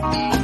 Bye.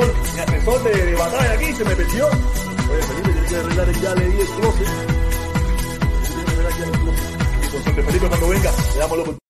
Asesor, mi de, batalla aquí se me perdió. Oye, Felipe, tiene que arreglar ya el closet. Tiene que el Felipe cuando venga, le damos la.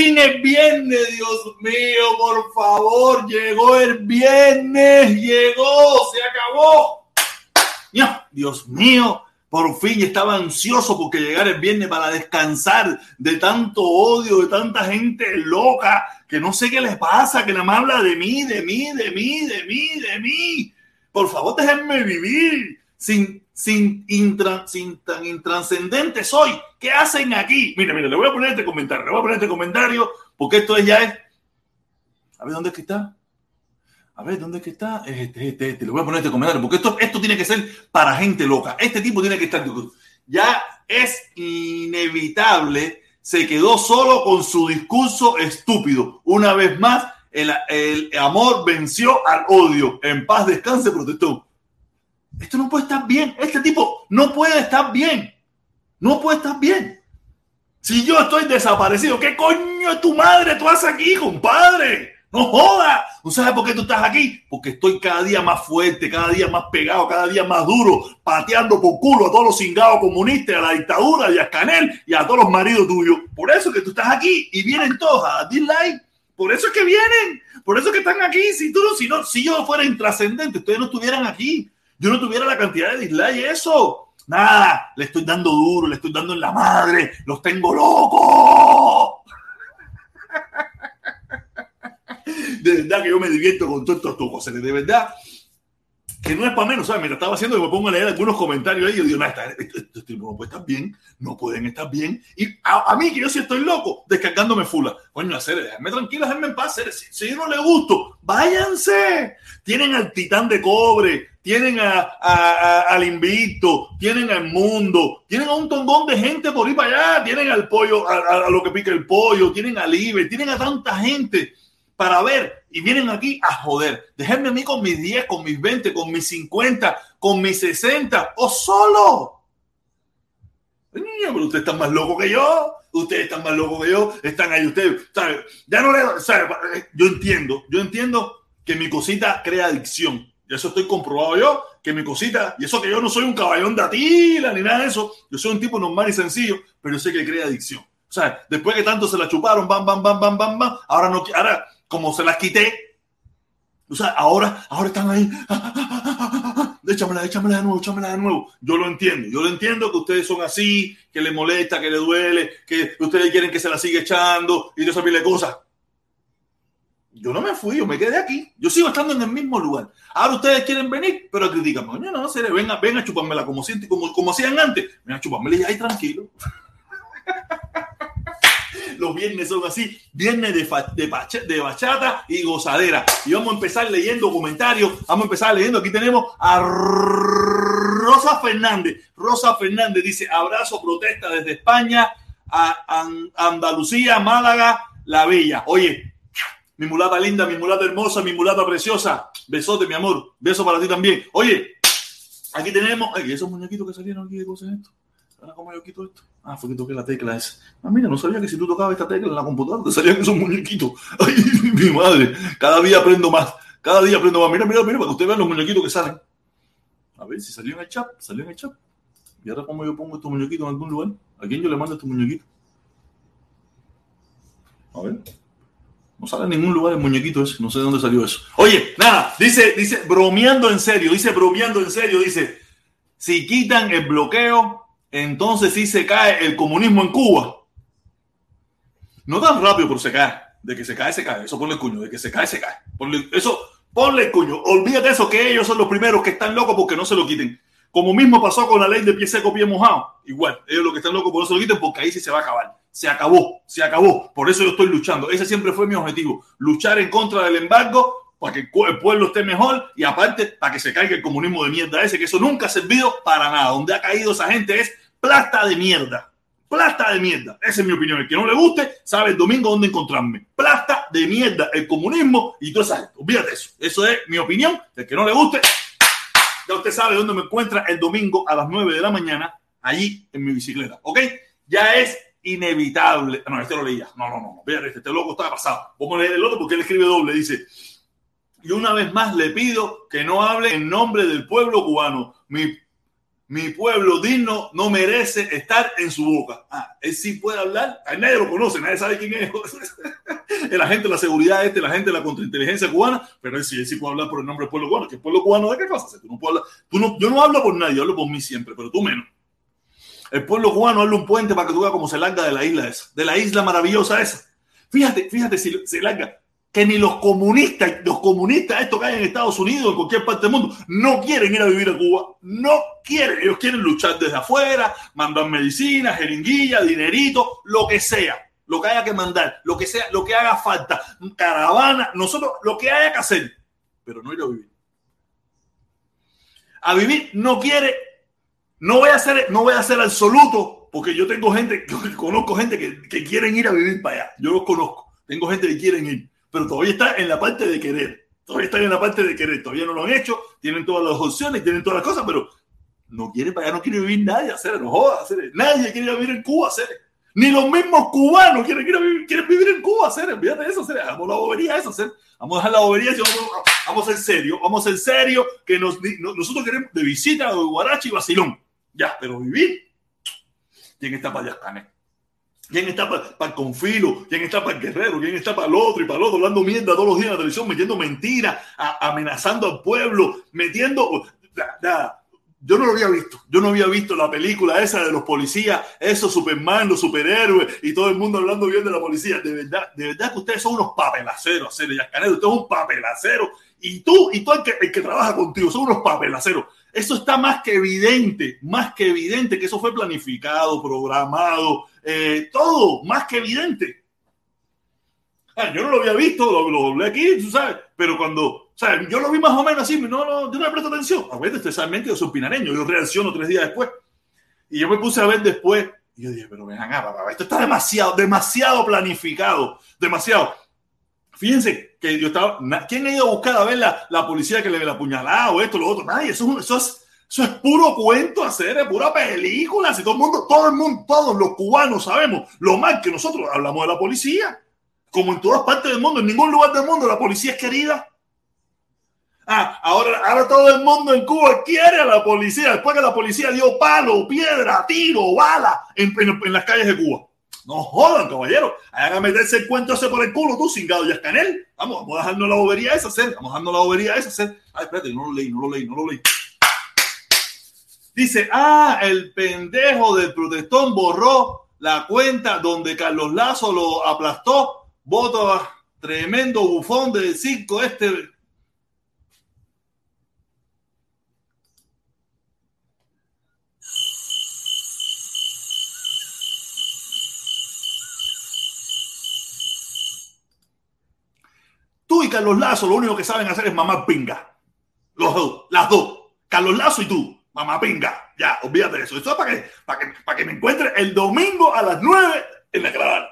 Fin es viernes, Dios mío, por favor, llegó el viernes, llegó, se acabó. Dios mío, por fin estaba ansioso porque llegara el viernes para descansar de tanto odio, de tanta gente loca, que no sé qué les pasa, que nada más habla de mí, de mí, de mí, de mí, de mí. Por favor, déjenme vivir sin sin, tan intranscendente soy. ¿Qué hacen aquí? Mire, mire, le voy a poner este comentario, le voy a poner este comentario, porque esto es ya es. A ver, ¿dónde es que está? A ver, ¿dónde es que está? Este, este, este. Le voy a poner este comentario, porque esto, esto tiene que ser para gente loca. Este tipo tiene que estar. Ya es inevitable. Se quedó solo con su discurso estúpido. Una vez más, el, el amor venció al odio. En paz descanse, protestó. Esto no puede estar bien. Este tipo no puede estar bien. No puede estar bien. Si yo estoy desaparecido, ¿qué coño es tu madre tú haces aquí, compadre? No jodas. ¿No sabes por qué tú estás aquí? Porque estoy cada día más fuerte, cada día más pegado, cada día más duro, pateando por culo a todos los cingados comunistas, a la dictadura y a Canel y a todos los maridos tuyos. Por eso que tú estás aquí y vienen todos a dislike. Por eso es que vienen. Por eso es que están aquí. Si tú si no, si yo fuera intrascendente, ustedes no estuvieran aquí yo no tuviera la cantidad de dislike eso. Nada, le estoy dando duro, le estoy dando en la madre, los tengo locos. De verdad que yo me divierto con todos estos cosas, de verdad que no es para menos, ¿sabes? Me estaba haciendo y me pongo a leer algunos comentarios ahí yo digo, no, estos tipos no pueden estar bien, no pueden estar bien. Y a, mí, que yo sí estoy loco, descargándome fula. Coño, hacer, déjame tranquilo, déjame en paz. Si, si yo no le gusto, váyanse. Tienen al titán de cobre, tienen a, al invicto, tienen al mundo, tienen a un tongón de gente por ir para allá, tienen al pollo, a, lo que pica el pollo, tienen al Ibe, tienen a tanta gente para ver y vienen aquí a joder. Déjenme a mí con mis 10, con mis 20, con mis 50, con mis 60 o solo. Pero ustedes están más locos que yo. Ustedes están más locos que yo. Están ahí ustedes. Ya no le. Yo entiendo. Yo entiendo que mi cosita crea adicción. Y eso estoy comprobado yo. Que mi cosita. Y eso que yo no soy un caballón de atila ni nada de eso. Yo soy un tipo normal y sencillo. Pero yo sé que crea adicción. O sea, después que tanto se la chuparon, bam, bam, bam, bam, bam, bam. Ahora no. Ahora como se las quité, o sea, ahora, ahora están ahí. Échamela, échamela de nuevo, échamela de nuevo. Yo lo entiendo, yo lo entiendo que ustedes son así, que les molesta, que les duele, que ustedes quieren que se la siga echando y yo sabía cosas. Yo no me fui, yo me quedé aquí. Yo sigo estando en el mismo lugar. Ahora ustedes quieren venir, pero critican. No, no, no, venga, venga a chupármela como, como, como hacían antes. Venga a chupármela y ahí tranquilo. los viernes son así, viernes de, de, bachata y gozadera. Y vamos a empezar leyendo comentarios, vamos a empezar leyendo, aquí tenemos a Rosa Fernández. Rosa Fernández dice, abrazo, protesta desde España a Andalucía, Málaga, La Bella. Oye, mi mulata linda, mi mulata hermosa, mi mulata preciosa. Besote, mi amor. Beso para ti también. Oye, aquí tenemos. Ay, esos muñequitos que salieron aquí, ¿qué cosa es esto? Ahora, ¿cómo yo quito esto? Ah, fue que toqué la tecla esa. Ah, mira, no sabía que si tú tocabas esta tecla en la computadora te salían esos muñequitos. Ay, mi madre. Cada día aprendo más. Cada día aprendo más. Mira, mira, mira, para que ustedes vean los muñequitos que salen. A ver, si salió en el chat, salió en el chat. Y ahora, ¿cómo yo pongo estos muñequitos en algún lugar? ¿A quién yo le mando estos muñequitos? A ver. No sale en ningún lugar el muñequito ese. No sé de dónde salió eso. Oye, nada, dice, dice, bromeando en serio, dice, bromeando en serio, dice, si quitan el bloqueo entonces sí se cae el comunismo en Cuba. No tan rápido, pero se cae. De que se cae, se cae. Eso ponle el cuño. De que se cae, se cae. eso, ponle el cuño. Olvídate eso, que ellos son los primeros que están locos porque no se lo quiten. Como mismo pasó con la ley de pie seco, pie mojado. Igual, ellos los que están locos por se lo quiten porque ahí sí se va a acabar. Se acabó, se acabó. Por eso yo estoy luchando. Ese siempre fue mi objetivo. Luchar en contra del embargo para que el pueblo esté mejor y aparte para que se caiga el comunismo de mierda ese, que eso nunca ha servido para nada. Donde ha caído esa gente es plata de mierda. Plata de mierda. Esa es mi opinión. El que no le guste sabe el domingo dónde encontrarme. Plata de mierda, el comunismo y toda esa gente. Olvídate eso. Eso es mi opinión. El que no le guste, ya usted sabe dónde me encuentra el domingo a las 9 de la mañana, allí en mi bicicleta. ¿Ok? Ya es inevitable. No, este lo leía. No, no, no. Fíjate, este, este loco está pasado. Vamos a leer el otro porque él escribe doble. Dice. Y una vez más le pido que no hable en nombre del pueblo cubano. Mi, mi pueblo digno no merece estar en su boca. Ah, él sí puede hablar. A nadie lo conoce, nadie sabe quién es. el agente de la seguridad este, la gente de la contrainteligencia cubana, pero él sí, él sí puede hablar por el nombre del pueblo cubano. ¿Qué pueblo cubano de qué cosa? Tú no puedes. Tú no, yo no hablo por nadie, hablo por mí siempre, pero tú menos. El pueblo cubano habla un puente para que tú veas cómo se larga de la isla esa, de la isla maravillosa esa. Fíjate, fíjate si se larga que ni los comunistas, los comunistas, esto que hay en Estados Unidos, en cualquier parte del mundo, no quieren ir a vivir a Cuba. No quieren. Ellos quieren luchar desde afuera, mandar medicinas, jeringuilla, dinerito, lo que sea. Lo que haya que mandar, lo que sea, lo que haga falta. Caravana, nosotros, lo que haya que hacer. Pero no ir a vivir. A vivir no quiere. No voy a hacer, no voy a hacer absoluto, porque yo tengo gente, conozco gente que, que quieren ir a vivir para allá. Yo los conozco. Tengo gente que quieren ir pero todavía está en la parte de querer. Todavía está en la parte de querer. Todavía no lo han hecho, tienen todas las opciones, tienen todas las cosas, pero no quiere allá, no quiere vivir nadie, hacer, no joda, hacer. Nadie quiere vivir en Cuba, hacer. Ni los mismos cubanos quieren, vivir, quieren vivir en Cuba, hacer. Fíjate eso, hacer. A la bobería, eso, hacer. Vamos a dejar la bobería, vamos, vamos serio, vamos en serio, que nos, nosotros queremos de visita de Guarachi y Basilón. Ya, pero vivir. ¿Quién está para allá, ¿Quién está para el confilo? ¿Quién está para el guerrero? ¿Quién está para el otro y para el otro? Hablando mierda todos los días en la televisión, metiendo mentiras, amenazando al pueblo, metiendo... Yo no lo había visto. Yo no había visto la película esa de los policías, esos Superman, los superhéroes y todo el mundo hablando bien de la policía. De verdad, de verdad que ustedes son unos papelaceros, hacer Yascanero. Usted es un papelacero. Y tú, y tú el que, el que trabaja contigo, son unos papelaceros. Eso está más que evidente, más que evidente que eso fue planificado, programado, eh, todo más que evidente. Ah, yo no lo había visto, lo, lo aquí, tú sabes, pero cuando, o sea, yo lo vi más o menos así, no, no, yo no me presto atención. A ver, especialmente yo soy pinareño, yo reacciono tres días después. Y yo me puse a ver después, y yo dije, pero vengan acá, esto está demasiado, demasiado planificado, demasiado. Fíjense que yo estaba, ¿quién ha ido a buscar a ver la, la policía que le la apuñalado o esto, lo otro? Nadie, eso, eso es eso es puro cuento hacer, es pura película. Si todo el mundo, todo el mundo, todos los cubanos sabemos lo mal que nosotros hablamos de la policía. Como en todas partes del mundo, en ningún lugar del mundo la policía es querida. Ah, ahora, ahora todo el mundo en Cuba quiere a la policía. Después que la policía dio palo, piedra, tiro, bala en, las calles de Cuba. No jodan, caballero. Hagan meterse el cuento ese por el culo, tú, cingado y escanel. Vamos, vamos a dejarnos la bobería esa hacer. Vamos a dejarnos la bobería esa hacer. Ay, espérate, no lo leí, no lo leí, no lo leí. Dice, ah, el pendejo del protestón borró la cuenta donde Carlos Lazo lo aplastó. Voto a tremendo bufón del circo este. Tú y Carlos Lazo lo único que saben hacer es mamar pinga. Los dos, las dos. Carlos Lazo y tú mamá pinga, ya, olvídate de eso. Esto es para que, para que, para que me encuentre el domingo a las 9 en la caravana.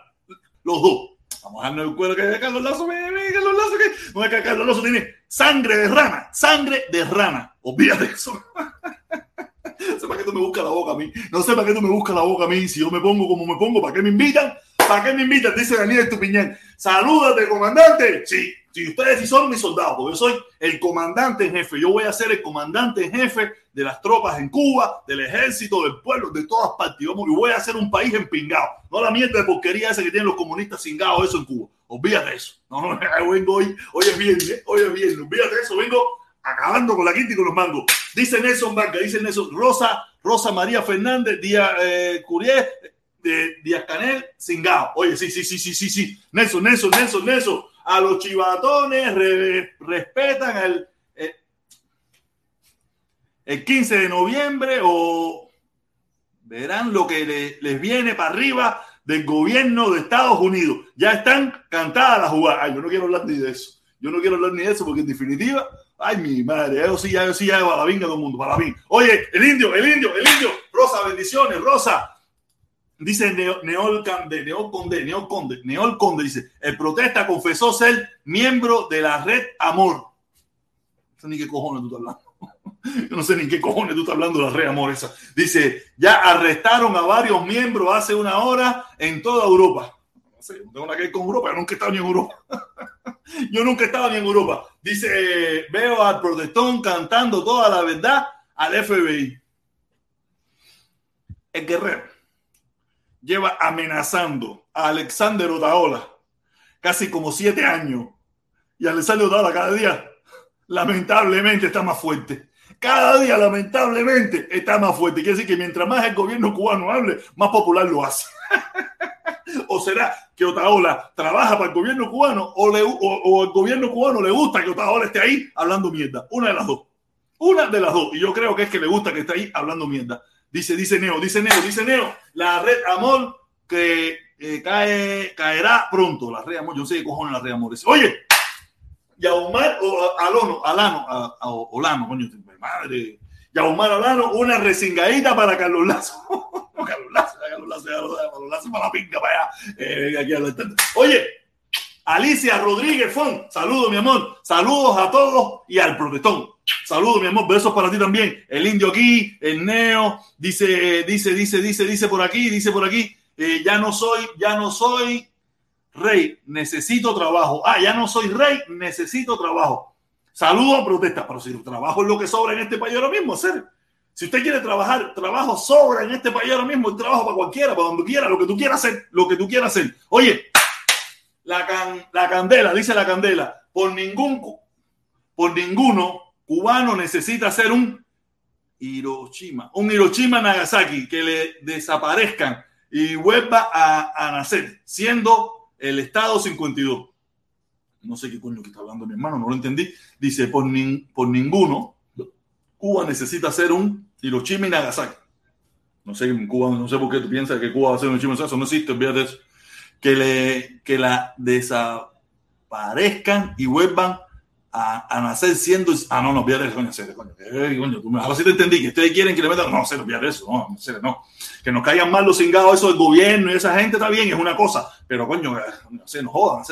Los dos. Vamos a darle el cuero que Carlos Lazo, Carlos Lazo, que no es que Carlos Lazo tiene sangre de rana, sangre de rana. Olvídate de eso. no sé para qué tú me buscas la boca a mí. No sé para qué tú me buscas la boca a mí. Si yo me pongo como me pongo, ¿para qué me invitan? ¿Para qué me invitan? Dice Daniel Tupiñán. Salúdate, comandante. Sí, si ustedes sí son mis soldados, porque yo soy el comandante en jefe. Yo voy a ser el comandante en jefe de las tropas en Cuba, del ejército, del pueblo, de todas partes. Y voy a hacer un país empingado. No la mierda de porquería esa que tienen los comunistas cingados, eso en Cuba. Olvídate eso. No, no, vengo hoy, hoy es viernes, hoy es viernes. Olvídate eso. Vengo acabando con la quinta y con los mangos. Dice Nelson Banca, dice Nelson Rosa, Rosa María Fernández, Díaz eh, Curié, de Díaz Canel, cingado. Oye, sí, sí, sí, sí, sí, sí. Nelson, Nelson, Nelson, Nelson. A los chivatones respetan el, eh, el 15 de noviembre o verán lo que les viene para arriba del gobierno de Estados Unidos. Ya están cantadas las jugadas. Yo no quiero hablar ni de eso. Yo no quiero hablar ni de eso porque en definitiva, ay, mi madre, eso sí, eso sí, ya va la todo el mundo, para mí. Oye, el indio, el indio, el indio. Rosa, bendiciones, Rosa. Dice Neo, Neol Conde, Neol Conde, Neol Conde, Neol Conde, dice, el protesta confesó ser miembro de la red Amor. No sé ni qué cojones tú estás hablando. Yo no sé ni qué cojones tú estás hablando de la red Amor esa. Dice, ya arrestaron a varios miembros hace una hora en toda Europa. No sé, no tengo nada que ver con Europa, yo nunca he estado ni en Europa. yo nunca he estado ni en Europa. Dice, veo al protestón cantando toda la verdad al FBI. El guerrero lleva amenazando a Alexander Otaola casi como siete años. Y Alexander Otaola cada día, lamentablemente, está más fuerte. Cada día, lamentablemente, está más fuerte. Quiere decir que mientras más el gobierno cubano hable, más popular lo hace. ¿O será que Otaola trabaja para el gobierno cubano o, le, o, o el gobierno cubano le gusta que Otaola esté ahí hablando mierda? Una de las dos. Una de las dos. Y yo creo que es que le gusta que esté ahí hablando mierda. Dice, dice Neo, dice Neo, dice Neo, la red Amor que eh, cae, caerá pronto. La red Amor, yo no sé qué cojones la red Amor. Dice, Oye, Yaumar o Alono, Alano, a, a, Olano, coño, madre. Yaumar Alano, una resingadita para Carlos Lazo. Carlos Lazo, Carlos Lazo, Carlos Lazo para la pinga para allá. Eh, Oye, Alicia Rodríguez Fon, saludos, mi amor. Saludos a todos y al protestón. Saludos, mi amor. Besos para ti también. El indio aquí, el neo, dice, dice, dice, dice, dice por aquí, dice por aquí. Eh, ya no soy, ya no soy rey, necesito trabajo. Ah, ya no soy rey, necesito trabajo. Saludos, protesta. Pero si el trabajo es lo que sobra en este país ahora mismo, hacer. Si usted quiere trabajar, trabajo sobra en este país ahora mismo, el trabajo para cualquiera, para donde quiera, lo que tú quieras hacer, lo que tú quieras hacer. Oye, la, la candela, dice la candela, por ningún, por ninguno cubano necesita ser un Hiroshima, un Hiroshima Nagasaki, que le desaparezcan y vuelva a, a, nacer, siendo el Estado 52. No sé qué coño que está hablando mi hermano, no lo entendí. Dice, por, por ninguno, Cuba necesita ser un Hiroshima y Nagasaki. No sé, Cuba, no sé por qué tú piensas que Cuba va a ser un Hiroshima Eso no existe, olvídate eso. Que, le, que la desaparezcan y vuelvan a, a, nacer siendo. Ah, no, no, olvídate eso, coño, serio, coño. Eh, coño tú, ahora sí te entendí, que ustedes quieren que le metan. No, se olvídate eso, no, no, serio, no. Que nos caigan mal los cingados, eso del gobierno y esa gente está bien, es una cosa, pero coño, no sé, no jodan.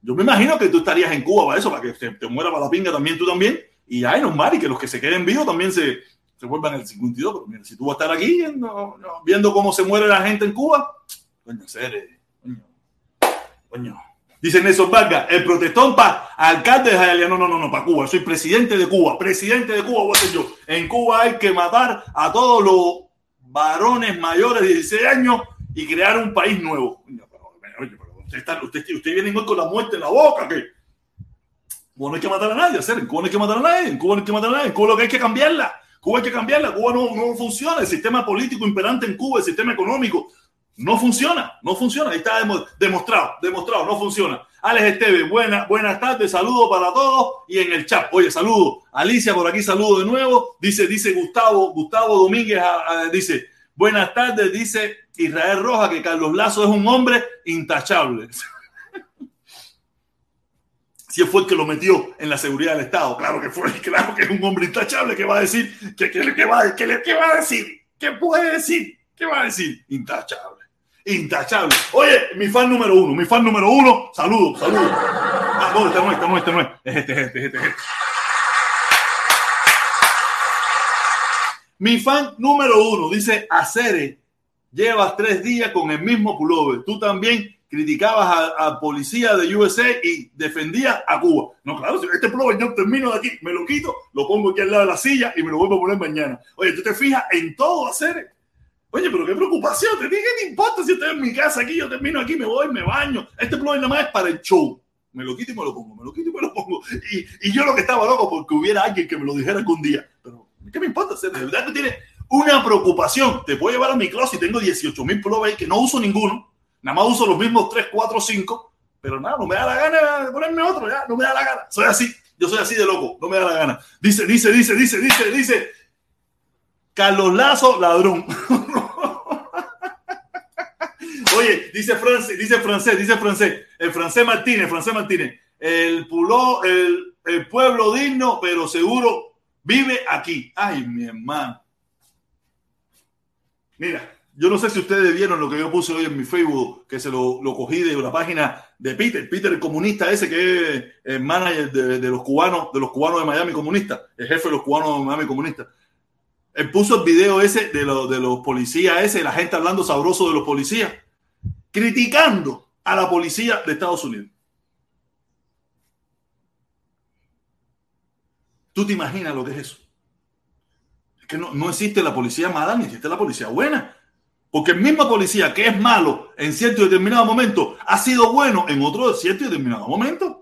Yo me imagino que tú estarías en Cuba para eso, para que te, te muera para la pinga también, tú también. Y ay, normal, y que los que se queden vivos también se, se vuelvan el 52. Pero mira, si tú vas a estar aquí no, no, viendo cómo se muere la gente en Cuba, coño, serio, coño, coño. Dice Nelson Vargas, el protestón para alcalde de Jayalía. No, no, no, no, para Cuba. Soy presidente de Cuba. Presidente de Cuba voy a ser yo. En Cuba hay que matar a todos los varones mayores de 16 años y crear un país nuevo. Oye, pero usted, está, usted, usted viene con la muerte en la boca. ¿qué? Cuba no hay que matar a nadie, hacer. En Cuba no hay que matar a nadie. En Cuba no hay que matar a nadie. En Cuba lo que hay que cambiarla. Cuba hay que cambiarla. Cuba no, no funciona. El sistema político imperante en Cuba, el sistema económico, no funciona, no funciona. Ahí está demostrado, demostrado, no funciona. Alex Esteve, buena, buenas tardes, saludo para todos y en el chat. Oye, saludo. Alicia por aquí, saludo de nuevo. Dice, dice Gustavo, Gustavo Domínguez, a, a, dice, buenas tardes, dice Israel Roja que Carlos Lazo es un hombre intachable. si fue el que lo metió en la seguridad del Estado, claro que fue, claro que es un hombre intachable que va a decir, que, que, que va, que, que va a decir, ¿qué puede decir? ¿Qué va a decir? Intachable intachable. Oye, mi fan número uno, mi fan número uno, saludos, saludos. Ah, no, este no es, este no es, este no es. Es este, es este, es este, es este. Mi fan número uno dice, Acere, llevas tres días con el mismo pullover. Tú también criticabas a, a, policía de USA y defendías a Cuba. No, claro, este pullover yo termino de aquí, me lo quito, lo pongo aquí al lado de la silla y me lo vuelvo a poner mañana. Oye, tú te fijas en todo, Acere. Oye, pero qué preocupación, te ¿qué te importa si estoy en mi casa aquí? Yo termino aquí, me voy, me baño. Este blog nada más es para el show. Me lo quito y me lo pongo, me lo quito y me lo pongo. Y, yo lo que estaba loco porque hubiera alguien que me lo dijera algún día. Pero, ¿qué me importa? De verdad que tiene una preocupación. Te puedo llevar a mi closet tengo 18 mil pullovers que no uso ninguno. Nada más uso los mismos 3, 4, 5. Pero nada, no me da la gana de ponerme otro, ya, no me da la gana. Soy así, yo soy así de loco, no me da la gana. Dice, dice, dice, dice, dice, dice. Carlos Lazo, ladrón. Dice francés, dice francés, dice francés, el francés Martínez, francés Martínez. el, el, el pueblo digno, pero seguro vive aquí. Ay, mi hermano. Mira, yo no sé si ustedes vieron lo que yo puse hoy en mi Facebook, que se lo, lo cogí de una página de Peter, Peter el comunista ese que es el manager de, de, los cubanos, de los cubanos de Miami comunistas, el jefe de los cubanos de Miami comunistas. Él puso el video ese de, lo, de los policías ese, la gente hablando sabroso de los policías, criticando a la policía de Estados Unidos. ¿Tú te imaginas lo que es eso? Es que no, no existe la policía mala ni existe la policía buena. Porque el mismo policía que es malo en cierto y determinado momento ha sido bueno en otro cierto y determinado momento.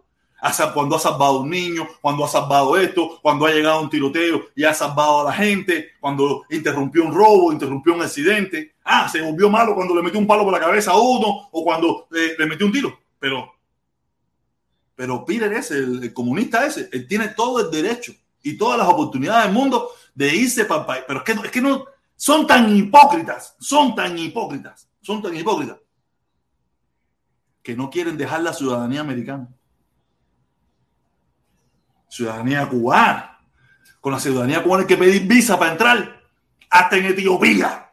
Cuando ha salvado un niño, cuando ha salvado esto, cuando ha llegado un tiroteo y ha salvado a la gente, cuando interrumpió un robo, interrumpió un accidente. Ah, se volvió malo cuando le metió un palo por la cabeza a uno o cuando le metió un tiro. Pero, pero Peter ese, el, comunista ese, él tiene todo el derecho y todas las oportunidades del mundo de irse para el país. Pero es que, es que no son tan hipócritas, son tan hipócritas, son tan hipócritas que no quieren dejar la ciudadanía americana. Ciudadanía cubana. Con la ciudadanía cubana hay que pedir visa para entrar hasta en Etiopía.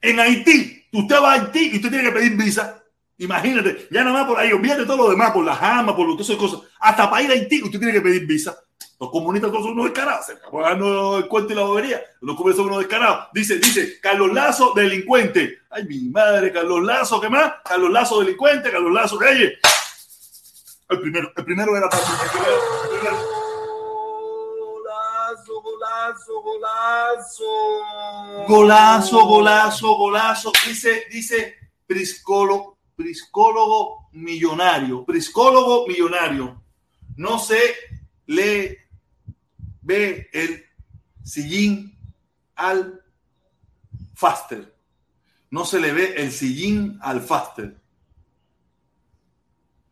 En Haití, usted va a Haití y usted tiene que pedir visa. Imagínate, ya nada más por ahí, olvídate todo lo demás, por las jamas, por todas esas cosas. Hasta para ir a Haití usted tiene que pedir visa. Los comunistas son unos descarados, se acabó el cuento y la bobería. Los comunistas son unos descarados. Dice, dice, Carlos Lazo, delincuente. Ay, mi madre, Carlos Lazo, ¿qué más? Carlos Lazo, delincuente, Carlos Lazo, oye. El primero, el primero era para Golazo, golazo, golazo. Golazo. Dice, dice Priscólogo, Priscólogo millonario. Priscólogo millonario. No se le ve el sillín al faster. No se le ve el sillín al faster.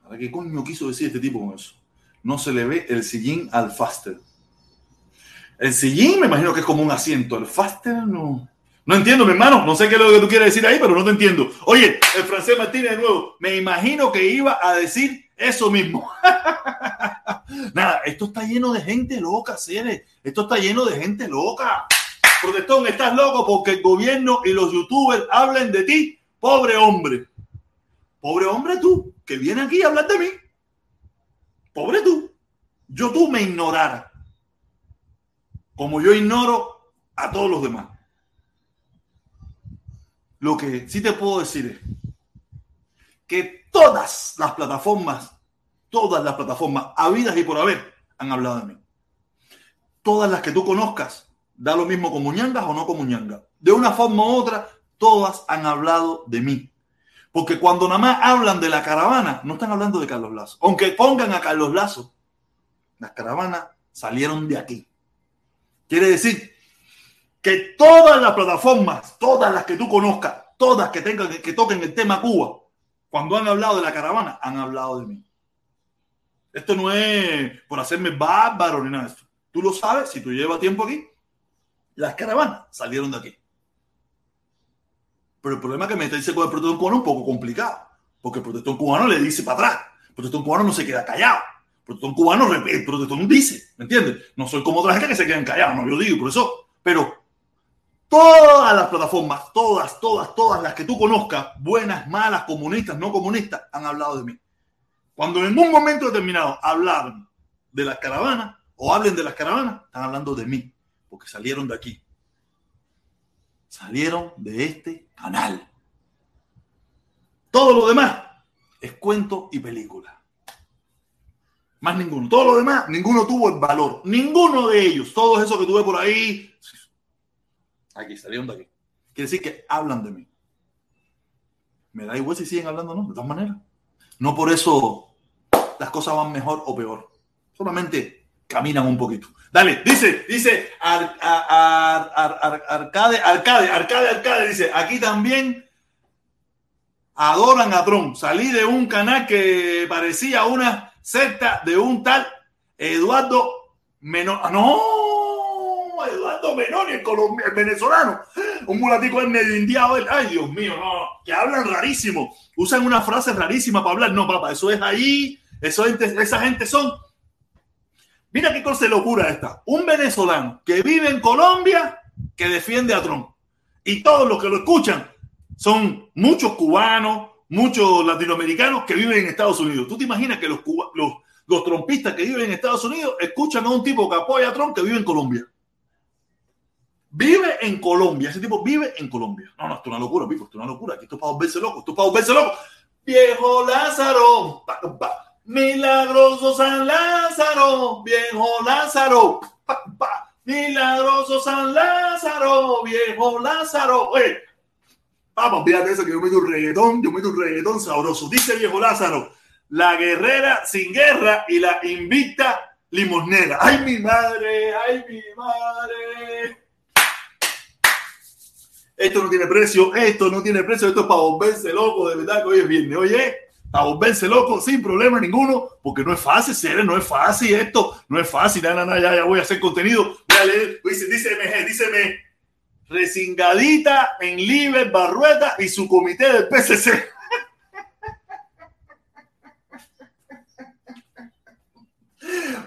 ¿Para qué coño quiso decir este tipo con eso? No se le ve el sillín al faster. El sillín me imagino que es como un asiento. El faster no. No entiendo, mi hermano. No sé qué es lo que tú quieres decir ahí, pero no te entiendo. Oye, el francés Martínez de nuevo. Me imagino que iba a decir eso mismo. Nada, esto está lleno de gente loca, Cere. Esto está lleno de gente loca. Protestón, estás loco porque el gobierno y los youtubers hablen de ti, pobre hombre. Pobre hombre tú, que viene aquí a hablar de mí. Pobre tú. Yo tú me ignorara. Como yo ignoro a todos los demás. Lo que sí te puedo decir es que todas las plataformas, todas las plataformas habidas y por haber han hablado de mí. Todas las que tú conozcas, da lo mismo como ñangas o no como ñangas. De una forma u otra, todas han hablado de mí. Porque cuando nada más hablan de la caravana, no están hablando de Carlos Lazo. Aunque pongan a Carlos Lazo, las caravanas salieron de aquí. Quiere decir que todas las plataformas, todas las que tú conozcas, todas que tengan que toquen el tema Cuba, cuando han hablado de la caravana, han hablado de mí. Esto no es por hacerme bárbaro ni nada de esto. Tú lo sabes, si tú llevas tiempo aquí, las caravanas salieron de aquí. Pero el problema es que meterse con el protestón cubano es un poco complicado, porque el protestón cubano le dice para atrás. El protestón cubano no se queda callado. Protestón cubano, el protestón dice, ¿me entiendes? No soy como otra gente que se quedan callados, no, yo digo, por eso. Pero todas las plataformas, todas, todas, todas las que tú conozcas, buenas, malas, comunistas, no comunistas, han hablado de mí. Cuando en un momento determinado hablaron de las caravanas o hablen de las caravanas, están hablando de mí, porque salieron de aquí. Salieron de este canal. Todo lo demás es cuento y película. Más ninguno. Todo lo demás, ninguno tuvo el valor. Ninguno de ellos. Todos esos que tuve por ahí, aquí, salieron de aquí. Quiere decir que hablan de mí. Me da igual si siguen hablando o no, de todas maneras. No por eso las cosas van mejor o peor. Solamente caminan un poquito. Dale, dice, dice ar, ar, ar, Arcade, Arcade, Arcade, Arcade, dice, aquí también adoran a Trump. Salí de un canal que parecía una secta de un tal Eduardo Menor. No, Eduardo Menoni, el, el venezolano, un mulatico en medio indiado. Ay, Dios mío, no, que hablan rarísimo, usan una frase rarísima para hablar. No, papá, eso es ahí Eso, esa gente son. Mira qué cosa de locura esta. Un venezolano que vive en Colombia que defiende a Trump. Y todos los que lo escuchan son muchos cubanos, muchos latinoamericanos que viven en Estados Unidos. ¿Tú te imaginas que los, trompistas que viven en Estados Unidos escuchan a un tipo que apoya a Trump que vive en Colombia? Vive en Colombia. Ese tipo vive en Colombia. No, no, esto es una locura, Pico. Esto es una locura. Esto es para volverse loco. Esto es para volverse loco. Viejo Lázaro. Milagroso San Lázaro. Viejo Lázaro. Milagroso San Lázaro. Viejo Lázaro. Oye, vamos, fíjate eso que yo meto un reggaetón. Yo meto un reggaetón sabroso. Dice Viejo Lázaro. La guerrera sin guerra y la invicta limosnera. ¡Ay, mi madre! ¡Ay, mi madre! esto no tiene precio, esto no tiene precio, esto es para volverse loco, de verdad que hoy es viernes, oye, para volverse loco sin problema ninguno, porque no es fácil, ser, no es fácil esto, no es fácil, ya, ya, ya voy a hacer contenido, voy a leer, dice, dice, díceme, resingadita en Liber Barrueta y su comité del PCC.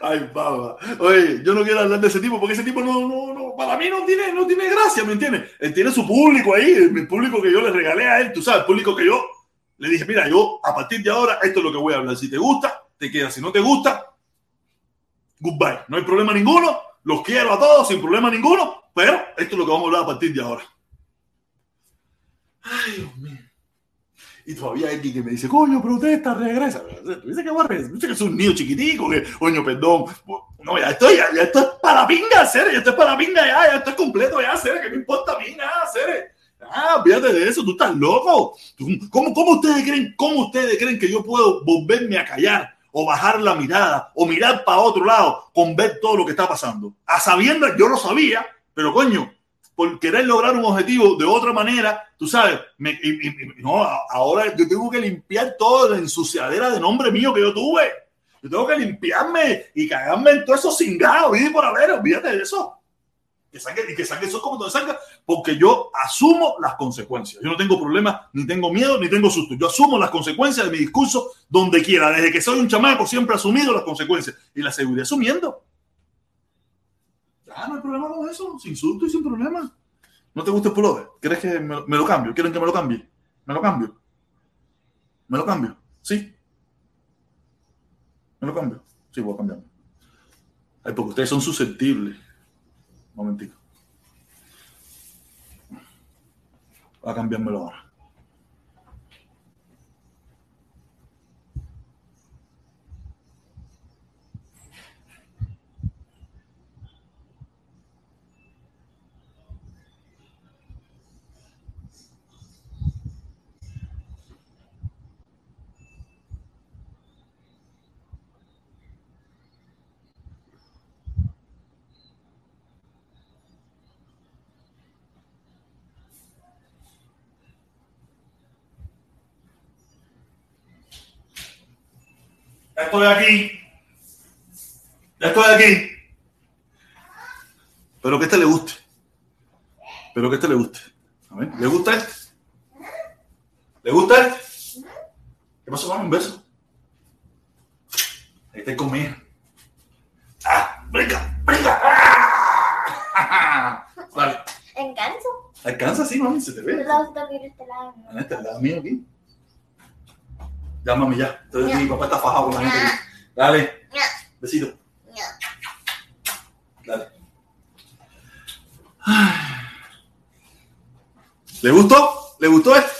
Ay, baba. Oye, yo no quiero hablar de ese tipo porque ese tipo no, no, no, para mí no tiene, no tiene gracia, ¿me entiendes? Él tiene su público ahí, el público que yo le regalé a él, tú sabes, el público que yo le dije, mira, yo a partir de ahora esto es lo que voy a hablar. Si te gusta, te quedas. Si no te gusta, goodbye. No hay problema ninguno. Los quiero a todos sin problema ninguno, pero esto es lo que vamos a hablar a partir de ahora. Ay, Dios mío. Y todavía hay que me dice, coño, protesta, regresa. Dice que va a Dice que es un niño chiquitico, coño, perdón. No, ya estoy, ya, esto es para pinga, hacer, ya esto es para pinga, ya, ya esto es completo, ya, hacer, que no importa a mí nada, hacer. Ah, fíjate de eso, tú estás loco. ¿Cómo, ¿Cómo ustedes creen, cómo ustedes creen que yo puedo volverme a callar? O bajar la mirada o mirar para otro lado con ver todo lo que está pasando. A sabiendas, yo lo sabía, pero coño, por querer lograr un objetivo de otra manera, tú sabes, me, no, ahora yo tengo que limpiar toda la ensuciadera de nombre mío que yo tuve. Yo tengo que limpiarme y cagarme en todo eso cingado, y por haber, olvídate de eso. Que salga, y que salga eso como todo salga, porque yo asumo las consecuencias. Yo no tengo problemas, ni tengo miedo, ni tengo susto. Yo asumo las consecuencias de mi discurso donde quiera. Desde que soy un chamaco siempre he asumido las consecuencias y las seguiré asumiendo. Ah, no hay problema con eso, sin insulto y sin problema. ¿No te gusta el pullover? ¿Quieres que me, lo cambio? ¿Quieren que me lo cambie? ¿Me lo cambio? ¿Me lo cambio? ¿Sí? ¿Me lo cambio? Sí, voy a cambiarme. Ay, porque ustedes son susceptibles. Un momentito. Voy a cambiármelo ahora. Estoy aquí. Ya estoy aquí. Pero que este le guste. Pero que este le guste. A ver, ¿le gusta este? ¿Le gusta este? ¿Qué pasó con un beso? Ahí está conmigo. ¡Ah! ¡Venga! ¡Venga! ¡Ah! Vale. ¿Alcanzo? ¿Alcanza? Sí, mami, se te ve. este lado. Este lado mío aquí. Ya, mami, ya. Entonces mi papá está fajado con la gente. Dale. Besito. Dale. ¿Le gustó? ¿Le gustó esto?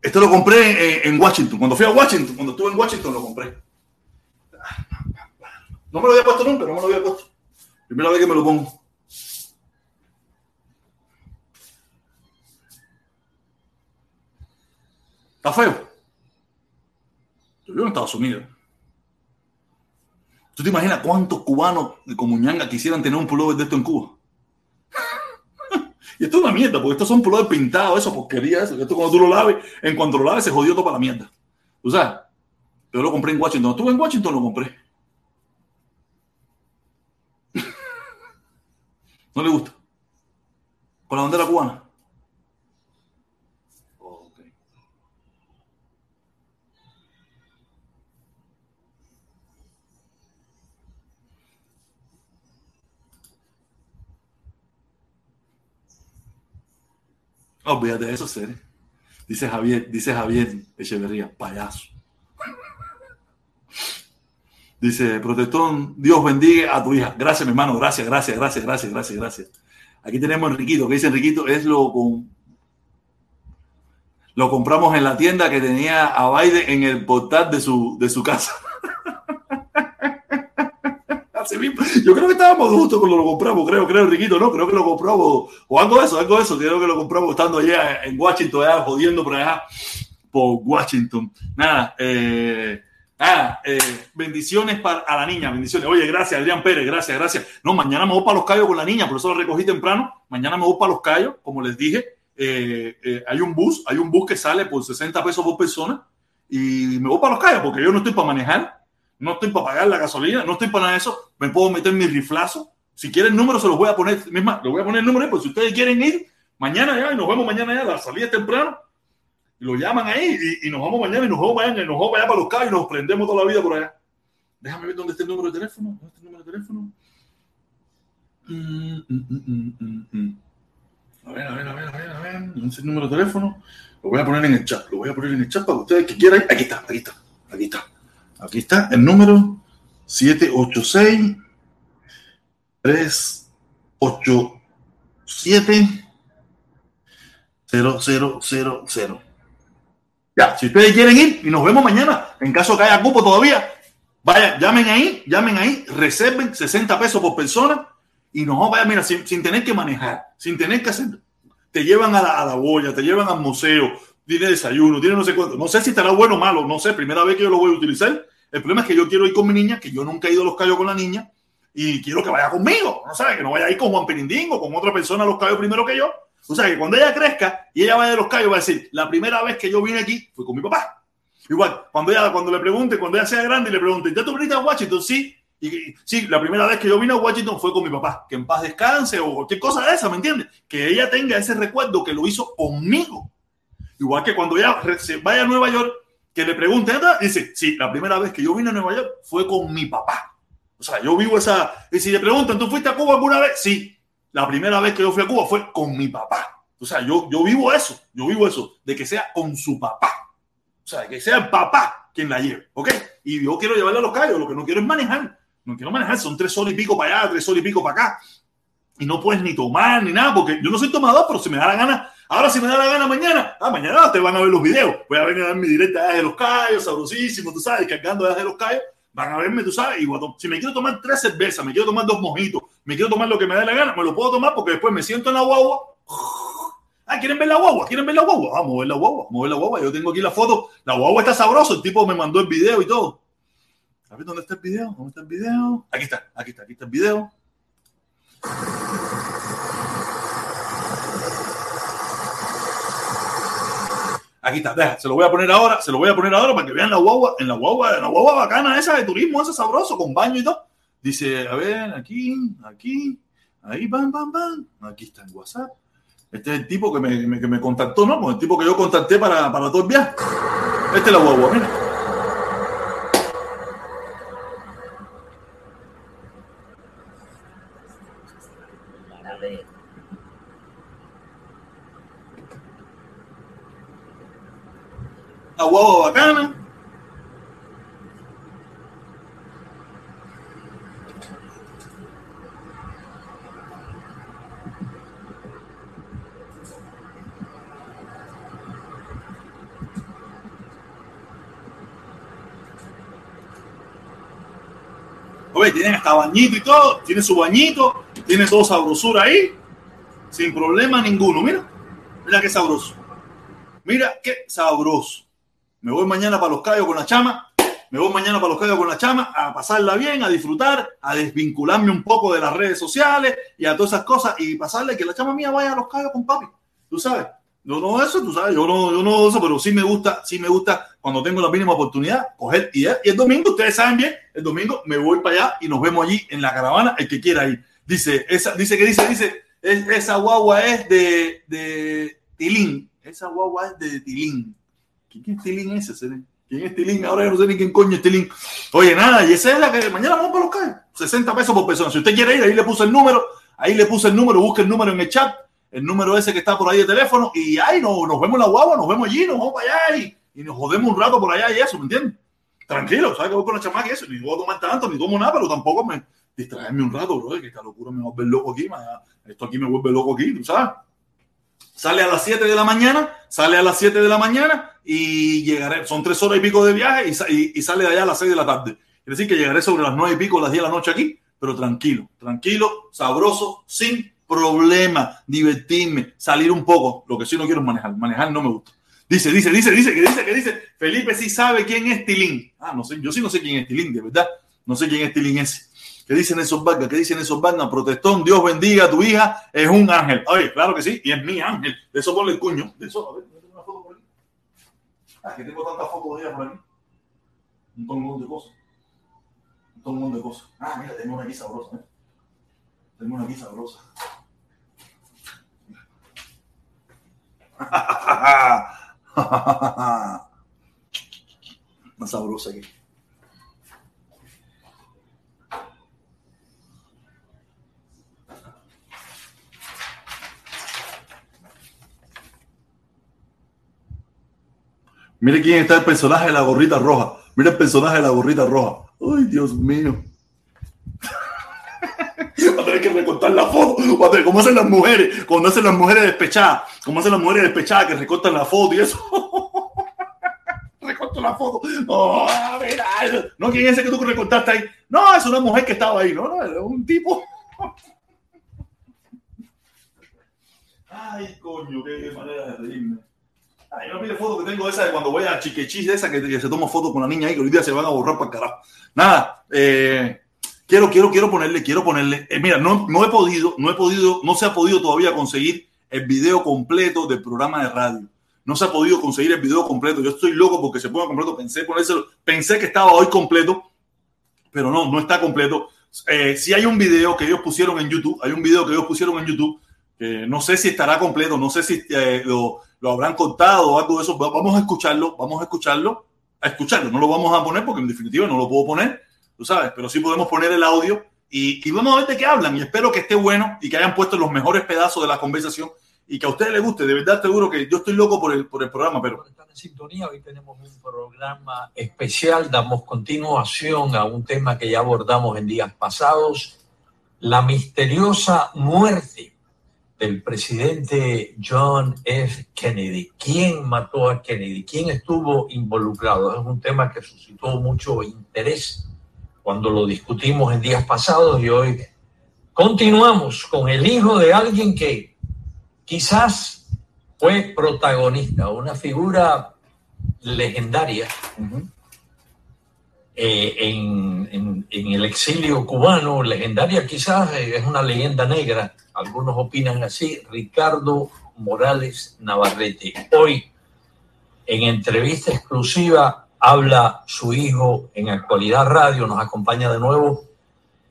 Esto lo compré en, Washington. Cuando fui a Washington, cuando estuve en Washington, lo compré. No me lo había puesto nunca, no me lo había puesto. Primera vez que me lo pongo. ¿Está feo? Vivo en Estados Unidos. ¿Tú te imaginas cuántos cubanos de Comuñanga quisieran tener un pullover de esto en Cuba? y esto es una mierda, porque estos son pullovers pintados, eso, porquería, eso. Esto cuando tú lo laves, en cuanto lo laves se jodió todo para la mierda. ¿Tú sabes? Yo lo compré en Washington. Estuve en Washington, lo compré. ¿No le gusta? Con la bandera cubana. Olvídate de eso, Cere. Dice Javier, dice Javier Echeverría, payaso. Dice, protestón, Dios bendiga a tu hija. Gracias, mi hermano, gracias, gracias, gracias, gracias, gracias, gracias. Aquí tenemos a Enriquito, que dice Enriquito, es lo con... Lo compramos en la tienda que tenía a Biden en el portal de su, de su casa. Mismo. Yo creo que estábamos justo cuando lo compramos, creo, creo, Enriquito, ¿no? Creo que lo compramos, o algo de eso, algo de eso, creo que lo compramos estando allá en Washington, allá jodiendo por allá, por Washington. Nada, eh, eh, bendiciones para a la niña, bendiciones. Oye, gracias, Adrián Pérez, gracias, gracias. No, mañana me voy para los callos con la niña, por eso lo recogí temprano. Mañana me voy para los callos, como les dije. Eh, eh, hay un bus, hay un bus que sale por 60 pesos por persona y me voy para los callos porque yo no estoy para manejar, no estoy para pagar la gasolina, no estoy para nada de eso. Me puedo meter mi riflazo. Si quieren número, se los voy a poner, misma, les voy a poner el número, pues si ustedes quieren ir, mañana ya, y nos vemos mañana ya, la salida es temprano lo llaman ahí y, nos vamos mañana y nos vamos mañana y nos vamos allá para los callos y nos prendemos toda la vida por allá. Déjame ver dónde está el número de teléfono. ¿Dónde está el número de teléfono? Mm, mm, mm, a ver, a ver, a ver, a ver, a ver. ¿Dónde está el número de teléfono? Lo voy a poner en el chat. Lo voy a poner en el chat para ustedes que quieran. Aquí está, aquí está, aquí está. Aquí está el número 786 387 0000. Ya, si ustedes quieren ir y nos vemos mañana, en caso que haya cupo todavía, vaya, llamen ahí, llamen ahí, reserven 60 pesos por persona y nos vamos, vaya, mira, sin, tener que manejar, sin tener que hacer, te llevan a la, a la boya, te llevan al museo, tiene desayuno, tiene no sé cuánto, no sé si estará bueno o malo, no sé, primera vez que yo lo voy a utilizar. El problema es que yo quiero ir con mi niña, que yo nunca he ido a los callos con la niña, y quiero que vaya conmigo, no sabes, que no vaya a ir con Juan Pirindingo, con otra persona a los callos primero que yo, o sea, que cuando ella crezca y ella vaya de los callos, va a decir, la primera vez que yo vine aquí fue con mi papá. Igual, cuando ella, cuando le pregunte, cuando ella sea grande y le pregunte, ¿ya tú viniste a Washington? Sí. Y, sí, la primera vez que yo vine a Washington fue con mi papá. Que en paz descanse o cualquier cosa de esa, ¿me entiendes? Que ella tenga ese recuerdo que lo hizo conmigo. Igual que cuando ella vaya a Nueva York, que le pregunte, dice, sí, la primera vez que yo vine a Nueva York fue con mi papá. O sea, yo vivo esa... Y si le preguntan, ¿tú fuiste a Cuba alguna vez? Sí. La primera vez que yo fui a Cuba fue con mi papá. O sea, yo, yo vivo eso, yo vivo eso, de que sea con su papá. O sea, que sea el papá quien la lleve, ¿ok? Y yo quiero llevarla a los callos, lo que no quiero es manejar. No quiero manejar, son tres horas y pico para allá, tres horas y pico para acá. Y no puedes ni tomar ni nada, porque yo no soy tomador, pero si me da la gana, ahora si me da la gana mañana, ah, mañana te van a ver los videos. Voy a venir a dar mi directa de los callos, sabrosísimo, tú sabes, cargando de los callos van a verme, tú sabes, y si me quiero tomar tres cervezas, me quiero tomar dos mojitos, me quiero tomar lo que me dé la gana, me lo puedo tomar porque después me siento en la guagua. Ah, ¿quieren ver la guagua? ¿Quieren ver la guagua? Vamos a ver la guagua, vamos a ver la guagua. Yo tengo aquí la foto. La guagua está sabrosa, el tipo me mandó el video y todo. A ver dónde está el video, dónde está el video. Aquí está, aquí está, aquí está el video. Aquí está, se lo voy a poner ahora, se lo voy a poner ahora para que vean la guagua, en la guagua, en la guagua bacana esa de turismo, esa sabroso, con baño y todo. Dice, a ver, aquí, aquí, ahí, bam, bam, bam. Aquí está en WhatsApp. Este es el tipo que me, que me contactó, ¿no? Pues el tipo que yo contacté para, para todo el viaje. Este es la guagua, mira. La guagua bacana. Oye, tienen hasta bañito y todo, tiene su bañito, tiene todo sabrosura ahí, sin problema ninguno. Mira, mira qué sabroso. Mira qué sabroso. Me voy mañana para los callos con la chama. Me voy mañana para los callos con la chama a pasarla bien, a disfrutar, a desvincularme un poco de las redes sociales y a todas esas cosas y pasarle que la chama mía vaya a los callos con papi. Tú sabes. Yo no eso, tú sabes, yo no, yo no eso, pero sí me gusta, sí me gusta cuando tengo la mínima oportunidad coger y, y el domingo, ustedes saben bien, el domingo me voy para allá y nos vemos allí en la caravana, el que quiera ir. Dice, esa, dice que dice, dice, esa guagua es de, de Tilín, esa guagua es de Tilín. ¿Quién es Tilín ese? ¿Quién es Tilín? Ahora yo no sé ni quién coño es Tilín. Oye, nada, y esa es la que mañana vamos para los calles. 60 pesos por persona. Si usted quiere ir, ahí le puse el número, ahí le puse el número, busque el número en el chat el número ese que está por ahí de teléfono y ahí nos, nos vemos en la guagua, nos vemos allí, nos vamos para allá y, y nos jodemos un rato por allá y eso, ¿me entiendes? Tranquilo, ¿sabes que voy con la chamaca y eso? Ni voy a tomar tanto, ni tomo nada, pero tampoco me distraerme un rato, bro, que esta locura me volver loco aquí, esto aquí me vuelve loco aquí, ¿tú sabes? Sale a las 7 de la mañana, sale a las 7 de la mañana y llegaré, son tres horas y pico de viaje y, sa- y- y sale de allá a las 6 de la tarde. Quiere decir que llegaré sobre las 9 y pico, las 10 de la noche aquí, pero tranquilo, tranquilo, sabroso, sin problema, divertirme, salir un poco. Lo que sí no quiero es manejar, manejar no me gusta. Dice, dice, dice, dice, que dice, que dice, Felipe sí sabe quién es Tilín. Ah, no sé, yo sí no sé quién es Tilín, de verdad. No sé quién es Tilín ese. ¿Qué dicen esos Vargas? ¿Qué dicen esos Vargas? Protestón, Dios bendiga a tu hija, es un ángel. Oye, claro que sí, y es mi ángel. De eso ponle el cuño. De eso, a ver, ¿no tengo una foto por aquí? Ah, que tengo tantas fotos de ella por aquí. Un montón de cosas. Un montón de cosas. Ah, mira, tengo una aquí sabrosa. ¿eh? Tengo una aquí sabrosa. Más sabrosa aquí. Mire quién está el personaje de la gorrita roja. Mira el personaje de la gorrita roja. Ay, Dios mío. Va a tener que recortar la foto. Va hacen las mujeres, cuando hacen las mujeres despechadas. Como hacen las mujeres despechadas que recortan la foto y eso. Recorto la foto. Oh, mira. No, ¿quién es ese que tú recortaste ahí? No, es una mujer que estaba ahí. No, no, es un tipo. Ay, coño, qué manera de reírme. Ay, no pide foto que tengo esa de cuando voy a Chiquechis, de esa que, se toma foto con la niña ahí, que hoy día se van a borrar para el carajo. Nada, eh, quiero, quiero, quiero ponerle, quiero ponerle. eh, mira, no, no he podido, no he podido, no se ha podido todavía conseguir el video completo del programa de radio. No se ha podido conseguir el video completo. Yo estoy loco porque se ponga completo. Pensé ponérselo, pensé que estaba hoy completo, pero no, no está completo. Eh, si hay un video que ellos pusieron en YouTube, hay un video que ellos pusieron en YouTube, no sé si estará completo, no sé si eh, lo, lo habrán cortado o algo de eso. Va- Vamos a escucharlo, vamos a escucharlo, a escucharlo. No lo vamos a poner porque en definitiva no lo puedo poner, tú sabes, pero sí podemos poner el audio y, y vamos a ver de qué hablan. Y espero que esté bueno y que hayan puesto los mejores pedazos de la conversación y que a ustedes les guste. De verdad, seguro que yo estoy loco por el, por el programa, pero estar en sintonía, hoy tenemos un programa especial, damos continuación a un tema que ya abordamos en días pasados, la misteriosa muerte del presidente John F. Kennedy. ¿Quién mató a Kennedy? ¿Quién estuvo involucrado? Es un tema que suscitó mucho interés cuando lo discutimos en días pasados y hoy continuamos con el hijo de alguien que quizás fue protagonista, una figura legendaria eh, en, en- en el exilio cubano, legendaria quizás eh, es una leyenda negra, algunos opinan así, Ricardo Morales Navarrete. Hoy, en entrevista exclusiva, habla su hijo en Actualidad Radio, nos acompaña de nuevo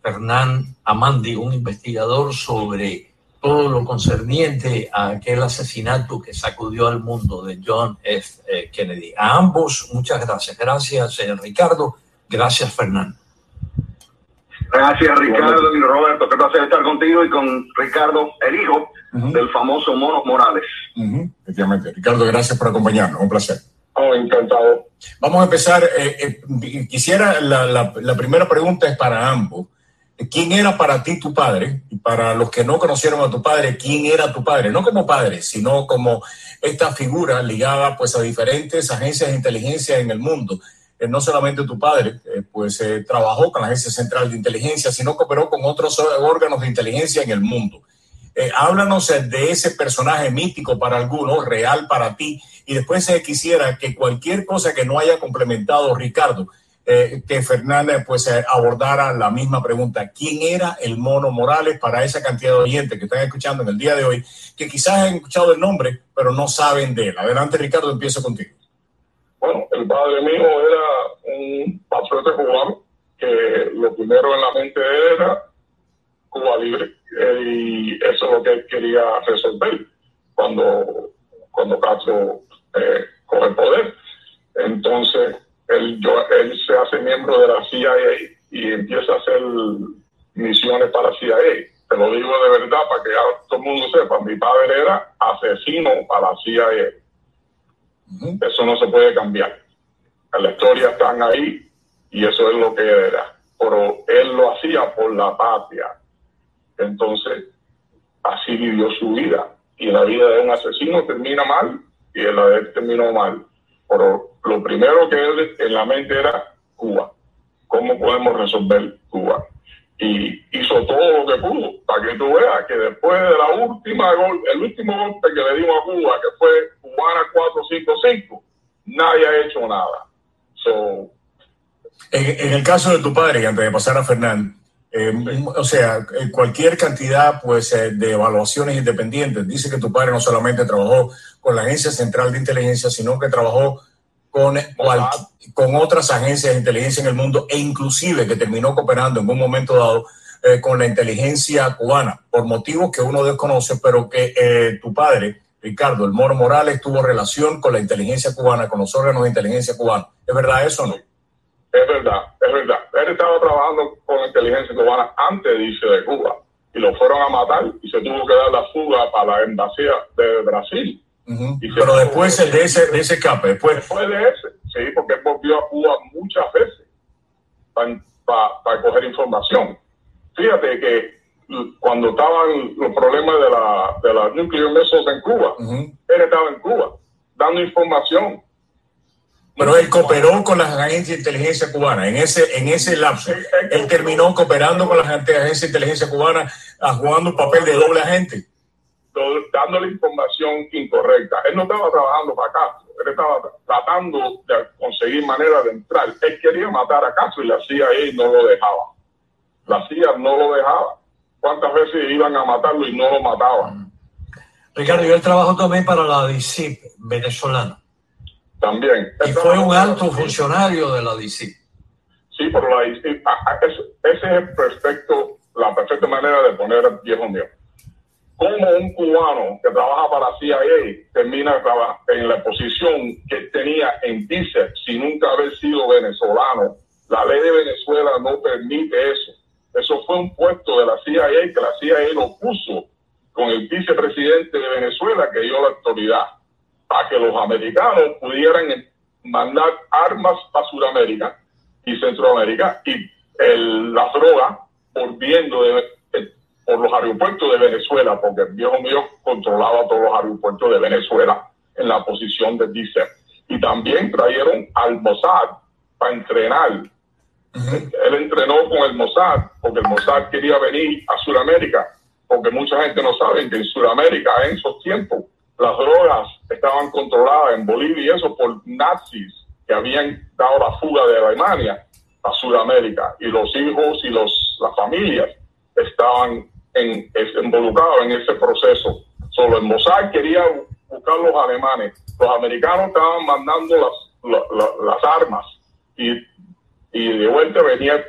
Fernán Amandi, un investigador sobre todo lo concerniente a aquel asesinato que sacudió al mundo de John F. Kennedy. A ambos, muchas gracias. Gracias, Ricardo. Gracias, Fernán. Gracias, Ricardo y Roberto. Qué placer estar contigo y con Ricardo, el hijo del famoso Mono Morales. Efectivamente. Ricardo, gracias por acompañarnos. Un placer. Oh, encantado. Vamos a empezar. eh, eh, quisiera, la, la- la primera pregunta es para ambos. ¿Quién era para ti tu padre? Y para los que no conocieron a tu padre, ¿quién era tu padre? No como padre, sino como esta figura ligada pues a diferentes agencias de inteligencia en el mundo. Eh, no solamente tu padre, eh, pues eh, trabajó con la Agencia Central de Inteligencia, sino cooperó con otros órganos de inteligencia en el mundo. Eh, háblanos de ese personaje mítico para algunos, real para ti, y después quisiera que cualquier cosa que no haya complementado Ricardo, que Fernández pues abordara la misma pregunta. ¿Quién era el mono Morales para esa cantidad de oyentes que están escuchando en el día de hoy, que quizás han escuchado el nombre, pero no saben de él? Adelante, Ricardo, empiezo contigo. Bueno, el padre mío era un patriota cubano que lo primero en la mente era Cuba libre eh, y eso es lo que él quería resolver cuando, cuando Castro eh, coge el poder. Entonces, él, yo, él se hace miembro de la CIA y empieza a hacer misiones para CIA. Te lo digo de verdad para que todo el mundo sepa. Mi padre asesino a la CIA. Eso no se puede cambiar. La historia están ahí y eso es lo que era. Pero él lo hacía por la patria. Entonces, así vivió su vida. Y la vida de un asesino termina mal y la de él terminó mal. Pero lo primero que él en la mente era Cuba. ¿Cómo podemos resolver Cuba? Y hizo todo lo que pudo, para que tú veas que después de la última gol, el último golpe que le dimos a Cuba, que fue Cubana 455, nadie ha hecho nada. So, En, en el caso de tu padre, y antes de pasar a Fernán, eh, o sea, eh, cualquier cantidad pues, eh, de evaluaciones independientes dice que tu padre no solamente trabajó con la Agencia Central de Inteligencia, sino que trabajó con, cual- con otras agencias de inteligencia en el mundo e inclusive que terminó cooperando en un momento dado eh, con la inteligencia cubana, por motivos que uno desconoce, pero que eh, tu padre, Ricardo, el Moro Morales, tuvo relación con la inteligencia cubana, con los órganos de inteligencia cubana. ¿Es verdad eso o no? es verdad, es verdad. Él estaba trabajando con la inteligencia cubana antes de irse de Cuba y lo fueron a matar y se tuvo que dar la fuga para la embajada de Brasil. Y Pero después de ese, de ese escape, después, Después de ese, sí, porque él volvió a Cuba muchas veces para coger información. Fíjate que cuando estaban los problemas de la, de la nuclear missiles en Cuba, él estaba en Cuba dando información. pero él cooperó con las agencias de inteligencia cubana. En ese, en ese lapso, él terminó cooperando con las agencias de inteligencia cubana, jugando un papel de doble agente. Do- dándole información incorrecta. Él no estaba trabajando para Castro, él estaba tra- tratando de conseguir manera de entrar. Él quería matar a Castro y la CIA no lo dejaba. La CIA no lo dejaba. ¿Cuántas veces iban a matarlo y no lo mataban? Ricardo, yo trabajó también para la DICIP venezolana También. y fue un alto funcionario de la DICIP. Sí, pero la, y- a- a- ese, es el perfecto, la perfecta manera de poner al viejo mío. Como un cubano que trabaja para CIA termina en la posición que tenía en DICEP sin nunca haber sido venezolano. La ley de Venezuela no permite eso. Eso fue un puesto de la CIA que la CIA lo puso con el vicepresidente de Venezuela que dio la autoridad para que los americanos pudieran mandar armas para Sudamérica y Centroamérica y el, la droga volviendo de- por los aeropuertos de Venezuela, porque el viejo mío controlaba todos los aeropuertos de Venezuela en la posición de DICEP. Y también trajeron al Mossad para entrenar. Él entrenó con el Mossad, porque el Mossad quería venir a Sudamérica, porque mucha gente no sabe que en Sudamérica en esos tiempos las drogas estaban controladas en Bolivia y eso por nazis que habían dado la fuga de Alemania a Sudamérica y los hijos y los las familias estaban en, es- involucrados en ese proceso. Solo el Mossad quería buscar los alemanes, los americanos estaban mandando las, la- la- las armas y, y de vuelta venía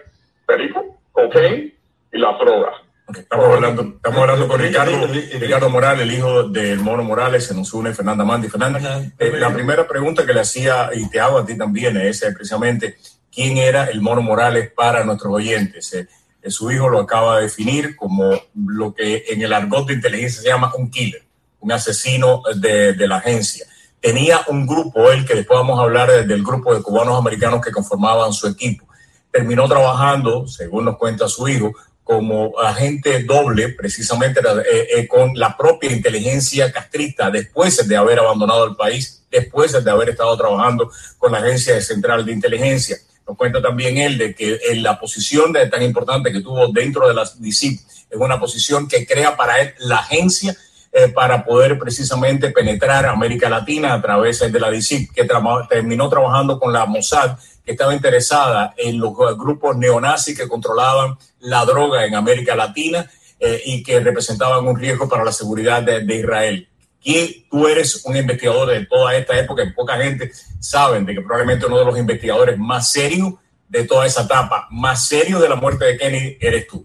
perico, cocaine y las drogas. Ok, Estamos hablando, estamos hablando con Ricardo, Ricardo Morales, el hijo del Mono Morales, se nos une Fernanda Mandi. Fernanda, eh, la primera pregunta que le hacía, y te hago a ti también, es precisamente quién era el Mono Morales para nuestros oyentes. Eh, su hijo lo acaba de definir como lo que en el argot de inteligencia se llama un killer, un asesino de, de la agencia. Tenía un grupo, él, que después vamos a hablar de- del grupo de cubanos americanos que conformaban su equipo. Terminó trabajando, según nos cuenta su hijo, como agente doble, precisamente eh, eh, con la propia inteligencia castrista, después de haber abandonado el país, después de haber estado trabajando con la Agencia Central de Inteligencia. Nos cuenta también él de que en la posición de, tan importante que tuvo dentro de la DICIP es una posición que crea para él la agencia eh, para poder precisamente penetrar América Latina a través de la DICIP, que traba- terminó trabajando con la Mossad, que estaba interesada en los eh, grupos neonazis que controlaban la droga en América Latina eh, y que representaban un riesgo para la seguridad de, de Israel. Y tú eres un investigador de toda esta época y poca gente saben de que probablemente uno de los investigadores más serios de toda esa etapa, más serio de la muerte de Kennedy, eres tú.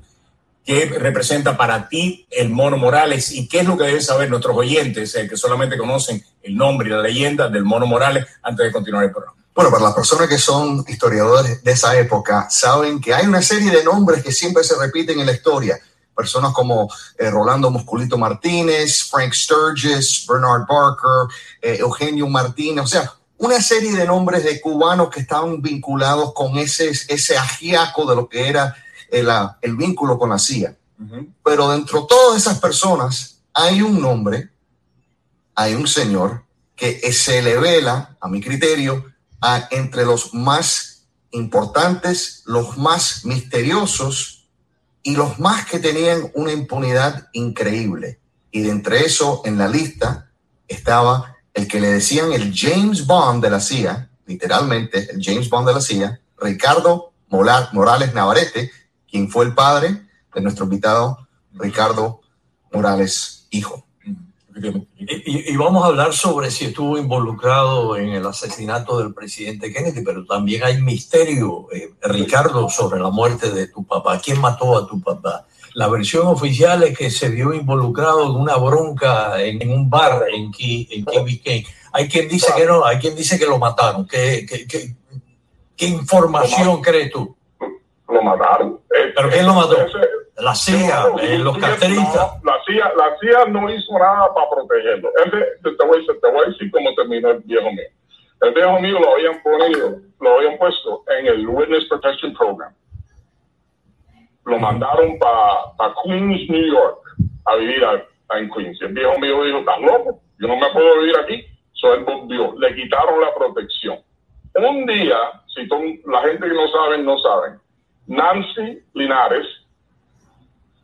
¿Qué representa para ti el Mono Morales y qué es lo que deben saber nuestros oyentes eh, que solamente conocen el nombre y la leyenda del Mono Morales antes de continuar el programa? Bueno, para las personas que son historiadores de esa época, saben que hay una serie de nombres que siempre se repiten en la historia, personas como eh, Rolando Musculito Martínez, Frank Sturgis, Bernard Barker, eh, Eugenio Martínez, o sea, una serie de nombres de cubanos que estaban vinculados con ese, ese ajiaco de lo que era el, ah, el vínculo con la CIA. Pero dentro de todas esas personas hay un nombre, hay un señor que se le vela, a mi criterio, a, entre los más importantes, los más misteriosos y los más que tenían una impunidad increíble. Y de entre eso, en la lista, estaba el que le decían el James Bond de la CIA, literalmente el James Bond de la CIA, Ricardo Morales Navarrete, quien fue el padre de nuestro invitado Ricardo Morales, hijo. Y, y- vamos a hablar sobre si estuvo involucrado en el asesinato del presidente Kennedy, pero también hay misterio, eh, Ricardo, sobre la muerte de tu papá. ¿Quién mató a tu papá? La versión oficial es que se vio involucrado en una bronca en, en un bar en Key, en Key Biscayne. Hay quien dice que no, hay quien dice que lo mataron. ¿Qué, qué, qué- qué información crees tú? Lo mataron. ¿Pero quién lo mató? La CIA, No, eh, los carteristas. no, la, CIA, la CIA no hizo nada para protegerlo. Ese- te, te voy a decir, te voy a decir cómo terminó el viejo mío. El viejo mío lo habían ponido, lo habían puesto en el Witness Protection Program. Lo mandaron para Queens, New York, a vivir a- a en Queens. Y el viejo mío dijo, estás loco, yo no me puedo vivir aquí. So él volvió, le quitaron la protección. Un día, si son- la gente que no saben, no saben, Nancy Linares,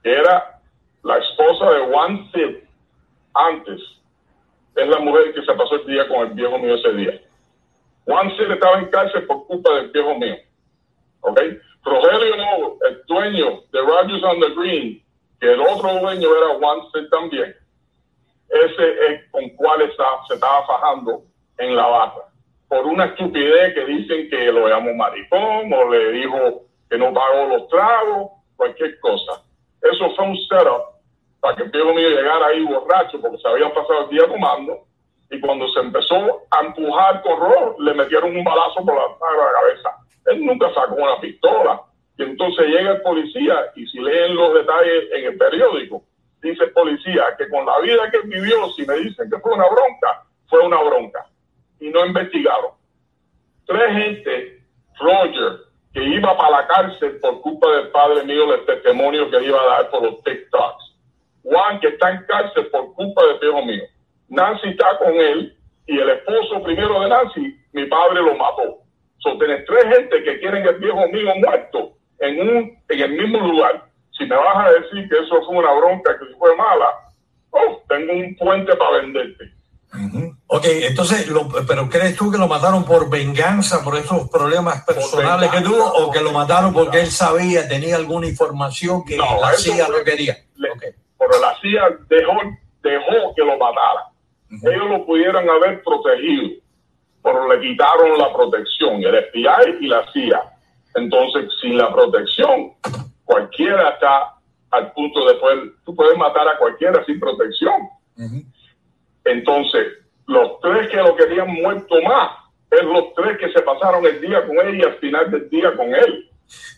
era la esposa de Juan Cid antes, es la mujer que se pasó el día con el viejo mío ese día. Juan Cid estaba en cárcel por culpa del viejo mío. ¿Ok? Rogelio Novo, el dueño de Rogers on the Green, que el otro dueño era Juan Cid también, ese es con cual está, se estaba fajando en la barra. Por una estupidez que dicen que lo llamó maricón o le dijo que no pagó los tragos, cualquier cosa. Eso fue un setup para que el viejo mío llegara ahí borracho porque se habían pasado el día tomando y cuando se empezó a empujar con Ro, le metieron un balazo por la, por la cabeza. Él nunca sacó una pistola. Y entonces llega el policía y si leen los detalles en el periódico, dice el policía que con la vida que vivió, si me dicen que fue una bronca, fue una bronca. Y no investigaron. Tres gente, Roger, que iba para la cárcel por culpa del padre mío, del testimonio que iba a dar por los TikToks. Juan, que está en cárcel por culpa del viejo mío. Nancy está con él y el esposo primero de Nancy, mi padre lo mató. So, tenés tres gente que quieren el viejo mío muerto en, un, en el mismo lugar. Si me vas a decir que eso fue una bronca que fue mala, oh, tengo un puente para venderte. Ok, entonces, lo- ¿pero crees tú que lo mataron por venganza, por esos problemas personales que tuvo, o que lo mataron porque él sabía, tenía alguna información que No, la CIA no quería? Le- Ok. Pero la CIA dejó, dejó que lo matara. Ellos lo pudieran haber protegido, pero le quitaron la protección, el FBI y la CIA. Entonces, sin la protección, cualquiera está al punto de poder, tú puedes matar a cualquiera sin protección. Entonces, los tres que lo querían muerto más, es los tres que se pasaron el día con él y al final del día con él.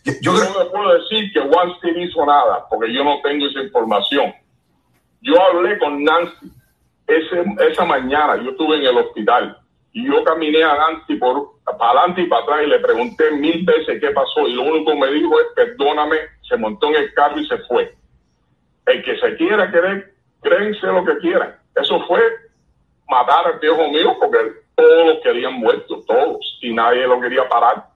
Yo, Yo yo creo, no le puedo decir que Juan Steve hizo nada, porque yo no tengo esa información. Yo hablé con Nancy ese, esa mañana, yo estuve en el hospital y yo caminé a Nancy por para adelante y para atrás y le pregunté mil veces qué pasó y lo único que me dijo es perdóname, se montó en el carro y se fue. El que se quiera querer, créense lo que quieran. Eso fue matar al viejo mío porque todos lo querían muerto, todos, y nadie lo quería parar.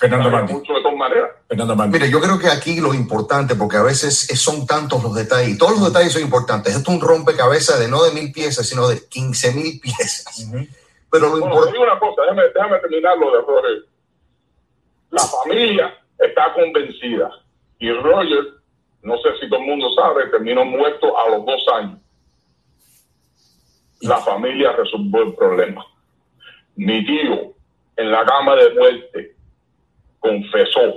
Fernando Había Martí. mucho de todas maneras. Fernando Martí. mire, yo creo que aquí lo importante, porque a veces es- son tantos los detalles, y todos los detalles son importantes. Esto es un rompecabezas de no de mil piezas, sino de 15 mil piezas. Pero lo Bueno, te importante, digo una cosa, déjame, déjame terminar lo de Roger. La familia está convencida y Roger, no sé si todo el mundo sabe, terminó muerto a los dos años. La familia resolvió el problema. Mi tío, en la cama de muerte, confesó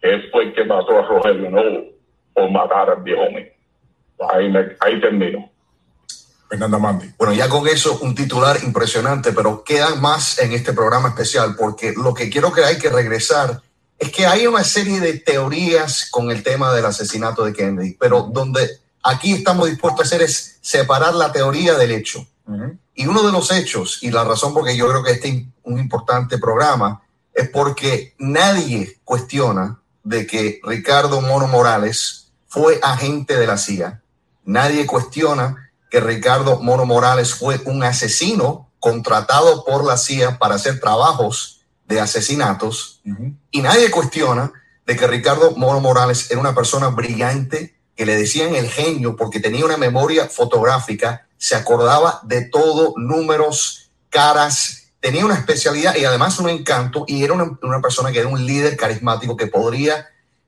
que él fue el que mató a Rogelio Novo por matar al viejo mío. Ahí, me- ahí termino. Fernando Martí. bueno, ya con eso un titular impresionante, pero queda más en este programa especial, porque lo que quiero que hay que regresar es que hay una serie de teorías con el tema del asesinato de Kennedy, pero donde aquí estamos dispuestos a hacer es separar la teoría del hecho. Y uno de los hechos, y la razón por que yo creo que este es un importante programa, es porque nadie cuestiona de que Ricardo Mono Morales fue agente de la CIA. Nadie cuestiona que Ricardo Mono Morales fue un asesino contratado por la CIA para hacer trabajos de asesinatos. Y nadie cuestiona de que Ricardo Mono Morales era una persona brillante, que le decían el genio porque tenía una memoria fotográfica, se acordaba de todo, números, caras, tenía una especialidad y además un encanto y era una, una persona que era un líder carismático que podría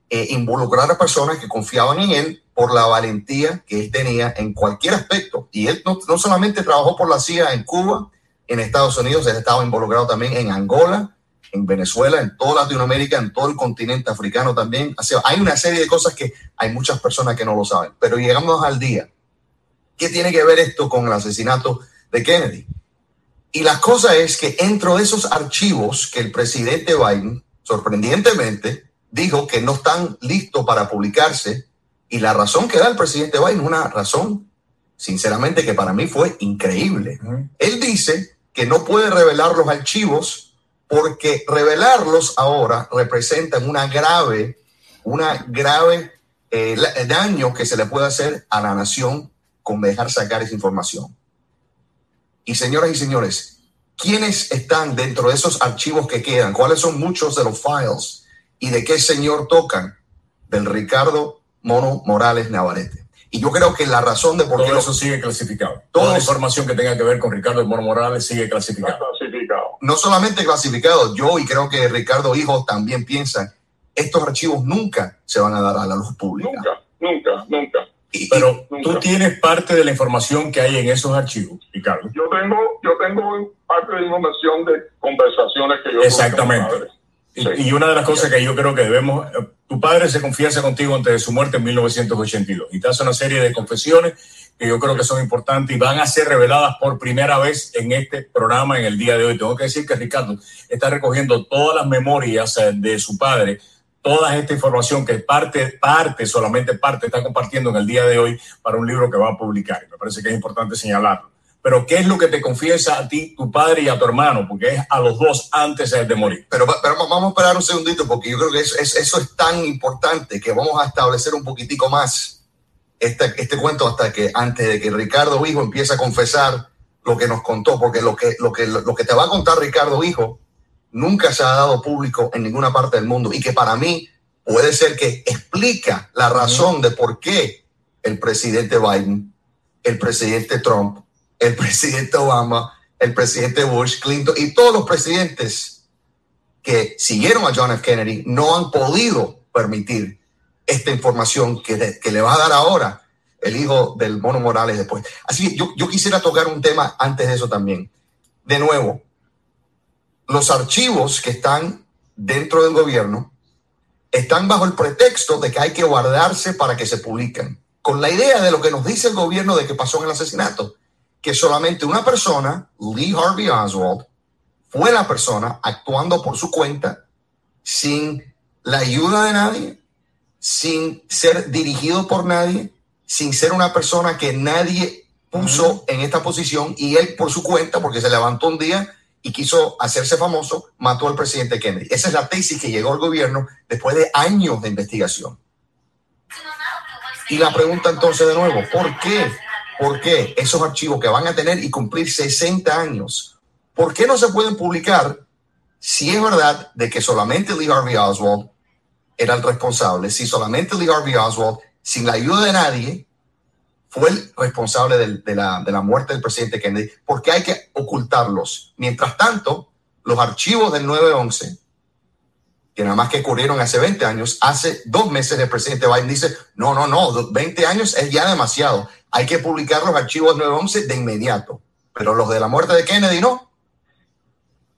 eh, involucrar a personas que confiaban en él por la valentía que él tenía en cualquier aspecto. Y él no, no solamente trabajó por la CIA en Cuba, en Estados Unidos, él estaba involucrado también en Angola, en Venezuela, en toda Latinoamérica, en todo el continente africano también. O sea, hay una serie de cosas que hay muchas personas que no lo saben. Pero llegamos al día. ¿Qué tiene que ver esto con el asesinato de Kennedy? Y la cosa es que dentro de esos archivos que el presidente Biden, sorprendentemente, dijo que no están listos para publicarse, y la razón que da el presidente Biden una razón, sinceramente, que para mí fue increíble. Él dice que no puede revelar los archivos porque revelarlos ahora representan una grave, una grave eh, daño que se le puede hacer a la nación con dejar sacar esa información. Y señoras y señores, ¿quiénes están dentro de esos archivos que quedan? ¿Cuáles son muchos de los files? ¿Y de qué señor tocan? Del Ricardo Mono Morales Navarrete. Y yo creo que la razón de por Todo qué eso sigue clasificado. Toda la información que tenga que ver con Ricardo Mono Morales sigue clasificada. No solamente clasificado, yo y creo que Ricardo Hijo también piensan, estos archivos nunca se van a dar a la luz pública. Nunca, nunca, nunca. Y- Pero Nunca. tú tienes parte de la información que hay en esos archivos, Ricardo. Yo tengo, yo tengo parte de información de conversaciones que yo con Exactamente. Sí. y una de las cosas que yo creo que debemos, eh, tu padre se confiesa contigo antes de su muerte en 1982 y te hace una serie de confesiones que yo creo que son importantes y van a ser reveladas por primera vez en este programa en el día de hoy. Tengo que decir que Ricardo está recogiendo todas las memorias eh, de su padre, toda esta información que parte, parte, solamente parte, está compartiendo en el día de hoy para un libro que va a publicar. Me parece que es importante señalarlo. Pero ¿qué es lo que te confiesa a ti, tu padre y a tu hermano? Porque es a los dos antes de morir. Pero, pero vamos a esperar un segundito porque yo creo que eso, es- eso es tan importante que vamos a establecer un poquitico más este, este cuento hasta que antes de que Ricardo Hijo empiece a confesar lo que nos contó, porque lo que, lo que, lo que te va a contar Ricardo Hijo nunca se ha dado público en ninguna parte del mundo y que para mí puede ser que explica la razón de por qué el presidente Biden, el presidente Trump, el presidente Obama, el presidente Bush, Clinton y todos los presidentes que siguieron a John F. Kennedy no han podido permitir esta información que, que le va a dar ahora el hijo del Mono Morales después. Así que yo, yo quisiera tocar un tema antes de eso también. De nuevo, los archivos que están dentro del gobierno están bajo el pretexto de que hay que guardarse para que se publiquen, con la idea de lo que nos dice el gobierno de que pasó en el asesinato, que solamente una persona, Lee Harvey Oswald, fue la persona actuando por su cuenta, sin la ayuda de nadie, sin ser dirigido por nadie, sin ser una persona que nadie puso en esta posición y él por su cuenta, porque se levantó un día y quiso hacerse famoso, mató al presidente Kennedy. Esa es la tesis que llegó al gobierno después de años de investigación. Y la pregunta entonces de nuevo, ¿por qué? ¿Por qué esos archivos que van a tener y cumplir 60 años, ¿por qué no se pueden publicar si es verdad de que solamente Lee Harvey Oswald era el responsable, si solamente Lee Harvey Oswald, sin la ayuda de nadie, fue el responsable de, la, de la muerte del presidente Kennedy, porque hay que ocultarlos. Mientras tanto, los archivos del 9-11, que nada más que ocurrieron hace 20 años, hace dos meses el presidente Biden dice, no, no, no, 20 años es ya demasiado, hay que publicar los archivos del 9-11 de inmediato, pero los de la muerte de Kennedy no.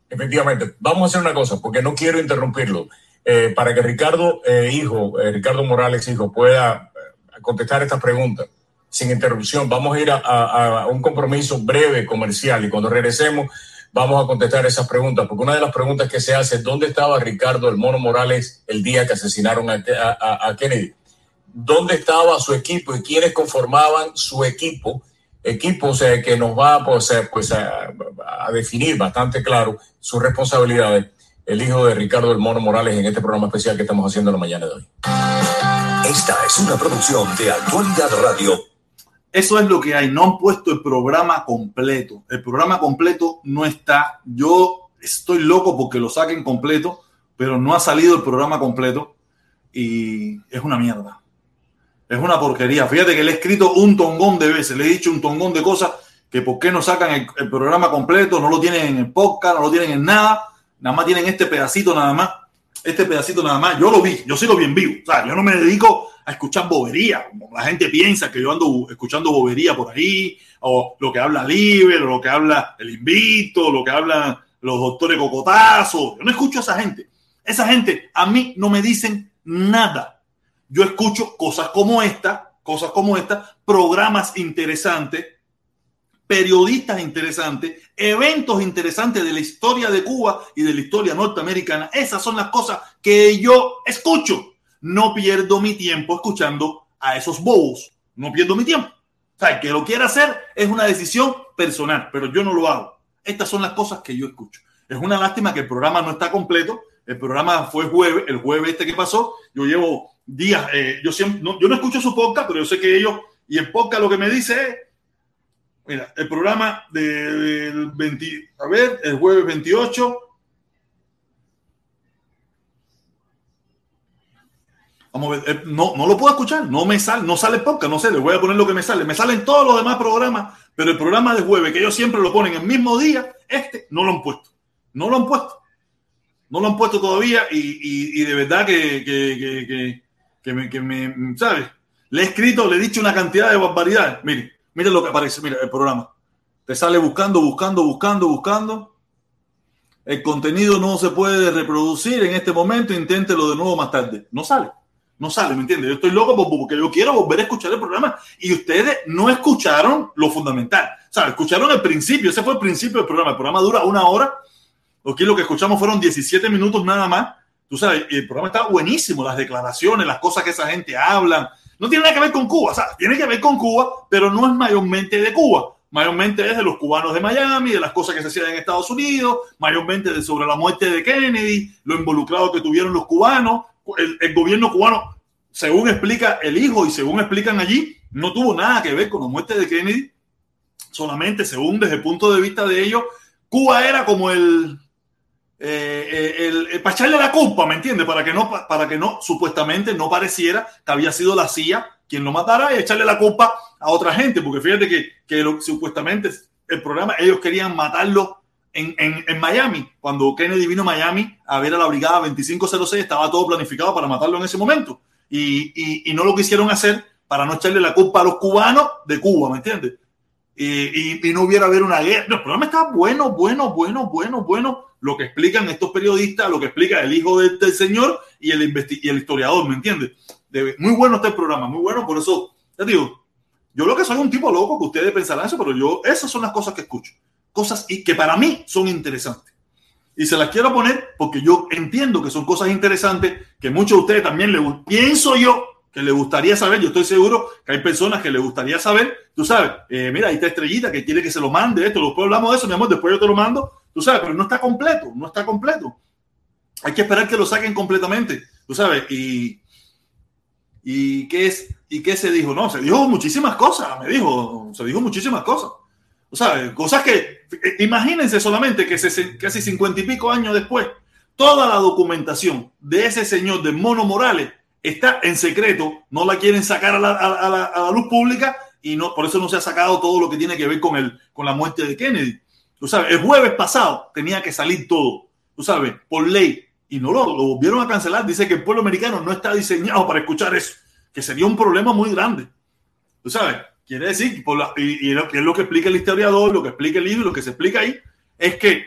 Efectivamente, vamos a hacer una cosa, porque no quiero interrumpirlo, eh, para que Ricardo, eh, hijo, eh, Ricardo Morales, hijo, pueda eh, contestar esta pregunta sin interrupción. Vamos a ir a, a- a un compromiso breve comercial y cuando regresemos vamos a contestar esas preguntas, porque una de las preguntas que se hace es, ¿dónde estaba Ricardo el Mono Morales el día que asesinaron a, a- Kennedy? ¿Dónde estaba su equipo y quiénes conformaban su equipo? Equipo o sea, que nos va pues, pues, a definir bastante claro sus responsabilidades el hijo de Ricardo el Mono Morales en este programa especial que estamos haciendo la mañana de hoy. Esta es una producción de Actualidad Radio. Eso es lo que hay. No han puesto el programa completo. El programa completo no está. Yo estoy loco porque lo saquen completo, pero no ha salido el programa completo y es una mierda. Es una porquería. Fíjate que le he escrito un tongón de veces, le he dicho un tongón de cosas que por qué no sacan el, el programa completo, no lo tienen en el podcast, no lo tienen en nada, nada más tienen este pedacito nada más, este pedacito nada más. Yo lo vi, yo sí lo vi vivo. O sea, yo no me dedico a escuchar bobería. Como la gente piensa que yo ando escuchando bobería por ahí, o lo que habla Libre, o lo que habla el invito, lo que hablan los doctores cocotazos. Yo no escucho a esa gente. Esa gente a mí no me dicen nada. Yo escucho cosas como esta, cosas como esta, programas interesantes, periodistas interesantes, eventos interesantes de la historia de Cuba y de la historia norteamericana. Esas son las cosas que yo escucho. No pierdo mi tiempo escuchando a esos bobos. No pierdo mi tiempo. O sea, el que lo quiera hacer es una decisión personal, pero yo no lo hago. Estas son las cosas que yo escucho. Es una lástima que el programa no está completo. El programa fue jueves, el jueves este que pasó. Yo llevo días, eh, yo siempre, no, yo no escucho su podcast, pero yo sé que ellos, y el podcast lo que me dice es, mira, el programa del 20, a ver, el jueves 28. Vamos a ver, eh, no, no lo puedo escuchar, no me sale, no sale podcast, no sé, les voy a poner lo que me sale. Me salen todos los demás programas, pero el programa de jueves, que ellos siempre lo ponen el mismo día, este no lo han puesto. No lo han puesto. No lo han puesto todavía y, y, de verdad que, que, que, me, que me, ¿sabes? Le he escrito, le he dicho una cantidad de barbaridades. Mire, mire lo que aparece, mira el programa. Te sale buscando, buscando, buscando, buscando. El contenido no se puede reproducir en este momento, inténtelo de nuevo más tarde. No sale, no sale, ¿me entiendes? Yo estoy loco porque yo quiero volver a escuchar el programa y ustedes no escucharon lo fundamental. O sea, escucharon el principio, ese fue el principio del programa. El programa dura una hora. Aquí lo que escuchamos fueron 17 minutos nada más. Tú sabes, el programa está buenísimo, las declaraciones, las cosas que esa gente habla. No tiene nada que ver con Cuba, o sea, tiene que ver con Cuba, pero no es mayormente de Cuba. Mayormente es de los cubanos de Miami, de las cosas que se hacían en Estados Unidos, mayormente de sobre la muerte de Kennedy, lo involucrado que tuvieron los cubanos. El, el gobierno cubano, según explica el hijo y según explican allí, no tuvo nada que ver con la muerte de Kennedy. Solamente, según desde el punto de vista de ellos, Cuba era como el, eh, el, el, para echarle la culpa, ¿me entiendes? Para que no, para que no, supuestamente no pareciera que había sido la CIA quien lo matara y echarle la culpa a otra gente, porque fíjate que, que supuestamente el programa, ellos querían matarlo en, en, en, Miami. Cuando Kennedy vino a Miami a ver a la brigada 2506, estaba todo planificado para matarlo en ese momento. Y, y, no lo quisieron hacer para no echarle la culpa a los cubanos de Cuba, ¿me entiendes? Y, y, no hubiera haber una guerra. El programa está bueno, bueno, bueno, bueno, bueno. Lo que explican estos periodistas, lo que explica el hijo del, señor y el, y el historiador, ¿me entiendes? De, muy bueno está el programa, muy bueno. Por eso, te digo, yo lo que soy un tipo loco que ustedes pensarán eso, pero yo, esas son las cosas que escucho. Cosas y que para mí son interesantes. Y se las quiero poner porque yo entiendo que son cosas interesantes que muchos de ustedes también les pienso yo que le gustaría saber, yo estoy seguro que hay personas que le gustaría saber, tú sabes, eh, mira, ahí está Estrellita que quiere que se lo mande esto, después hablamos de eso, mi amor, después yo te lo mando, tú sabes, pero no está completo, no está completo. Hay que esperar que lo saquen completamente, tú sabes, y, y qué es, y qué se dijo, no, se dijo muchísimas cosas, me dijo, se dijo muchísimas cosas, tú sabes, cosas que, imagínense solamente que se, casi cincuenta y pico años después, toda la documentación de ese señor de Mono Morales está en secreto, no la quieren sacar a la, a la, a la luz pública y no, por eso no se ha sacado todo lo que tiene que ver con, el, con la muerte de Kennedy. Tú sabes, el jueves pasado tenía que salir todo, tú sabes, por ley, y no lo, lo volvieron a cancelar. Dice que el pueblo americano no está diseñado para escuchar eso, que sería un problema muy grande. Tú sabes, quiere decir, por la, y, y es lo que explica el historiador, lo que explica el libro, lo que se explica ahí, es que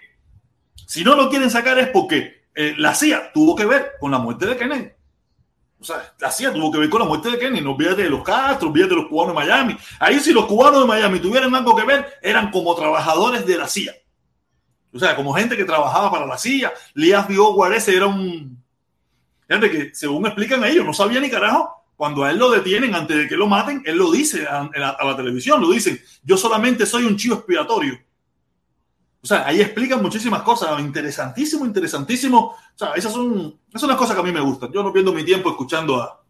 si no lo quieren sacar es porque eh, la CIA tuvo que ver con la muerte de Kennedy. O sea, CIA tuvo que ver con la muerte de Kennedy. No olvídate de los Castro, olvídate de los cubanos de Miami. Ahí si los cubanos de Miami tuvieran algo que ver, eran como trabajadores de la CIA. O sea, como gente que trabajaba para la CIA. Lías Biowar ese era un... Gente que, según explican ellos, no sabía ni carajo. Cuando a él lo detienen antes de que lo maten, él lo dice a, a la televisión, lo dicen, yo solamente soy un chivo expiatorio. O sea, ahí explican muchísimas cosas, interesantísimo, interesantísimo. O sea, esas son, esas son las cosas que a mí me gustan. Yo no pierdo mi tiempo escuchando a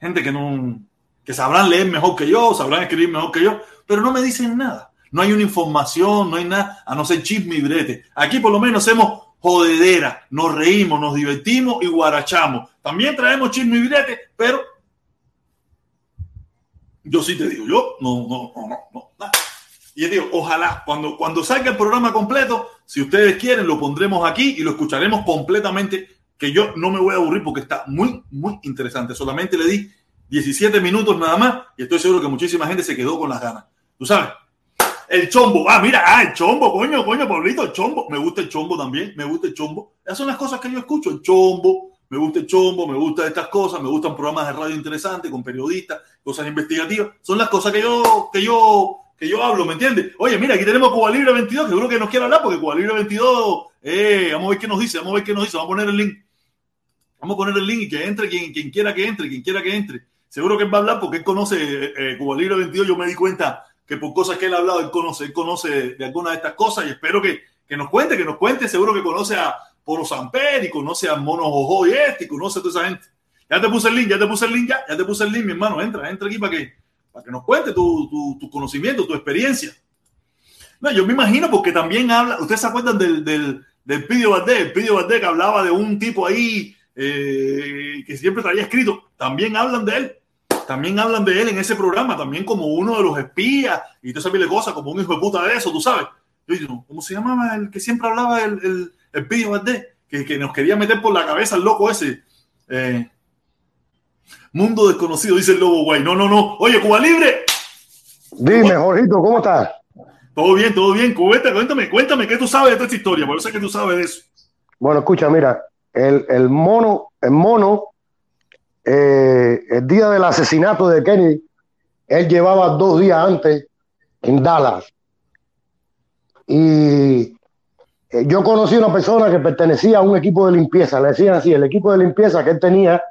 gente que no, que sabrán leer mejor que yo, sabrán escribir mejor que yo, pero no me dicen nada. No hay una información, no hay nada, a no ser chisme y brete. Aquí por lo menos hacemos jodedera, nos reímos, nos divertimos y guarachamos. También traemos chisme y brete, pero yo sí te digo, yo no, no, no, no. Y yo digo, ojalá, cuando, cuando salga el programa completo, si ustedes quieren, lo pondremos aquí y lo escucharemos completamente, que yo no me voy a aburrir porque está muy, muy interesante. Solamente le di 17 minutos nada más y estoy seguro que muchísima gente se quedó con las ganas. Tú sabes, el chombo, ah, mira, ah, el chombo, coño, coño, Pablito, el chombo. Me gusta el chombo también, me gusta el chombo. Esas son las cosas que yo escucho, el chombo, me gusta el chombo, me gustan estas cosas, me gustan programas de radio interesantes con periodistas, cosas investigativas. Son las cosas que yo, que yo, que yo hablo, ¿me entiendes? Oye, mira, aquí tenemos Cuba Libre 22, que seguro que nos quiere hablar, porque Cuba Libre 22, eh, vamos a ver qué nos dice, vamos a ver qué nos dice, vamos a poner el link. Vamos a poner el link y que entre quien, quien quiera que entre, quien quiera que entre. Seguro que él va a hablar porque él conoce eh, Cuba Libre 22, yo me di cuenta que por cosas que él ha hablado, él conoce, él conoce de algunas de estas cosas y espero que, que nos cuente, que nos cuente, seguro que conoce a Poro Samper y conoce a Mono Jojo y este y conoce a toda esa gente. Ya te puse el link, ya te puse el link, ya te puse el link, mi hermano, entra, entra aquí para que, para que nos cuente tu, tu, tu conocimiento, tu experiencia. No, yo me imagino porque también habla, ustedes se acuerdan del, del, del Pidio Valdés, el Pidio Valdés que hablaba de un tipo ahí eh, que siempre traía escrito, también hablan de él también hablan de él en ese programa, también como uno de los espías y todo esa cosas, como un hijo de puta de eso, tú sabes. Yo digo, ¿cómo se llamaba el que siempre hablaba el, el, el Pidio Valdés? Que, que, nos quería meter por la cabeza el loco ese. Eh, mundo desconocido, dice el lobo guay. No, no, no. Oye, Cuba Libre. Dime, Jorgito, ¿cómo estás? Todo bien, todo bien. Cuéntame, cuéntame, cuéntame qué tú sabes de esta historia, por eso sé que tú sabes de eso. Bueno, escucha, mira, el, el mono, el mono eh, el día del asesinato de Kennedy, él llevaba dos días antes en Dallas. Y eh, yo conocí a una persona que pertenecía a un equipo de limpieza, le decían así, el equipo de limpieza que él tenía.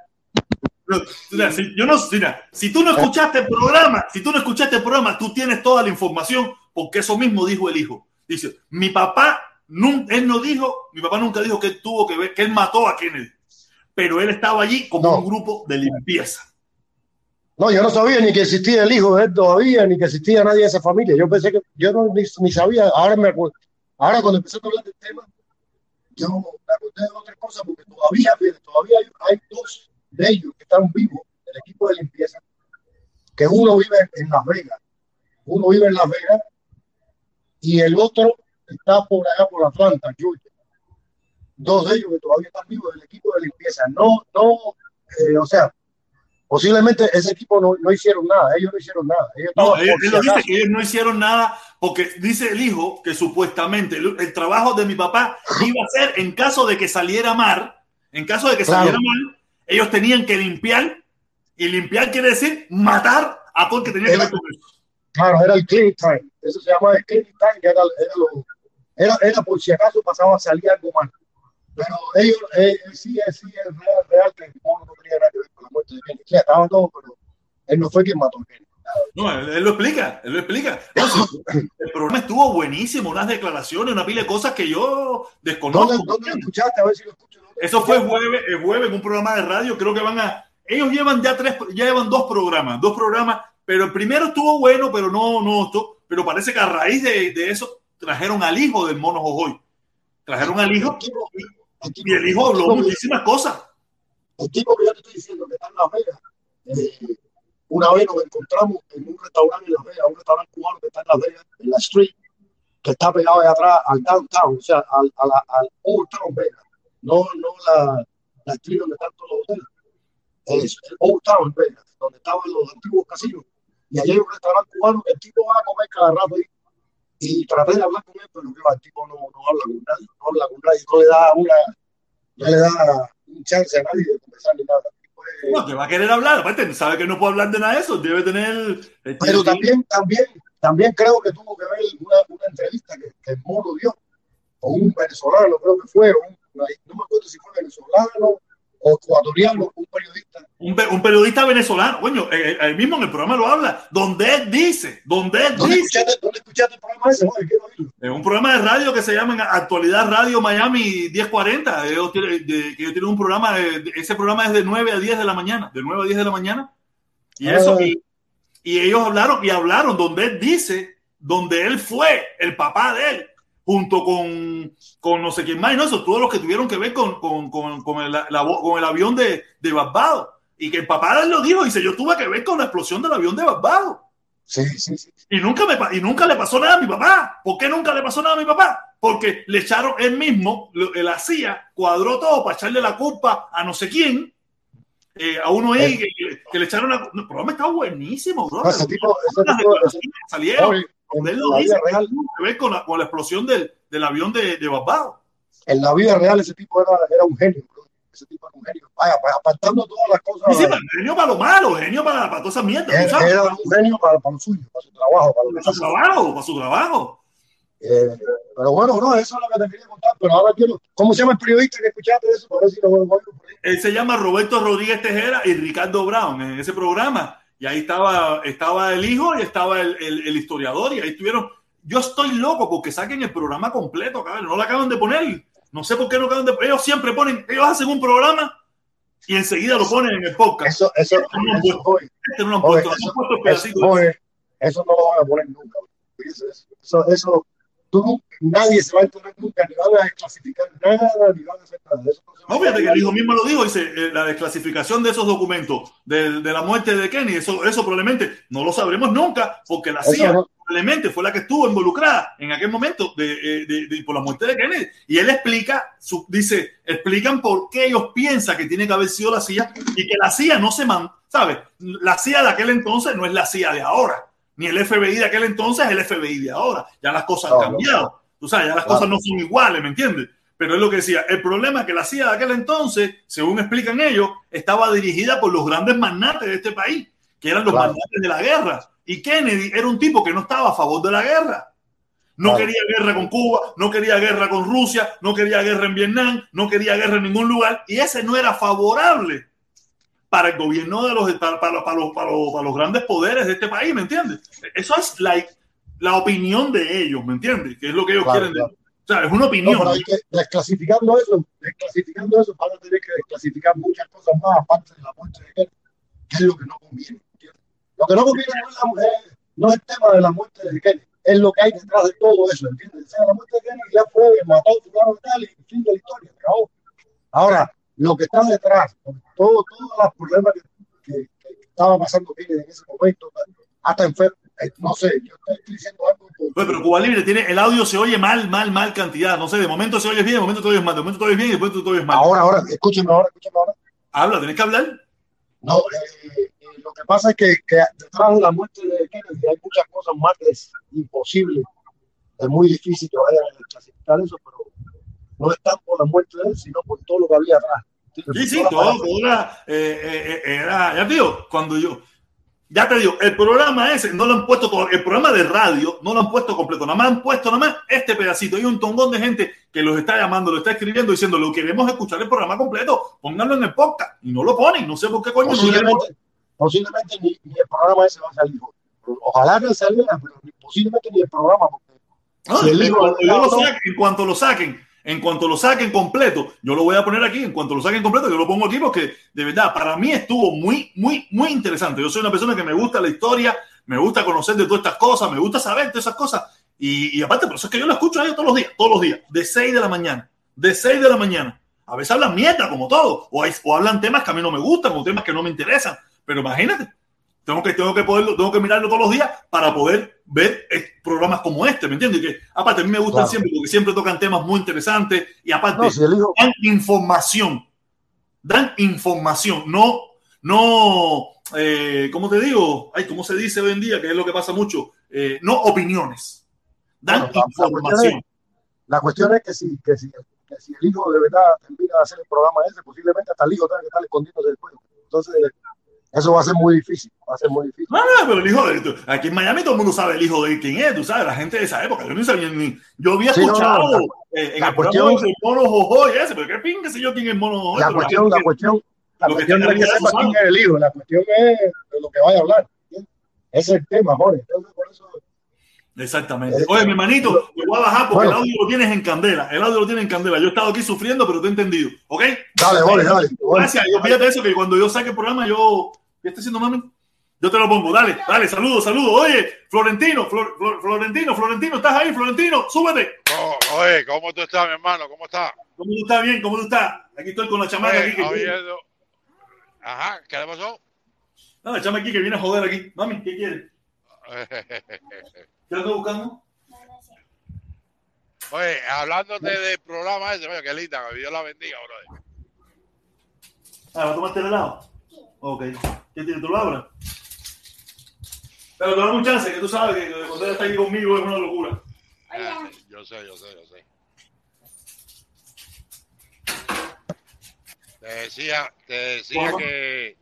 Mira, si, yo no, mira, si tú no escuchaste el programa, si tú no escuchaste el programa, tú tienes toda la información, porque eso mismo dijo el hijo. Dice, mi papá, él no dijo, mi papá nunca dijo que él tuvo que ver, que él mató a Kennedy pero él estaba allí como no. un grupo de limpieza. No, yo no sabía ni que existía el hijo de él todavía, ni que existía nadie de esa familia. Yo pensé que, yo no ni, ni sabía, ahora me acuerdo, ahora cuando empecé a hablar del tema, yo me acordé de otras cosas, porque todavía, todavía hay, hay dos de ellos que están vivos, del equipo de limpieza, que uno vive en Las Vegas, uno vive en Las Vegas, y el otro está por allá por Atlanta, Georgia dos de ellos que todavía están vivos del equipo de limpieza. No, no, eh, o sea, posiblemente ese equipo no, no, hicieron nada, ellos no hicieron nada. Ellos no, dice que ellos no hicieron nada porque dice el hijo que supuestamente el, el, trabajo de mi papá iba a ser en caso de que saliera mal, en caso de que claro. saliera mal, ellos tenían que limpiar y limpiar quiere decir matar a todo el que tenía que ver con eso. Claro, era el clean time, eso se llama el clean time, que era, era, lo, era, era por si acaso pasaba a salir algo mal pero ellos eh, sí, sí es real, real que el mono no tenía nada que ver con la muerte de Kenny. Sí, estaban todos, pero él no fue quien mató a. No, él, él, lo explica, él lo explica. Entonces, el programa estuvo buenísimo, unas declaraciones, una pila de cosas que yo desconozco. ¿Dónde, dónde lo escuchaste? A ver si lo escucho. Eso fue jueves, el jueves en un programa de radio, creo que van a... Ellos llevan ya tres, ya llevan dos programas, dos programas, pero el primero estuvo bueno, pero no, no, esto, pero parece que a raíz de, de eso trajeron al hijo del mono Jojoy. Trajeron al hijo y el hijo habló muchísimas cosas. El tipo que yo te estoy diciendo que está en Las Vegas, eh, una vez nos encontramos en un restaurante en Las Vegas, un restaurante cubano que está en Las Vegas, en la street, que está pegado allá atrás al downtown, o sea, al, al, al Old Town Vegas, no, no la, la street donde están todos los hoteles, es el Old Town Vegas, donde estaban los antiguos casinos. Y allí hay un restaurante cubano que el tipo va a comer cada rato ahí y traté de hablar con él, pero el tipo no, no habla con nadie, no habla con nadie, no le da una, no le da un chance a nadie de conversar ni nada. Pues, no, que va a querer hablar, aparte sabe que no puede hablar de nada de eso, debe tener... Pero también, también, también creo que tuvo que ver una, una entrevista que, que el mono dio, o un venezolano, creo que fue, o un- no me acuerdo si fue venezolano o ecuatoriano, un periodista. Un, un periodista venezolano, coño, eh, eh, él mismo en el programa lo habla, donde él dice, donde él ¿Dónde dice, escuchaste, dónde escuchaste el programa ese? En un programa de radio que se llama en Actualidad Radio Miami 1040, ellos tienen, de- ellos tienen un programa, de- de- ese programa es de 9 a 10 de la mañana, de 9 a 10 de la mañana, y eso, Ah. y, y ellos hablaron, y hablaron donde él dice, donde él fue, el papá de él, junto con, con no sé quién más, y no, eso, todos los que tuvieron que ver con, con, con, con el, la- con el avión de, de Barbados. Y que el papá lo dijo, dice, yo tuve que ver con la explosión del avión de Barbados. Sí, sí, sí. Y nunca, me, y nunca le pasó nada a mi papá. ¿Por qué nunca le pasó nada a mi papá? Porque le echaron él mismo, él hacía, cuadró todo para echarle la culpa a no sé quién, eh, a uno ahí que, que- que le echaron la no, El programa está buenísimo, bro. Ese tipo, ese tipo, salieron. Donde él en lo la dice, vida real, que ver con la, con la explosión del, del avión de, de Barbados. en la vida real ese tipo era, era un genio, bro. ese tipo era un genio. Vaya, pues, apartando todas las cosas, sí, pero genio para lo malo, genio para, para todas esas mierdas. ¿tú era, sabes? era un genio para, para lo suyo, para su trabajo, para Para su trabajo, para su trabajo. Eh, pero bueno, bro, eso es lo que te quería contar. Pero ahora quiero, ¿cómo se llama el periodista que escuchaste eso? Para ver si lo voy a. Él se llama Roberto Rodríguez Tejera y Ricardo Brown en ese programa. Y ahí estaba, estaba el hijo y estaba el, el- el historiador. Y ahí estuvieron. Yo estoy loco porque saquen el programa completo, cabrón. No lo acaban de poner. No sé por qué no acaban de Ellos siempre ponen, ellos hacen un programa y enseguida lo ponen en el podcast. Eso, eso, Este no lo han puesto, oye, este no lo han oye, puesto, eso, han puesto eso, pedacitos. oye, eso no lo van a poner nunca. eso, tú, nadie se va a enterar nunca, ni van a desclasificar nada, ni van a hacer nada. Eso no fíjate que el hijo mismo lo dijo, dice, eh, la desclasificación de esos documentos de, de la muerte de Kenny, eso, eso probablemente no lo sabremos nunca, porque la CIA no. probablemente fue la que estuvo involucrada en aquel momento de, eh, de- de- por la muerte de Kennedy. Y él explica, su- dice, explican por qué ellos piensan que tiene que haber sido la CIA y que la CIA no se man, ¿sabes? La CIA de aquel entonces no es la CIA de ahora, ni el FBI de aquel entonces es el FBI de ahora. Ya las cosas han cambiado. Tú sabes, ya las Claro. cosas no son iguales, ¿me entiendes? Pero es lo que decía, el problema es que la CIA de aquel entonces, según explican ellos, estaba dirigida por los grandes magnates de este país, que eran los Claro. magnates de la guerra. Y Kennedy era un tipo que no estaba a favor de la guerra. No Claro. quería guerra con Cuba, no quería guerra con Rusia, no quería guerra en Vietnam, no quería guerra en ningún lugar. Y ese no era favorable para el gobierno de los, para, para- para los, para los- para los grandes poderes de este país, ¿me entiendes? Eso es la, la opinión de ellos, ¿me entiendes? Que es lo que ellos Claro, quieren. claro. O sea, es una No, opinión. pero hay que, desclasificando eso, desclasificando eso, van a tener que desclasificar muchas cosas más aparte de la muerte de Kennedy, que es lo que no conviene. ¿entiendes? Lo que no conviene no es, la mujer, no es el tema de la muerte de Kennedy, es lo que hay detrás de todo eso, ¿entiendes? O sea, la muerte de Kennedy ya fue, mató a fulano y tal, y fin de la historia, acabó. Ahora, lo que está detrás, todo, todos los problemas que, que, que estaba pasando Kennedy en ese momento, hasta enfermo, no sé, yo estoy diciendo algo. por- Oye, pero Cuba Libre tiene, el audio se oye mal, mal, mal cantidad. No sé, de momento se oye bien, de momento te oyes mal, de momento te oyes bien y después te oyes mal. Ahora, ahora, escúcheme ahora, escúcheme ahora. Habla, tienes que hablar. No, eh, eh, lo que pasa es que, que detrás de la muerte de Kennedy hay muchas cosas más que es imposible, es muy difícil que vayan a clasificar eso, pero no es tanto por la muerte de él, sino por todo lo que había atrás. Sí, sí, todo, era, eh, eh, eh, era, ya te digo, cuando yo, ya te digo, el programa ese no lo han puesto todo, el programa de radio no lo han puesto completo, nada más han puesto nada más este pedacito. Hay un tongón de gente que los está llamando, lo está escribiendo, diciendo, lo queremos escuchar el programa completo, pónganlo en el podcast. Y no lo ponen, no sé por qué coño no Posiblemente, ni, ni el programa ese va a salir. Ojalá que saliera, pero posiblemente ni el programa, porque Si el libro- yo lo no, no. saque- en cuanto lo saquen, en cuanto lo saquen completo, yo lo voy a poner aquí, en cuanto lo saquen completo, yo lo pongo aquí porque de verdad, para mí estuvo muy, muy, muy interesante. Yo soy una persona que me gusta la historia, me gusta conocer de todas estas cosas, me gusta saber de esas cosas. Y, aparte, por eso es que yo lo escucho a ellos todos los días, todos los días, de 6 de la mañana, de 6 de la mañana. A veces hablan mierda, como todo, o, o hablan temas que a mí no me gustan, o temas que no me interesan. Pero imagínate, tengo que, tengo que poderlo, tengo que mirarlo todos los días para poder ver eh, programas como este, ¿me entiendes? Que aparte a mí me gustan Claro. siempre porque siempre tocan temas muy interesantes y aparte no, si dan información, dan información, no, no, eh, ¿cómo te digo? Ay, ¿cómo se dice hoy en día? Que es lo que pasa mucho, Eh, no opiniones, dan Bueno, la- la cuestión información. la cuestión es que si, que, si, que si el hijo de verdad termina de hacer el programa ese, posiblemente hasta el hijo tenga que estar escondiéndose del pueblo. Entonces, Eso va a ser muy difícil. Va a ser muy difícil. No, no, pero el hijo de. Aquí en Miami todo el mundo sabe el hijo de quién es, tú sabes, la gente de esa época. Yo no sabía ni. Yo había Sí, no, no, escuchado la- eh, en la el cuestión- del mono Jojo y ese, pero qué pingue sé yo quién es el mono Jojo. La cuestión, la que- cuestión, la que cuestión no es que sepa quién es el hijo, la cuestión es de lo que vaya a hablar. ¿entiendes? Ese es el tema, Jorge. Entonces, por eso, Exactamente. Oye, mi hermanito, te voy a bajar porque Bueno. el audio lo tienes en candela. El audio lo tienes en candela. Yo he estado aquí sufriendo, pero te he entendido. ¿Ok? Dale, Jorge, dale. Gracias. Yo fíjate eso, que cuando yo saque el programa, yo. ¿Qué está haciendo, mami? Yo te lo pongo. Dale, dale, saludos, saludos. Oye, Florentino, Flor- Flor- Florentino, Florentino, ¿estás ahí, Florentino? Súbete. Oh, oye, ¿cómo tú estás, mi hermano? ¿Cómo estás? ¿Cómo tú estás? Bien, ¿cómo tú estás? Aquí estoy con la chamaca Oye, aquí. Que Ajá, ¿qué le pasó? No, la chama aquí que viene a joder aquí. Mami, ¿qué quieres? ¿Qué estoy buscando? Oye, hablándote del programa ese, oye, qué linda, que Dios la bendiga, brother. Ah, ¿va a tomarte el helado? Ok. ¿Qué tiene? ¿Tú lo abres? Pero te dame un chance, que tú sabes que cuando ella está aquí conmigo es una locura. Eh, Yo sé, yo sé, yo sé. Te decía, te decía ¿Cómo? que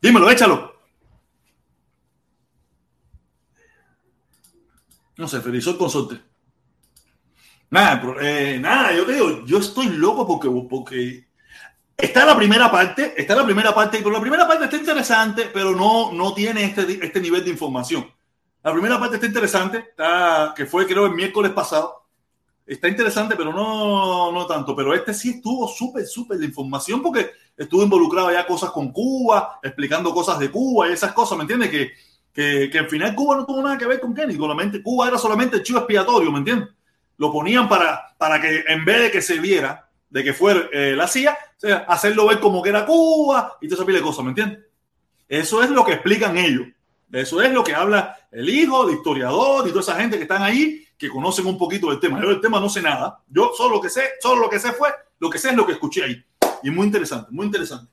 Dímelo, échalo. No sé, feliz el consorte. Nada, eh, nada, yo te digo, yo estoy loco porque, porque está la primera parte, está la primera parte, pero la primera parte está interesante, pero no, no tiene este, este nivel de información. La primera parte está interesante, está, que fue creo el miércoles pasado. Está interesante, pero no, no tanto. Pero este sí estuvo súper, súper de información porque estuvo involucrado ya cosas con Cuba, explicando cosas de Cuba y esas cosas, ¿me entiendes? Que, que, que al final Cuba no tuvo nada que ver con Kenny, solamente, Cuba era solamente el chivo expiatorio, ¿me entiendes? Lo ponían para, para que en vez de que se viera de que fuera eh, la CIA, o sea, hacerlo ver como que era Cuba y toda esa pila de cosas, ¿me entiendes? Eso es lo que explican ellos. Eso es lo que habla el hijo, el historiador y toda esa gente que están ahí, que conocen un poquito del tema. Yo del tema no sé nada. Yo solo lo que sé, solo lo que sé fue, lo que sé es lo que escuché ahí. Y muy interesante, muy interesante.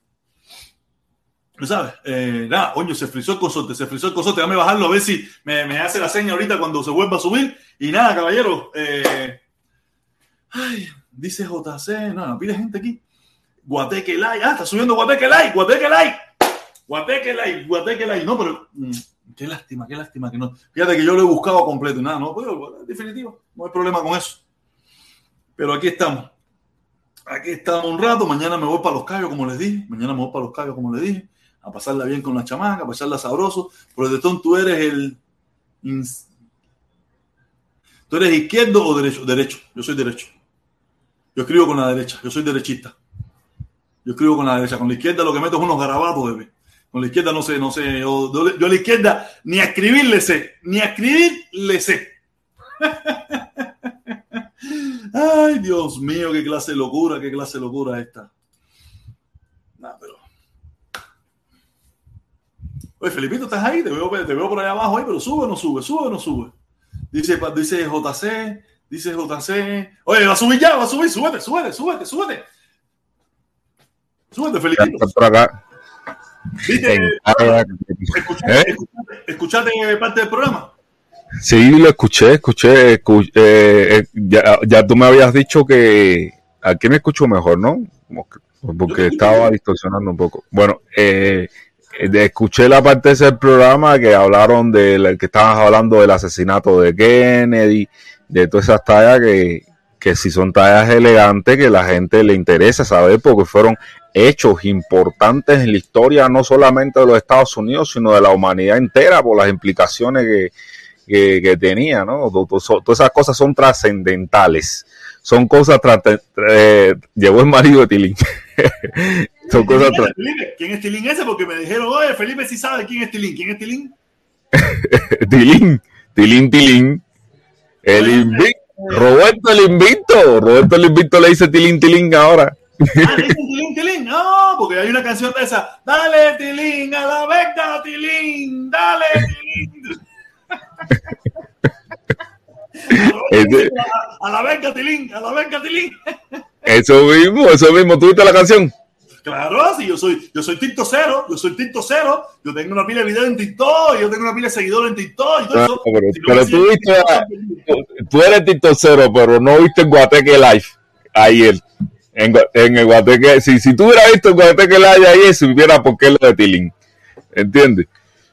¿Sabes? Eh, nada, coño, se frizó el consorte, se frizó el consorte. Déjame bajarlo a ver si me, hace la seña ahorita cuando se vuelva a subir. Y nada, caballero. Eh, ay, dice JC, no, no, pide gente aquí. Guateque Live, ah, está subiendo Guateque Live, Guateque Live. Guateque Live, Guateque Live. No, pero mm, qué lástima, qué lástima que no. Fíjate que yo lo he buscado completo y nada, no puedo, definitivo, no hay problema con eso. Pero aquí estamos. Aquí estamos un rato, mañana me voy para los callos, como les dije. Mañana me voy para los callos, como les dije. A pasarla bien con la chamaca, a pasarla sabroso. Protestón, tú eres el. ¿Tú eres izquierdo o derecho? Derecho. Yo soy derecho. Yo escribo con la derecha. Yo soy derechista. Yo escribo con la derecha. Con la izquierda lo que meto es unos garabatos, bebé. Con la izquierda no sé, no sé. Yo, a la izquierda ni a escribir le sé. Ni a escribir le sé. Ay, Dios mío, qué clase de locura, qué clase de locura esta. Nah, pero. Oye, Felipito, ¿estás ahí? Te veo, te veo por allá abajo ahí, pero sube o no sube, sube o no sube. Dice, dice JC, dice JC. Oye, va a subir ya, va a subir, súbete, súbete, súbete, súbete. Súbete, Felipito. Por acá. Área- Escuchate, ¿Eh? parte del programa. Sí, lo escuché, escuché. escu- eh, eh, ya, ya tú me habías dicho que aquí me escucho mejor, ¿no? Porque estaba distorsionando un poco. Bueno, eh, eh, escuché la parte de ese programa que hablaron del que estabas hablando del asesinato de Kennedy, de todas esas tallas que, que si son tallas elegantes que la gente le interesa saber porque fueron hechos importantes en la historia no solamente de los Estados Unidos, sino de la humanidad entera por las implicaciones que, que, tenía, ¿no? Todas esas cosas son trascendentales. Son cosas, eh, llegó el marido de Tilín. son cosas, ¿Quién es, Felipe? ¿Quién es Tilín ese? Porque me dijeron, oye, Felipe sí sabe quién es Tilín. ¿Quién es Tilín? Tilín, Tilín, Tilín. El invicto. Roberto el invicto. Roberto el invicto le dice Tilín, Tilín ahora. Ah, ¿le dicen Tilín, Tilín. No, porque hay una canción de esa. Dale, Tilín, a la vecta, Tilín. Dale, Tilín. A, la vecta, Tilín. A la vecta, Tilín. eso mismo, eso mismo. ¿Tuviste la canción? Claro, sí, yo soy, yo soy TikTok cero, yo soy TikTok cero, yo tengo una pila de videos en TikTok, yo tengo una pila de seguidores en TikTok y todo Ah, pero, Si no pero me tú viste, tú, tú eres TikTokero, pero no viste el Guateque Live ayer. En, en el Guateque, si, si tú hubieras visto el Guateque Laya ahí, supiera por qué es lo de Tilín. ¿Entiendes?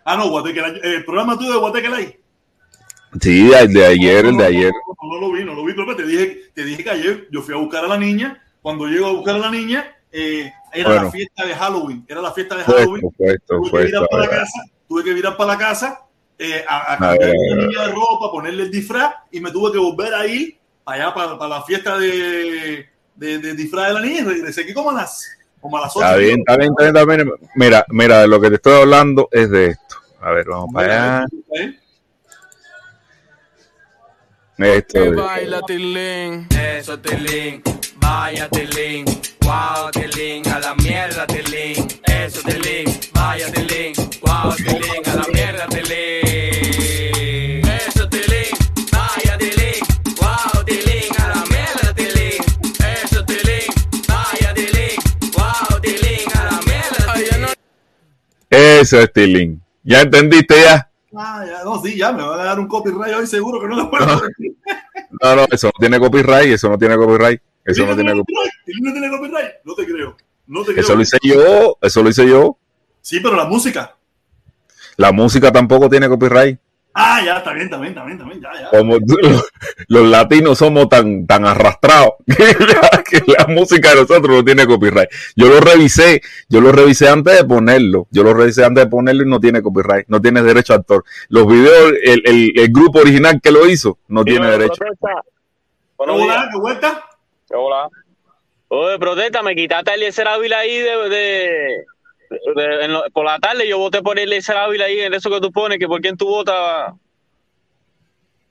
Ah, no, Guateque, el programa tuyo de Guateque Sí, el de ayer, el de ayer. No, no lo vi, no lo vi, pero te dije, te dije que ayer yo fui a buscar a la niña. Cuando llego a buscar a la niña, eh, era Bueno. la fiesta de Halloween. Era la fiesta de Halloween. esto, fue esto, tuve fue que virar esto. para casa, tuve que virar para la casa eh, a, a cambiar a de ropa, ponerle el disfraz y me tuve que volver a ir para allá, para, para la fiesta de, de, de disfraz de la niña y regresé aquí como a las, como a las 8. Está bien, está bien, está bien, está bien. Mira, mira, de lo que te estoy hablando es de esto. A ver, vamos para allá. Esto Que de- baila Tilín, eso Tilín, vaya Tilín, wow Tilín, a la mierda Tilín, eso Tilín, vaya Tilín, wow Tilín, a la mierda Tilín, eso Tilín, vaya Tilín, wow Tilín, a la mierda Tilín, eso Tilín, vaya Tilín, wow Tilín, a la mierda Eso es Tilín. ¿Ya entendiste ya? Ah, ya, no, sí, ya me van a dar un copyright hoy seguro que no lo puedo. No, no, eso no tiene copyright, eso no tiene copyright. Eso no tiene copyright. ¿El no tiene copyright? No te creo. No te creo. Eso lo hice yo, eso lo hice yo. Sí, pero la música. La música tampoco tiene copyright. Ah, ya, está bien, está bien, está bien, está bien, ya, ya. Como los, los latinos somos tan, tan arrastrados que la, que la música de nosotros no tiene copyright. Yo lo revisé, yo lo revisé antes de ponerlo. Yo lo revisé antes de ponerlo y no tiene copyright, no tiene derecho a autor. Los videos, el, el, el grupo original que lo hizo, no tiene derecho. Buenos días. ¿qué vuelta? Hola. Oye, protesta, me quitaste a Eliezer Ávila ahí de, de, de- en lo- por la tarde. Yo voté por Eliezer Ávila ahí en eso que tú pones, que por quién tú votas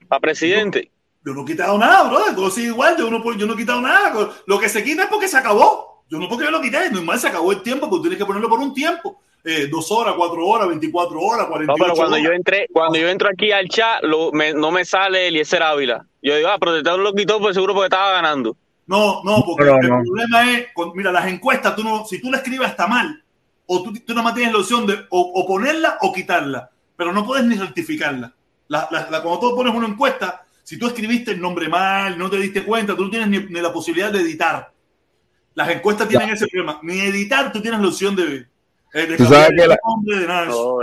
para presidente. Yo no he quitado nada, bro. Todo sigue igual. Yo no, yo no he quitado nada. Lo que se quita es porque se acabó. Yo no porque yo lo quité. Normal se acabó el tiempo, porque tienes que ponerlo por un tiempo. Eh, dos horas, cuatro horas, 24 horas, No, 48 pero cuando horas. yo entré, cuando yo entro aquí al chat, lo- me- no me sale Eliezer Ávila. Yo digo, ah, protestado lo quitó, pues seguro porque estaba ganando. No, no, porque No, el no. problema es, con- mira, las encuestas, tú no, si tú la escribes está mal, o tú, tú nada más tienes la opción de o, o ponerla o quitarla, pero no puedes ni rectificarla. La, la- la- cuando tú pones una encuesta, si tú escribiste el nombre mal, no te diste cuenta, tú no tienes ni, ni la posibilidad de editar. Las encuestas tienen ese problema. Ni editar, tú tienes la opción de, eh, Tú sabes que la- nombre, de nada de eso. Oh.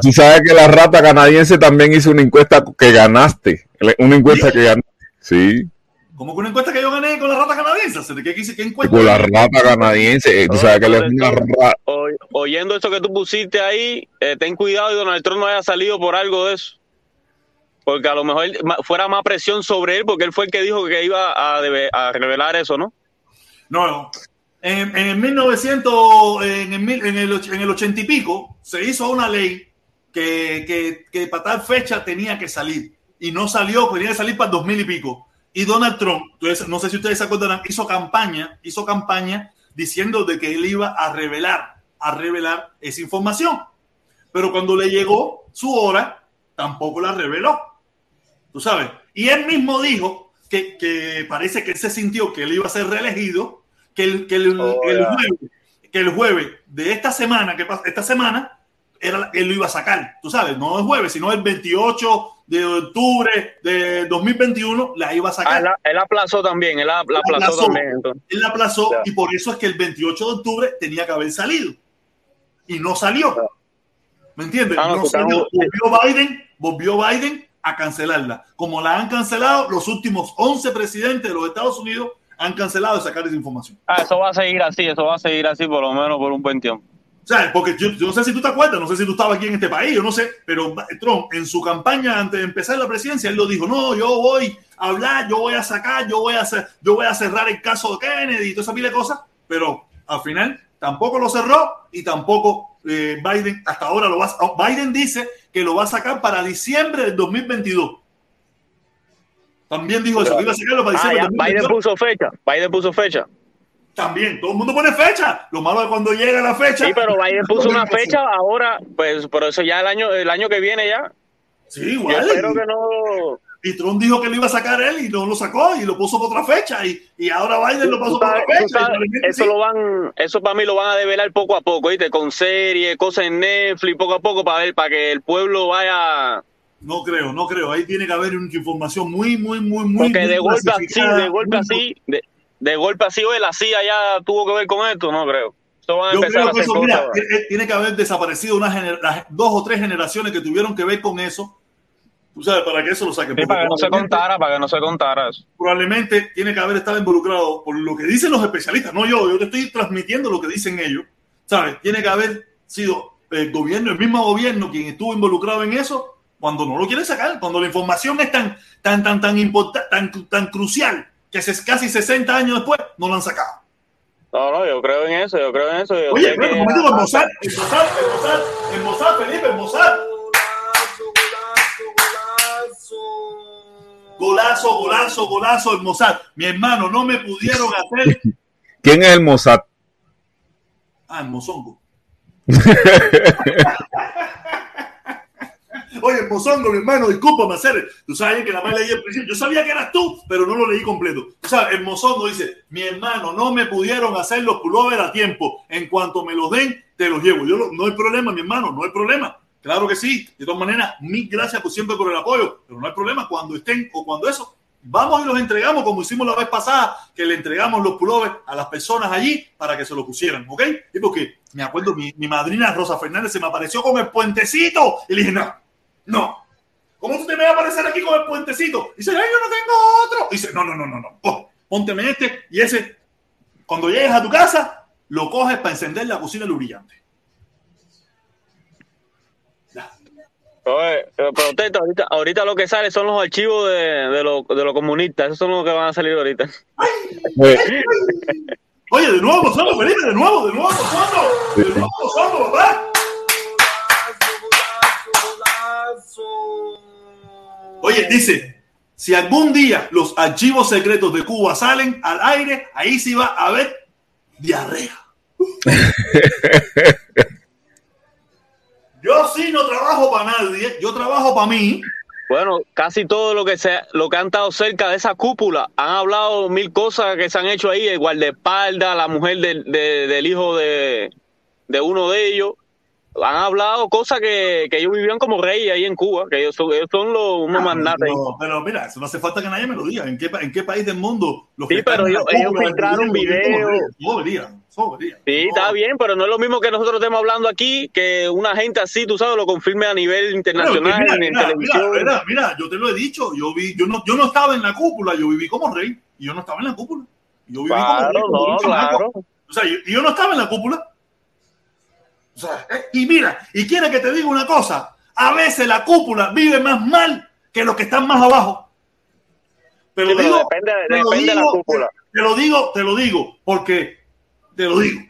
Tú sabes que la rata canadiense también hizo una encuesta que ganaste. Una encuesta que ganaste. Sí, Como que una encuesta que yo gané con la rata canadiense. ¿De qué, qué, qué encuesta? con la rata canadiense. eh, Tú sabes que rata. O- oyendo eso que tú pusiste ahí, eh, ten cuidado y Donald Trump no haya salido por algo de eso. Porque a lo mejor fuera más presión sobre él, porque él fue el que dijo que iba a, debe- a revelar eso, ¿no? No, no. En, en el 1900, en el, en, el, en el 80 y pico, se hizo una ley que, que, que para tal fecha tenía que salir. Y no salió, tenía que salir para el 2000 y pico. Y Donald Trump, entonces, no sé si ustedes se acuerdan, hizo campaña, hizo campaña diciendo de que él iba a revelar, a revelar esa información. Pero cuando le llegó su hora, tampoco la reveló. Tú sabes. Y él mismo dijo que, que parece que él se sintió que él iba a ser reelegido, que el, que el, Oh, el jueves, que el jueves de esta semana, que esta semana, era, él lo iba a sacar. Tú sabes, no el jueves, sino el 28 de octubre de 2021, la iba a Ah, sacar. él, él aplazó también, él la, la aplazó, aplazó. también. entonces. Él la aplazó y por eso es que el 28 de octubre tenía que haber salido. Y no salió. ¿Me entiendes? Ah, no, no tú salió. Volvió Biden, volvió Biden a cancelarla. Como la han cancelado, los últimos 11 presidentes de los Estados Unidos han cancelado de sacar esa información. Ah, eso va a seguir así, eso va a seguir así por lo menos por un buen tiempo. ¿Sabes? Porque yo, yo no sé si tú te acuerdas, no sé si tú estabas aquí en este país, yo no sé, pero Trump en su campaña antes de empezar la presidencia, él lo dijo, no, yo voy a hablar, yo voy a sacar, yo voy a hacer, yo voy a cerrar el caso de Kennedy y toda esa pila de cosas, pero al final tampoco lo cerró y tampoco eh, Biden hasta ahora lo va a, Biden dice que lo va a sacar para diciembre del 2022. También dijo eso, que iba a sacarlo para Ah, diciembre ya, del Biden 2022. puso fecha, Biden puso fecha. También, todo el mundo pone fecha. Lo malo es cuando llega la fecha. Sí, pero Biden puso una fecha ahora, pues por eso ya el año, el año que viene ya. Sí, Yo igual. espero que no. Y Trump dijo que lo iba a sacar él y no lo sacó y lo puso por otra fecha. Y, y ahora Biden lo pasó por otra fecha. eso lo van, eso para mí lo van a develar poco a poco, ¿viste? Con series, cosas en Netflix, poco a poco para ver, para que el pueblo vaya. No creo, no creo. Ahí tiene que haber una información muy, muy, muy, muy. Porque muy de golpe así, de golpe así, de, de golpe así, oye, la CIA ya tuvo que ver con esto, no creo. Esto van a Yo empezar a creo que hacer eso, mira, cosas. tiene que haber desaparecido una gener- las dos o tres generaciones que tuvieron que ver con eso. Tú sabes, para que eso lo saquen. Sí, para que no se contara, para que no se contara eso. probablemente tiene que haber estado involucrado por lo que dicen los especialistas, no yo, yo te estoy transmitiendo lo que dicen ellos, ¿sabes? Tiene que haber sido el gobierno, el mismo gobierno quien estuvo involucrado en eso cuando no lo quiere sacar, cuando la información es tan, tan, tan, tan importante, tan, tan crucial que hace casi 60 años después no lo han sacado. No, no, yo creo en eso, yo creo en eso. Yo Oye, espera que- un momento, el Mossad, el Mossad, el Mossad, Felipe, el Mossad. Golazo, golazo, golazo, el Mossad. Mi hermano, no me pudieron hacer. ¿Quién es el Mossad? Ah, el Mozongo. Oye, Mozongo, mi hermano, discúlpame, hacer. Tú sabes que la más leí el principio. Yo sabía que eras tú, pero no lo leí completo. Tú sabes, el Mozongo dice: Mi hermano, no me pudieron hacer los pullover a tiempo. En cuanto me los den, te los llevo. Yo no hay problema, mi hermano, no hay problema. Claro que sí. De todas maneras, mil gracias por siempre por el apoyo, pero no hay problema cuando estén o cuando eso. Vamos y los entregamos como hicimos la vez pasada, que le entregamos los pullovers a las personas allí para que se lo pusieran, ¿ok? Y porque me acuerdo, mi, mi madrina Rosa Fernández se me apareció con el puentecito y le dije, no, no. ¿Cómo tú te me vas a aparecer aquí con el puentecito? Y dice, ay, yo no tengo otro. Y dice, no, no, no, no, no. Oh, pónteme este y ese. Cuando llegues a tu casa, lo coges para encender la cocina luz brillante. Oye, protesta, ahorita, ahorita lo que sale son los archivos de, de los de los comunistas, esos son los que van a salir ahorita. Oye, de nuevo, Felipe, de nuevo, de nuevo, Mozongo. De nuevo, Mozongo, papá. Oye, dice, si algún día los archivos secretos de Cuba salen al aire, ahí sí va a haber diarrea. Yo sí no trabajo para nadie, yo trabajo para mí. Bueno, casi todo lo que se, lo que han estado cerca de esa cúpula han hablado mil cosas que se han hecho ahí, el guardaespaldas, la mujer del, de- del hijo de, de uno de ellos, han hablado cosas que, que ellos vivían como reyes ahí en Cuba, que ellos son, ellos son los unos magnates. No, pero mira, eso no hace falta que nadie me lo diga. ¿En qué, en qué país del mundo los Sí, pero ellos- ellos filtraron videos. Sobería. Sí, está bien, pero no es lo mismo que nosotros estemos hablando aquí, que una gente así, tú sabes, lo confirme a nivel internacional, que mira, en mira, televisión. mira, mira, mira, yo te lo he dicho, yo vi, yo no, yo no estaba en la cúpula, yo viví como rey, y yo no estaba en la cúpula. Yo viví como Claro, rey, como no, claro. O sea, yo no estaba en la cúpula. O sea, eh, y mira, y quiere que te diga una cosa, a veces la cúpula vive más mal que los que están más abajo. Pero, Sí, digo, depende- te lo depende de la digo, cúpula. Te lo digo, te lo digo, porque te lo digo.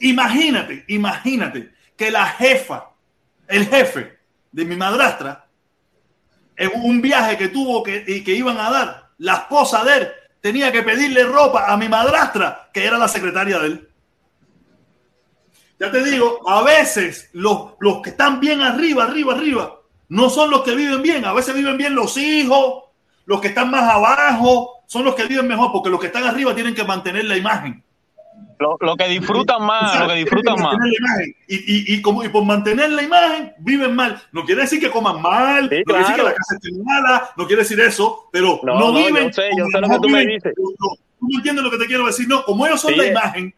Imagínate, imagínate que la jefa, el jefe de mi madrastra, en un viaje que tuvo que, y que iban a dar, la esposa de él tenía que pedirle ropa a mi madrastra, que era la secretaria de él. Ya te digo, a veces los, los que están bien arriba, arriba, arriba, no son los que viven bien. A veces viven bien los hijos, los que están más abajo, son los que viven mejor, porque los que están arriba tienen que mantener la imagen. Lo, lo que disfrutan más, O sea, lo que disfrutan más. Y, y, y, como, y por mantener la imagen, viven mal. No quiere decir que coman mal, no quiere decir que claro. la casa esté mala, no quiere decir eso, pero No, no, no, viven. yo sé, yo sé lo que tú me viven. dices. No, no, Tú me entiendes lo que te quiero decir. No, como ellos son Sí. la imagen,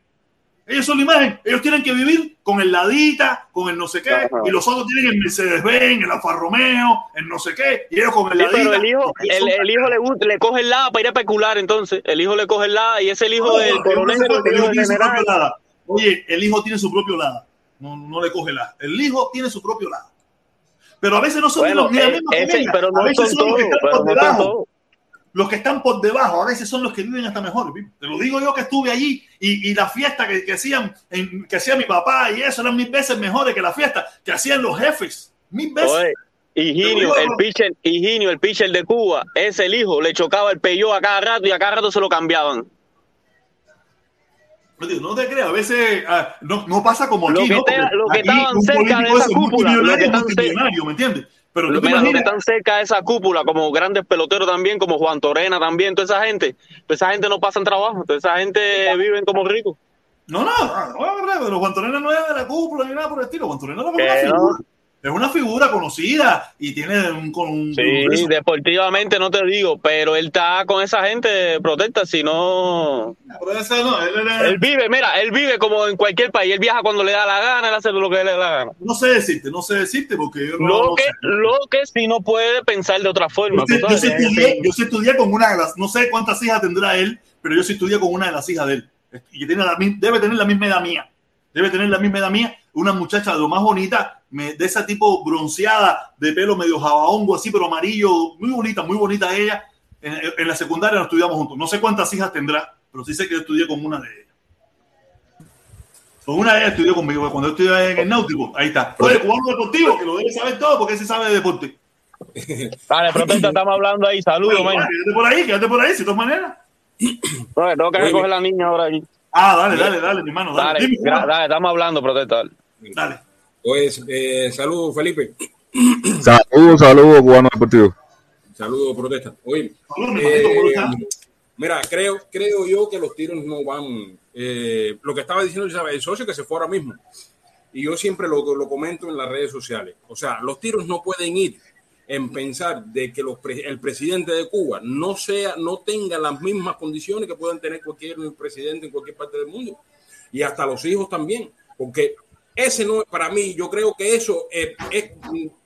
ellos son la imagen, ellos tienen que vivir con el ladita, con el no sé qué, Ajá. y los otros tienen el Mercedes-Benz, el Alfa Romeo, el no sé qué, y ellos con el Sí, ladita. pero el hijo, el, el hijo le, coge el lado para ir a especular, entonces. El hijo le coge el lado y es el hijo No, del el coronel, el el hijo tiene su propio. Oye, el hijo tiene su propio lado. No, no le coge lado. El hijo tiene su propio lado. Pero a veces no son Bueno, ni la misma ese- familia. pero no son los todos, Los que están por debajo, a veces son los que viven hasta mejor. Te lo digo yo que estuve allí y, y la fiesta que, que hacían, en- que hacía mi papá y eso eran mil veces mejores que la fiesta que hacían los jefes. Mil veces. Oye, Higinio, el pitcher, Higinio, el pitcher de Cuba, es el hijo, le chocaba el peyó a cada rato y a cada rato se lo cambiaban. No te- creas, a veces ah, no, no pasa como Lo aquí. que ¿no? te- lo que aquí estaban cerca de esa es cúpula, lo que multimillonario, están cer- multimillonario, ¿me entiendes? Pero tú mira, imaginas- están cerca de esa cúpula, como grandes peloteros también, como Juan Torena también, toda esa gente, toda esa gente no pasan trabajo, toda esa gente viven como ricos. No, no, no, no, pero Juan Torena no es de la cúpula ni nada por el estilo. Juan Torena como Que una no. figura. Es una figura conocida y tiene un, con un, Sí, deportivamente no te digo, pero él está con esa gente protesta, si no... No, él, él- Él vive, mira, él vive como en cualquier país, él viaja cuando le da la gana, él hace lo que le da la gana. no sé decirte, no sé decirte porque yo no Lo que, lo que sí no puede pensar de otra forma. Yo sí, yo estudié, yo sí estudié con una de las, no sé cuántas hijas tendrá él, pero yo sí estudié con una de las hijas de él. Y que tiene la, debe tener la misma edad mía. Debe tener la misma edad mía. Una muchacha de lo más bonita, me- de ese tipo bronceada, de pelo medio jabaongo, así, pero amarillo. Muy bonita, muy bonita ella. En, en la secundaria nos estudiamos juntos. No sé cuántas hijas tendrá, pero sí sé que yo estudié con una de ellas. Con una de ellas estudió conmigo. Cuando yo estudié en el náutico, ahí está. Oye, cubano deportivo, que lo debe saber todo porque ese sabe de deporte. Dale, protesta, estamos hablando ahí, saludos, Bueno, man. Quédate por ahí, quédate por ahí, de todas maneras. No, tengo que recoger la niña ahora aquí. Ah, dale, dale, dale, mi hermano. Dale, Dale, Dime, estamos hablando, protesta. Dale. Dale. Pues, eh, saludos, Felipe. Saludos, saludos, cubano deportivo. Saludos, protesta. Oye, Saludos, mi hermanito, ¿cómo eh, mira, creo, creo yo que los tiros no van. eh, lo que estaba diciendo ¿sabes? el socio que se fue ahora mismo. Y yo siempre lo, lo comento en las redes sociales. O sea, los tiros no pueden ir en pensar de que los pre- el presidente de Cuba no sea, no tenga las mismas condiciones que pueden tener cualquier presidente en cualquier parte del mundo. Y hasta los hijos también. Porque ese no, para mí, yo creo que eso es, es-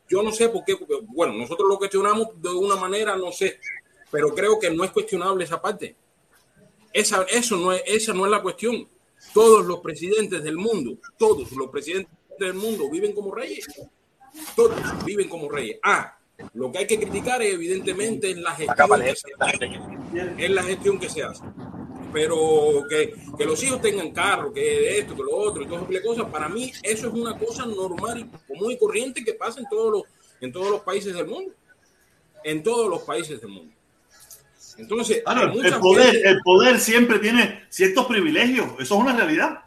yo no sé por qué, bueno, nosotros lo cuestionamos de una manera, no sé, pero creo que no es cuestionable esa parte. Esa, eso no es, esa no es la cuestión. Todos los presidentes del mundo, todos los presidentes del mundo viven como reyes. Todos viven como reyes. Ah, lo que hay que criticar es, evidentemente es la gestión que se hace. Es la gestión que se hace. Pero que, que los hijos tengan carro, que esto, que lo otro, y todas esas cosas, para mí eso es una cosa normal y común y corriente que pasa en todos los, en todos los países del mundo. En todos los países del mundo. Entonces, Claro, hay el, poder, veces- el poder siempre tiene ciertos privilegios. Eso es una realidad.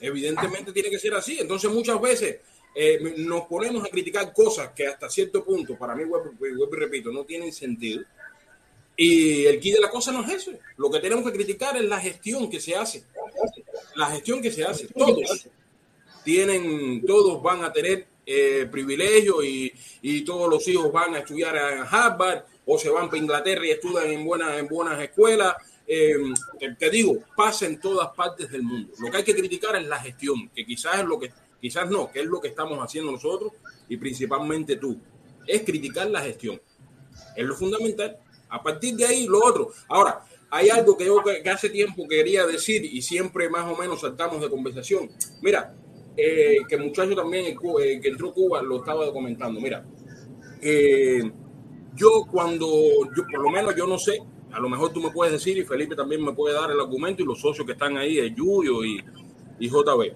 Evidentemente tiene que ser así. Entonces muchas veces eh, nos ponemos a criticar cosas que hasta cierto punto, para mí, repito, no tienen sentido. Y el key de la cosa no es eso. Lo que tenemos que criticar es la gestión que se hace. La gestión que se hace. Todos tienen, todos van a tener eh, privilegios y, y todos los hijos van a estudiar en Harvard o se van para Inglaterra y estudian en buenas, en buenas escuelas. Eh, te, te digo, pasa en todas partes del mundo. Lo que hay que criticar es la gestión, que quizás es lo que, quizás no, que es lo que estamos haciendo nosotros y principalmente tú. Es criticar la gestión. Es lo fundamental. A partir de ahí, lo otro. Ahora, hay algo que yo hace tiempo quería decir y siempre más o menos saltamos de conversación. Mira, eh, que el muchacho también eh, que entró Cuba lo estaba comentando. Mira, eh, yo cuando, yo por lo menos yo no sé, a lo mejor tú me puedes decir y Felipe también me puede dar el argumento y los socios que están ahí, el Yuyo y, y JB.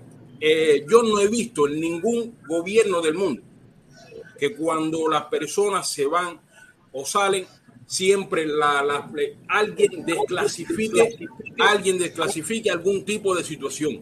Yo no he visto en ningún gobierno del mundo que cuando las personas se van o salen, siempre la, la- alguien desclasifique, alguien desclasifique algún tipo de situación.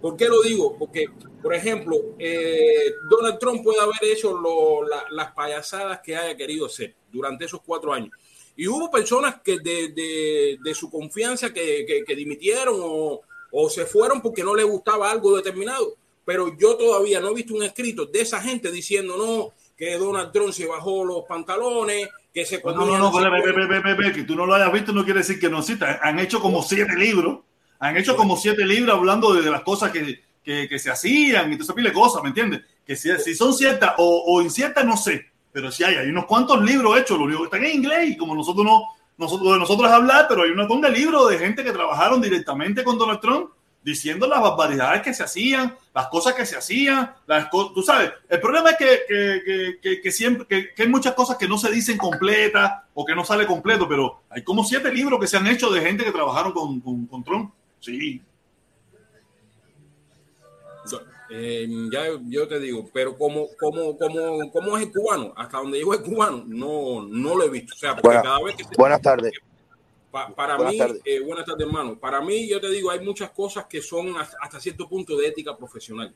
¿Por qué lo digo? Porque, por ejemplo, eh, Donald Trump puede haber hecho lo- la- las payasadas que haya querido hacer durante esos cuatro años. Y hubo personas que de, de- de su confianza que, que- que dimitieron o, o se fueron porque no les gustaba algo determinado. Pero yo todavía no he visto un escrito de esa gente diciendo no, que Donald Trump se bajó los pantalones, que se No, no, no, no ve, ve, ve, que tú no lo hayas visto no quiere decir que no exista. Han hecho como siete libros. Han hecho como siete libros hablando de, las cosas que, que, que se hacían y toda esa cosas, ¿me entiendes? Que si, si son ciertas o, o inciertas, no sé. Pero sí hay, hay unos cuantos libros hechos, lo único que están en inglés y como nosotros no, nosotros, de nosotros hablar, pero hay una tonda de libros de gente que trabajaron directamente con Donald Trump diciendo las barbaridades que se hacían, las cosas que se hacían, las co- tú sabes, el problema es que, que, que, que- que siempre, que, que hay muchas cosas que no se dicen completas o que no sale completo, pero hay como siete libros que se han hecho de gente que trabajaron con, con, con Trump. Sí. Eh, ya yo te digo, pero como, como, como, como es el cubano, hasta donde llegó el cubano, no, no lo he visto. O sea, porque Buena- cada vez que se- buenas tardes. Pa- para Buenas mí, tardes. eh, buenas tardes, hermano. Para mí, yo te digo, hay muchas cosas que son hasta, cierto punto de ética profesional.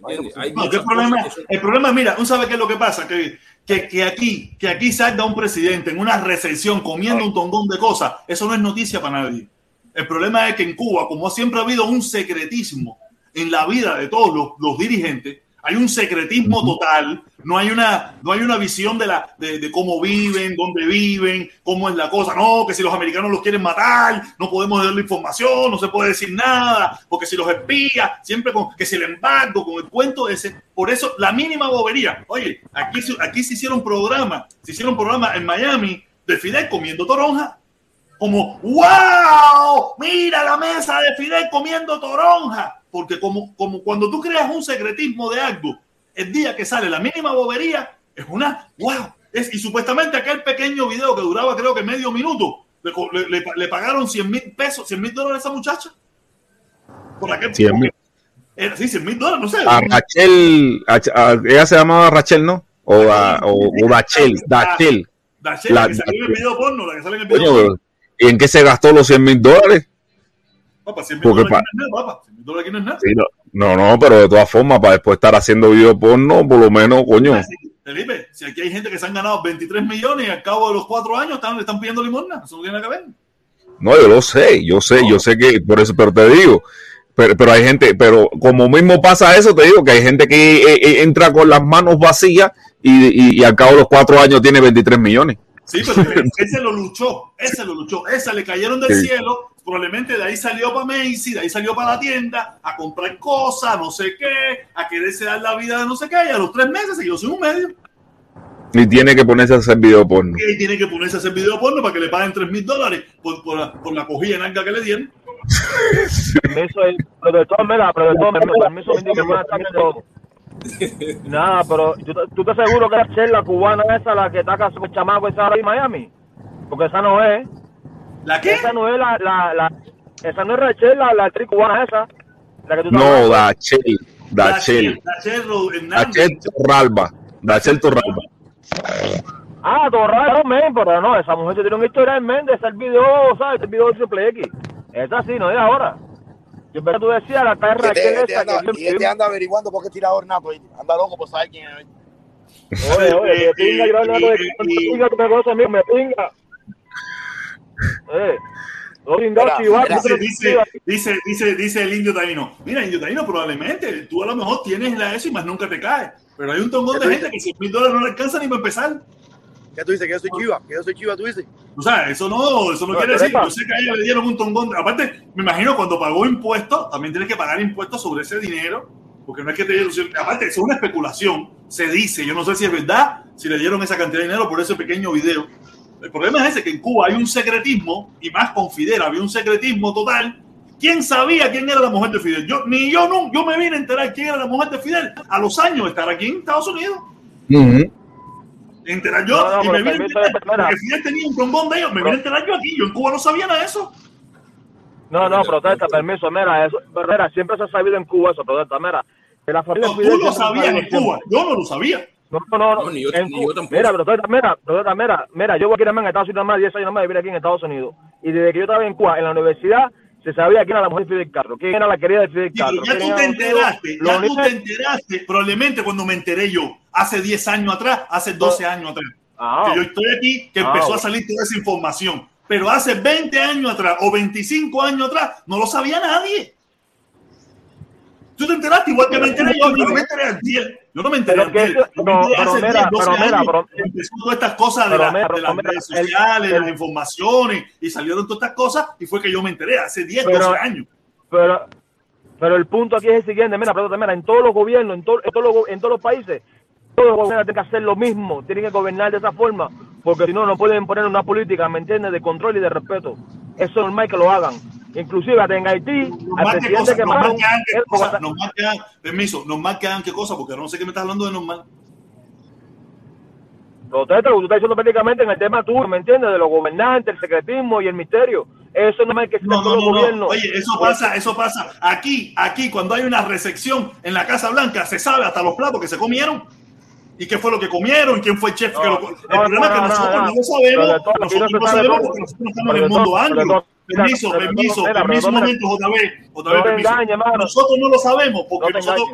¿Entiendes? Hay No, ¿qué muchas problema? son- El problema, mira, ¿un sabe qué es lo que pasa? Que, que, que aquí, que aquí salga un presidente en una recesión comiendo un tongón de cosas, eso no es noticia para nadie. El problema es que en Cuba, como siempre ha habido un secretismo en la vida de todos los, los dirigentes, Hay un secretismo total, no hay una, no hay una visión de, la, de, de cómo viven, dónde viven, cómo es la cosa. No, que si los americanos los quieren matar, no podemos darle información, no se puede decir nada, porque si los espía, siempre con que si el embargo, con el cuento ese. Por eso, la mínima bobería. Oye, aquí, se- aquí se hicieron programas, se hicieron programas en Miami de Fidel comiendo toronja. Como, wow, mira la mesa de Fidel comiendo toronja. Porque como, como cuando tú creas un secretismo de algo, el día que sale la mínima bobería, es una, wow. Es, y supuestamente aquel pequeño video que duraba creo que medio minuto, le, le- le- pagaron 100 mil pesos, 100 mil dólares a esa muchacha. Por aquel, 100 mil. Era, sí, 100 mil dólares, no sé. A Rachel, a- a- ella se llamaba Rachel, ¿no? O, a- o, o Dachel, Dachel. Dachel, La- la que salió en el video porno, la que sale en el video Coño, porno. ¿y en qué se gastó los 100 mil dólares? Papá, 100 mil dólares pa- papá. 100 mil dólares aquí no es nada. Sí, no, pero de todas formas, para después estar haciendo video porno, por lo menos, coño. Felipe, si aquí hay gente que se han ganado 23 millones y al cabo de los cuatro años están, le están pidiendo limosna, eso no tiene nada que ver. No, yo lo sé, yo sé, yo sé que por eso, pero te digo, pero, pero hay gente, pero como mismo pasa eso, te digo que hay gente que eh, eh, entra con las manos vacías y, y, y al cabo de los cuatro años tiene 23 millones. Sí, pero ese lo luchó, ese lo luchó, esa le cayeron del Sí. cielo, probablemente de ahí salió para Macy, de ahí salió para la tienda a comprar cosas, no sé qué, a quererse dar la vida de no sé qué, y a los tres meses se quedó sin un medio. Y tiene que ponerse a hacer video porno. Y tiene que ponerse a hacer video porno para que le paguen 3 mil dólares por, por, la, por la cogida en que le dieron. Permiso, productor, mira, productor, permiso, permiso, me indica buenas tardes a todos. Nada, pero ¿tú, tú te seguro que es la cubana esa la que está con el chamaco esa ahí en Miami? Porque esa no es. ¿La qué? Esa no es la, la, la esa no es Rachel, la, la actriz cubana esa. La que tú estás No. Dachel, Dachel, Dachel Torralba, Dachel Torralba. Ah, Torrado, men, pero no, esa mujer se tiene una historia en mente, ese es el video, ¿sabes? El video del Triple X. Esa sí, no es ahora. Yo pero tú decías la perra Este, que este esa anda, que y este anda averiguando por qué tirador nato. y Anda loco por saber quién es. Oye, oye, me pinga, yo no de me pinga, que me gozo a mí, me pinga. Eh, no dice, dice, dice, el indio taíno. Mira, indio taíno, probablemente tú a lo mejor tienes la eso y más nunca te cae. Pero hay un tongón de gente que 100 mil dólares no le alcanza ni para empezar. ¿Qué tú dices? Que yo soy chiva. Que yo soy chiva, tú dices. O sea, eso no, eso no, No, quiere decir. epa. Yo sé que a ella le dieron un tongón. Aparte, me imagino cuando pagó impuestos, también tienes que pagar impuestos sobre ese dinero. Porque no es que te dieron. Aparte, eso es una especulación. Se dice, yo no sé si es verdad, si le dieron esa cantidad de dinero por ese pequeño video. El problema es ese, que en Cuba hay un secretismo, y más con Fidel, había un secretismo total. ¿Quién sabía quién era la mujer de Fidel? Yo, ni yo, no, yo me vine a enterar quién era la mujer de Fidel a los años de estar aquí en Estados Unidos. Enterar yo, No, no, y me vine a enterar, porque Fidel tenía un trombón de ellos, me vine a enterar yo aquí, yo en Cuba no sabía nada de eso. No, no, protesta, permiso, mira, eso, mira, siempre se ha sabido en Cuba eso, protesta, mira. Que la familia No, Fidel tú lo sabías en Cuba, yo no lo sabía. No, no, no, No, ni yo- en ni Cuba- yo tampoco. Mira, protesta, mira, mira, mira, yo voy aquí también en Estados Unidos más, 10 años más de vivir aquí en Estados Unidos. Y desde que yo estaba en Cuba, en la universidad, se sabía quién era la mujer de Fidel Castro, quién era la querida de Fidel Sí, pero Castro. ya quién tú te enteraste, ya tú te enteraste, probablemente cuando me enteré yo, hace 10 años atrás, hace 12 años atrás, Ah. que yo estoy aquí, que Ah, empezó a salir toda esa información. Pero hace 20 años atrás o 25 años atrás, no lo sabía nadie. Tú te enteraste igual que me enteré yo, yo no me enteré antier. Yo no me enteré Pero antier. eso- Yo no, pero hace mira, 10, 12 pero mira, pero- Empezó todas estas cosas de, Pero la- mira, de las mira, redes sociales, las informaciones, y salieron todas estas cosas, y fue que yo me enteré hace 10, Pero- 12 años. Pero, pero el punto aquí es el siguiente, mira, protesta, mira, en todos los gobiernos, en, to- en todos los, en todos los países, todos los gobiernos tienen que hacer lo mismo, tienen que gobernar de esa forma, porque si no, no pueden poner una política, ¿me entiendes?, de control y de respeto. Eso es normal que lo hagan. Inclusive hasta en Haití, al Normal que presidente cosas, que cosas, hagan, permiso, normal que hagan qué cosa, porque no sé qué me estás hablando de normal. lo que tú estás diciendo prácticamente en el tema tuyo, ¿me entiendes?, de los gobernantes, el secretismo y el misterio. Eso no es que No, no, los no, no. gobiernos. Oye, eso pasa, eso pasa. Aquí, aquí, cuando hay una recepción en la Casa Blanca, se sabe hasta los platos que se comieron. ¿Y qué fue lo que comieron? ¿Quién fue el chef que lo El problema es que no, no, nosotros no. no lo sabemos. No Nosotros no sabe sabemos porque nosotros no estamos en el mundo anglo. Permiso, pero permiso, pero permiso de un momento, JB. JB, permiso. engañes. Nosotros no lo sabemos porque No nosotros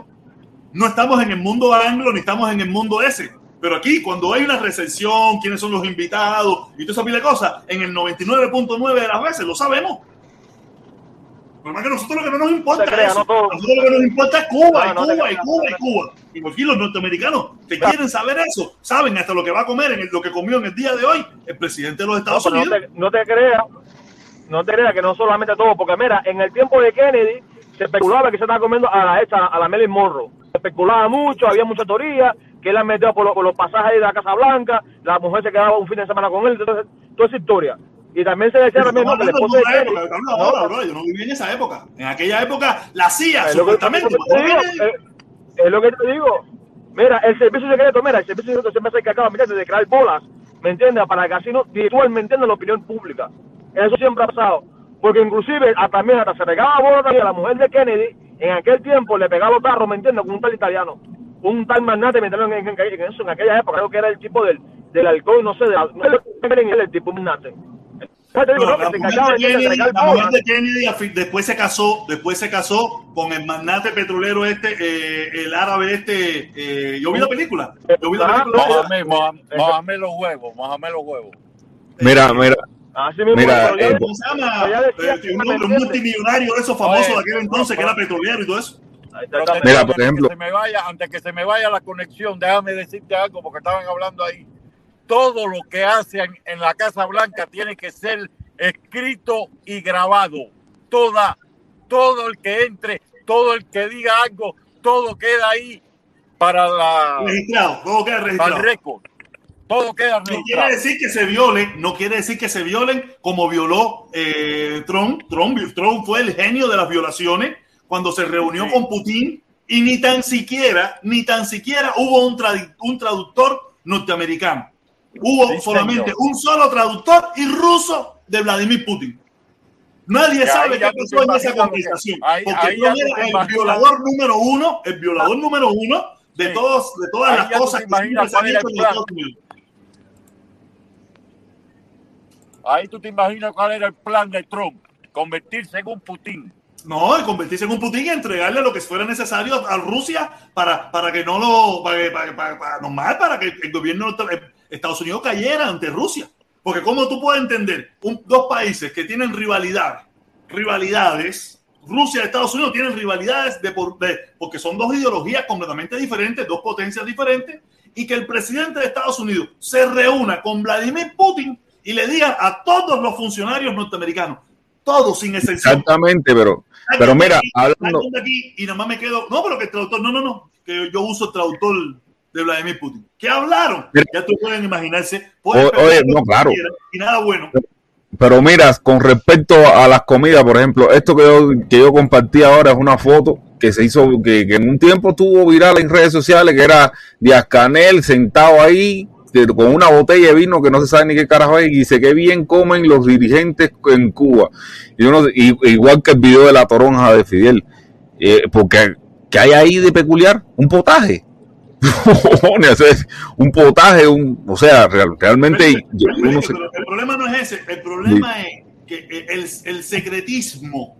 no estamos en el mundo anglo ni estamos en el mundo ese. Pero aquí, cuando hay una recepción, quiénes son los invitados y toda esa pila de cosas, en el 99.9 de las veces lo sabemos. Pero que nosotros lo que no nos importa es no. Nosotros lo que nos importa es Cuba, No, y no Cuba, y Cuba, y Cuba. Y por aquí los norteamericanos que quieren saber eso, saben hasta lo que va a comer, en el- lo que comió en el día de hoy el presidente de los Estados Unidos. te, no te creas, no te creas que no solamente todo, porque mira, en el tiempo de Kennedy se especulaba que se estaba comiendo a la esta, a la Marilyn Monroe. Se especulaba mucho, había mucha teoría, que él la metió por, lo- por los pasajes de la Casa Blanca, la mujer se quedaba un fin de semana con él, entonces, toda esa historia. Y también se decía también, no, que el Estamos esposo de Kennedy, época, no, ahora, bro, yo no viví en esa época. En aquella época la CIA, Es supuestamente, es lo que digo, es, es lo que te digo. Mira, el servicio secreto, mira, el servicio secreto siempre se encargaba, ¿me entiendes? De crear bolas, ¿me entiendes? Para el casino virtual, ¿me entiendes? La opinión pública. Eso siempre ha pasado. Porque inclusive, hasta, también, hasta se pegaba bolas también a la mujer de Kennedy, en aquel tiempo le pegaba los tarros, ¿me entiendes? Con un tal italiano. Un tal magnate, ¿me entiendes? En, en- en eso, en aquella época, creo que era el tipo del, del alcohol, no sé, de la, no sé, el tipo magnate. La mujer de. Kennedy, la mujer de a después se casó, después se casó con el magnate petrolero este, eh, el árabe este. eh, yo vi la película. Yo vi la película. Mohamed, Mohamed los huevos, Mohamed los huevos. Mira, mira. Así mismo, Mira, pero eh, Eh, un hombre multimillonario de esos famosos de aquel entonces que era petrolero y todo eso. Mira, antes por que ejemplo- se me vaya, antes que se me vaya la conexión, déjame decirte algo porque estaban hablando ahí. Todo lo que hacen en la Casa Blanca tiene que ser escrito y grabado. Toda, todo el que entre, todo el que diga algo, todo queda ahí para la Registrado, todo queda para registrado. el récord. Todo queda No quiere decir que se violen, no quiere decir que se violen como violó eh, Trump. Trump. Trump fue el genio de las violaciones cuando se reunió con Putin y ni tan siquiera, ni tan siquiera hubo un, traductor norteamericano. Hubo Sí, solamente señor. un solo traductor y ruso de Vladimir Putin. Nadie sabe qué pasó en esa que- conversación. ahí- porque ahí Trump era el violador número uno, el violador número uno de, todos, de todas Ahí las cosas que se han hecho en. Estados Unidos. Ahí tú te imaginas cuál era el plan de Trump, convertirse en un Putin. No, convertirse en un Putin y entregarle lo que fuera necesario a Rusia para, para que no lo. Para, para, para- para- normal, para que el gobierno de Estados Unidos cayera ante Rusia. Porque, como tú puedes entender, un- dos países que tienen rivalidades, rivalidades, Rusia y Estados Unidos tienen rivalidades de por, de- porque son dos ideologías completamente diferentes, dos potencias diferentes, y que el presidente de Estados Unidos se reúna con Vladimir Putin y le diga a todos los funcionarios norteamericanos, todos sin excepción, Exactamente, pero, pero mira, aquí, hablando, que aquí, y nada más me quedo. No, pero que el traductor, no, no, no. Que yo uso el traductor de Vladimir Putin. ¿Qué hablaron? Mira. Ya tú pueden imaginarse. pueden oye, no, claro. quieran, Y nada bueno. pero mira, con respecto a las comidas, por ejemplo, esto que yo, que yo compartí ahora es una foto que se hizo, que, que en un tiempo estuvo viral en redes sociales, que era Díaz Canel sentado ahí de- con una botella de vino que no se sabe ni qué carajo es, y dice que bien comen los dirigentes en Cuba. Y uno, y- igual que el video de la toronja de Fidel, Eh, porque ¿qué hay ahí de peculiar? Un potaje. Un potaje, un, o sea, real- realmente yo- Felipe, uno se- pero el problema no es ese. El problema es que el, el secretismo,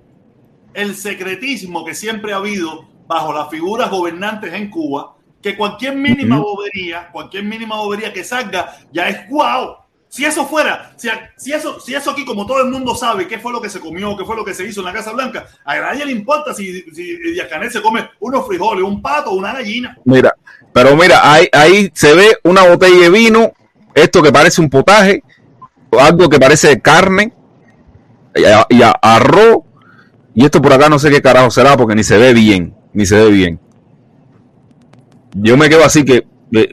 el secretismo que siempre ha habido bajo las figuras gobernantes en Cuba, que cualquier mínima bobería, cualquier mínima bobería que salga, ya es wow. Si eso fuera, si, si eso, si eso aquí, como todo el mundo sabe qué fue lo que se comió, qué fue lo que se hizo en la Casa Blanca, a nadie le importa si, si Díaz Canel se come unos frijoles, un pato, una gallina. Mira, pero mira, ahí, ahí se ve una botella de vino, esto que parece un potaje, algo que parece carne, y, a- y a- arroz, y esto por acá no sé qué carajo será porque ni se ve bien, ni se ve bien. Yo me quedo así que eh,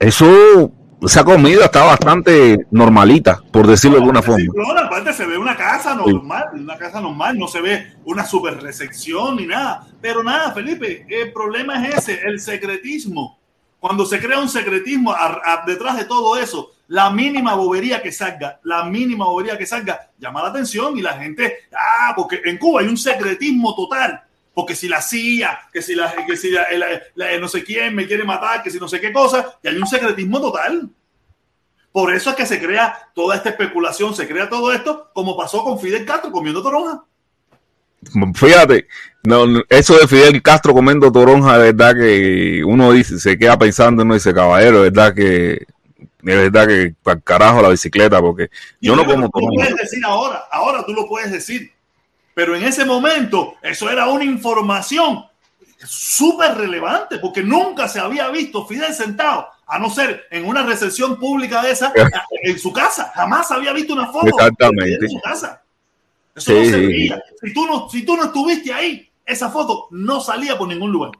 eso, esa comida está bastante normalita, por decirlo de alguna forma. No, aparte se ve una casa normal, una casa normal, no se ve una super recepción ni nada. Pero nada, Felipe, el problema es ese, el secretismo. Cuando se crea un secretismo a- a- detrás de todo eso, la mínima bobería que salga, la mínima bobería que salga, llama la atención y la gente, ah, porque en Cuba hay un secretismo total. Porque si la CIA, que si la, que si la- la- la- no sé quién me quiere matar, que si no sé qué cosa, y hay un secretismo total. Por eso es que se crea toda esta especulación, se crea todo esto, como pasó con Fidel Castro comiendo toronja. Fíjate, no, eso de Fidel Castro comiendo toronja, de verdad que uno dice, se queda pensando, uno dice, caballero, de verdad que, de verdad que, para carajo la bicicleta, porque yo no como tú lo toronja. puedes decir ahora, ahora tú lo puedes decir. Pero en ese momento, eso era una información súper relevante, porque nunca se había visto Fidel sentado, a no ser en una recepción pública de esa, en su casa. Jamás había visto una foto Exactamente. En su casa. Eso Sí, no se veía. Si tú no, si tú no estuviste ahí, esa foto no salía por ningún lugar.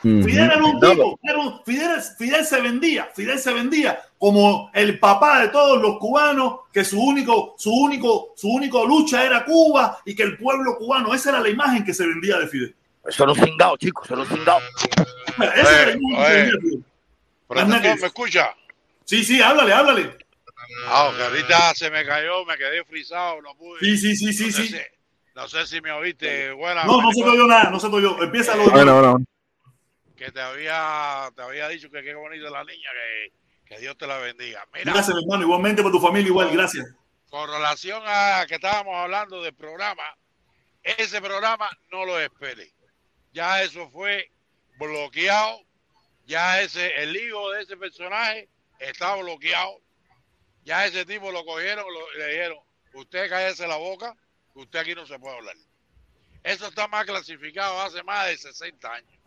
Fidel era un tipo, era un- Fidel, Fidel se vendía, Fidel se vendía como el papá de todos los cubanos, que su único, su único, su único lucha era Cuba y que el pueblo cubano, esa era la imagen que se vendía de Fidel. Eso no es cingado, chicos, eso no es cingado. Esa era la Oye, imagen que se oye. vendía de Fidel. Profesor, Más nada que ¿me escucha? Sí, sí, háblale, háblale. Ah, que ahorita se me cayó, me quedé frisado, no pude. Sí, sí, sí, sí, no sé sí. Si, no sé si me oíste. Buena, No, no se te oyó nada, no se te oyó. Empieza lo Bueno, bueno. Que te había, te había dicho que qué bonita la niña, que, que Dios te la bendiga. Mira, Gracias, hermano. Igualmente por tu familia, igual, gracias. con relación a que estábamos hablando del programa, ese programa no lo espere. Ya eso fue bloqueado, ya ese, el hijo de ese personaje está bloqueado, ya ese tipo lo cogieron, lo- le dijeron, usted cállese la boca, usted aquí no se puede hablar. Eso está más clasificado hace más de 60 años.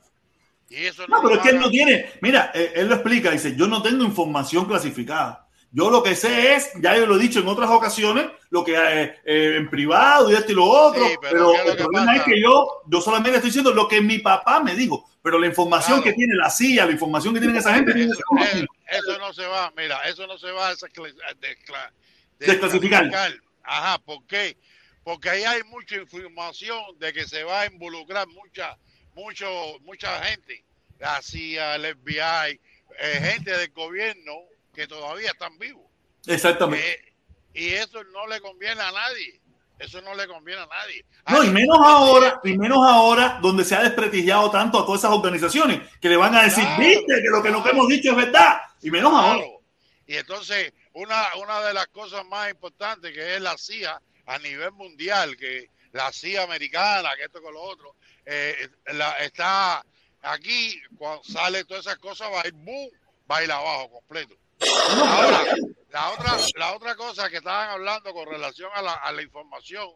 Y eso no, No, pero es que él no tiene. Mira, eh, él lo explica. Dice: Yo no tengo información clasificada. Yo lo que sé es, ya yo lo he dicho en otras ocasiones, lo que eh, eh, en privado y esto y lo otro. Sí, pero pero ¿qué es lo el problema pasa? es que yo, yo solamente estoy diciendo lo que mi papá me dijo. Pero la información Claro. que tiene la CIA, la información que tiene esa gente, Eso, eh, eso no se va, mira, eso no se va a descla- descla- Desclasificar. desclasificar. Ajá, ¿por qué? Porque ahí hay mucha información de que se va a involucrar mucha, mucho, mucha gente, la CIA, el FBI, eh, gente del gobierno que todavía están vivos. Exactamente. Eh, y eso no le conviene a nadie. Eso no le conviene a nadie. No, y menos ahora, y menos ahora, donde se ha desprestigiado tanto a todas esas organizaciones que le van a decir, Claro, viste que lo que nos hemos dicho es verdad. Y menos ahora. Claro. Y entonces, una, una de las cosas más importantes que es la CIA a nivel mundial, que la CIA americana, que esto con lo otro, eh, la- está aquí, cuando sale todas esas cosas, va a ir boom, va a ir abajo completo. Ahora, la otra, la otra cosa que estaban hablando con relación a la, a la información,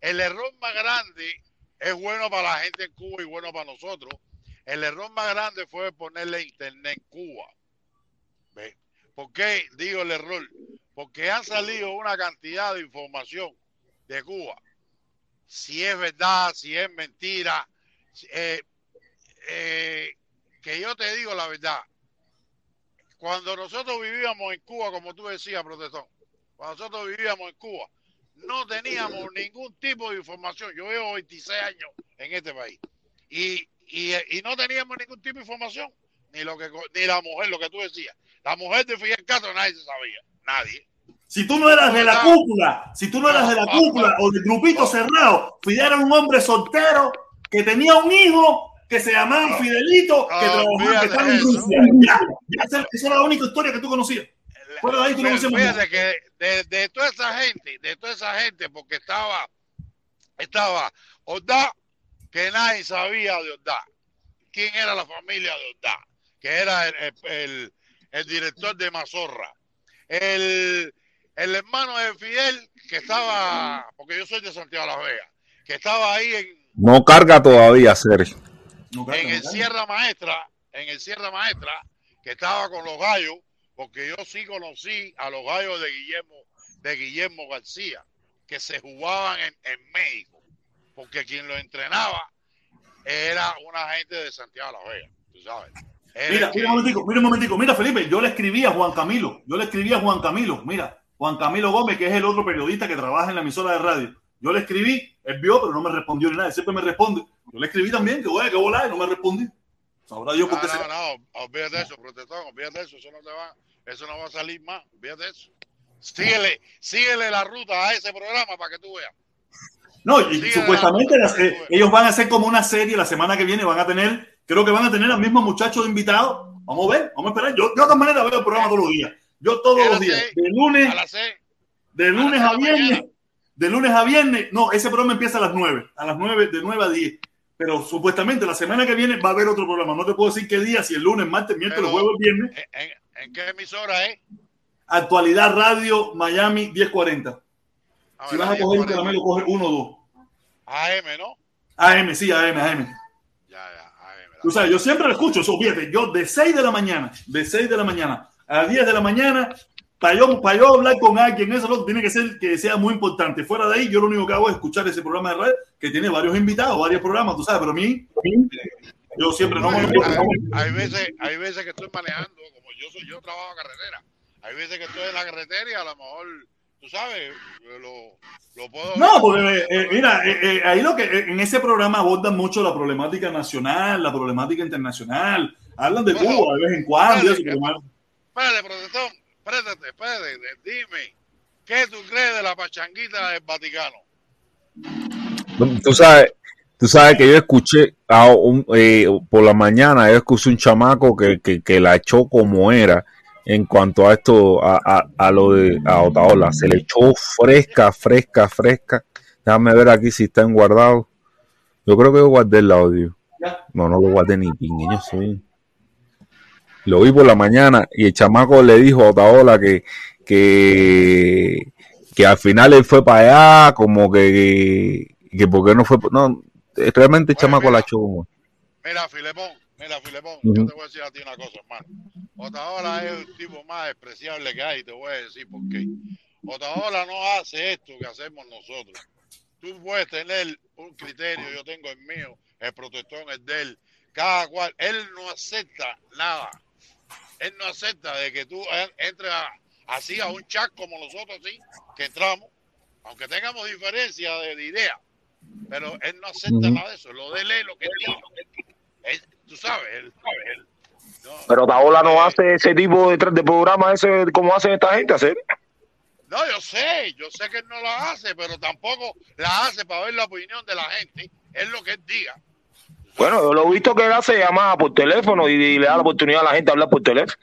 el error más grande es bueno para la gente en Cuba y bueno para nosotros. El error más grande fue ponerle internet en Cuba. ¿Ve? ¿Por qué digo el error? Porque han salido una cantidad de información de Cuba. Si es verdad, si es mentira. eh, eh, que yo te digo la verdad. Cuando nosotros vivíamos en Cuba, como tú decías, protestón, cuando nosotros vivíamos en Cuba, no teníamos ningún tipo de información. Yo llevo 26 años en este país. Y, y, y no teníamos ningún tipo de información. Ni, lo que, ni la mujer, lo que tú decías. La mujer de Fidel Castro nadie se sabía. Nadie. Si tú no eras de la cúpula, si tú no eras de la cúpula o del grupito cerrado, Fidel era un hombre soltero que tenía un hijo que se llamaba Fidelito, que trabajaba que estaba en Rusia. Ya, ya, esa, era la única historia que tú conocías. Fuera de ahí tú no conocías. Fíjate que de, de toda esa gente, de toda esa gente, porque estaba, estaba Ordá, que nadie sabía de Ordá. ¿Quién era la familia de Ordá? Que era el, el- el- el director de Mazorra. El, el hermano de Fidel, que estaba, porque yo soy de Santiago de Las Vegas, que estaba ahí en, No carga todavía, Sergio. en el Sierra Maestra, en el Sierra Maestra, que estaba con los gallos, porque yo sí conocí a los gallos de Guillermo, de Guillermo García, que se jugaban en, en México, porque quien lo entrenaba era una gente de Santiago de la Vega, tú sabes. Mira, que- mira un momentico, mira un momentico, mira Felipe, yo le escribí a Juan Camilo, yo le escribí a Juan Camilo, mira, Juan Camilo Gómez, que es el otro periodista que trabaja en la emisora de radio. Yo le escribí, él vio, pero no me respondió ni nada, siempre me responde. Yo le escribí también, que voy, que volar, y no me respondió. Sabrá Dios por No, qué no, será. no, olvídate de eso, protestón, olvídate de eso, eso no te va, eso no va a salir más, olvídate de eso. Síguele, síguele la ruta a ese programa para que tú veas. No, y supuestamente ellos van a hacer como una serie la semana que viene, van a tener, creo que van a tener al mismo muchacho de invitado. Vamos a ver, vamos a esperar. Yo, yo de todas maneras veo el programa todos los días. Yo todos los días, de lunes, de lunes a viernes, de lunes a viernes. No, ese programa empieza a las 9, a las 9, de 9 a 10. Pero supuestamente la semana que viene va a haber otro programa. No te puedo decir qué día, si el lunes, martes, miércoles, Pero- jueves, viernes. ¿En, en qué emisora es? Actualidad Radio Miami 1040. Si vas a coger un caramelo, coge uno o dos. AM, ¿no? AM, sí, AM, AM. Tú sabes, yo siempre lo escucho, eso, fíjate, yo de 6 de la mañana, de 6 de la mañana a 10 de la mañana, para yo, para yo hablar con alguien, eso lo tiene que ser que sea muy importante. Fuera de ahí, yo lo único que hago es escuchar ese programa de radio que tiene varios invitados, varios programas, tú sabes, pero a mí, yo siempre no me hay, hay veces, hay veces que estoy manejando, como yo soy, yo trabajo en carretera. Hay veces que estoy en la carretera y a lo mejor, tú sabes, lo, lo puedo. No, porque eh, mira, eh, eh, ahí lo que eh, en ese programa abordan mucho la problemática nacional, la problemática internacional, hablan de Cuba de vez en cuando. eso, Espérate, protestón, espérate, espérate, dime, ¿qué tú crees de la pachanguita del Vaticano? Tú sabes, tú sabes que yo escuché a un- eh, por la mañana, yo escuché un chamaco que, que, que la echó como era en cuanto a esto, a, a, a lo de a Otaola. Se le echó fresca, fresca, fresca. Déjame ver aquí si está en guardado. Yo creo que yo guardé el audio. No, no lo guardé ni pingueño soy. Lo vi por la mañana y el chamaco le dijo a Otaola que, que, que al final él fue para allá, como que, que porque no fue, no, realmente el chamaco la echó. Mira, Filemón, mira, Filemón, yo te voy a decir a ti una cosa, hermano. Otaola es el tipo más despreciable que hay, te voy a decir por qué. Otaola no hace esto que hacemos nosotros. Tú puedes tener un criterio, yo tengo el mío, el protestón es de él, cada cual, él no acepta nada. Él no acepta de que tú en- entres así a un chat como nosotros, sí, que entramos, aunque tengamos diferencia de, de idea, pero él no acepta nada de eso, lo de él es lo que él tú sabes, él, él- Pero Taola no hace ese tipo de, de programa ese como hacen esta gente hacer. No, yo sé, yo sé que él no la hace, pero tampoco la hace para ver la opinión de la gente. Es lo que él diga. Bueno, yo lo he visto que él hace llamadas por teléfono y, y le da la oportunidad a la gente de hablar por teléfono.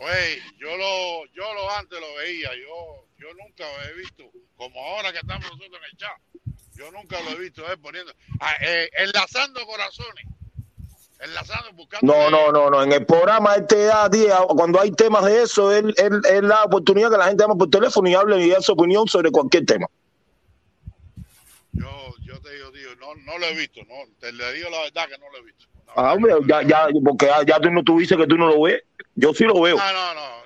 Oye, yo lo, yo lo antes lo veía, yo, yo nunca lo he visto, como ahora que estamos nosotros en el chat. Yo nunca lo he visto él poniendo, ah, eh, enlazando corazones, enlazando, buscando. No, no, no, no. En el programa él te da a ti, a- cuando hay temas de eso, él, él, él da oportunidad que la gente llame por teléfono y hable y dé su opinión sobre cualquier tema. Yo, yo te digo, tío, no, no lo he visto, no, te le digo la verdad que no lo he visto. Ah, hombre, ya, ya, porque ya, ya tú, no, tú dices que tú no lo ves. Yo sí lo veo.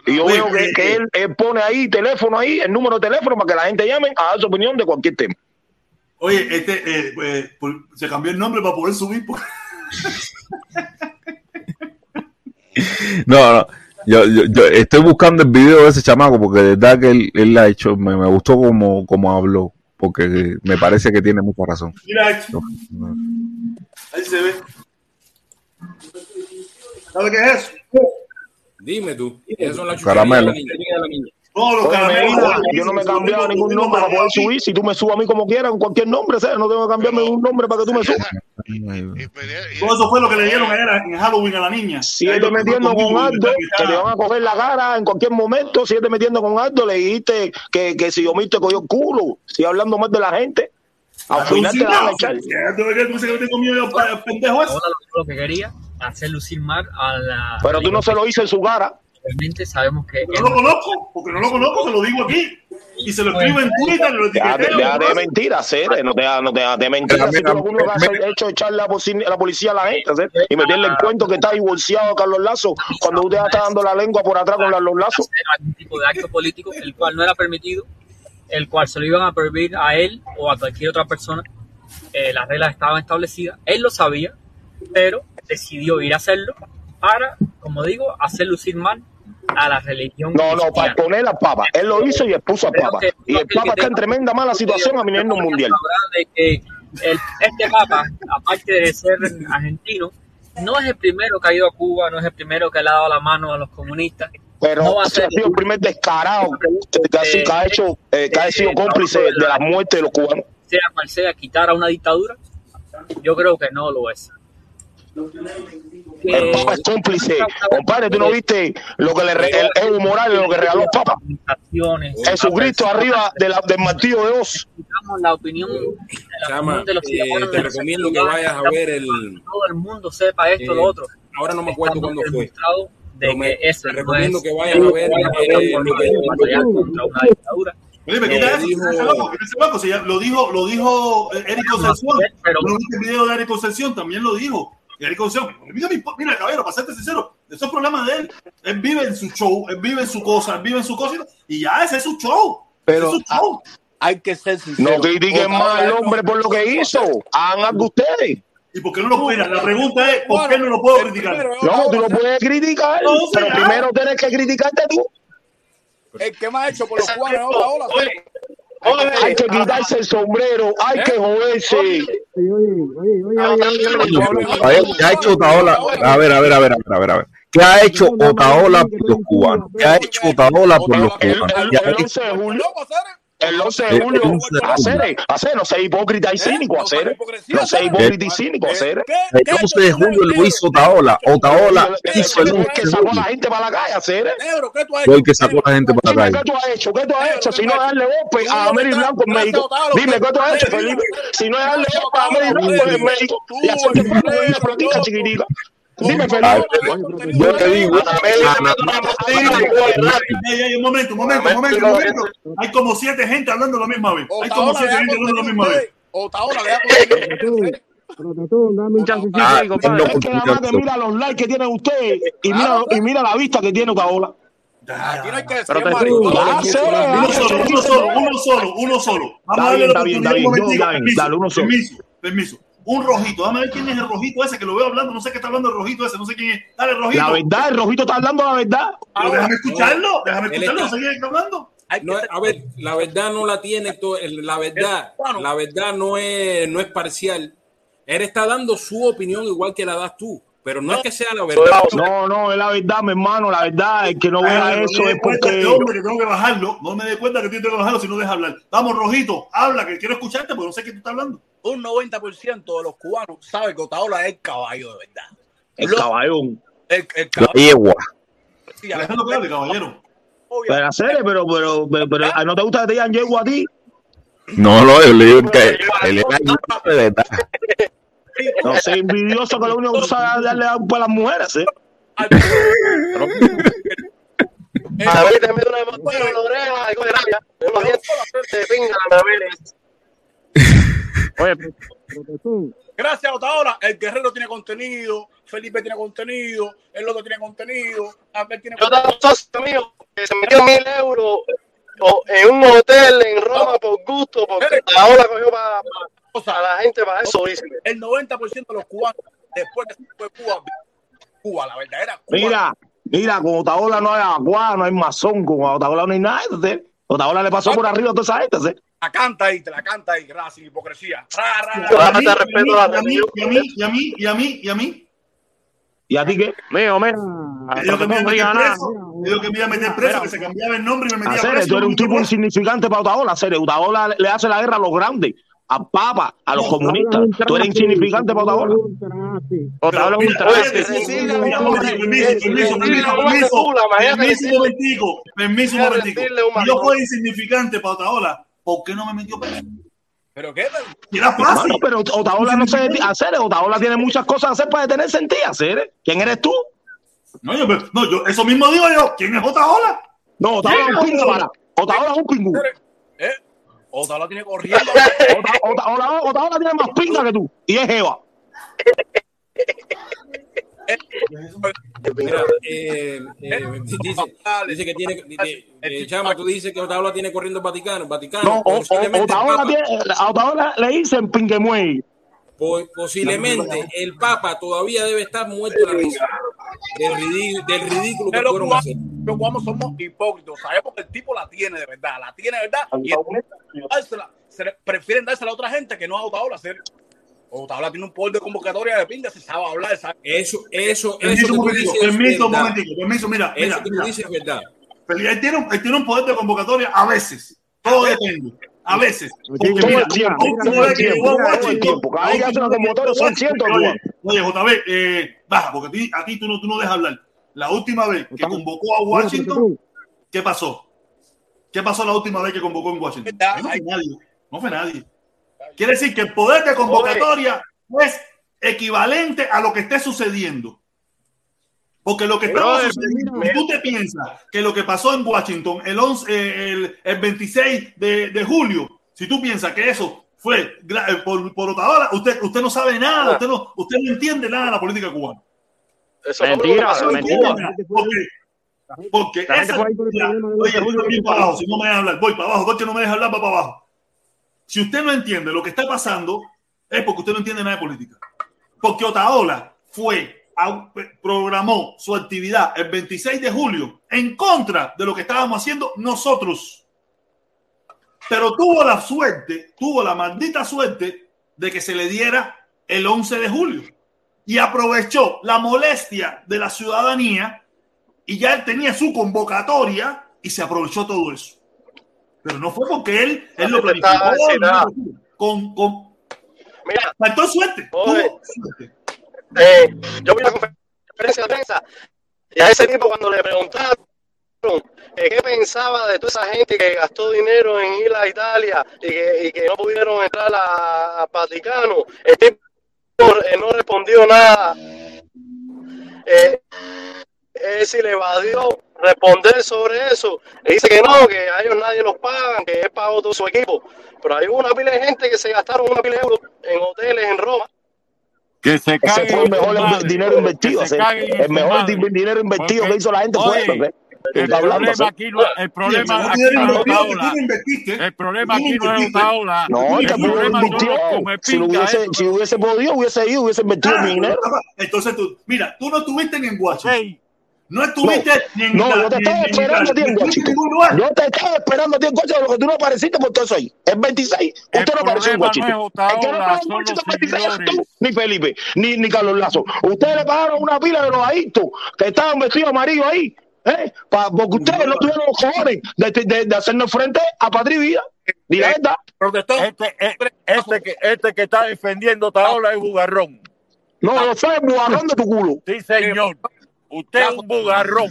y yo veo que, eh, que eh. él, él pone ahí teléfono ahí, el número de teléfono para que la gente llame a dar su opinión de cualquier tema. Oye, este eh, eh, por- se cambió el nombre para poder subir. por- No, no. Yo, yo, yo estoy buscando el video de ese chamaco porque de verdad que él, él la ha hecho, me, me gustó como, como habló, porque me parece que tiene mucha razón. Mira, ahí ahí se ve. ¿Sabe qué es eso? Dime tú. Esas son las Caramelo. chucherías de la niña. No, los Oye, caramelos. yo no me he cambiado ningún nombre para poder subir. Si tú me subas a mí como quieras, en cualquier nombre, ¿sabes? No tengo que cambiarme ningún nombre para que tú me subas. Todo eso fue lo que le dieron ayer en Halloween a la niña. Siete metiendo con Aldo, que te van a coger la cara en cualquier momento. Siete metiendo con Aldo, le dijiste que, que si yo me te cogió el culo, sigue hablando más de la gente. Al final te la van a echar. pendejo Ahora lo, lo que quería, hacer lucir mal a la. Pero tú no se lo hice en su cara. Realmente sabemos que. No lo conozco, porque no lo conozco, se lo digo aquí. Y se lo escribo en Twitter, lo Deja deja de mentira, Cere, no te da, no te da de mentira. Si tú lo que has hecho echarle a la policía a la gente Cere, y meterle el cuento que está divorciado a Carlos Lazo cuando usted está dando la lengua por atrás con Carlos Lazo. algún tipo de acto político, el cual no era permitido, el cual se lo iban a prohibir a él o a cualquier otra persona. Eh, las reglas estaban establecidas, él lo sabía, pero decidió ir a hacerlo para, como digo, hacer lucir mal a la religión. No, no, para poner al Papa. Él lo hizo y expuso al Papa. Y el Papa está en tremenda mala situación a nivel mundial. De que el- este Papa, aparte de ser argentino, no es el primero que ha ido a Cuba, no es el primero que le ha dado la mano a los comunistas. Pero no va a ser ha sido el primer descarado que, ha hecho, eh, que ha sido cómplice de la muerte de los cubanos. sea cual sea, quitar a una dictadura, yo creo que no lo es. El Papa es cómplice. Compadre, tú no viste lo que le re- el Evo Morales, lo que regaló el Papa. Jesucristo arriba de la- del martillo de. Damos la opinión, la Chama, opinión de los eh, ciudadanos te de recomiendo que vayas a ver el. todo el mundo sepa esto, eh, lo otro. Ahora no me acuerdo cuándo fue. de me- que te no recomiendo es que vayas a ver, eh, lo que- batallar contra una dictadura Dime, Lo quita eso, dijo- loco. Si ya lo dijo, lo dijo eh, Eric Concepción. pero- ¿No viste el video de Eric Concepción? También lo dijo. Y Eric Concepción, mira, mi- mira, caballero, para serte sincero, eso es problema de él. Él vive en su show, él vive en su cosa, él vive en su cosa y ya ese es su show. Pero ese es su show. hay que ser sincero. No critiquen más al hombre por lo que hizo. Hagan algo ustedes. ¿Y por qué no lo Mira, la pregunta es, ¿por qué no lo puedo criticar? No, tú lo puedes criticar, No, pero primero tienes que criticarte tú. El que más ha hecho por los cubanos es otra ola. Hay que quitarse el sombrero, hay que joderse. A ver, ¿Qué ha hecho Otaola? A ver, a ver, a ver, a ver, a ver. ¿Qué ha hecho Otaola por los cubanos? ¿Qué ha hecho Otaola por los cubanos? ¿Qué ha hecho? 11 de julio. El 11 El de julio. 11 de julio. Hacer, hacer, no sea hipócrita y cínico, hacer. No sea hipócrita y cínico, hacer. El 11 de julio lo hizo Otaola. Otaola hizo el 11 que de sacó a la julio. gente para la calle, hacer. Negro, ¿qué tú has Fue hecho? el que sacó a la gente para la calle. ¿qué tú has hecho? ¿Qué tú has hecho? Si no es darle golpe a Mary Blanco en México. Dime, ¿qué tú has hecho, Felipe? Si no es darle golpe a Mary Blanco en México y hacerte una una platica chiquitica. Dime. Yo te digo, un momento, un momento, un momento, un momento. Hay como siete gente hablando la misma vez. Hay como siete gente hablando la misma vez. Otaola le contenido. Dame un chancecito Ah, ahí, compadre. no, Es que nada más que mira los likes que tiene usted y mira, y mira la vista que tiene Otaola. Aquí no hay que decir Pero te maricón. Ah, sí. Uno solo, uno solo, uno solo, uno solo. Vamos a darle la oportunidad permiso, permiso. Un rojito. Dame a ver quién es el rojito ese que lo veo hablando. No sé qué está hablando el rojito ese. No sé quién es. Dale, rojito. La verdad, el rojito está hablando la verdad. Pero déjame escucharlo. Déjame escucharlo. No está- sé quién está hablando. No, a ver, la verdad no la tiene, la verdad, la verdad no es, no es parcial. Él está dando su opinión igual que la das tú, pero no es que sea la verdad. No, no, es la verdad, mi hermano, la verdad. El que no Ay, vea no eso me es porque. este hombre que tengo que bajarlo. No me dé cuenta que tengo que bajarlo si no deja hablar. Vamos, rojito. Habla, que quiero escucharte porque no sé qué tú estás hablando. Un 90% de los cubanos sabe que Otaola es el caballo de verdad. El Lo- caballón. El, el La caballo. yegua. Déjalo que hable, caballero. Pero hacer, pero, pero, pero, pero, ¿a ¿no te gusta que te digan yegua a ti? No, no, yo le digo que él era de verdad. No sé, envidioso que lo único que usa es darle agua a las mujeres, ¿eh? A ver, te meto una emoción en la oreja, algo de rabia. Unos dientes de pinga, a ver. Oye, Gracias, Otaola. El guerrero tiene contenido, Felipe tiene contenido, el otro tiene contenido, Abel tiene Yo tengo un socio mío que se metió mil euros en un hotel en Roma por gusto, porque ahora cogió para a la gente para eso. dice. El 90% de los cubanos, después que se fue Cuba, Cuba, la verdadera Cuba. Mira, mira, con Otaola no hay agua, no hay masón, con Otaola no hay nada, ¿sí? Otaola le pasó por arriba a toda esa gente, ¿sí? La canta ahí, te la canta ahí, gracias, sin hipocresía. Y a mí, y a mí, y a mí, y a mí, y a mí, y a mí. ¿Y a ti qué? Mío, dijo que me iba a meter preso. Dijo que me iba a meter preso, que se cambiaba el nombre y me metía preso. tú eres un tipo insignificante para Otaola, hacer. Otaola le- le hace la guerra a los grandes, a Papa, a los comunistas. Tú eres insignificante para Otaola. Otaola es un traste. Permiso, permiso, permiso, un un yo fuera insignificante para Otaola, ¿por qué no me metió preso? ¿Pero qué? Era fácil. Pero Otaola no sé hacer, Otaola tiene muchas cosas a hacer para detenerse en ti, hacer. ¿Quién eres tú? No, yo, no, yo, eso mismo digo yo. ¿Quién es Otaola? No, Otaola es un pingo, para. Otaola es un pingo. ¿Eh? Otaola tiene corriendo. Ota- Otaola, Otaola tiene más pinga que tú. Y es Jeva. Mira, eh, eh, dice, dice que tiene, eh, Chama, tú dices que Otaola tiene corriendo el Vaticano, Vaticano. No, o- o- Otaola, tiene, a Otaola le dicen pinguemuey. Po- posiblemente el Papa todavía debe estar muerto de la risa del, ridí- del ridículo que fueron hacer. los cubanos somos hipócritas. Sabemos que el tipo la tiene de verdad, la tiene de verdad. Y dársela, se le- prefieren dársela a otra gente que no a Otaola. hacer. Otaola tiene un poder de convocatoria de pinga, se sabe hablar. sabe- Eso, eso, eso Permiso, tú momentico, permiso, un momentico, permiso, mira, Eso mira, que tú mira. dices es verdad. Él tiene, él tiene un poder de convocatoria a veces. Todo depende. A veces. Porque Todo mira, el tiempo, todo el todo el. Cada vez que son cientos Oye, oye, JB, eh, baja, porque a ti, a ti tú, no, tú no dejas hablar. La última vez que convocó a Washington, ¿qué pasó? ¿Qué pasó la última vez que convocó en Washington? No fue nadie. No fue nadie. Quiere decir que el poder de convocatoria es equivalente a lo que esté sucediendo. Porque lo que estaba sucediendo, tú te piensas que lo que pasó en Washington el, 11, eh, el, el 26 de, de julio, si tú piensas que eso fue eh, por, por Otaola, usted, usted no sabe nada, usted no, usted no entiende nada de la política cubana. Eso no fue lo que pasó en Mentira, Cuba. Porque, porque La gente esa- ahí por el oye, voy también para abajo, si no me deja hablar, voy para abajo, porque no me deja hablar, va para abajo. Si usted no entiende lo que está pasando, es porque usted no entiende nada de política. Porque Otaola fue, programó su actividad el 26 de julio en contra de lo que estábamos haciendo nosotros. Pero tuvo la suerte, tuvo la maldita suerte de que se le diera el 11 de julio. Y aprovechó la molestia de la ciudadanía y ya él tenía su convocatoria y se aprovechó todo eso. Pero no fue porque él, él lo planificó. con, con, Mira, faltó suerte. Tuvo suerte. Eh, yo vi la conferencia de prensa y a ese tipo cuando le preguntaron eh, qué pensaba de toda esa gente que gastó dinero en ir a Italia y que, no pudieron entrar a, a Vaticano, el tipo eh, no respondió nada. Eh, él sí le evadió responder sobre eso. Dice que no, que a ellos nadie los pagan, que él pagó todo su equipo. Pero hay una pila de gente que se gastaron una pila de euros en hoteles en Roma. Que se Ese cague fue el mejor madre. dinero invertido. Que se ese. El mejor madre. di- dinero invertido que hizo la gente fue oye, eso. ¿eh? El Está hablando, problema aquí no, el problema aquí no es Otaola. El problema aquí no es. Otaola. No, El problema invirtió. Si, hubiese, si hubiese podido, hubiese ido, hubiese invertido Ah, mi dinero. Entonces tú, mira, tú no estuviste ni en Washington. No estuviste ni en No, yo te estaba esperando a ti Italia, en ni estuviste Washington. en ningún lugar. Yo te estaba esperando a ti en Washington, lo que tú no apareciste por todo eso ahí. El 26, el usted no apareció en problema no es El que no estaba en son los Washington el 26 eres tú, seguidores. ni Felipe, ni, ni Carlos Lazo. Ustedes le pagaron una pila de los adictos que estaban vestidos amarillos ahí. ¿eh? Pa- porque ustedes no tuvieron los cojones de, de, de hacernos frente a Patria y Vida. Di la verdad. Protestó. Este, eh, este, que, este que está defendiendo a Otaola es bugarrón. No, yo soy el bugarrón de tu culo. Sí, señor. Usted es un bugarrón.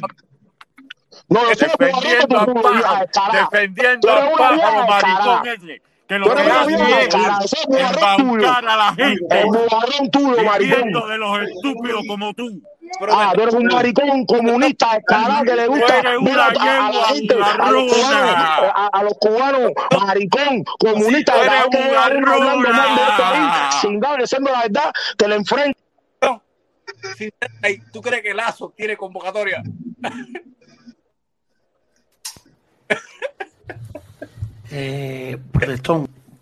No, yo Defendiendo a pájaro, defendiendo una pájaro maricón ese, que lo que hace es embaucar a la gente, El bugarrón tuyo, maricón. de los estúpidos como tú. Ah, tú eres un maricón comunista descarado que le gusta una a, a- a la gente, a los cubanos, a, a los cubanos, maricón, comunista, Tú que hablando mal de sin dar, diciendo la verdad, te lo enfrenta. ¿Tú crees que Lazo tiene convocatoria? Eh,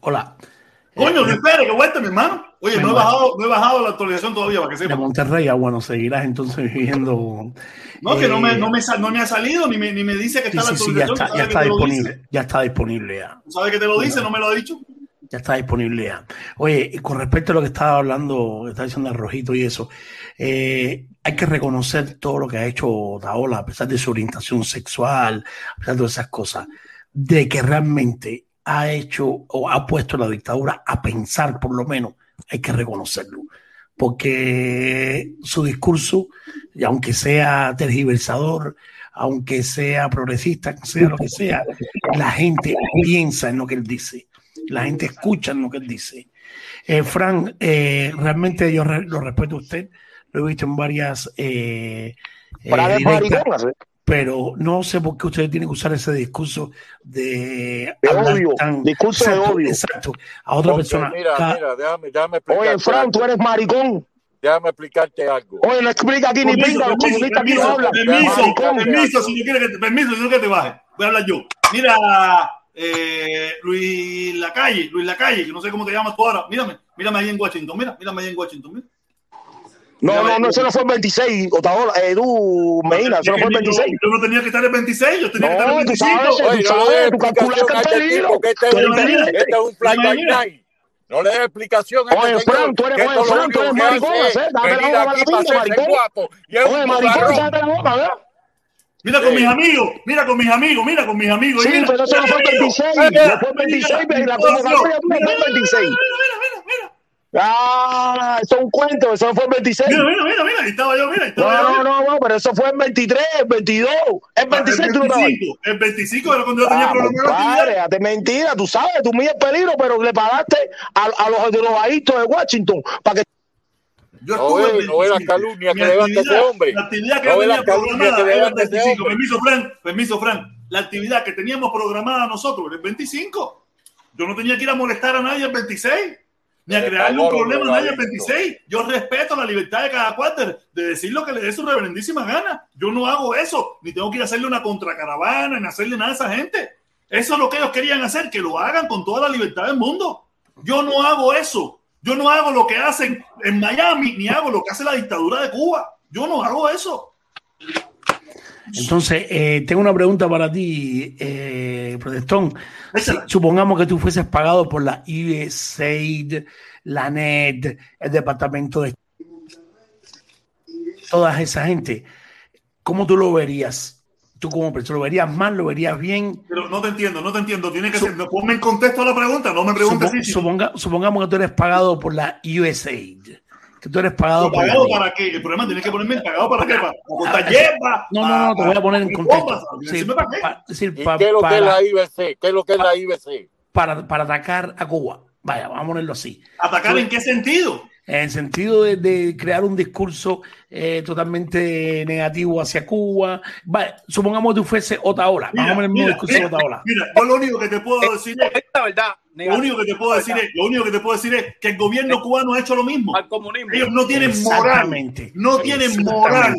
hola. Coño, Luis Pérez, que vuelta, mi hermano. Oye, no he bajado, no he bajado la actualización todavía para que De sepa. Monterrey, ah, bueno, seguirás entonces viviendo. No, que no me, eh, no, me, no me ha salido ni me, ni me dice que Sí, está la sí, sí, ya actualización. está, disponible. Ya está disponible ya. ¿Tú sabes que te lo dice? No me lo ha dicho. Ya está disponible ya. Oye, y con respecto a lo que estaba hablando, que estaba diciendo el rojito y eso, eh, hay que reconocer todo lo que ha hecho Daola, a pesar de su orientación sexual, a pesar de esas cosas, de que realmente ha hecho o ha puesto la dictadura a pensar, por lo menos, hay que reconocerlo. Porque su discurso, y aunque sea tergiversador, aunque sea progresista, sea lo que sea, la gente piensa en lo que él dice la gente escucha lo que él dice. Eh, Fran, eh, realmente yo lo respeto a usted, lo he visto en varias eh, eh, Para directas, pero no sé por qué ustedes tienen que usar ese discurso de, De odio, discurso de odio. Exacto, a otra persona. Mira, Ca- mira, déjame, déjame explicarte. Oye, Fran, tú eres maricón. Déjame explicarte algo. Oye, no explica aquí ni Permiso, pinga, los permiso, comunistas aquí no permiso, hablan. permiso, permiso, si no quiere que te, permiso, si no que te baje. Voy a hablar yo. Mira, eh, Luis Lacalle, Luis Lacalle, que no sé cómo te llamas tú ahora. Mírame, mírame ahí en Washington, mira, mírame ahí en Washington, mira. No, no, no, eso no fue el 26, Otaola, eh, tú, Medina, eso no fue el Yo- 26. Yo no tenía que estar el 26, yo tenía que estar el No, tú 25. sabes, tú Oye, no des sabes, tú calculas explicación que a es este peligro. tipo, que este Tú es eres un, inteligente. este es un fly by Mira. night. No le des explicación a Oye, este Fran, tú eres, oye, Fran, tú eres maricón, ¿eh? Date la boca aquí la hacerse maricón. Oye, maricón, date la boca, ¿verdad? Mira con Sí. mis amigos, mira con mis amigos, mira con mis amigos. Sí, mira, pero eso no fue el 26, no fue el 26, pero la fue el 26. Ah, eso es un cuento, eso no fue el 26. Mira, mira, mira, mira, ahí estaba yo, mira, ahí estaba No, yo. no, no, no, pero eso fue el 23, el 22, el 26 tú no estabas ahí. 25, el 25 era cuando yo tenía Ah, problemas date mentira, tú sabes, tú mides peligro, pero le pagaste a, a los drogadictos de Washington para que Yo No ve, el no ve la 25. calumnia Mi que levanta ese actividad- hombre. La actividad que No ve venía la calumnia programada que era el levanta ese 25. hombre. Permiso, Frank. Permiso, Frank. La actividad que teníamos programada nosotros era el 25. Yo no tenía que ir a molestar a nadie el 26. Ni a crearle un problema a nadie el drogadicto. 26. Yo respeto la libertad de cada cual de, de decir lo que le dé su reverendísima gana. Yo no hago eso. Ni tengo que ir a hacerle una contracaravana, ni hacerle nada a esa gente. Eso es lo que ellos querían hacer, que lo hagan con toda la libertad del mundo. Yo no hago eso. Yo no hago lo que hacen en Miami, ni hago lo que hace la dictadura de Cuba. Yo no hago eso. Entonces, eh, tengo una pregunta para ti, eh, Protestón. Si- supongamos que tú fueses pagado por la USAID, la NET, el Departamento de toda esa gente, ¿cómo tú lo verías? Tú como persona, ¿lo verías mal? ¿Lo verías bien? Pero no te entiendo, no te entiendo. Tiene que ser. no, Ponme en contexto la pregunta, no me preguntes si suponga- supongamos que tú eres pagado por la USAID, que tú eres pagado ¿Pagado NET. para qué? El problema tiene que ponerme el pagado para qué? Para, para cortar hierba. No, no, no, te voy a poner en contexto. Sí, para qué. pa- decir, ¿Y pa- qué es lo que es para- la IBC? ¿Qué es lo que es la IBC? para, para atacar a Cuba. Vaya, vamos a ponerlo así. ¿Atacar en qué sentido? En el sentido de, de crear un discurso eh, totalmente negativo hacia Cuba. Supongamos que tú fuese Otaola. Vamos a poner el mismo Mira, discurso de mira, Otaola. mira, yo lo único que te puedo decir es. La verdad. Lo único que te puedo decir es, lo único que te puedo decir es que el gobierno cubano ha hecho lo mismo. Al comunismo. Ellos no tienen moral. Exactamente. No tienen moral.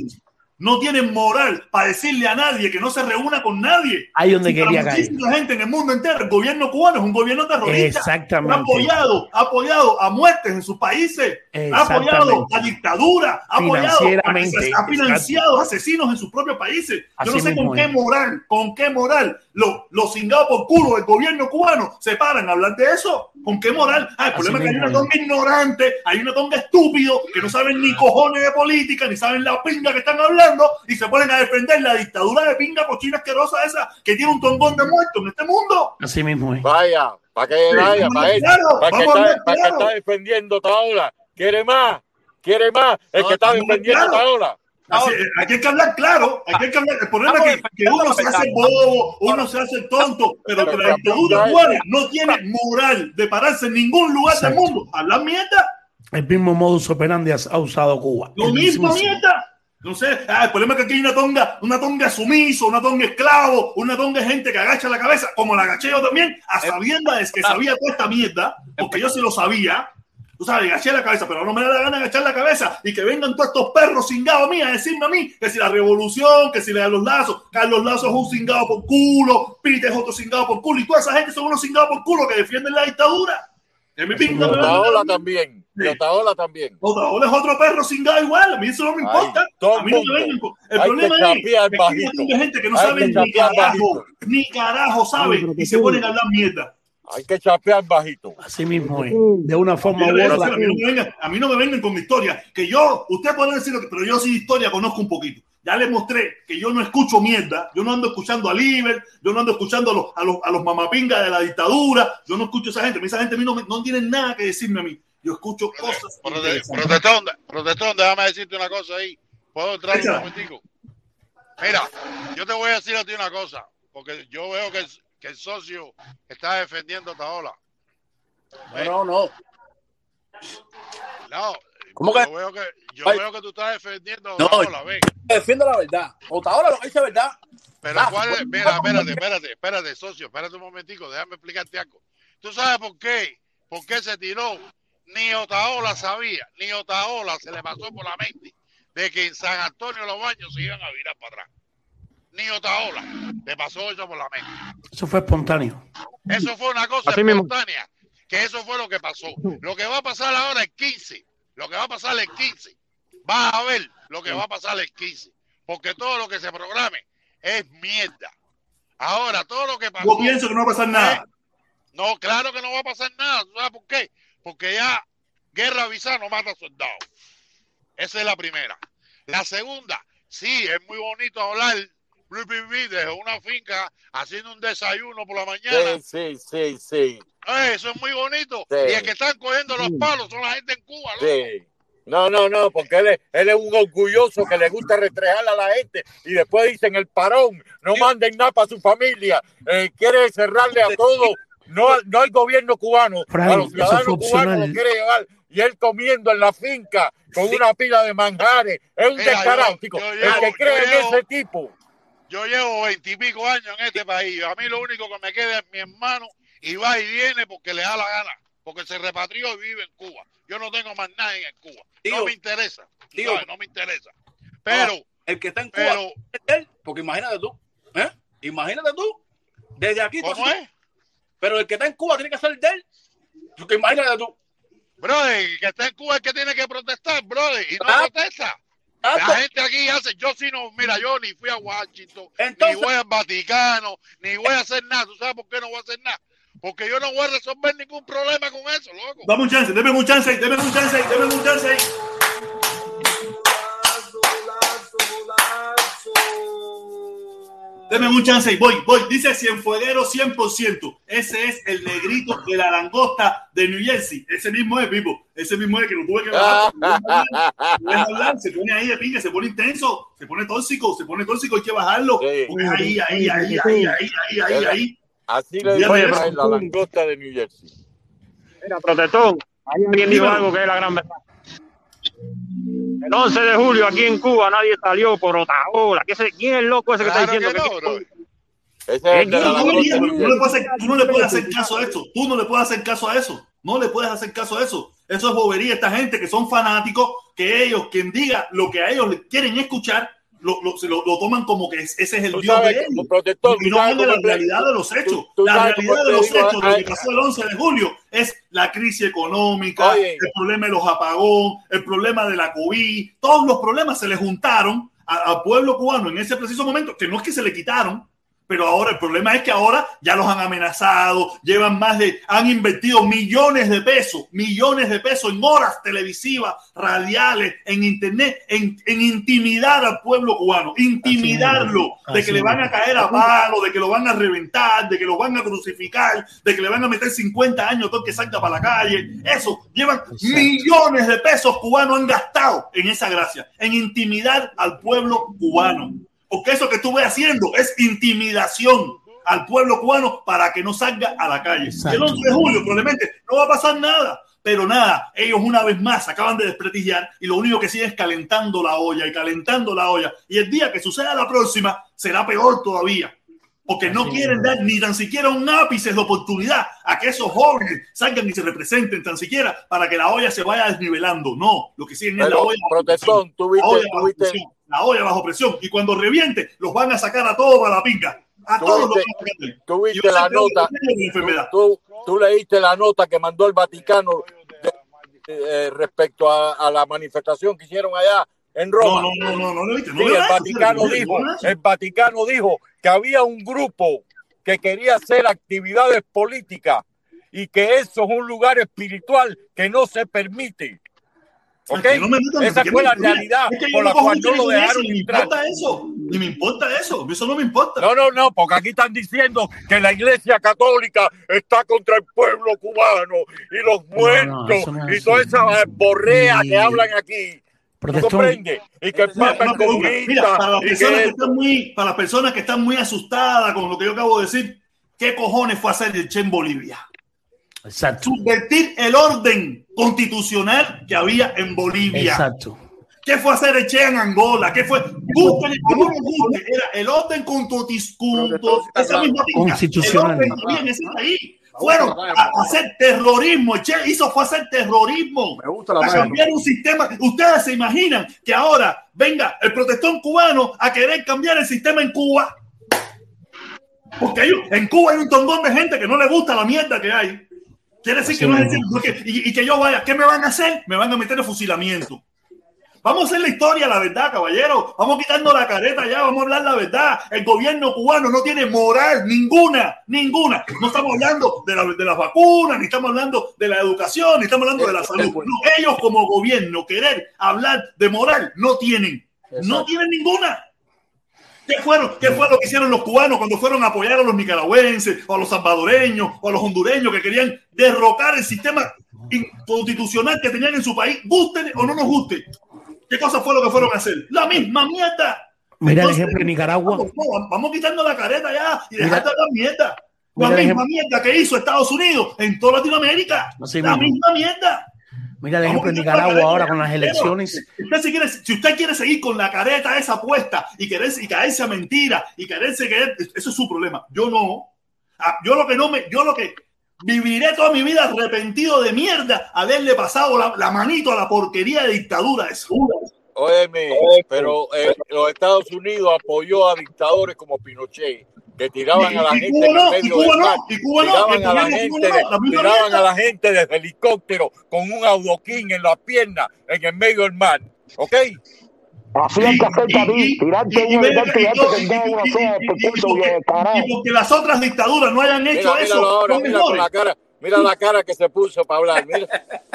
No tienen moral para decirle a nadie que no se reúna con nadie. Ahí donde Si para quería caer. muchísima gente en el mundo entero, el gobierno cubano es un gobierno terrorista. Exactamente. Ha apoyado, ha apoyado a muertes en sus países. Ha apoyado a dictadura. Ha apoyado, ha financiado asesinos en sus propios países. Yo no sé con qué moral, con qué moral los, los cingados por culo del gobierno cubano se paran a hablar de eso. ¿Con qué moral? Ah, el Así problema es que hay una tonga ignorante, hay una tonga estúpido que no saben ni cojones de política, ni saben la pinga que están hablando y se ponen a defender la dictadura de pinga cochina asquerosa esa que tiene un tongón de muertos en este mundo. Así mismo es. Vaya, para que Sí, vaya, para, él, claro, para que está, que defendiendo Taola. Quiere más, quiere más. El que está defendiendo claro. Taola. Así, aquí hay que hablar claro, aquí hay que hablar. El problema es que, que uno se hace bobo, uno se hace tonto, pero que la dictadura cubana no tiene moral de pararse en ningún lugar del mundo. Hablar mierda, El mismo modus operandi has- ha usado Cuba. lo mismo mismísimo. mierda. No sé, ah, el problema es que aquí hay una tonga, una tonga sumiso, una tonga esclavo, una tonga gente que agacha la cabeza, como la agaché yo también, a sabiendas que sabía toda esta mierda, porque yo sí lo sabía. Tú sabes, agaché la cabeza, pero no me da la gana agachar la cabeza y que vengan todos estos perros cingados a mí a decirme a mí que si la revolución, que si le da los lazos, Carlos Lazo es un cingado por culo, Pite es otro cingado por culo, y toda esa gente son unos cingados por culo que defienden la dictadura. Que mi pinta me Taola también. Y Taola también. Otaola es otro perro cingado igual, a mí eso no me importa. a mí no me vengan con- El Hay problema es que hay gente que no Hay que ni carajo, ni carajo saben y se ponen a hablar mierda. Hay que chapear bajito. Así mismo es. De una forma u otra. a, mí no me vengan, a mí no me vengan con mi historia. Que yo, usted puede decir lo que, pero yo sí historia conozco un poquito. Ya les mostré que yo no escucho mierda. Yo no ando escuchando a Liber, yo no ando escuchando a los, a los, a los mamapingas de la dictadura. Yo no escucho a esa gente. A mí Esa gente a mí no, me- no tienen nada que decirme a mí. Yo escucho cosas. interesantes. Protestón, protestón, déjame decirte una cosa ahí. ¿Puedo entrar un momentico? Mira, yo te voy a decir a ti una cosa, porque yo veo que el, que el socio está defendiendo a Taola. No, no, no. No, ¿Cómo yo que? veo que yo veo que tú estás defendiendo a No, Taola, ve. defiendo la verdad. Otaola lo que dice verdad. Pero Ah, cuál es, mira, espérate, espérate, espérate, socio, espérate un momentico, déjame explicarte algo. ¿Tú sabes por qué? ¿Por qué se tiró? Ni Otaola sabía, ni Otaola se le pasó por la mente de que en San Antonio los baños se iban a virar para atrás. Ni Otaola le pasó eso por la mente. Eso fue espontáneo. Eso fue una cosa Así mismo. espontánea, que eso fue lo que pasó. Lo que va a pasar ahora es 15, lo que va a pasar es 15. Vas a ver lo que va a pasar el 15, porque todo lo que se programe es mierda. Ahora, todo lo que pasó... Yo pienso que no va a pasar nada. No, claro que no va a pasar nada. ¿Tú ¿Sabes por qué? Porque ya guerra avisada no mata soldados. Esa es la primera. La segunda, sí, es muy bonito hablar desde una finca haciendo un desayuno por la mañana. Sí, sí, sí, sí. Eh, eso es muy bonito. Sí. Y el que están cogiendo los palos son la gente en Cuba. ¿no? Sí. No, no, no, porque él es, él es un orgulloso que le gusta retrejar a la gente y después dicen el parón, no manden nada para su familia, eh, quiere cerrarle a todo no, no el gobierno cubano, Frank, a los ciudadanos cubanos lo quiere llevar y él comiendo en la finca con una pila de manjares. Es un yo el llevo- que cree en ese tipo. Yo llevo veintipico años en este país. A mí lo único que me queda es mi hermano y va y viene porque le da la gana. Porque se repatrió y vive en Cuba. Yo no tengo más nada en Cuba. no me interesa. tío. sabes, no me interesa. Pero, el que está en Cuba pero, es él, porque imagínate tú, ¿eh? Imagínate tú, desde aquí. ¿Cómo tú- es? Pero el que está en Cuba tiene que ser de él. Porque imagínate tú. brother, el que está en Cuba es el que tiene que protestar, brother, y no Ah. protesta. La gente aquí hace, yo sí no, mira, yo ni fui a Washington, Entonces- ni voy al Vaticano, ni voy a hacer nada. ¿Tú sabes por qué no voy a hacer nada? Porque yo no voy a resolver ningún problema con eso, loco. Dame un chance, deme un chance, deme un chance, deme un chance. Deme un chance y voy, voy. Dice Cienfueguero 100%. Ese es el negrito de la langosta de New Jersey. Ese mismo es, Pipo. Ese mismo es que lo tuve que bajar. Se pone ahí de pinga, se pone intenso, se pone tóxico, se pone tóxico, hay que bajarlo. Porque es ahí, ahí, ahí, ahí, ahí, ahí, ahí, ahí. Así le eso. la langosta de New Jersey. Mira, protestón, ahí alguien dijo algo que es la gran verdad. El 11 de julio aquí en Cuba nadie salió por Otaola. ¿Qué se- ¿Quién es el loco ese que está diciendo que, Ese es Tú no, langosta de tú no le Jersey. puedes hacer- tú no le puedes hacer caso a esto. Tú no le puedes hacer caso a eso. No le puedes hacer caso a eso. Eso es bobería. Esta gente que son fanáticos, que ellos, quien diga lo que a ellos quieren escuchar, lo, lo- se lo, lo toman como que es- ese es el Tú Dios de sabes, ellos. como protector, Y tú no sabes la realidad de los hechos. tú La sabes realidad de los digo, hechos, lo ay, que pasó el 11 de julio, es la crisis económica, Oye. el problema de los apagón, el problema de la COVID. Todos los problemas se le juntaron al pueblo cubano en ese preciso momento, que no es que se le quitaron, pero ahora el problema es que ahora ya los han amenazado, llevan más de, han invertido millones de pesos, millones de pesos en horas televisivas, radiales, en internet, en, en intimidar al pueblo cubano, intimidarlo, Así de que le van a caer a palo, de que lo van a reventar, de que lo van a crucificar, de que le van a meter 50 años todo que salga para la calle. Eso, llevan millones de pesos cubanos han gastado en esa gracia, en intimidar al pueblo cubano. Porque eso que estuve haciendo es intimidación al pueblo cubano para que no salga a la calle. Exacto. El 11 de julio probablemente no va a pasar nada. Pero nada, ellos una vez más acaban de desprestigiar y lo único que siguen es calentando la olla y calentando la olla. Y el día que suceda la próxima será peor todavía. Porque no Así quieren dar ni tan siquiera un ápice de oportunidad a que esos jóvenes salgan y se representen tan siquiera para que la olla se vaya desnivelando. No, lo que siguen es la Pero, olla. protestón, presión. La olla bajo presión. Y cuando reviente, los van a sacar a todos para la pinga. A Tú todos los viste-. Tú viste la nota, tú, tú leíste la nota que mandó el Vaticano de- eh, respecto a, a la manifestación que hicieron allá en Roma. No, no, no, no, no viste. No Sí, el Vaticano dijo, no el Vaticano dijo que había un grupo que quería hacer actividades políticas y que eso es un lugar espiritual que no se permite. No me metan- Esa fue la realidad es que por la cual no lo con eso, dejaron Ni me entrar. importa eso. Ni me importa eso. Eso no me importa. No, no, no, porque aquí están diciendo que la iglesia católica está contra el pueblo cubano y los muertos no es y toda esa borrea Y- que hablan aquí. ¿Tú comprendes? Y que el Papa es. Mira, para las comunista personas que que están muy, para las personas que están muy asustadas con lo que yo acabo de decir, ¿qué cojones fue a hacer el Che en Bolivia? Exacto. Subvertir el orden constitucional que había en Bolivia. Exacto. ¿Qué fue hacer el Che en Angola? ¿Qué fue? Busquen o no. Era el orden contu- esa misma. Constitucional. El orden que en ese país. Fueron a hacer terrorismo. Che hizo fue hacer terrorismo. Me gusta la a cambiar un sistema. Ustedes se imaginan que ahora venga el protestón cubano a querer cambiar el sistema en Cuba. Porque hay- en Cuba hay un tondón de gente que no le gusta la mierda que hay. Quiere decir Así que no es porque- y, y que yo vaya, ¿qué me van a hacer? Me van a meter el fusilamiento. Vamos a hacer la historia, la verdad, caballero. Vamos quitando la careta ya, vamos a hablar la verdad. El gobierno cubano no tiene moral ninguna, ninguna. No estamos hablando de, la- de las vacunas, ni estamos hablando de la educación, ni estamos hablando de la salud. No, ellos como gobierno querer hablar de moral no tienen. No tienen ninguna. ¿Qué, fueron, ¿Qué fue lo que hicieron los cubanos cuando fueron a apoyar a los nicaragüenses, o a los salvadoreños, o a los hondureños que querían derrocar el sistema constitucional que tenían en su país? Guste o no nos guste. ¿Qué cosa fue lo que fueron a hacer? La misma mierda. Mira el ejemplo de Nicaragua. Vamos, vamos- vamos quitando la careta ya y dejando la mierda. La misma mierda que hizo Estados Unidos en toda Latinoamérica. La mismo. misma mierda. Mira el ejemplo en a Nicaragua ahora con las elecciones. Si usted, si quiere, si usted quiere seguir con la careta esa puesta y, quererse, y caerse a mentira y quererse querer, eso es su problema. Yo no. Ah, Yo lo que no me, yo lo que viviré toda mi vida arrepentido de mierda haberle pasado la, la manito a la porquería de dictadura esa. Óyeme, pero eh, los Estados Unidos apoyó a dictadores como Pinochet, que tiraban Y- a la gente tiraban a la gente, desde helicóptero con un audoquín en la pierna en el medio del mar, ¿ok? Así hay que hacer, David, tirarte y un helicóptero una porque- viejo carajo. y porque las otras dictaduras no hayan hecho Mira, eso, míralo ahora, son mira con la cara, mira la cara que se puso para hablar, mira.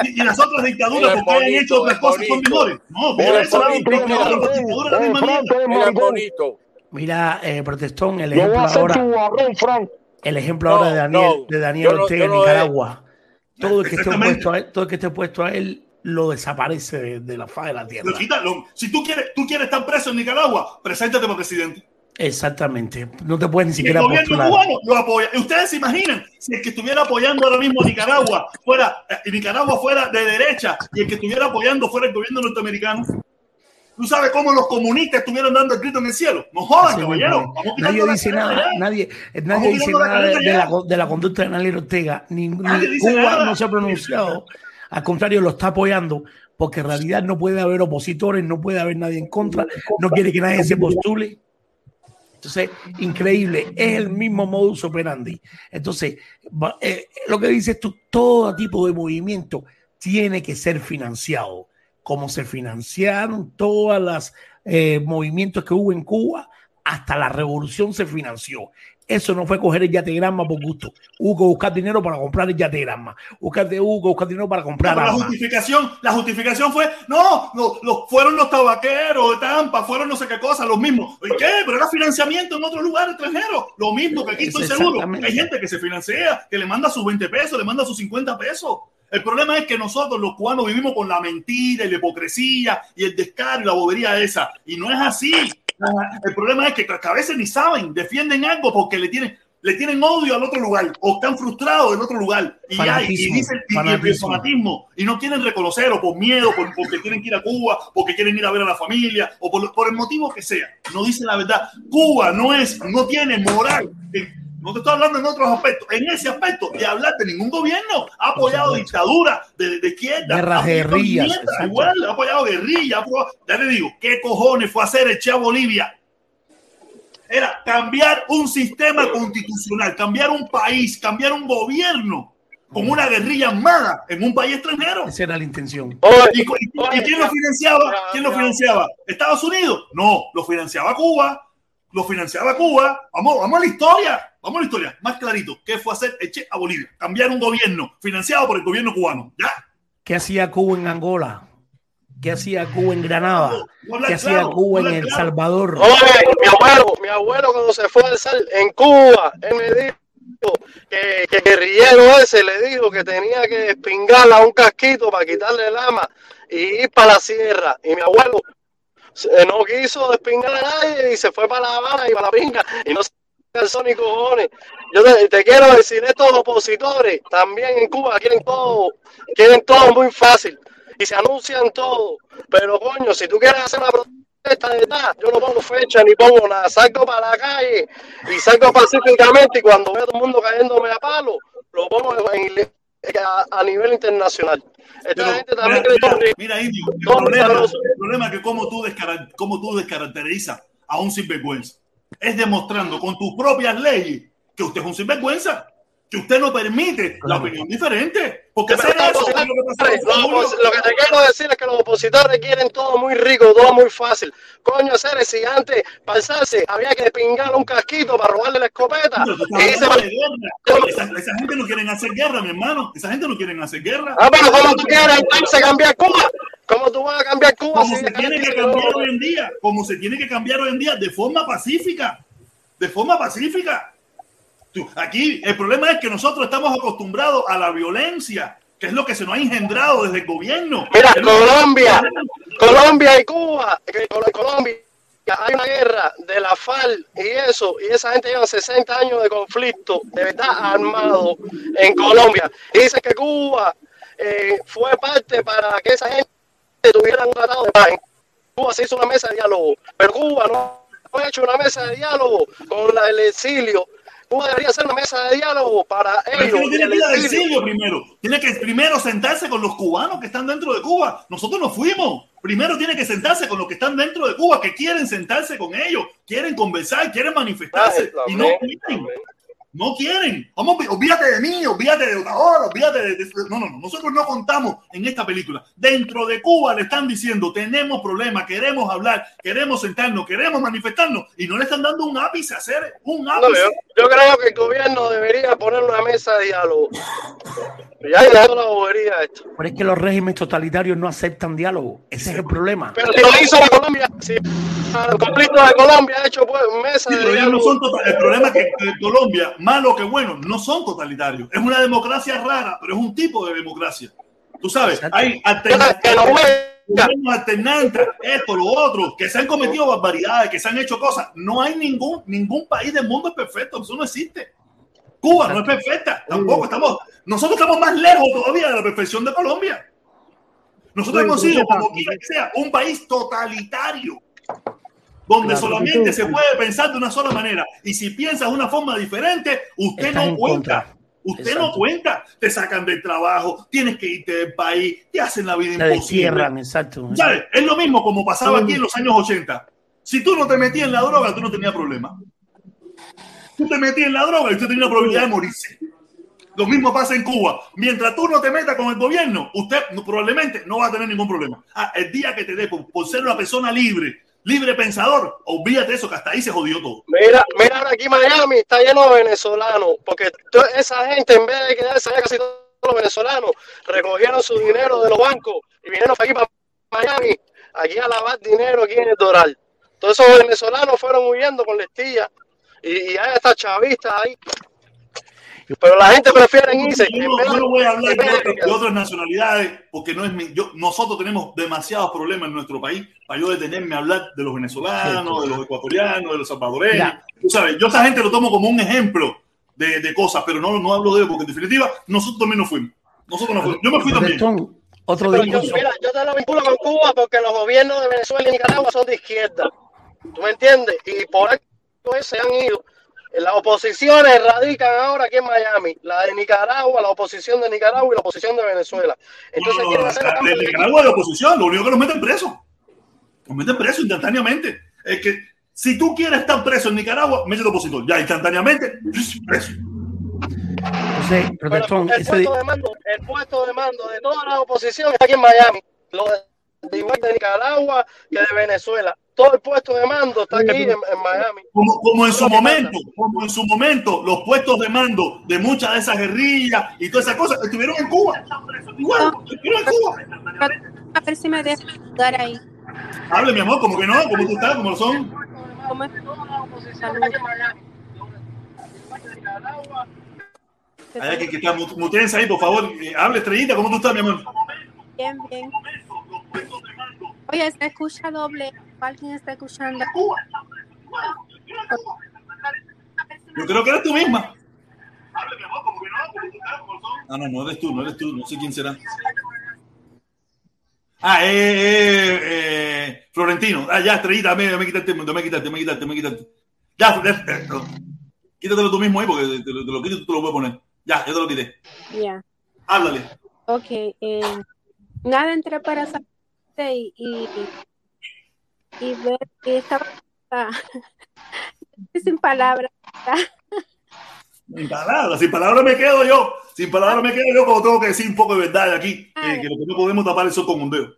Y, y las otras dictaduras, porque hayan hecho otras cosas, son mejores. No, Mira eso la misma mierda. Mira el bonito. Mira, eh, Protestón, el Yo voy ejemplo ahora. tu arroz, Frank. El ejemplo No, ahora de Daniel, no, de Daniel Ortega en he- Nicaragua. Todo el que esté opuesto a él, todo el que esté opuesto a él lo desaparece de, de la faz de la tierra. Lo si tú quieres, tú quieres estar preso en Nicaragua, preséntate para presidente. Exactamente. No te puedes ni el siquiera gobierno postular. cubano lo apoya. ¿Y ¿Ustedes se imaginan si el que estuviera apoyando ahora mismo a Nicaragua fuera, eh, Nicaragua fuera de derecha y el que estuviera apoyando fuera el gobierno norteamericano? ¿Tú sabes cómo los comunistas estuvieron dando el grito en el cielo? No jodan, caballero. Vamos Nadie dice nada, nadie, nadie dice nada de, de la, de la conducta de Daniel Ortega. Ni, ni Nadie dice Cuba nada. no se ha pronunciado. Al contrario, lo está apoyando porque en realidad no puede haber opositores, no puede haber nadie en contra, no quiere que nadie se postule. Entonces, increíble, es el mismo modus operandi. Entonces, eh, lo que dices tú, todo tipo de movimiento tiene que ser financiado, como se financiaron todas las eh, movimientos que hubo en Cuba, hasta la revolución se financió. Eso no fue coger el yategrama por gusto. Hubo que buscar dinero para comprar el yategrama. Buscar de hubo que buscar dinero para comprar Pero la justificación, la justificación fue, no, no, los- fueron los tabaqueros de Tampa, fueron no sé qué cosa, los mismos. ¿Y qué? Pero era financiamiento en otro lugar extranjero. Lo mismo que aquí Es estoy seguro. Hay gente que se financia, que le manda sus 20 pesos, le manda sus 50 pesos. El problema es que nosotros los cubanos vivimos con la mentira y la hipocresía y el descaro y la bobería esa. Y no es así. El problema es que, que a veces ni saben, defienden algo porque le tienen, le tienen odio al otro lugar o están frustrados del otro lugar. Y, hay, y dicen, y- y el fanatismo. y no quieren reconocerlo por miedo, por, porque quieren ir a Cuba, porque quieren ir a ver a la familia o por, por el motivo que sea. No dicen la verdad. Cuba no es, no tiene moral. No te estoy hablando en otros aspectos. En ese aspecto de hablar de ningún gobierno ha apoyado dictadura de, de izquierda. Guerras, guerrillas. Igual, ha apoyado apoyado- Ya te digo, ¿qué cojones fue a hacer el Che a Bolivia? Era cambiar un sistema constitucional, cambiar un país, cambiar un gobierno con una guerrilla armada en un país extranjero. Esa era la intención. ¿Y, cu- y- y quién lo financiaba? ¿Quién lo financiaba? ¿Estados Unidos? No, lo financiaba Cuba. Lo financiaba Cuba. Vamos, vamos a la historia. Vamos a la historia. Más clarito. ¿Qué fue hacer el Che a Bolivia? Cambiar un gobierno financiado por el gobierno cubano. ¿Ya? ¿Qué hacía Cuba en Angola? ¿Qué hacía Cuba en Granada? ¿Qué hacía claro, Cuba en El claro. Salvador? Oye, mi abuelo, mi abuelo cuando se fue al sal en Cuba, él me dijo que, que el guerrillero ese le dijo que tenía que espingarle a un casquito para quitarle el ama y ir para la sierra. Y mi abuelo eh, no quiso despingar a nadie y se fue para La Habana y para la pinga y no se cansó ni cojones. Yo te, te quiero decir, estos opositores también en Cuba quieren todo, quieren todo muy fácil y se anuncian todo. Pero coño, si tú quieres hacer una protesta de verdad, yo no pongo fecha ni pongo nada. Salgo para la calle y salgo pacíficamente y cuando veo a todo el mundo cayéndome a palo, lo pongo en- a, a nivel internacional. Esta Pero, gente también mira, cree mira, que- mira, Indio, el problema, sabroso. el problema es que cómo tú, cómo tú descaracterizas a un sinvergüenza es demostrando con tus propias leyes que usted es un sinvergüenza, que usted no permite la opinión diferente. Porque eso es lo que Los lo te quiero decir es que los opositores quieren todo muy rico, todo muy fácil. Coño, Ceres, si antes pasarse había que pingar un casquito para robarle la escopeta. Y se guerra. Esa, esa gente no quiere hacer guerra, mi hermano. Esa gente no quiere hacer guerra. Ah, pero ¿cómo tú quieres entonces cambiar Cuba? ¿Cómo tú vas a cambiar Cuba? como si se tiene que cambiar hoy en día, como se tiene que cambiar hoy en día, de forma pacífica, de forma pacífica. Tú, Aquí el problema es que nosotros estamos acostumbrados a la violencia, que es lo que se nos ha engendrado desde el gobierno. Mira, Colombia, Colombia y Cuba, Colombia hay una guerra de la FARC y eso, y esa gente lleva 60 años de conflicto, de verdad, armado en Colombia. Y dicen que Cuba eh, fue parte para que esa gente tuviera un tratado de paz. Cuba se hizo una mesa de diálogo, pero Cuba no ha hecho una mesa de diálogo con la del exilio. Cuba debería hacer una mesa de diálogo para Pero ellos. no tiene que ir al exilio. exilio primero. Tiene que primero sentarse con los cubanos que están dentro de Cuba. Nosotros no fuimos. Primero tiene que sentarse con los que están dentro de Cuba, que quieren sentarse con ellos, quieren conversar, quieren manifestarse. y no quieren. No quieren. Vamos, olvídate de mí, olvídate de Otaola, olvídate de, de- No, no, no. Nosotros no contamos en esta película. Dentro de Cuba le están diciendo, tenemos problemas, queremos hablar, queremos sentarnos, queremos manifestarnos. Y no le están dando un ápice a hacer un No, ápice. yo, yo creo que el gobierno debería poner una mesa de diálogo. Ya hay la bobería esto. Pero es que los regímenes totalitarios no aceptan diálogo. Ese es el problema. Pero si lo hizo la Colombia, si el conflicto de Colombia ha hecho pues mesa Sí, de pero ellos no diálogo. son tota- El problema es que Colombia, malo que bueno, no son totalitarios. Es una democracia rara, pero es un tipo de democracia. Tú sabes, hay alternantes, esto, lo otro, que se han cometido barbaridades, que se han hecho cosas. No hay ningún, ningún país del mundo perfecto, eso no existe. Cuba no es perfecta, tampoco estamos, nosotros estamos más lejos todavía de la perfección de Colombia. Nosotros hemos sido, como quiera que sea, un país totalitario donde Claro, solamente se puede pensar de una sola manera. Y si piensas de una forma diferente, usted no en cuenta. contra. Usted Exacto. no cuenta. Te sacan del trabajo, tienes que irte del país, te hacen la vida Te imposible. destierran, exacto. ¿Sabes? Es lo mismo como pasaba aquí en los años 80. Si tú no te metías en la droga, tú no tenías problema. Tú te metías en la droga y usted tenía una probabilidad de morirse. Lo mismo pasa en Cuba. Mientras tú no te metas con el gobierno, usted probablemente no va a tener ningún problema. Ah, el día que te dé por, ser una persona libre, libre pensador, olvídate eso, que hasta ahí se jodió todo. Mira, mira aquí Miami está lleno de venezolanos, porque toda esa gente en vez de quedarse allá casi todos los venezolanos recogieron su dinero de los bancos y vinieron aquí para Miami, aquí a lavar dinero aquí en el Doral. Todos esos venezolanos fueron huyendo con la estilla y, y hay hasta chavistas ahí. Pero la gente prefiere irse. Yo no, yo no voy a hablar de, otras- de otras nacionalidades porque no es mi, yo, nosotros tenemos demasiados problemas en nuestro país para yo detenerme a hablar de los venezolanos, de los ecuatorianos, de los salvadoreños. Tú sabes, yo a esa gente lo tomo como un ejemplo de, de cosas, pero no, no hablo de ellos porque en definitiva nosotros también nos fuimos. Nosotros nos fuimos. Yo me fui también. Otro Pero yo, discurso. mira, yo te lo vinculo con Cuba porque los gobiernos de Venezuela y Nicaragua son de izquierda. ¿Tú me entiendes? Y por eso se han ido. Las oposiciones radican ahora aquí en Miami. La de Nicaragua, la oposición de Nicaragua y la oposición de Venezuela. Entonces No, quieren hacer la- de de- Nicaragua de oposición, lo único que los meten preso. Los meten preso instantáneamente. Es que si tú quieres estar preso en Nicaragua, métete opositor. Ya instantáneamente, preso. Entonces, Protestón, el puesto de mando, el puesto de mando de toda la oposición está aquí en Miami. Lo de, de igual de Nicaragua que de Venezuela. Todo el puesto de mando está aquí en, en Miami. Como, como en su momento, como en su momento, los puestos de mando de muchas de esas guerrillas y todas esas cosas estuvieron en Cuba. Igual, estuvieron en Cuba. A ver si me deja jugar ahí. Hable, mi amor, como que no, como tú estás, como lo son. ¿Cómo es? Hay que, que está, mu- mutéense ahí, por favor. Eh, hable, estrellita, ¿cómo tú estás, mi amor? Bien, bien. Oye, se escucha doble. ¿Alguien está escuchando? Yo creo que eres tú misma. Ah, no, no eres tú, no eres tú, no sé quién será. Ah, eh, eh, eh, Florentino. Ah, ya, estrellita, me, me quitaste, me quitaste, me quitaste, me quitaste. Ya, no. quítatelo tú mismo ahí porque te, lo- te lo quito y tú te lo voy a poner. Ya, yo te lo quité. Ya. Háblale. Ok. eh, nada, entré para y, y, y ver. Y estaba. ah, sin palabras. Sin palabras, sin palabras me quedo yo. Sin palabras me quedo yo como tengo que decir un poco de verdad aquí. Que, que lo que no podemos tapar eso con un dedo.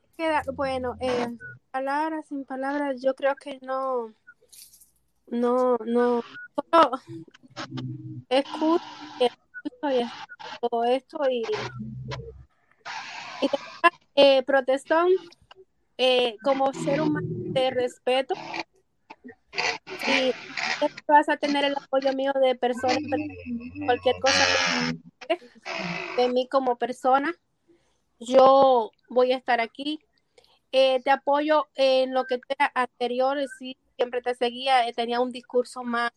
Bueno, eh, palabras sin palabras, yo creo que no, no, no, solo escucho, escucho esto y, y eh, protestón eh, como ser humano de respeto y vas a tener el apoyo mío de personas, cualquier cosa que- de mí como persona yo voy a estar aquí. Eh, te apoyo en lo que sea anterior, sí, siempre te seguía, eh, tenía un discurso más,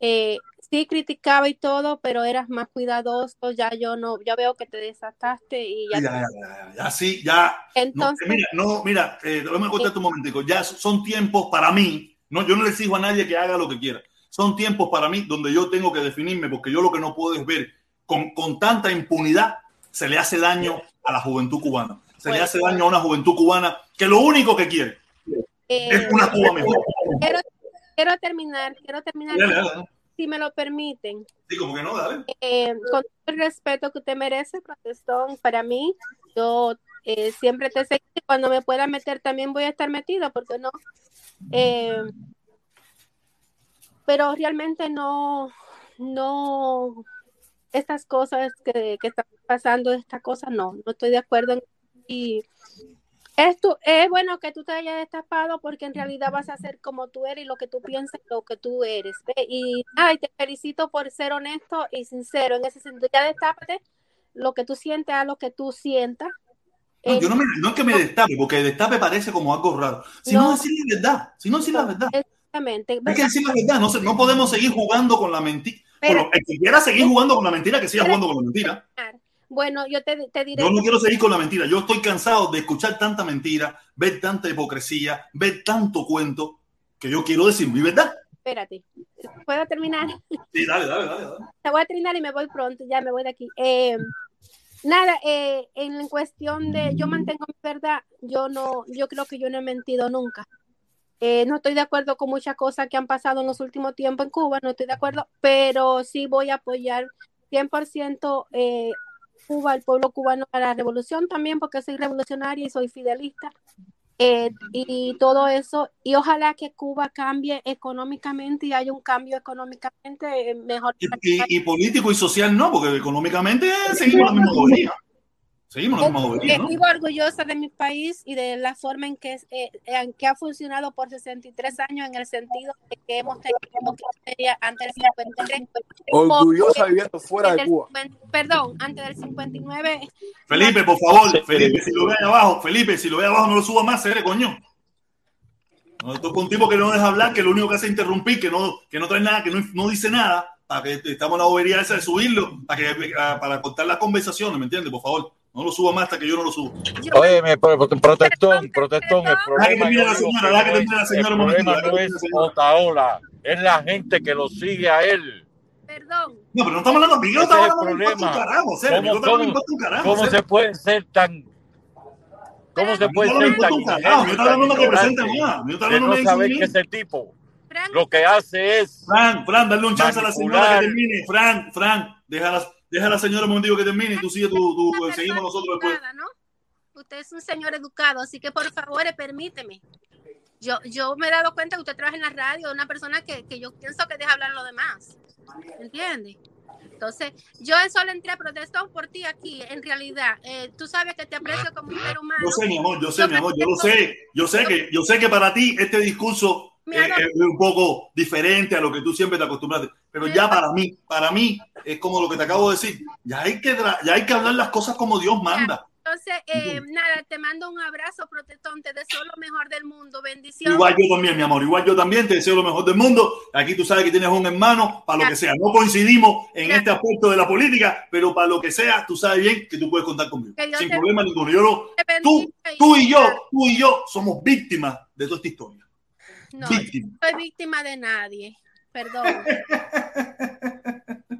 eh, sí criticaba y todo, pero eras más cuidadoso, ya yo no, ya veo que te desataste y ya. Ya, ya, ya, ya, sí, ya. Entonces- no, mira, no, mira, eh, déjame contarte un momentico. Ya son tiempos para mí. No, yo no le exijo a nadie que haga lo que quiera. Son tiempos para mí donde yo tengo que definirme, porque yo lo que no puedo es ver con, con tanta impunidad se le hace daño a la juventud cubana. Se le Pues- hace daño a una juventud cubana que lo único que quiere Eh, es una Cuba mejor. quiero, quiero terminar, quiero terminar, Dale, dale, dale. si me lo permiten. Sí, como que no, dale. Eh, con todo el respeto que usted merece, protestón, para mí, yo eh, siempre te seguí. Cuando me pueda meter también voy a estar metida, porque no. Eh, pero realmente no, no, estas cosas que, que están pasando, estas cosas no, no estoy de acuerdo. En, y esto es bueno que tú te hayas destapado porque en realidad vas a ser como tú eres y lo que tú piensas, lo que tú eres. Y ay, te felicito por ser honesto y sincero en ese sentido. Ya destápate lo que tú sientes a lo que tú sientas. No, Eh, yo no, me- no es que me destape, porque destape parece como algo raro. Si no, No. decir la verdad, si no decir la verdad. Exactamente. Hay que decir la verdad, no, no podemos seguir jugando con la mentira. Pero- Bueno, el que quiera seguir jugando con la mentira, que siga jugando con la mentira. Bueno, yo te, te diré. Yo no quiero seguir con la mentira. Yo estoy cansado de escuchar tanta mentira, ver tanta hipocresía, ver tanto cuento, que yo quiero decir mi verdad. Espérate, ¿puedo terminar? Sí, dale, dale, dale. dale. Te voy a terminar y me voy pronto, ya me voy de aquí. Eh, nada, eh, en cuestión de yo mantengo mi verdad, yo no, yo creo que yo no he mentido nunca. Eh, no estoy de acuerdo con muchas cosas que han pasado en los últimos tiempos en Cuba, no estoy de acuerdo, pero sí voy a apoyar 100% eh, Cuba, el pueblo cubano, a la revolución también, porque soy revolucionaria y soy fidelista. eh, y todo eso, y ojalá que Cuba cambie económicamente y haya un cambio económicamente eh, mejor. Y, y político y social no, porque económicamente seguimos la misma. Seguimos la misma bobería, ¿no? Vivo orgullosa de mi país y de la forma en que, eh, en que ha funcionado por 63 años en el sentido de que hemos tenido democracia antes del 53. Orgullosa porque viviendo fuera de Cuba. 50 Perdón, antes del 59. Felipe, por favor, Felipe, si lo ve ahí abajo, Felipe, si lo ve abajo, no lo suba más, seré coño. No, esto es un tipo que no deja hablar, que lo único que hace es interrumpir, que no, que no trae nada, que no, no dice nada, para que estamos en la bobería esa de subirlo, para, que, para cortar las conversaciones, ¿me entiendes? Por favor, no lo suba más hasta que yo no lo subo. Oye, me- pro- pro- protestón, protestón, el que problema, yo la señora, que deja que no termine la señora el problema que no es la. Otaola, es la gente que lo sigue a él. Perdón. No, pero no estamos hablando, de un problema. carajo, serio, ¿Cómo, Miguel no estamos cómo- se puede ser tan... ¿Cómo se puede no ser tan un carajo, yo ingenuo, estaba tan hablando que presente ignorante más, yo estaba de hablando no de saber que ese tipo lo que hace es Fran, Fran, dale un chance a la señora que termine. Fran, Fran, deja a la, deja a la señora un que termine y tú sigue tu, tu- seguimos nosotros después. Usted es un señor educado, así que por favor, eh, permíteme. Yo, yo me he dado cuenta que usted trabaja en la radio, una persona que, que yo pienso que deja hablar lo demás. ¿Entiende? Entonces, yo solo entré a protestar por ti aquí, en realidad. Eh, tú sabes que te aprecio como un ser humano. Yo sé, mi amor, yo sé, mi amor, yo lo sé. Yo sé que, yo sé que para ti este discurso es, es un poco diferente a lo que tú siempre te acostumbraste. Pero ya para mí, para mí, es como lo que te acabo de decir. Ya hay que, ya hay que hablar las cosas como Dios manda. Entonces, eh, nada, te mando un abrazo, protestón, te deseo lo mejor del mundo, bendiciones. Igual yo también, mi amor, igual yo también te deseo lo mejor del mundo. Aquí tú sabes que tienes un hermano para lo que sea. No coincidimos en este aspecto de la política, pero para lo que sea, tú sabes bien que tú puedes contar conmigo. Sin te- problema ninguno. Yo te tú, tú y yo, tú y yo somos víctimas de toda esta historia. No soy víctima de nadie, perdón.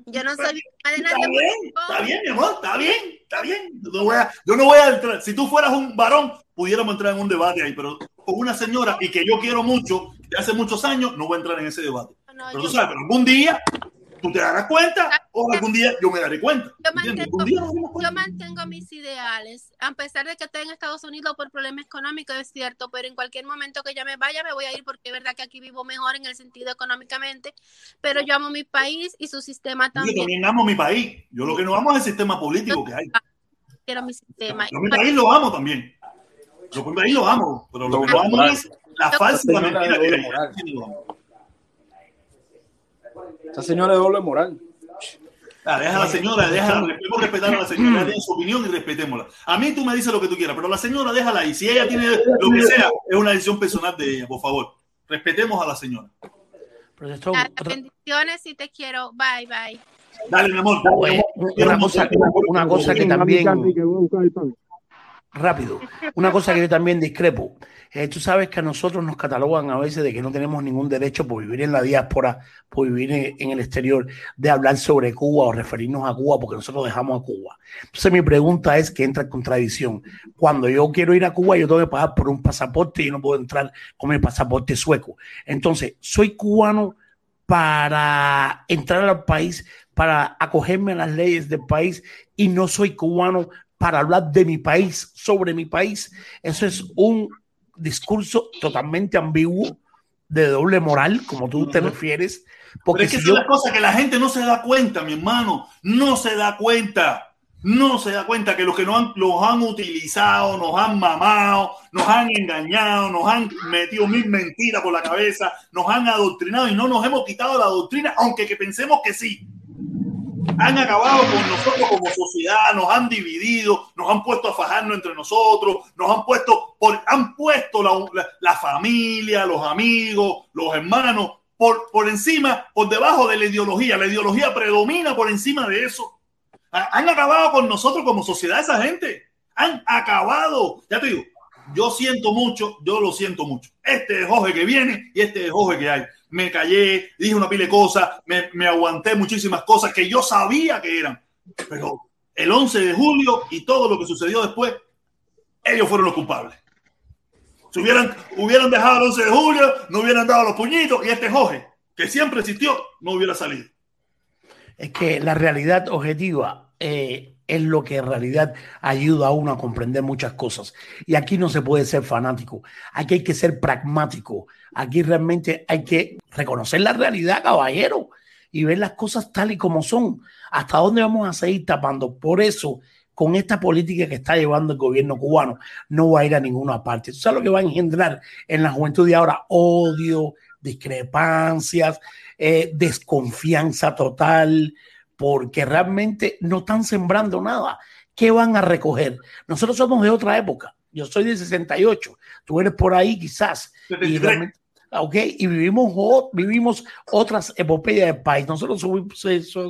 Yo no soy víctima de Está nadie. bien, está bien, mi amor, está bien, está bien. Yo no voy a, yo no voy a entrar. Si tú fueras un varón, pudiéramos entrar en un debate ahí, pero con una señora y que yo quiero mucho, de hace muchos años, no voy a entrar en ese debate. pero tú sabes, pero algún día tú te darás cuenta o algún día yo me daré cuenta. Yo mantengo, cuenta. yo mis ideales, a pesar de que estoy en Estados Unidos por problemas económicos, es cierto, pero en cualquier momento que ya me vaya me voy a ir porque es verdad que aquí vivo mejor en el sentido económicamente, pero yo amo mi país y su sistema Yo también. también amo mi país. Yo lo que no amo es el sistema político que hay. Quiero mi sistema. Yo mi país lo amo también. Yo mi país lo amo, pero lo que no amo es la falsa y la mentira que hay. Esa señora de doble moral. Ah, deja a la señora, déjala, debemos respetar a la señora, tiene su opinión y respetémosla. A mí tú me dices lo que tú quieras, pero la señora déjala y si ella tiene lo que sea, es una decisión personal de ella, por favor. Respetemos a la señora. Otra- bendiciones y te quiero. Bye, bye. Dale, mi amor. Una cosa, una cosa que también rápido, una cosa que yo también discrepo. Eh, tú sabes que a nosotros nos catalogan a veces de que no tenemos ningún derecho por vivir en la diáspora, por vivir en, el exterior, de hablar sobre Cuba o referirnos a Cuba porque nosotros dejamos a Cuba. Entonces mi pregunta es que entra en contradicción. Cuando yo quiero ir a Cuba, yo tengo que pagar por un pasaporte y yo no puedo entrar con mi pasaporte sueco. Entonces, soy cubano para entrar al país, para acogerme a las leyes del país y no soy cubano para hablar de mi país, sobre mi país. Eso es un discurso totalmente ambiguo, de doble moral, como tú te refieres. Pero Porque es que si esa es yo, la cosa que la gente no se da cuenta, mi hermano. No se da cuenta. No se da cuenta que los que nos han, los han utilizado, nos han mamado, nos han engañado, nos han metido mil mentiras por la cabeza, nos han adoctrinado y no nos hemos quitado la doctrina, aunque que pensemos que sí. Han acabado con nosotros como sociedad, nos han dividido, nos han puesto a fajarnos entre nosotros, nos han puesto, por, han puesto la, la- la familia, los amigos, los hermanos, por, por encima, por debajo de la ideología. La ideología predomina por encima de eso. Ha- Han acabado con nosotros como sociedad esa gente. Han acabado. Ya te digo, yo siento mucho, yo lo siento mucho. Este es Jorge que viene y este es Jorge que hay. Me callé, dije una pila de cosas, me, me aguanté muchísimas cosas que yo sabía que eran. Pero el 11 de julio y todo lo que sucedió después, ellos fueron los culpables. Si hubieran, hubieran dejado el 11 de julio, no hubieran dado los puñitos y este Jorge, que siempre existió, no hubiera salido. es que la realidad objetiva eh, es lo que en realidad ayuda a uno a comprender muchas cosas. Y aquí no se puede ser fanático, aquí hay que ser pragmático, aquí realmente hay que reconocer la realidad, caballero, y ver las cosas tal y como son. ¿Hasta dónde vamos a seguir tapando? Por eso, con esta política que está llevando el gobierno cubano, no va a ir a ninguna parte. ¿Tú sabes lo que va a engendrar en la juventud de ahora? Odio, discrepancias, eh, desconfianza total, porque realmente no están sembrando nada. ¿Qué van a recoger? Nosotros somos de otra época. Yo soy de 68, tú eres por ahí quizás. Y 73. realmente- Ok, y vivimos, vivimos otras epopeyas del país. Nosotros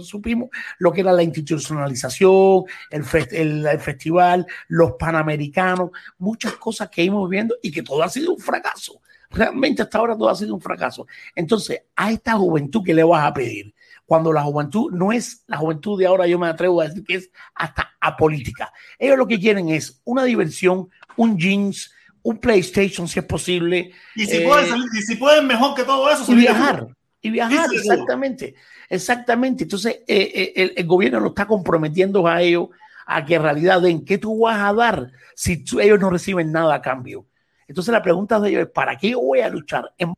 supimos lo que era la institucionalización, el- el festival, los panamericanos, muchas cosas que íbamos viendo y que todo ha sido un fracaso. Realmente hasta ahora todo ha sido un fracaso. Entonces, a esta juventud que le vas a pedir, cuando la juventud no es la juventud de ahora, yo me atrevo a decir que es hasta apolítica. Ellos lo que quieren es una diversión, un jeans, un PlayStation si es posible. Y si, eh, pueden salir, y si pueden mejor que todo eso, y viajar. Y viajar, exactamente. Exactamente. Entonces, eh, eh, el, el gobierno lo está comprometiendo a ellos a que en realidad den qué tú vas a dar si tú- ellos no reciben nada a cambio. Entonces, la pregunta de ellos es: ¿para qué yo voy a luchar en,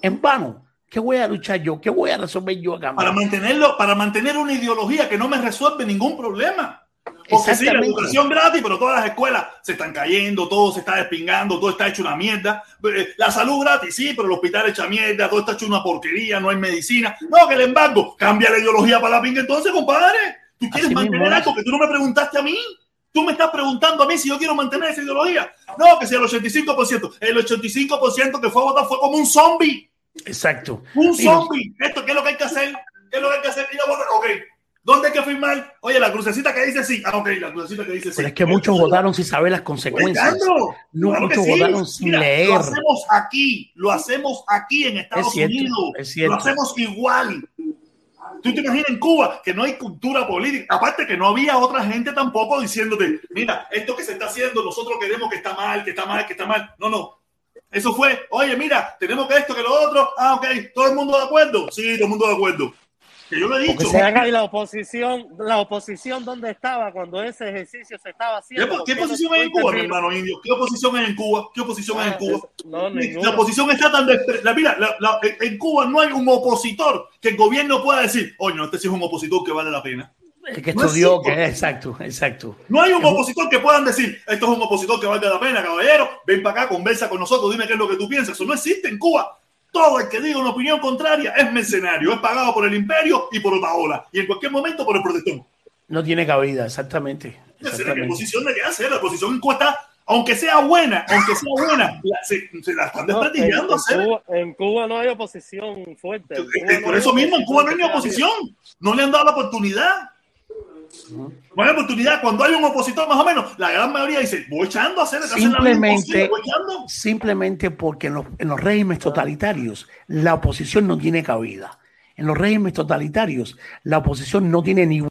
en vano? ¿Qué voy a luchar yo? ¿Qué voy a resolver yo a cambio? Para mantenerlo, para mantener una ideología que no me resuelve ningún problema. Porque sí, la educación gratis, pero todas las escuelas se están cayendo, todo se está despingando, todo está hecho una mierda. Eh, La salud gratis, sí, pero el hospital hecha mierda, todo está hecho una porquería, no hay medicina. No, que el embargo, cambia la ideología para la pinga entonces, compadre. Tú quieres Así mantener algo que tú no me preguntaste a mí. Tú me estás preguntando a mí si yo quiero mantener esa ideología. No, que si el 85%. El 85% que fue votado fue como un zombie. Exacto. Un Mira, zombie. Esto, ¿qué es lo que hay que hacer? ¿Qué es lo que hay que hacer? Ir a votar. Ok. ¿Dónde hay que firmar? Oye, la crucecita que dice sí. Ah, ok, la crucecita que dice sí. Pero es que muchos votaron sin saber las consecuencias. Ricardo, No, claro muchos sí. votaron sin Mira, leer. Lo hacemos aquí, lo hacemos aquí en Estados Es cierto, Unidos. es cierto. Lo hacemos igual. Tú te imaginas en Cuba que no hay cultura política. Aparte que no había otra gente tampoco diciéndote, mira, esto que se está haciendo, nosotros queremos que está mal, que está mal, que está mal. No, no. Eso fue, oye, mira, tenemos que esto, que lo otro. Ah, ok, todo el mundo de acuerdo. Sí, todo el mundo de acuerdo. Que yo lo he dicho. Ven acá, y la oposición, la oposición, ¿dónde estaba cuando ese ejercicio se estaba ¿Qué, haciendo? qué ¿Por no posición hay en Cuba, mi hermano indio? ¿Qué oposición hay en Cuba? ¿Qué oposición hay en Cuba? No. La oposición está tan despre- la, mira, la- la- en Cuba no hay un opositor que el gobierno pueda decir, oye, no, este sí es un opositor que vale la pena. El que No estudió, existe. que exacto, exacto. No hay un opositor que puedan decir, esto es un opositor que valga la pena, caballero, ven para acá, conversa con nosotros, dime qué es lo que tú piensas. Eso no existe en Cuba. Todo el que diga una opinión contraria es mercenario, es pagado por el imperio y por Otaola. Y en cualquier momento por el protestón. No tiene cabida, exactamente. Es la posición de qué hacer. La posición en Cuba está Aunque sea buena, aunque sea buena, la- se, se la están No, en, desprestigiando. en hacer. Cuba, en Cuba no hay oposición fuerte. Eh, no Por eso mismo en Cuba no hay ni que oposición. No le han dado la oportunidad. Hay oportunidad. Cuando hay un opositor, más o menos, la gran mayoría dice, voy echando a hacer la Simplemente, voy echando. simplemente porque en los, en los regímenes totalitarios la oposición no tiene cabida. En los regímenes totalitarios la oposición no tiene ni,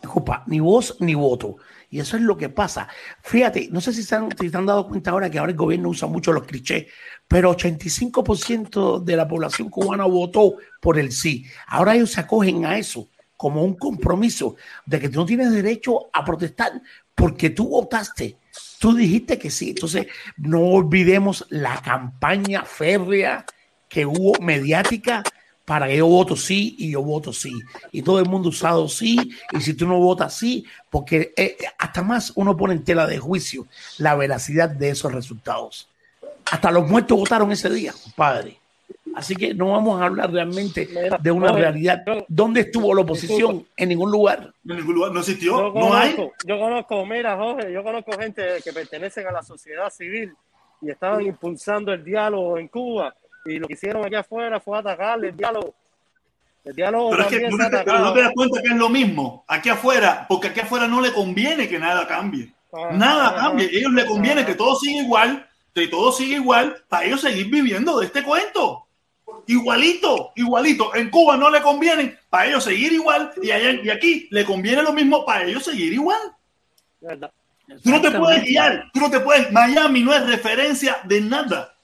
disculpa, ni voz ni voto. Y eso es lo que pasa. Fíjate, no sé si se han, si se han dado cuenta ahora que ahora el gobierno usa mucho los clichés, pero 85% de la población cubana votó por el sí. Ahora ellos se acogen a eso como un compromiso de que tú no tienes derecho a protestar porque tú votaste. Tú dijiste que sí. Entonces, no olvidemos la campaña férrea que hubo mediática para que yo voto sí y yo voto sí. Y todo el mundo usado sí. Y si tú no votas sí, porque eh, hasta más uno pone en tela de juicio la veracidad de esos resultados. Hasta los muertos votaron ese día, compadre. Así que no vamos a hablar realmente de una oye, realidad. ¿Dónde estuvo la oposición? En ningún lugar. En ningún lugar no existió. Yo conozco, yo conozco, mira, Jorge, yo conozco gente que pertenecen a la sociedad civil y estaban impulsando el diálogo en Cuba y lo que hicieron aquí afuera fue atacarle el diálogo. El diálogo Pero, es que, no te, pero no te das cuenta que es lo mismo aquí afuera, porque aquí afuera no le conviene que nada cambie. Ah, Nada ajá. cambie. A ellos les conviene que todo siga igual, que todo siga igual, para ellos seguir viviendo de este cuento. Igualito, igualito. En Cuba no le conviene para ellos seguir igual y, allá, y aquí le conviene lo mismo para ellos seguir igual. Tú no te puedes guiar, tú no te puedes. Miami no es referencia de nada.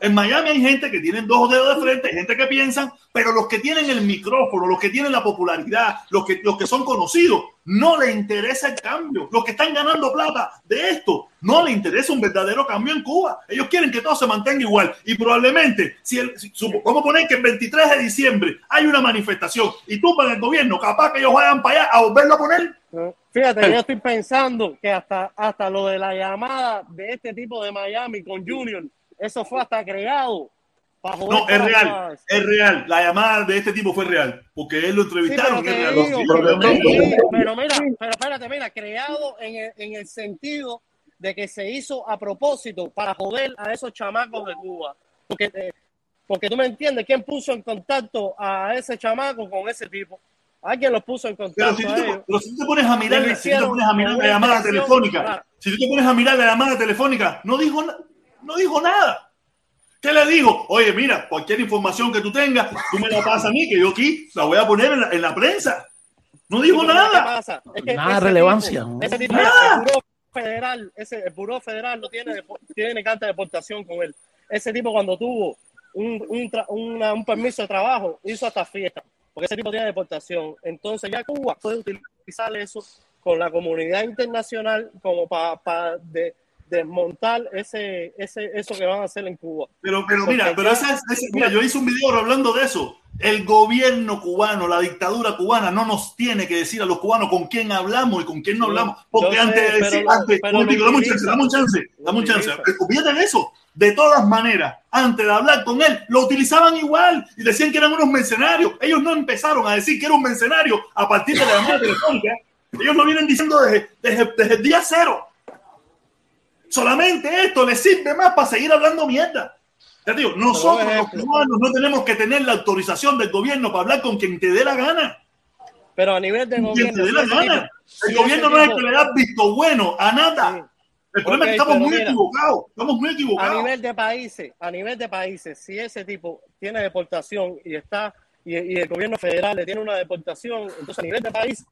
En Miami hay gente que tienen dos dedos de frente, hay gente que piensan, pero los que tienen el micrófono, los que tienen la popularidad, los que, los que son conocidos, no les interesa el cambio. Los que están ganando plata de esto, no les interesa un verdadero cambio en Cuba. Ellos quieren que todo se mantenga igual. Y probablemente, si, el, si supo- vamos a poner que el 23 de diciembre hay una manifestación y tumban el gobierno, capaz que ellos vayan para allá a volverlo a poner. Fíjate, yo estoy pensando que hasta, hasta lo de la llamada de este tipo de Miami con Junior, eso fue hasta creado. para No, es real, cosas. es real. La llamada de este tipo fue real, porque él lo Sí, entrevistaron. pero, digo, Sí, pero, pero- digo, pero mira, pero espérate, mira, creado en el, en el sentido de que se hizo a propósito para joder a esos chamacos de Cuba. Porque, eh, porque tú me entiendes, ¿quién puso en contacto a ese chamaco con ese tipo? Alguien los puso en Pero contacto si, tú te, pero si tú te pones a mirar, si tú te pones a mirar la llamada telefónica, si tú te pones a mirar la llamada telefónica, no dijo, na- no dijo nada. ¿Qué le digo? Oye, mira, cualquier información que tú tengas, tú me la pasas a mí, que yo aquí la voy a poner en la, en la prensa. No dijo ¿Tú sabes nada. qué pasa? Es que Nada de relevancia. ese tipo, Nada. el Buró Federal, ese, el Buró Federal no tiene, tiene carta de deportación con él. Ese tipo cuando tuvo un, un, tra- una- un permiso de trabajo, hizo hasta fiesta, porque ese tipo tiene deportación. Entonces ya Cuba puede utilizar eso con la comunidad internacional como para desmontar ese, ese, eso que van a hacer en Cuba. Pero, pero Porque mira, pero ya- esa es- ese- mira, yo hice un video hablando de eso. El gobierno cubano, la dictadura cubana, no nos tiene que decir a los cubanos con quién hablamos y con quién no hablamos. Porque sé, antes de decir, antes, pero momentico, dame un chance, dame un chance, dame un chance. eso. De todas maneras, antes de hablar con él, lo utilizaban igual y decían que eran unos mercenarios. Ellos no empezaron a decir que era un mercenario a partir de la llamada telefónica. Ellos lo vienen diciendo desde, desde, desde el día cero. Solamente esto les sirve más para seguir hablando mierda. Te digo, nosotros los cubanos no tenemos que tener la autorización del gobierno para hablar con quien te dé la gana. Pero a nivel de Con quien te gobierno, dé la gana. El gobierno no es tipo- que le da visto bueno a nada. El problema es que estamos muy mira, equivocados. Estamos muy a equivocados. nivel de países, a nivel de países, si ese tipo tiene deportación y está y, y el gobierno federal le tiene una deportación, entonces a nivel de país,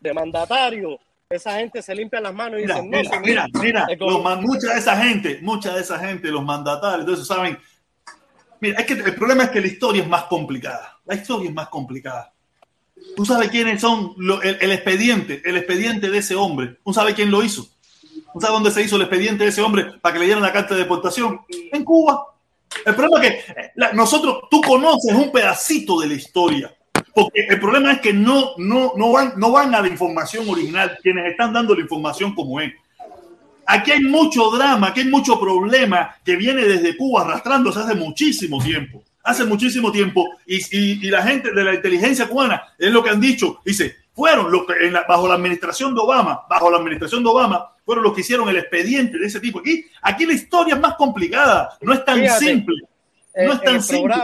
de mandatario, esa gente se limpia las manos y Mira, dicen, no, mira, sí, mira, mira, los mucha de esa gente, mucha de esa gente, los mandatarios, entonces saben. Mira, es que el problema es que la historia es más complicada. La historia es más complicada. Tú sabes quiénes son lo- el, el expediente, el expediente de ese hombre. Tú sabes quién lo hizo. ¿Tú sabes dónde se hizo el expediente de ese hombre para que le dieran la carta de deportación? En Cuba. El problema es que eh, la- nosotros, tú conoces un pedacito de la historia. Porque el problema es que no, no, no, van, no van a la información original, quienes están dando la información como es. Aquí hay mucho drama, aquí hay mucho problema que viene desde Cuba arrastrándose hace muchísimo tiempo. Hace muchísimo tiempo. Y, y- y la gente de la inteligencia cubana es lo que han dicho. Dice, fueron los que en la- bajo la administración de Obama, bajo la administración de Obama, fueron los que hicieron el expediente de ese tipo. Aquí, aquí la historia es más complicada, no es tan Fíjate, simple. Eh, No es en tan el simple.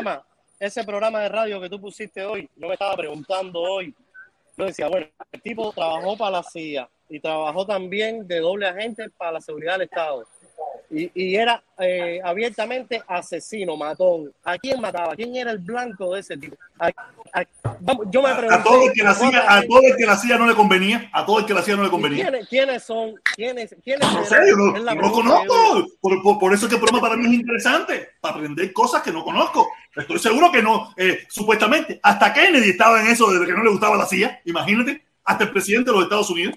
Ese programa de radio que tú pusiste hoy, yo me estaba preguntando hoy, yo decía, bueno, el tipo trabajó para la CIA y trabajó también de doble agente para la seguridad del Estado. Y, y era eh, abiertamente asesino, matón. ¿A quién mataba? ¿Quién era el blanco de ese tipo? A- a- vamos, yo me pregunté. A todo el que la ¿cuánta a todo el que la hacía no le convenía, a todo el que la hacía no le convenía. ¿Quiénes, quiénes son? ¿Quiénes, quiénes No sé, yo no, no conozco. Por, por- por eso es que el programa para mí es interesante, para aprender cosas que no conozco. Estoy seguro que no, eh, supuestamente, hasta Kennedy estaba en eso de que no le gustaba la CIA, imagínate, hasta el presidente de los Estados Unidos.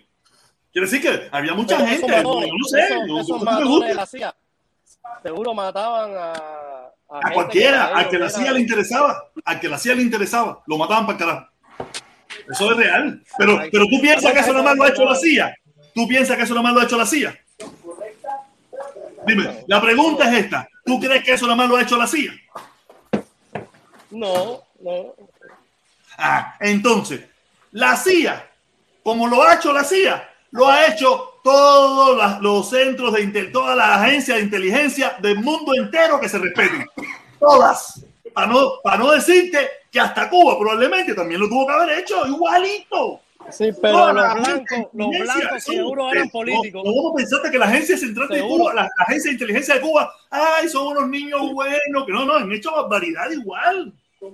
Quiere decir que había mucha Pero gente, no, matones, no sé, esos- no- esos no me matones gusta. de la CIA seguro mataban a, A cualquiera, que al que la CIA le interesaba, al que la CIA le interesaba, lo mataban para carajo. Eso es real. Pero, pero tú piensas que eso nada más lo ha hecho la CIA. Tú piensas que eso nada más lo ha hecho la CIA. Dime, la pregunta es esta. ¿Tú crees que eso nada más lo ha hecho la CIA? No, no. Ah, entonces, la CIA, como lo ha hecho la CIA, lo ha hecho todos los centros de todas las agencias de inteligencia del mundo entero que se respeten. Todas. Para no, para no decirte que hasta Cuba probablemente también lo tuvo que haber hecho igualito. Sí, pero los blancos, los blancos seguro eran políticos. ¿Cómo pensaste que la agencia central de. Cuba, la, la agencia de inteligencia de Cuba, ay, son unos niños buenos, que no, no, han hecho barbaridad igual. Esa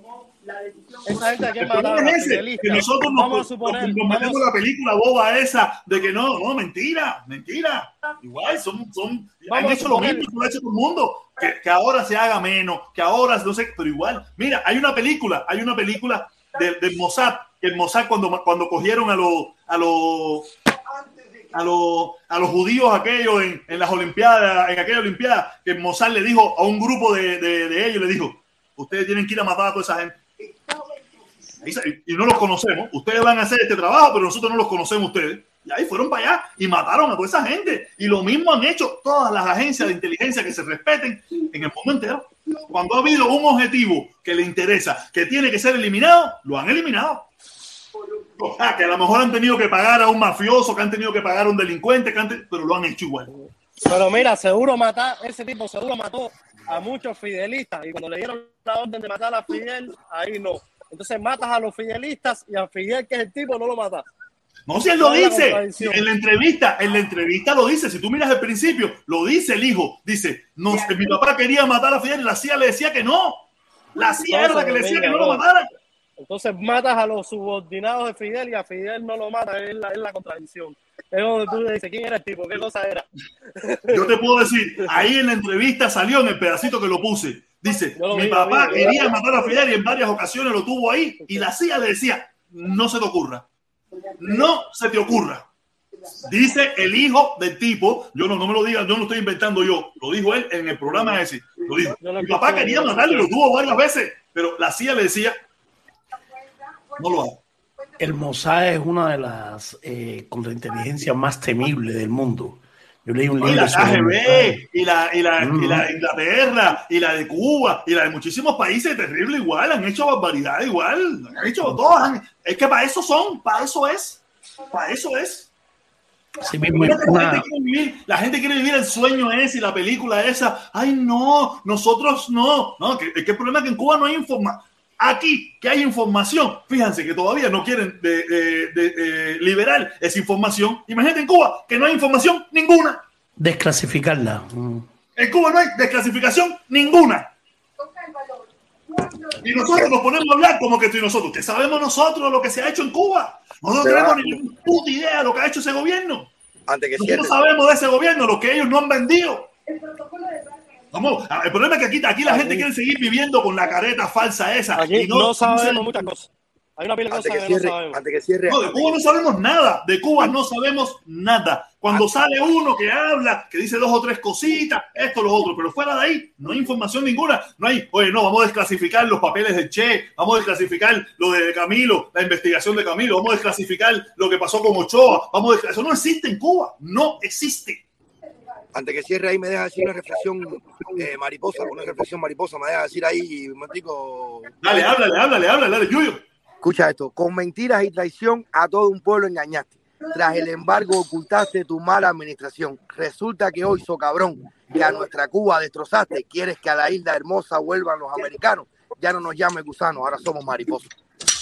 gente que El problema mataron a es ese, Fidelista. que nosotros nos, Vamos a nos suponer, comprometemos vamos- la película boba esa de que no, no, mentira, mentira. Igual, son, son, han Vamos hecho lo mismo que lo ha hecho todo el mundo. Que, que ahora se haga menos, que ahora no sé, pero igual. Mira, hay una película, hay una película del, del Mossad, que el Mossad cuando, cuando cogieron a los a los a los, a los judíos aquellos en, en las Olimpiadas, en aquella Olimpiada, que Mossad le dijo a un grupo de, de, de ellos, le dijo, ustedes tienen que ir a matar a toda esa gente. Y no los conocemos. Ustedes van a hacer este trabajo, pero nosotros no los conocemos ustedes. Y ahí fueron para allá y mataron a toda esa gente. Y lo mismo han hecho todas las agencias de inteligencia que se respeten en el mundo entero. Cuando ha habido un objetivo que le interesa, que tiene que ser eliminado, lo han eliminado. O que a lo mejor han tenido que pagar a un mafioso, que han tenido que pagar a un delincuente, pero lo han hecho igual. Pero mira, seguro matar, ese tipo seguro mató a muchos fidelistas y cuando le dieron la orden de matar a Fidel, ahí no. Entonces matas a los fidelistas y a Fidel, que es el tipo, no lo matas. No, si él lo ¿Cuál es la dice en la entrevista, en la entrevista lo dice. Si tú miras el principio, lo dice el hijo. Dice, no, mi papá quería matar a Fidel y la CIA le decía que no. La CIA era la que le decía que no lo mataran. Entonces matas a los subordinados de Fidel y a Fidel no lo mata, es la, es la contradicción. Es donde tú dices, ¿quién era el tipo? ¿Qué cosa era? Yo te puedo decir, ahí en la entrevista salió en el pedacito que lo puse. Dice, mi vi, papá vi, quería matar a Fidel y en varias ocasiones lo tuvo ahí y la CIA le decía, no se te ocurra, no se te ocurra. Dice el hijo del tipo, yo no, no me lo diga, yo no lo estoy inventando yo, lo dijo él en el programa ese, lo dijo. Mi papá quería matarlo y lo tuvo varias veces, pero la CIA le decía, no lo haga. El Mossad es una de las eh, contrainteligencias más temibles del mundo. Yo leí un Y la. KGB, y la, y, la, Mm. y la de Inglaterra, y la de Cuba, y la de muchísimos países terrible igual, han hecho barbaridad igual, han hecho todos, han- es que para eso son, para eso es, para eso es. La, gente quiere vivir, la gente quiere vivir el sueño ese y la película esa. Ay, no, nosotros no. No, que, que el problema es que en Cuba no hay información. Aquí, que hay información, fíjense que todavía no quieren de, de- de- de liberar esa información. Imagínate en Cuba que no hay información ninguna. desclasificarla. Mm. En Cuba no hay desclasificación ninguna. Y nosotros nos ponemos a hablar como que tú y nosotros, que sabemos nosotros lo que se ha hecho en Cuba. Nosotros va. tenemos ni puta idea de lo que ha hecho ese gobierno. Antes que Nosotros cierre. sabemos de ese gobierno lo que ellos no han vendido. Vamos, el problema es que aquí, aquí la gente quiere seguir viviendo con la careta falsa esa. Aquí y no, sabemos muchas cosas. Hay una pila de cosas que que, no cierre, sabemos. antes que cierre. No, de Cuba no sabemos nada. De Cuba no sabemos nada. Cuando sale uno que habla, que dice dos o tres cositas, esto, lo otro, pero fuera de ahí no hay información ninguna. No hay, oye, no, vamos a desclasificar los papeles de Che, vamos a desclasificar lo de Camilo, la investigación de Camilo, vamos a desclasificar lo que pasó con Ochoa, vamos a, eso no existe en Cuba, no existe. Antes que cierre ahí me deja decir una reflexión eh, mariposa, una reflexión mariposa, me deja decir ahí un momentico. Dale, háblale, háblale, háblale, dale, Yuyo. Escucha esto, con mentiras y traición a todo un pueblo engañaste. Tras el embargo ocultaste tu mala administración. Resulta que hoy, so cabrón, que a nuestra Cuba destrozaste, quieres que a la isla hermosa vuelvan los americanos. Ya no nos llames gusanos, ahora somos mariposos.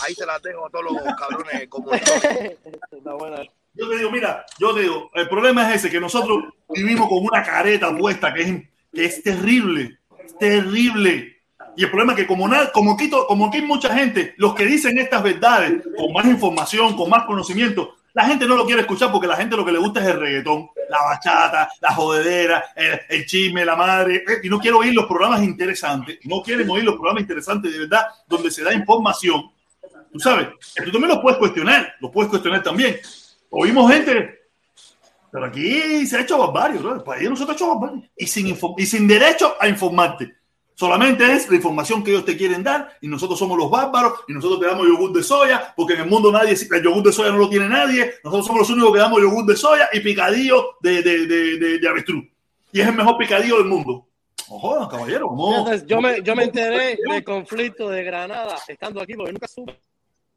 Ahí se las dejo a todos los cabrones comunistas. Yo te digo, mira, yo te digo, el problema es ese, que nosotros vivimos con una careta puesta que es, que es terrible, es terrible. Y el problema es que como, nada, como, quito, como que hay mucha gente, los que dicen estas verdades con más información, con más conocimiento, la gente no lo quiere escuchar porque la gente lo que le gusta es el reggaetón, la bachata, la jodedera, el, el chisme, la madre. eh, Y no quiero oír los programas interesantes. No quieren oír los programas interesantes de verdad, donde se da información. Tú sabes, tú también lo puedes cuestionar, lo puedes cuestionar también. Oímos gente, pero aquí se ha hecho barbarie, ¿no? El país no se ha hecho barbarie. Y sin, y sin derecho a informarte. Solamente es la información que ellos te quieren dar y nosotros somos los bárbaros y nosotros te damos yogur de soya porque en el mundo nadie, el yogur de soya no lo tiene nadie. Nosotros somos los únicos que damos yogur de soya y picadillo de, de, de, de, de avestruz. Y es el mejor picadillo del mundo. Ojo, caballero. Entonces, yo me, yo me enteré del conflicto de Granada estando aquí, porque nunca supe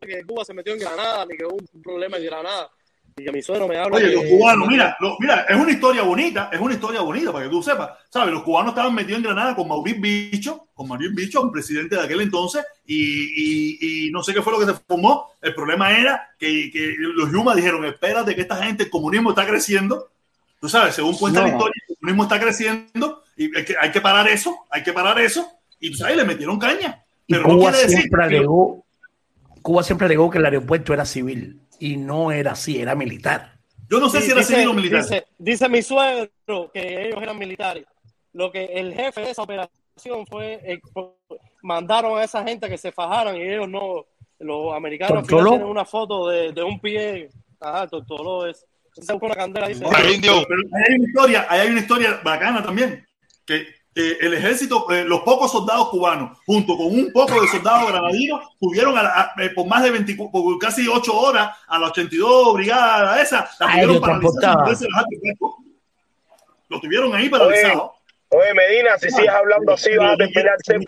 que Cuba se metió en Granada, ni que hubo un problema en Granada. Y mi suegro me habla Oye, que- los cubanos, mira, lo- mira, es una historia bonita, es una historia bonita para que tú sepas. ¿Sabes? Los cubanos estaban metidos en Granada con Mauricio Bicho, con Mauricio Bicho, un presidente de aquel entonces, y, y- y no sé qué fue lo que se formó. El problema era que, que los Yuma dijeron: espérate, que esta gente, el comunismo está creciendo. Tú sabes, según cuenta la No. historia, el comunismo está creciendo y hay que, hay que parar eso, hay que parar eso. Y tú sabes, le metieron caña. Y Pero no Cuba quiere decir siempre que- alegó, Cuba siempre alegó que el aeropuerto era civil y no era así, era militar. Yo no sé Sí, si era dice- civil o militar. Dice, dice mi suegro que ellos eran militares. Lo que el jefe de esa operación fue eh, fue- mandaron a esa gente que se fajaran y ellos no, los americanos tienen una foto de, de un pie, ajá, tortoló es. Se busca una candela dice. Pero hay una historia, hay una historia bacana también, que eh, el ejército, eh, los pocos soldados cubanos, junto con un poco de soldados granadinos, tuvieron a la- a- eh, por más de 20, por casi 8 horas a la 82 brigada esa, la tuvieron paralizada. Lo tuvieron ahí paralizado. Oye, Medina, si sigues hablando así, vas a terminar ser mi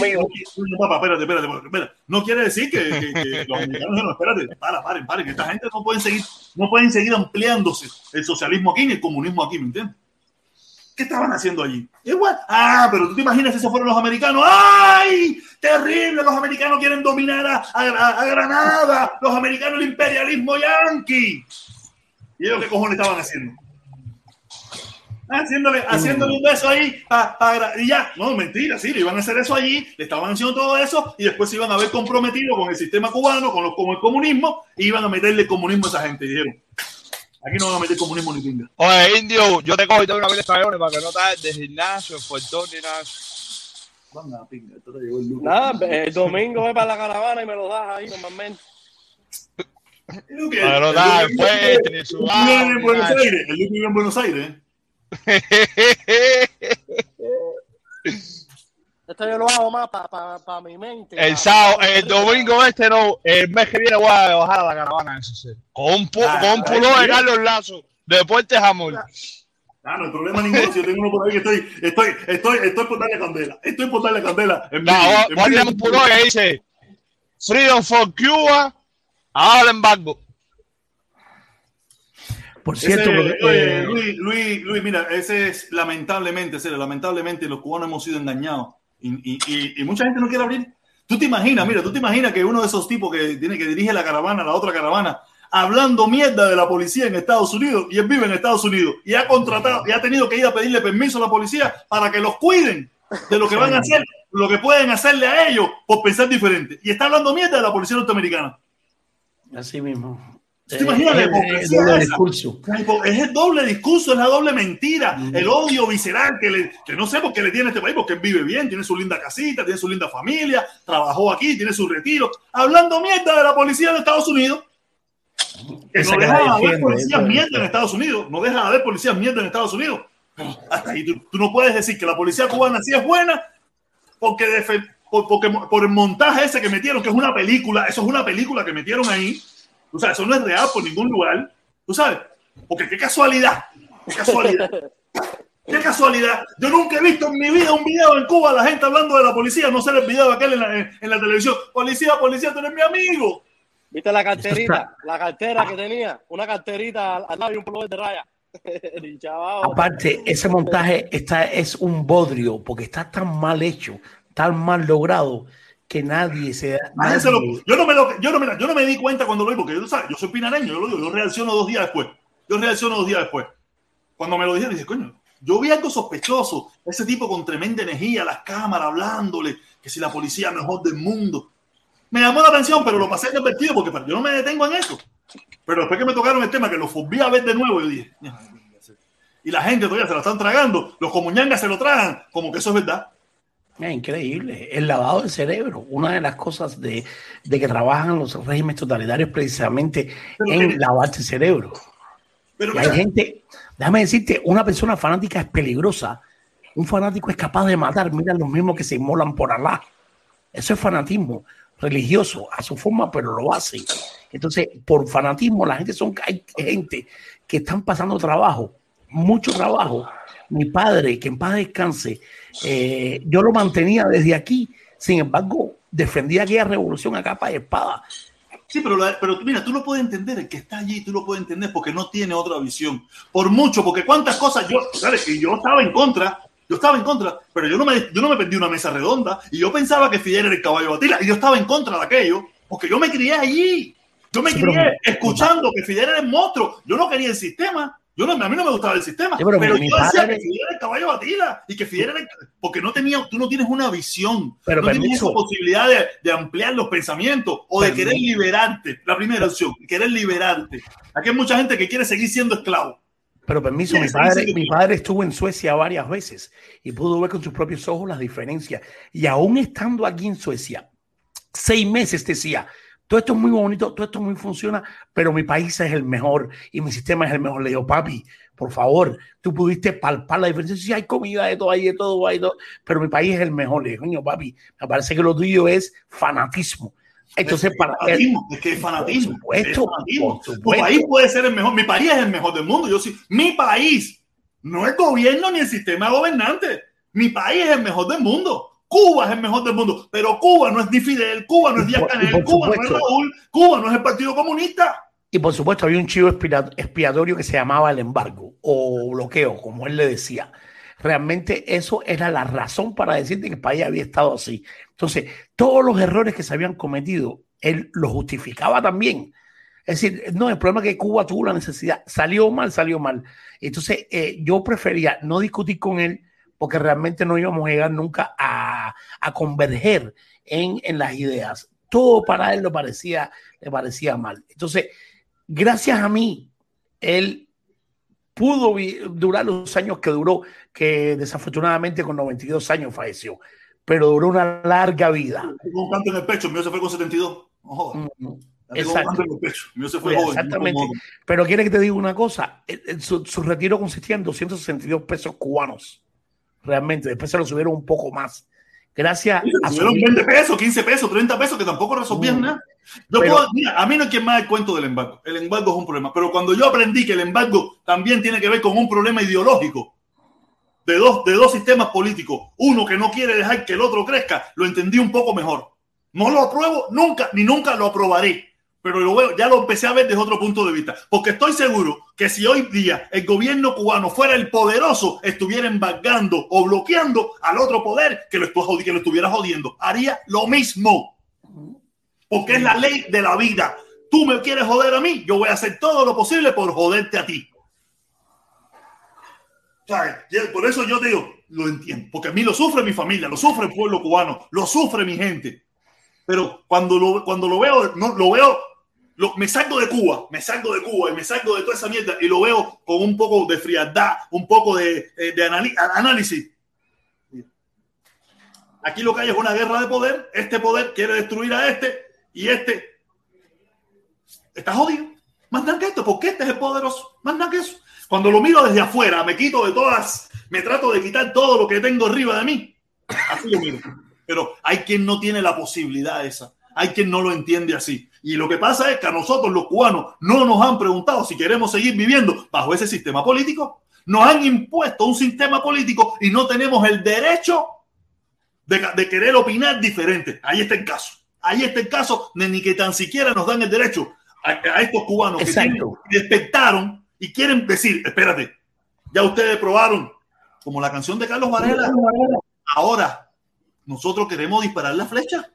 amigo. No, papá, espérate, espérate, espérate. No quiere decir que, que- que los americanos dijeron, espérate, para, paren, paren, que esta gente no pueden seguir, no pueden seguir ampliándose el socialismo aquí ni el comunismo aquí, ¿me entiendes? ¿Qué estaban haciendo allí? Ah, pero tú te imaginas si esos fueron los americanos. ¡Ay! Terrible, los americanos quieren dominar a, Granada, los americanos el imperialismo yanqui. ¿Y ellos qué cojones estaban haciendo? Haciéndole, haciéndole un beso ahí pa- pa gra- y ya. No, mentira, sí, le iban a hacer eso allí, le estaban haciendo todo eso y después se iban a ver comprometidos con el sistema cubano, con, los, con el comunismo, y iban a meterle comunismo a esa gente. Dijeron, aquí no van a meter comunismo ni pinga. Oye, indio, yo te cojo y te doy una vez para que no te hagas de gimnasio, portón ni nada. Nada, el domingo voy para la caravana y me lo das ahí normalmente. Para no dar después, ni su en Buenos. Aires, el Luke vive en Buenos Aires. ¿eh? Esto yo lo hago más para mi mente. El pa- sábado, el domingo este no, el mes que viene voy a bajar a la caravana, eso sí. Con un, con de. Carlos Lazo, Deportes Amor. Ah, no hay problema ninguno. Si yo tengo uno por ahí que estoy, estoy, estoy, estoy por darle candela. Estoy por darle candela. En No, voy en a- un puló que dice Freedom for Cuba, ahora el embargo. Por cierto, oye, eh, Luis, Luis, Luis, mira, ese es lamentablemente, serio, lamentablemente los cubanos hemos sido engañados y, mucha gente no quiere abrir. Tú te imaginas, mira, tú te imaginas que uno de esos tipos que tiene que dirige la caravana, la otra caravana, hablando mierda de la policía en Estados Unidos y él vive en Estados Unidos y ha contratado y ha tenido que ir a pedirle permiso a la policía para que los cuiden de lo que van a hacer, lo que pueden hacerle a ellos por pensar diferente. Y está hablando mierda de la policía norteamericana. así mismo. ¿Tú te imaginas la Eh, eh, hipocresía doble discurso. Es el doble discurso, es la doble mentira, el odio visceral que, le, que no sé por qué le tiene a este país, porque él vive bien, tiene su linda casita, tiene su linda familia, trabajó aquí, tiene su retiro, hablando mierda de la policía de Estados Unidos. Que Esa no deja de haber policías mierda en Estados Unidos, no deja de haber policías mierda en Estados Unidos. Hasta ahí tú, tú no puedes decir que la policía cubana sí es buena porque por, porque, por el montaje ese que metieron, que es una película, eso es una película que metieron ahí. Tú sabes, eso no es real por ningún lugar. Tú sabes, porque qué casualidad, qué casualidad, qué casualidad. Yo nunca he visto en mi vida un video en Cuba la gente hablando de la policía, no sé el video aquel en la, en, en la televisión. Policía, policía, tú eres mi amigo. ¿Viste la carterita? La cartera que tenía. Una carterita al, lado y un pullover de raya. Aparte, ese montaje está, es un bodrio porque está tan mal hecho, tan mal logrado que nadie se da. Nadie se lo- nadie- yo, no me lo- yo, no me, yo no me di cuenta cuando lo vi, porque yo, ¿sabes? yo soy pinareño, yo lo digo, yo reacciono dos días después. Yo reacciono dos días después. Cuando me lo dijeron, dije, coño, yo vi algo sospechoso, ese tipo con tremenda energía, las cámaras hablándole, que si la policía mejor del mundo. Me llamó la atención, pero lo pasé inadvertido porque yo no me detengo en eso. Pero después que me tocaron el tema, que lo volví a ver de nuevo, yo dije, "Ya, y la gente todavía se lo están tragando, los comuñangas se lo tragan, como que eso es verdad. Es increíble. El lavado del cerebro, una de las cosas de, de que trabajan los regímenes totalitarios precisamente en lavarte el cerebro. Pero Y hay gente, déjame decirte, una persona fanática es peligrosa. Un fanático es capaz de matar. Mira los mismos que se inmolan por Alá. Eso es fanatismo religioso a su forma, pero lo hace. Entonces, por fanatismo, la gente son, hay gente que están pasando trabajo, mucho trabajo. Mi padre, que en paz descanse, eh, yo lo mantenía desde aquí. Sin embargo, defendía aquella revolución a capa y espada. Sí, pero, la- pero mira, tú lo puedes entender, el que está allí, tú lo puedes entender porque no tiene otra visión. Por mucho, porque cuántas cosas yo, ¿sabes? Que yo estaba en contra, yo estaba en contra, pero yo no me, yo no me perdí una mesa redonda y yo pensaba que Fidel era el caballo de batalla y yo estaba en contra de aquello porque yo me crié allí. Yo me crié escuchando que Fidel era el monstruo. Yo no quería el sistema. Yo no, a mí no me gustaba el sistema. Sí, pero pero yo decía padre- que Fidel era el caballo batida y que Fidel era el- porque no tenía, tú no tienes una visión. Pero no tienes esa posibilidad de, de ampliar los pensamientos o de Permiso. querer liberarte. La primera opción, querer liberarte. Aquí hay mucha gente que quiere seguir siendo esclavo. Pero permiso, Sí, mi padre, sí. mi padre estuvo en Suecia varias veces y pudo ver con sus propios ojos las diferencias. Y aún estando aquí en Suecia, seis meses decía, todo esto es muy bonito, todo esto muy funciona, pero mi país es el mejor y mi sistema es el mejor. Le digo, papi, por favor, tú pudiste palpar la diferencia. Sí, hay comida de todo, hay de todo, hay de todo, pero mi país es el mejor. Le digo, coño, papi, me parece que lo tuyo es fanatismo. Entonces, para fanatismo, es que es fanatismo. Por supuesto, es fanatismo. por Tu país puede ser el mejor. Mi país es el mejor del mundo. Yo sí, mi país, no el gobierno ni el sistema gobernante. Mi país es el mejor del mundo. Cuba es el mejor del mundo. Pero Cuba no es ni Fidel, Cuba no es Díaz Canel, Cuba no es supuesto. Raúl, Cuba no es el Partido Comunista. Y por supuesto había un chivo expiatorio que se llamaba el embargo o bloqueo, como él le decía. Realmente eso era la razón para decirte que el país había estado así. Entonces, todos los errores que se habían cometido, él los justificaba también. Es decir, no, el problema es que Cuba tuvo la necesidad, salió mal, salió mal. Entonces, eh, yo prefería no discutir con él porque realmente no íbamos a llegar nunca a, a converger en, en las ideas. Todo para él le parecía, le parecía mal. Entonces, gracias a mí, él pudo durar los años que duró, que desafortunadamente con 92 años falleció, pero duró una larga vida. Un canto en el pecho, mío se fue con 72. No jodas. Un Exacto. fue joven. exactamente. Pero quiere que te diga una cosa, su, su retiro consistía en 262 pesos cubanos. Realmente, después se lo subieron un poco más. Gracias a su Tuvieron 20 pesos, 15 pesos, 30 pesos que tampoco resolvían Mm. nada. Yo Pero- puedo- mira, a mí no hay quien más el cuento del embargo. El embargo es un problema. Pero cuando yo aprendí que el embargo también tiene que ver con un problema ideológico de dos, de dos sistemas políticos, uno que no quiere dejar que el otro crezca, lo entendí un poco mejor. No lo apruebo nunca, ni nunca lo aprobaré. Pero lo veo, ya lo empecé a ver desde otro punto de vista. Porque estoy seguro que si hoy día el gobierno cubano fuera el poderoso, estuviera embargando o bloqueando al otro poder que lo, estuviera jodiendo, haría lo mismo. Porque es la ley de la vida. Tú me quieres joder a mí, yo voy a hacer todo lo posible por joderte a ti. Por eso yo digo, lo entiendo. Porque a mí lo sufre mi familia, lo sufre el pueblo cubano, lo sufre mi gente. Pero cuando lo, cuando lo veo, no, lo veo, lo- me salgo de Cuba, me salgo de Cuba y me salgo de toda esa mierda y lo veo con un poco de frialdad, un poco de, de análisis. Aquí lo que hay es una guerra de poder. Este poder quiere destruir a este y este está jodido. Más nada que esto, porque este es el poderoso. Más nada que eso. Cuando lo miro desde afuera, me quito de todas, me trato de quitar todo lo que tengo arriba de mí. Así lo miro. Pero hay quien no tiene la posibilidad esa. Hay quien no lo entiende así. Y lo que pasa es que a nosotros los cubanos no nos han preguntado si queremos seguir viviendo bajo ese sistema político. Nos han impuesto un sistema político y no tenemos el derecho de, de querer opinar diferente. Ahí está el caso. Ahí está el caso de ni que tan siquiera nos dan el derecho a, a estos cubanos que, Exacto. que despertaron y quieren decir, espérate, ya ustedes probaron, como la canción de Carlos Varela, ahora nosotros queremos disparar la flecha.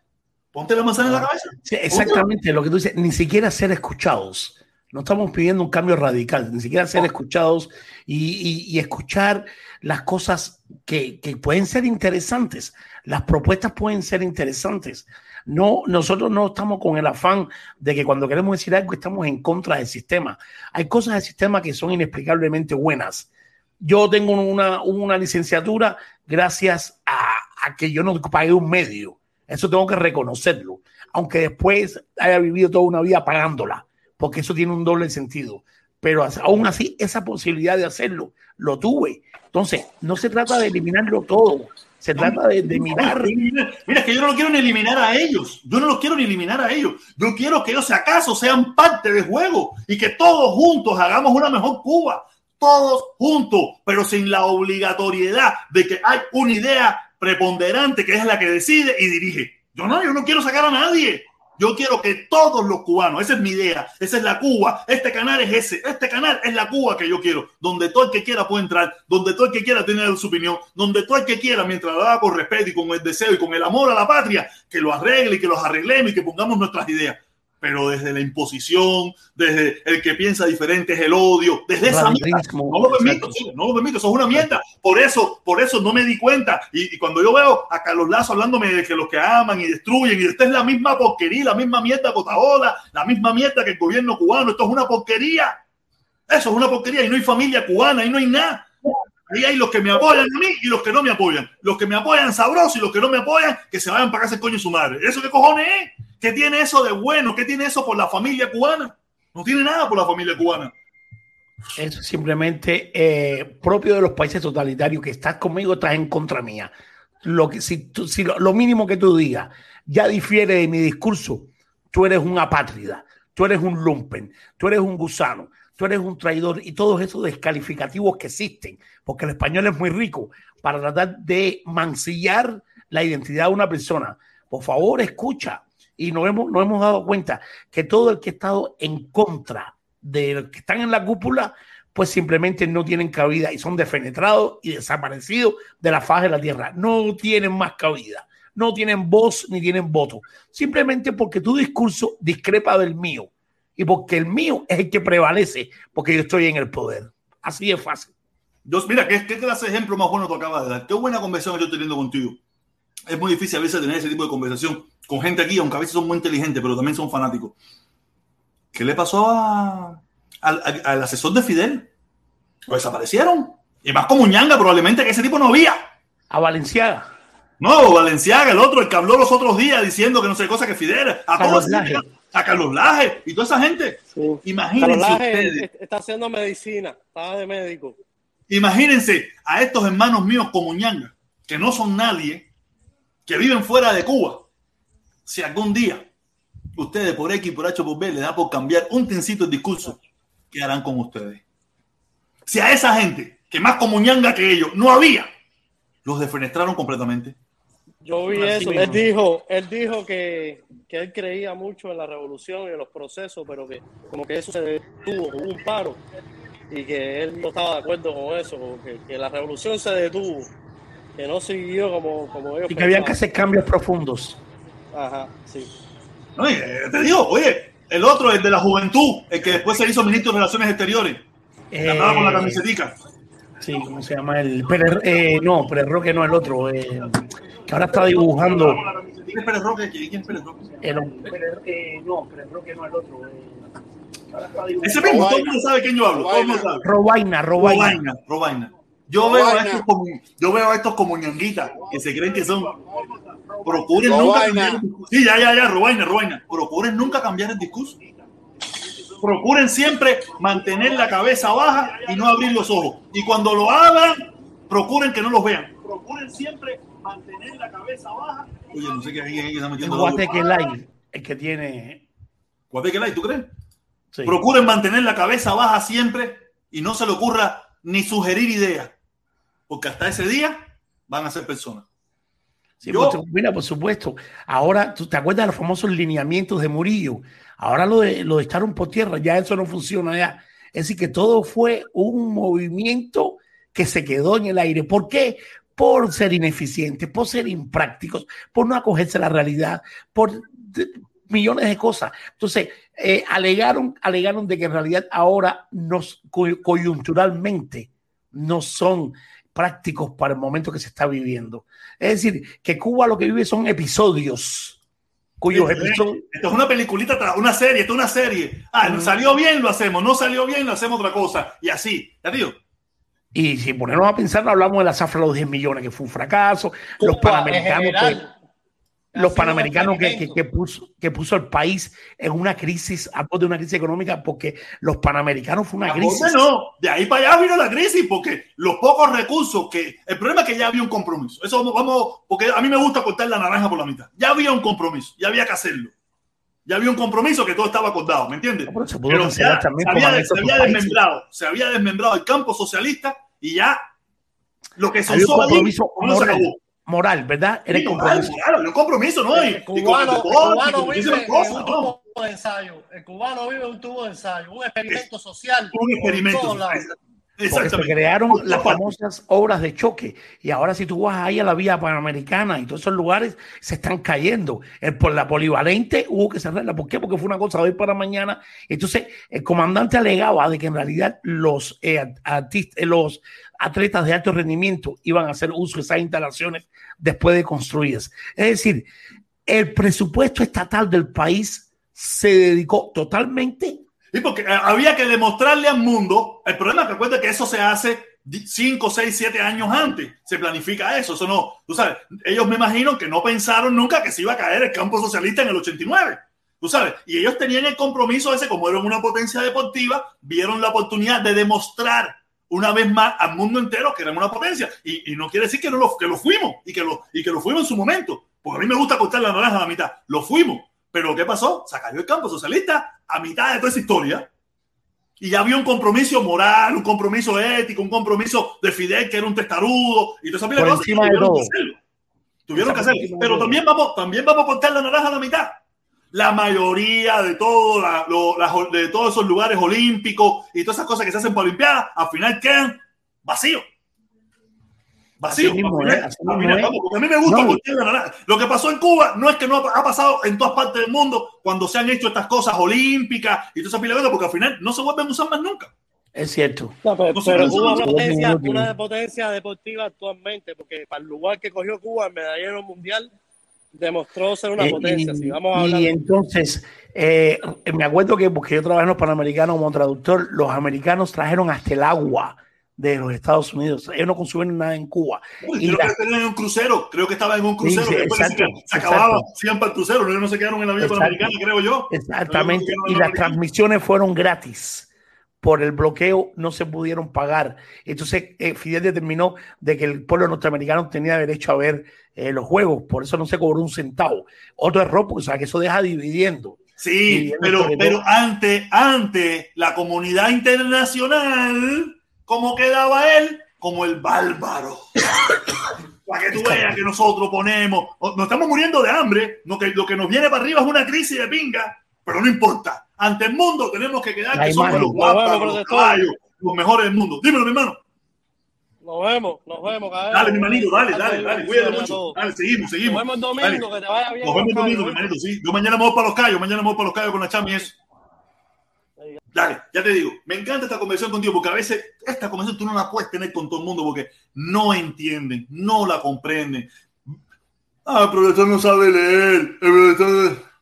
Ponte la manzana en la cabeza. Sí, exactamente lo que tú dices, ni siquiera ser escuchados. No estamos pidiendo un cambio radical, ni siquiera ser escuchados y, y- y escuchar las cosas que, que pueden ser interesantes. Las propuestas pueden ser interesantes. No, nosotros no estamos con el afán de que cuando queremos decir algo estamos en contra del sistema. Hay cosas del sistema que son inexplicablemente buenas. Yo tengo una, una licenciatura gracias a, a que yo no pagué un medio. Eso tengo que reconocerlo. Aunque después haya vivido toda una vida pagándola, porque eso tiene un doble sentido. Pero aún así, esa posibilidad de hacerlo, lo tuve. Entonces, no se trata de eliminarlo todo. Se trata de, de mirar. Mira, es que yo no lo quiero ni eliminar a ellos. Yo no los quiero ni eliminar a ellos. Yo quiero que ellos, si acaso, sean parte del juego y que todos juntos hagamos una mejor Cuba. Todos juntos, pero sin la obligatoriedad de que hay una idea preponderante que es la que decide y dirige. Yo no, yo no quiero sacar a nadie. Yo quiero que todos los cubanos, esa es mi idea, esa es la Cuba, este canal es ese, este canal es la Cuba que yo quiero, donde todo el que quiera puede entrar, donde todo el que quiera tener su opinión, donde todo el que quiera, mientras lo haga con respeto y con el deseo y con el amor a la patria, que lo arregle y que los arreglemos y que pongamos nuestras ideas. Pero desde la imposición, desde el que piensa diferente es el odio, desde esa mierda, no lo permito, no lo permito, eso es una mierda. Por eso, por eso no me di cuenta. Y, y cuando yo veo a Carlos Lazo hablándome de que los que aman y destruyen, y esta es la misma porquería, la misma mierda Cotaola, la misma mierda que el gobierno cubano, esto es una porquería. Eso es una porquería y no hay familia cubana, y no hay nada. Ahí hay los que me apoyan a mí y los que no me apoyan. Los que me apoyan sabrosos y los que no me apoyan, que se vayan para casa el coño de su madre. ¿Eso qué cojones es? ¿Qué tiene eso de bueno? ¿Qué tiene eso por la familia cubana? No tiene nada por la familia cubana. Eso es simplemente eh, propio de los países totalitarios que estás conmigo, estás en contra mía. Lo, que, si lo mínimo que tú digas ya difiere de mi discurso, tú eres un apátrida, tú eres un lumpen, tú eres un gusano, tú eres un traidor y todos esos descalificativos que existen, porque el español es muy rico para tratar de mancillar la identidad de una persona. Por favor, escucha. Y nos hemos, nos hemos dado cuenta que todo el que ha estado en contra de los que están en la cúpula, pues simplemente no tienen cabida y son defenetrados y desaparecidos de la faz de la tierra. No tienen más cabida, no tienen voz ni tienen voto. Simplemente porque tu discurso discrepa del mío y porque el mío es el que prevalece porque yo estoy en el poder. Así es fácil. Dios, mira, ¿qué, qué clase de ejemplo más bueno tú acabas de dar? Qué buena conversación estoy teniendo contigo. Es muy difícil a veces tener ese tipo de conversación con gente aquí, aunque a veces son muy inteligentes, pero también son fanáticos. ¿Qué le pasó a- al, asesor de Fidel? Lo desaparecieron. Y más como ñanga, probablemente que ese tipo no había. A Valenciaga. No, Valenciaga, el otro, el que habló los otros días diciendo que no sé cosa que Fidel. A Carlos todos Laje. a Carlos Laje y toda esa gente. Imagínense Carlos Laje ustedes. est- está haciendo medicina, está de médico. Imagínense a estos hermanos míos como ñanga, que no son nadie, que viven fuera de Cuba. Si algún día ustedes por X, por H, por B, les da por cambiar un tincito el discurso, ¿qué harán con ustedes? Si a esa gente, que más como ñanga que ellos, no había, los defenestraron completamente. Yo vi Así eso. mismo. Él dijo, él dijo que, que él creía mucho en la revolución y en los procesos, pero que como que eso se detuvo, hubo un paro y que él no estaba de acuerdo con eso, que, que la revolución se detuvo, que no siguió como, como ellos Y que había que hacer cambios profundos. Ajá, sí. No, eh, te digo, oye, el otro, el de la juventud, el que después se hizo ministro de Relaciones Exteriores, que andaba con la Eh, camisetica. Sí, ¿cómo se llama? El Pérez, eh, no, Pérez Roque no, el otro. eh, que ahora está dibujando. ¿Quién es Pérez Roque? ¿Quién es Pérez Roque? El, Pérez, eh, no, Pérez Roque no, el otro. eh, que ahora está dibujando. Ese mismo, todo el mundo sabe quién yo hablo. Todo el mundo sabe. Robaina, Robaina. Robaina, Robaina. Yo veo, a estos como, yo veo a estos como ñanguitas que se creen que son. Procuren nunca cambiar el discurso. Sí, ya, ya, ya, Robaina, Robaina. Procuren nunca cambiar el discurso. Procuren siempre mantener la cabeza baja y no abrir los ojos. Y cuando lo hagan, procuren que no los vean. Procuren siempre mantener la cabeza baja. Oye, no sé qué alguien ahí está metiendo Guatequelay, el que tiene. Guatequelay, ¿tú crees? Sí. Procuren mantener la cabeza baja siempre y no se le ocurra ni sugerir ideas, porque hasta ese día van a ser personas. Sí, Yo- pues, mira, por supuesto. Ahora, ¿tú te acuerdas de los famosos lineamientos de Murillo? Ahora lo de, lo de estar por tierra, ya eso no funciona ya. Es decir, que todo fue un movimiento que se quedó en el aire. ¿Por qué? Por ser ineficientes, por ser imprácticos, por no acogerse a la realidad, por millones de cosas. Entonces, eh, alegaron, alegaron de que en realidad ahora nos coy- coyunturalmente no son prácticos para el momento que se está viviendo. Es decir, que Cuba lo que vive son episodios, cuyos Esto es- episodios... Esto es una peliculita, una serie, esto es una serie. Ah, Mm. salió bien, lo hacemos. No salió bien, lo hacemos otra cosa. Y así, ya digo. Y si ponemos a pensar, hablamos de la zafra de los 10 millones, que fue un fracaso, los en panamericanos, general, que, los panamericanos que, que, que puso, que puso el país en una crisis, a de una crisis económica, porque los panamericanos fue una ¿A crisis. no? De ahí para allá vino la crisis, porque los pocos recursos que. El problema es que ya había un compromiso. Eso vamos, vamos, porque a mí me gusta cortar la naranja por la mitad. Ya había un compromiso, ya había que hacerlo. Ya había un compromiso que todo estaba acordado, ¿me entiendes? se Pero ya se había, se desmembrado, se había desmembrado el campo socialista y ya lo que se allí compromiso no se acabó. Moral, ¿verdad? Era Sí, compromiso. moral, moral, un compromiso, ¿no? El cubano, vive un ¿no? tubo de ensayo. El cubano vive un tubo de ensayo, un experimento social. Un experimento. Porque se crearon las famosas obras de choque. Y ahora si tú vas ahí a la vía panamericana y todos esos lugares se están cayendo. El, por la polivalente hubo que cerrarla. ¿Por qué? Porque fue una cosa de hoy para mañana. Entonces el comandante alegaba de que en realidad los, eh, artistas, eh, los atletas de alto rendimiento iban a hacer uso de esas instalaciones después de construidas. Es decir, el presupuesto estatal del país se dedicó totalmente Y porque eh, había que demostrarle al mundo, el problema es que recuerda que eso se hace 5, 6, 7 años antes, se planifica eso, eso no, tú sabes, ellos me imagino que no pensaron nunca que se iba a caer el campo socialista en el 89, tú sabes, y ellos tenían el compromiso ese, como eran una potencia deportiva, vieron la oportunidad de demostrar una vez más al mundo entero que eran una potencia, y, y no quiere decir que, no lo, que lo fuimos, y que lo, y que lo fuimos en su momento, porque a mí me gusta cortar la naranja a la mitad, lo fuimos, pero ¿qué pasó? Se cayó el campo socialista a mitad de toda esa historia. Y ya había un compromiso moral, un compromiso ético, un compromiso de Fidel, que era un testarudo, y toda esa pila Por de cosas. tuvieron que hacerlo. Tuvieron que hacerlo. Pero también vamos, también vamos a cortar la naranja a la mitad. La mayoría de, todo, la- lo- de todos esos lugares olímpicos y todas esas cosas que se hacen para Olimpiadas, al final quedan vacíos. Vacíos. Así mismo final- así final, vamos, porque a mí me gusta No. la. Lo que pasó en Cuba no es que no ha ha pasado en todas partes del mundo cuando se han hecho estas cosas olímpicas y toda esa pila de cosas, porque al final no se vuelven a usar más nunca. Es cierto. No, pero, No Cuba es potencia, una potencia deportiva actualmente, porque para el lugar que cogió Cuba, el medallero mundial, demostró ser una Eh, potencia. y, si vamos a y hablar entonces, eh, me acuerdo que porque yo trabajé en los Panamericanos como traductor, los americanos trajeron hasta el agua de los Estados Unidos. Ellos no consumieron nada en Cuba. Uy, Y creo la- que estaban en un crucero, creo que estaba en un crucero, Sí, exacto, se, acababa, se iban para el crucero, ellos no se quedaron en la vía panamericana, creo yo. Exactamente. Y las transmisiones fueron gratis. Por el bloqueo no se pudieron pagar. Entonces, eh, Fidel determinó de que el pueblo norteamericano tenía derecho a ver eh, los juegos. Por eso no se cobró un centavo. Otro error, porque o sea, que eso deja dividiendo. Sí, Dividiendo pero, pero ante, ante la comunidad internacional, ¿cómo quedaba él? Como el bárbaro. Para que tú veas que nosotros ponemos, nos estamos muriendo de hambre, lo que, lo que nos viene para arriba es una crisis de pinga, pero no importa. Ante el mundo tenemos que quedar La que somos los caballos, los mejores del mundo. Dímelo, mi hermano. Nos vemos, nos vemos. caballero. Dale, mi manito, dale, dale, dale. Cuídate mucho. Dale, seguimos, seguimos. Nos vemos el domingo, Dale. que te vaya bien. Nos vemos el domingo, mi manito, sí. Yo mañana me voy para los callos, mañana me voy para los callos con la chama y eso. Dale, ya te digo, me encanta esta conversación contigo porque a veces esta conversación tú no la puedes tener con todo el mundo porque no entienden, no la comprenden. Ah, el profesor no sabe leer, el profesor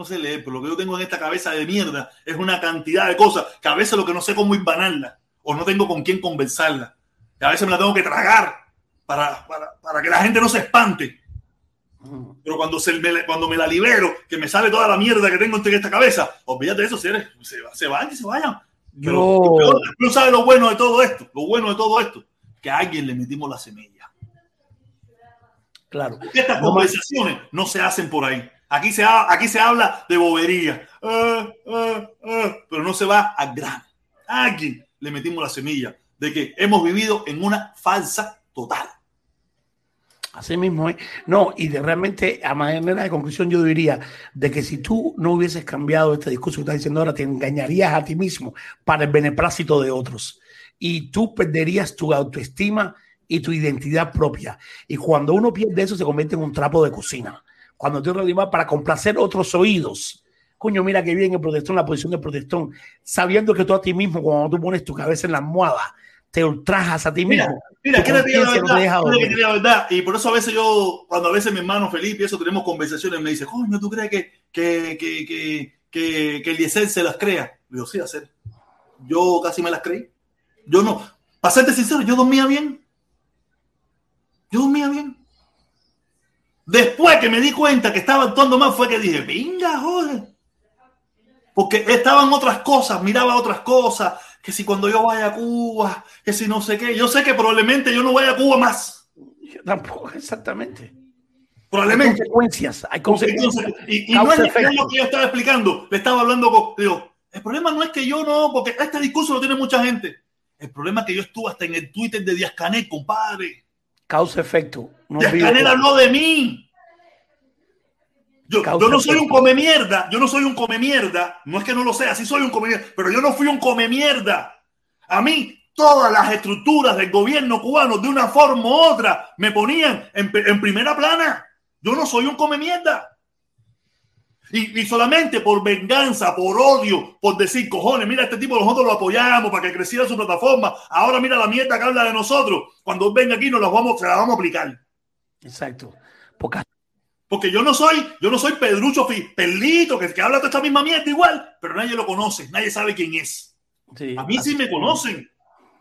no sé leer, pero lo que yo tengo en esta cabeza de mierda es una cantidad de cosas que a veces lo que no sé cómo invanarla o no tengo con quién conversarla. Que a veces me la tengo que tragar para, para, para que la gente no se espante. Pero cuando, se me, cuando me la libero, que me sale toda la mierda que tengo en esta cabeza, olvídate de eso, seres, se, se van y se vayan. Pero Yo- pero no sabe lo bueno de todo esto, lo bueno de todo esto, que a alguien le metimos la semilla. Claro. Estas No más- conversaciones no se hacen por ahí. Aquí se, aquí se habla de bobería, Ah, ah, ah, pero no se va al grano. A alguien le metimos la semilla de que hemos vivido en una falsa total. Así mismo. No, y de realmente, a manera de conclusión, yo diría de que si tú no hubieses cambiado este discurso que estás diciendo ahora, te engañarías a ti mismo para el beneplácito de otros. Y tú perderías tu autoestima y tu identidad propia. Y cuando uno pierde eso, se convierte en un trapo de cocina. Cuando tú realidad para complacer otros oídos. Coño, mira que bien el protestón, la posición del protestón, sabiendo que tú a ti mismo, cuando tú pones tu cabeza en la almohada, te ultrajas a ti Mira, mismo. mira, que la conciencia no te verdad, la verdad. Y por eso a veces yo, cuando a veces mi hermano Felipe y eso tenemos conversaciones, me dice, coño, ¿tú crees que, que, que, que, que, que Eliezer se las crea? Le digo, sí, hacer. Yo casi me las creí. Yo no, para serte sincero, yo dormía bien. Yo dormía bien. Después que me di cuenta que estaba actuando mal, fue que dije, venga, joder. Porque estaban otras cosas, miraba otras cosas, que si cuando yo vaya a Cuba, que si no sé qué, yo sé que probablemente yo no vaya a Cuba más. Yo tampoco, exactamente. Probablemente. Hay consecuencias, hay consecuencias. y, y no es, lo que yo estaba explicando, le estaba hablando con, digo, el problema no es que yo no, porque este discurso lo tiene mucha gente. El problema es que yo estuve hasta en el Twitter de Díaz Canel, compadre. Causa efecto. No eso. habló de mí. Yo, no soy un come mierda, yo no soy un come mierda, no es que no lo sea, sí soy un come mierda, pero yo no fui un come mierda. A mí todas las estructuras del gobierno cubano de una forma u otra me ponían en, en primera plana. Yo no soy un come mierda. Y, y solamente por venganza, por odio, por decir, cojones, mira, este tipo nosotros lo apoyamos para que creciera su plataforma. Ahora mira la mierda que habla de nosotros. Cuando venga aquí nos la vamos, se la vamos a aplicar. Exacto. Porque Porque yo no soy, yo no soy Pedrucho Perlito, que, que habla de esta misma mierda igual, pero nadie lo conoce, nadie sabe quién es. Sí, a mí sí me conocen.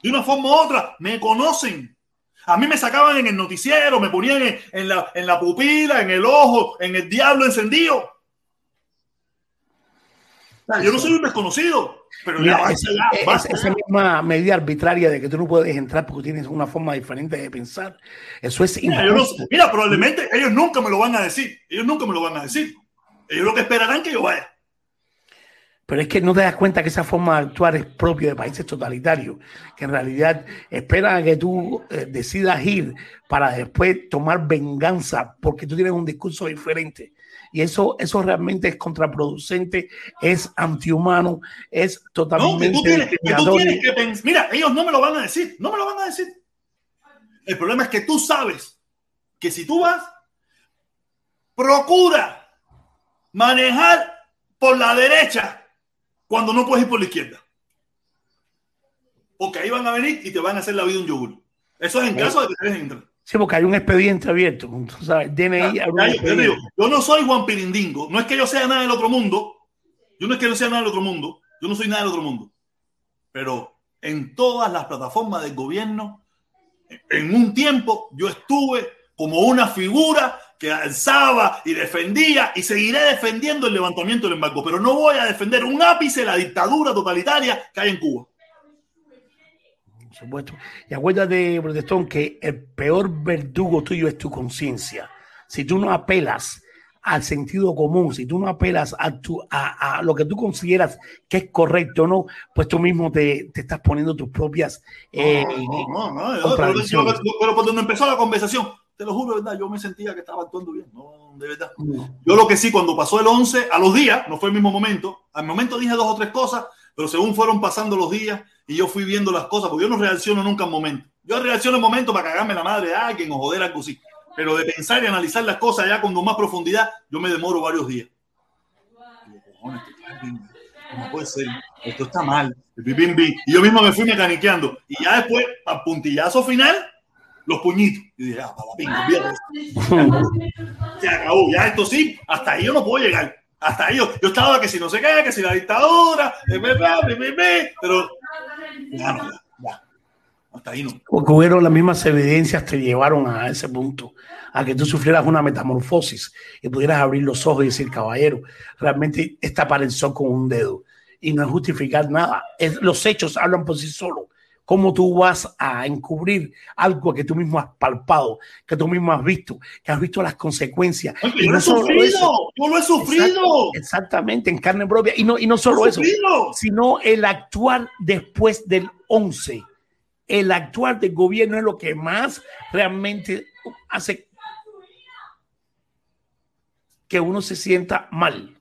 De una forma u otra, me conocen. A mí me sacaban en el noticiero, me ponían en, en la, en la pupila, en el ojo, en el diablo encendido. Yo no soy un desconocido, pero Mira, ya esa, ya, es- basta. esa misma medida arbitraria de que tú no puedes entrar porque tienes una forma diferente de pensar, eso es Mira, no- mira, probablemente ellos nunca me lo van a decir. Ellos nunca me lo van a decir. Ellos lo que esperarán que yo vaya. Pero es que no te das cuenta que esa forma de actuar es propia de países totalitarios, que en realidad esperan a que tú eh, decidas ir para después tomar venganza porque tú tienes un discurso diferente. Y eso, eso realmente es contraproducente, es antihumano, es No, que totalmente tú tienes, que tú tienes que pensar. Mira, ellos no me lo van a decir, no me lo van a decir. El problema es que tú sabes que si tú vas, procura manejar por la derecha cuando no puedes ir por la izquierda. Porque ahí van a venir y te van a hacer la vida un yogur. Eso es en caso de que te dejen entrar. Sí, porque hay un expediente abierto. tú sabes, DNI, Ya, abre un ya, yo, digo, no soy Juan Pirindingo. No es que yo sea nada del otro mundo. Yo no es que yo sea nada del otro mundo. Yo no soy nada del otro mundo. Pero en todas las plataformas del gobierno, en un tiempo, yo estuve como una figura que alzaba y defendía y seguiré defendiendo el levantamiento del embargo. Pero no voy a defender un ápice la dictadura totalitaria que hay en Cuba. Supuesto. Y acuérdate, protestón, que el peor verdugo tuyo es tu conciencia. Si tú no apelas al sentido común, si tú no apelas a, tu, a, a lo que tú consideras que es correcto no, pues tú mismo te, te estás poniendo tus propias eh, No, no, no, contradicciones. pero, pero por donde empezó la conversación, te lo juro, verdad, yo me sentía que estaba actuando bien, no, de verdad. Yo lo que sí, cuando pasó el 11, a los días, no fue el mismo momento, al momento dije dos o tres cosas, pero según fueron pasando los días y yo fui viendo las cosas, porque yo no reacciono nunca en momento. Yo reacciono en momento para cagarme la madre de alguien o joder algo así. Pero de pensar y analizar las cosas ya con más profundidad, yo me demoro varios días. Cojones, No puede ser, esto está mal. Y yo mismo me fui mecaniqueando. Y ya después, al puntillazo final, los puñitos. Y dije, ah, para eso. Se acabó, ya esto sí, hasta ahí yo no puedo llegar. Hasta ahí yo, yo estaba que si no sé qué, que si la dictadura, pero ya no, ya. Hasta ahí no. Porque hubieron las mismas evidencias te llevaron a ese punto, a que tú sufrieras una metamorfosis y pudieras abrir los ojos y decir, caballero, realmente está para el sol con un dedo. Y no es justificar nada. Es- los hechos hablan por sí solos. ¿Cómo tú vas a encubrir algo que tú mismo has palpado, que tú mismo has visto, que has visto las consecuencias? Oye, Y yo lo he solo sufrido, eso. yo lo he sufrido. Exactamente, en carne propia. Y no, y no solo eso, sufrido. sino el actuar después del 11 el actuar del gobierno es lo que más realmente hace que uno se sienta mal.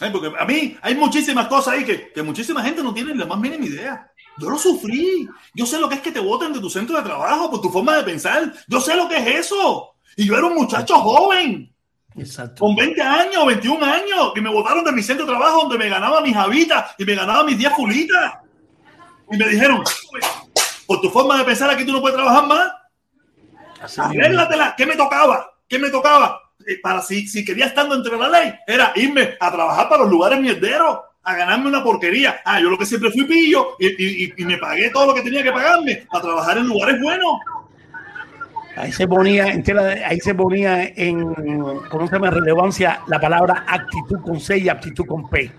Ay, porque a mí hay muchísimas cosas ahí que, que muchísima gente no tiene la más mínima idea. Yo lo sufrí. Yo sé lo que es que te voten de tu centro de trabajo por tu forma de pensar. Yo sé lo que es eso. Y yo era un muchacho joven. Exacto. Con 20 años, 21 años, y me votaron de mi centro de trabajo donde me ganaba mis habitas y me ganaba mis 10 fulitas. Y me dijeron, por tu forma de pensar aquí tú no puedes trabajar más. Arréglatela. ¿Qué me tocaba? ¿Qué me tocaba? Eh, Para si, si quería estando entre la ley, era irme a trabajar para los lugares mierderos, a ganarme una porquería. Ah, yo lo que siempre fui pillo y, y- y- me pagué todo lo que tenía que pagarme para trabajar en lugares buenos. Ahí se ponía, entera, ahí se ponía en, con una relevancia la palabra actitud con C y aptitud con P.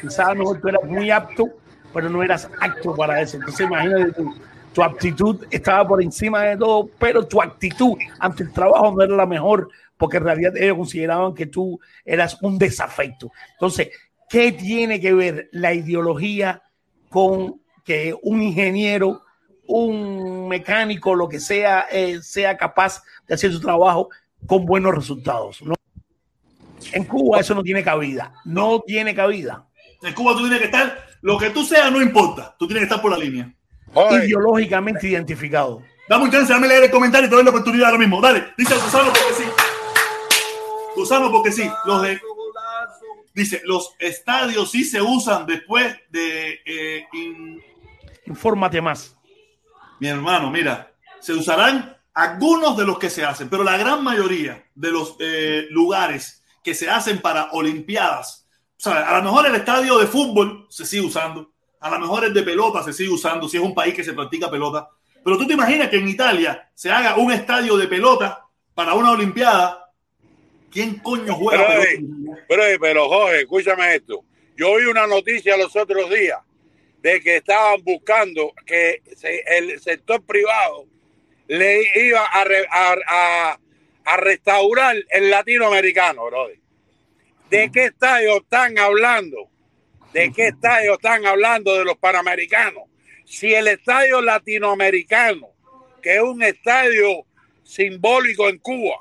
Quizás a lo mejor tú eras muy apto, pero no eras apto para eso. Entonces imagínate tú, tu aptitud estaba por encima de todo, pero tu actitud ante el trabajo no era la mejor, porque en realidad ellos consideraban que tú eras un desafecto. Entonces, ¿qué tiene que ver la ideología con que un ingeniero, un mecánico, lo que sea, eh, sea capaz de hacer su trabajo con buenos resultados? ¿no? En Cuba eso no tiene cabida, no tiene cabida. En Cuba tú tienes que estar, lo que tú seas no importa, tú tienes que estar por la línea. Ideológicamente identificado. Dame un chance, dame leer el comentario y te doy la oportunidad ahora mismo. Dale, dice Susano porque sí. Susano porque sí. Los de, dice, los estadios sí se usan después de... eh, in- Infórmate más. mi hermano, mira, se usarán algunos de los que se hacen, pero la gran mayoría de los eh, lugares que se hacen para Olimpiadas, o sea, a lo mejor el estadio de fútbol se sigue usando, a lo mejor el de pelota se sigue usando, si es un país que se practica pelota, pero tú te imaginas que en Italia se haga un estadio de pelota para una Olimpiada, ¿quién coño juega Pero, pelota? eh, pero, eh, pero, Jorge, escúchame esto. Yo vi una noticia los otros días de que estaban buscando que se- el sector privado le iba a, re- a- a- a restaurar el latinoamericano, brother. ¿De qué estadio están hablando? ¿De qué estadio están hablando de los panamericanos? Si el estadio latinoamericano, que es un estadio simbólico en Cuba,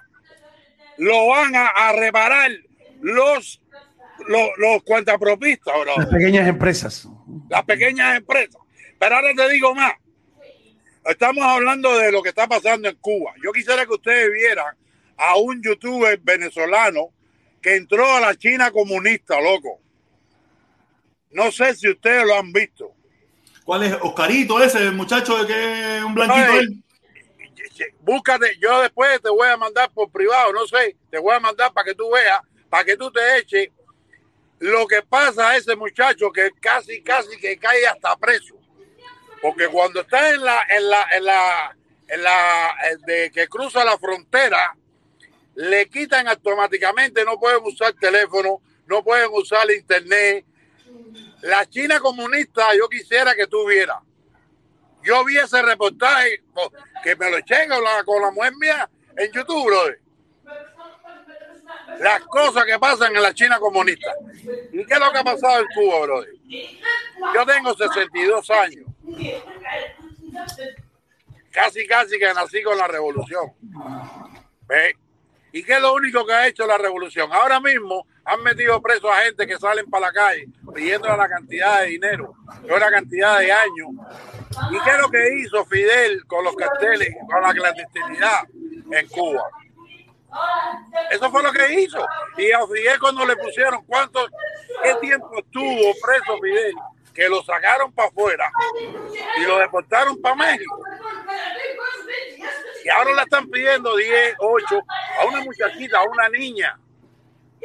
lo van a, a reparar los, los, los cuentapropistas, bro. Las pequeñas empresas. Las pequeñas empresas. Pero ahora te digo más. Estamos hablando de lo que está pasando en Cuba. Yo quisiera que ustedes vieran a un youtuber venezolano que entró a la China comunista, loco. No sé si ustedes lo han visto. ¿Cuál es? Oscarito ese, el muchacho de que es un blanquito él. Búscate, yo después te voy a mandar por privado, no sé, te voy a mandar para que tú veas, para que tú te eches lo que pasa a ese muchacho que casi, casi que cae hasta preso. Porque cuando está en la, en la, en la, en la, de que cruza la frontera, le quitan automáticamente, no pueden usar teléfono, no pueden usar internet. La China comunista, yo quisiera que tú vieras. Yo vi ese reportaje que me lo eché con la, con mujer mía en YouTube, brother. Las cosas que pasan en la China comunista. ¿Y qué es lo que ha pasado en Cuba, brother? Yo tengo 62 años. Casi, casi que nací con la revolución. ¿Ve? ¿Y qué es lo único que ha hecho la revolución? Ahora mismo han metido presos a gente que salen para la calle pidiendo la cantidad de dinero, no la cantidad de años. ¿Y qué es lo que hizo Fidel con los carteles, con la clandestinidad en Cuba? Eso fue lo que hizo. Y a Fidel cuando le pusieron cuánto, qué tiempo estuvo preso Fidel, que lo sacaron para afuera y lo deportaron para México. Y ahora le están pidiendo 10, 8 a una muchachita, a una niña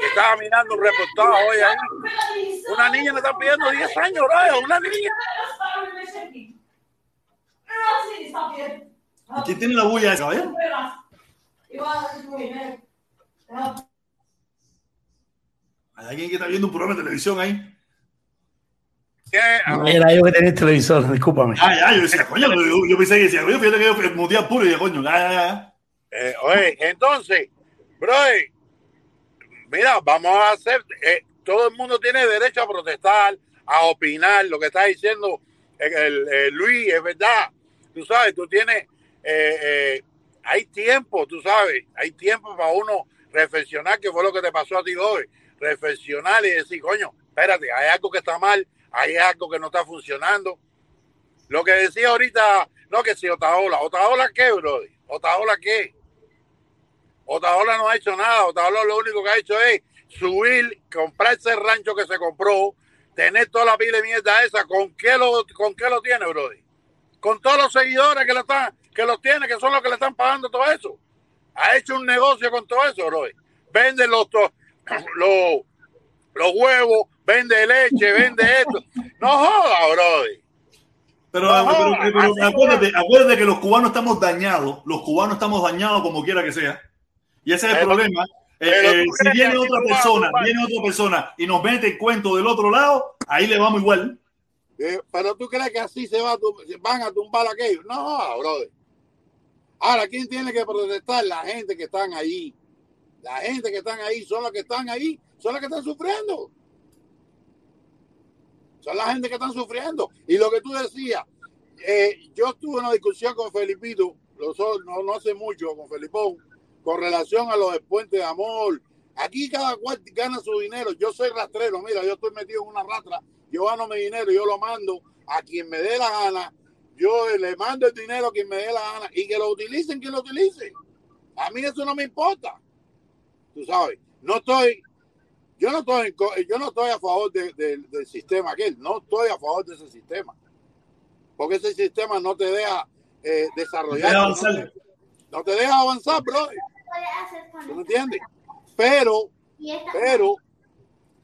estaba mirando un reportaje hoy ahí. Una niña le están pidiendo 10 años, ¿no? una niña. ¿Y quién tiene la bulla esa, eh? Hay alguien que está viendo un programa de televisión ahí. No, era yo que tenía el televisor, discúlpame. Ah, ya, yo decía, coño, yo, yo pensé que decía, oye, fíjate que yo mundial puro y dije, coño, ya, ya, ya. Eh, oye, entonces, bro, mira, vamos a hacer, eh, todo el mundo tiene derecho a protestar, a opinar, lo que está diciendo el, Luis, es verdad, tú sabes, tú tienes, eh, eh, hay tiempo, tú sabes, hay tiempo para uno reflexionar, que fue lo que te pasó a ti hoy. Reflexionar y decir, coño, espérate, hay algo que está mal, hay algo que no está funcionando. Lo que decía ahorita, no que si Otaola, Otaola qué, bro, Otaola qué. Otaola no ha hecho nada, Otaola lo único que ha hecho es subir, comprar ese rancho que se compró, tener toda la pila de mierda esa, ¿con qué lo, con qué lo tiene, Brody? Con todos los seguidores que lo están, que los tiene, que son los que le están pagando todo eso. Ha hecho un negocio con todo eso, Brody. Vende los, los, los huevos, vende leche, vende esto. No joda, Brody. Pero, No, pero- acuérdate, acuérdate que los cubanos estamos dañados, los cubanos estamos dañados como quiera que sea. Y ese es el Pero- problema. Eh, pero eh, si viene otra vas persona, viene otra persona y nos mete el cuento del otro lado, ahí le vamos igual. Eh, pero tú crees que así se va a van a tumbar aquellos. No, brother. Ahora, ¿quién tiene que protestar? La gente que están ahí. La gente que están ahí son los que están ahí, son los que están sufriendo. Son la gente que están sufriendo. Y lo que tú decías, eh, yo tuve una discusión con Felipito, no hace mucho, con Felipón, con relación a los puentes de amor. Aquí cada cual gana su dinero. Yo soy rastrero, mira, yo estoy metido en una rastra, yo gano mi dinero, yo lo mando a quien me dé la gana, yo le mando el dinero a quien me dé la gana y que lo utilicen, quien lo utilice. A mí eso no me importa. Tú sabes, no estoy, yo no estoy, yo no estoy a favor de- de- del sistema aquel, no estoy a favor de ese sistema. Porque ese sistema no te deja eh, desarrollar. No te deja avanzar, bro. ¿Tú me entiendes? Pero, pero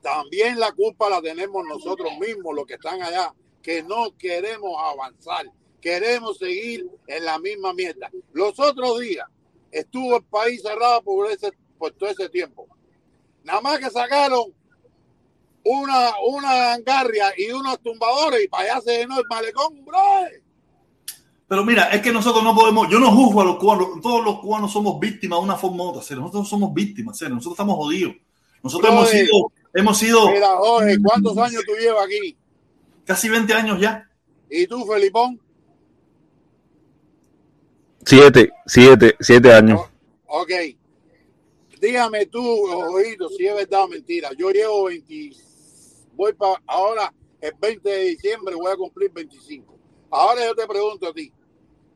también la culpa la tenemos nosotros mismos, los que están allá, que no queremos avanzar, queremos seguir en la misma mierda. Los otros días estuvo el país cerrado por, ese, por todo ese tiempo. Nada más que sacaron una, una angarria y unos tumbadores y para allá se llenó el malecón, bro. Pero mira, es que nosotros no podemos, yo no juzgo a los cubanos, todos los cubanos somos víctimas de una forma u otra, serio. nosotros somos víctimas, serio. nosotros estamos jodidos. Nosotros hemos sido, hemos sido Mira, Jorge, ¿cuántos años tú llevas aquí? casi 20 años ya. ¿Y tú, Felipón? Siete, siete, siete años. Ok. Dígame tú, ojito, si es verdad o mentira. Yo llevo 20, voy para ahora, el 20 de diciembre voy a cumplir 25. Ahora yo te pregunto a ti,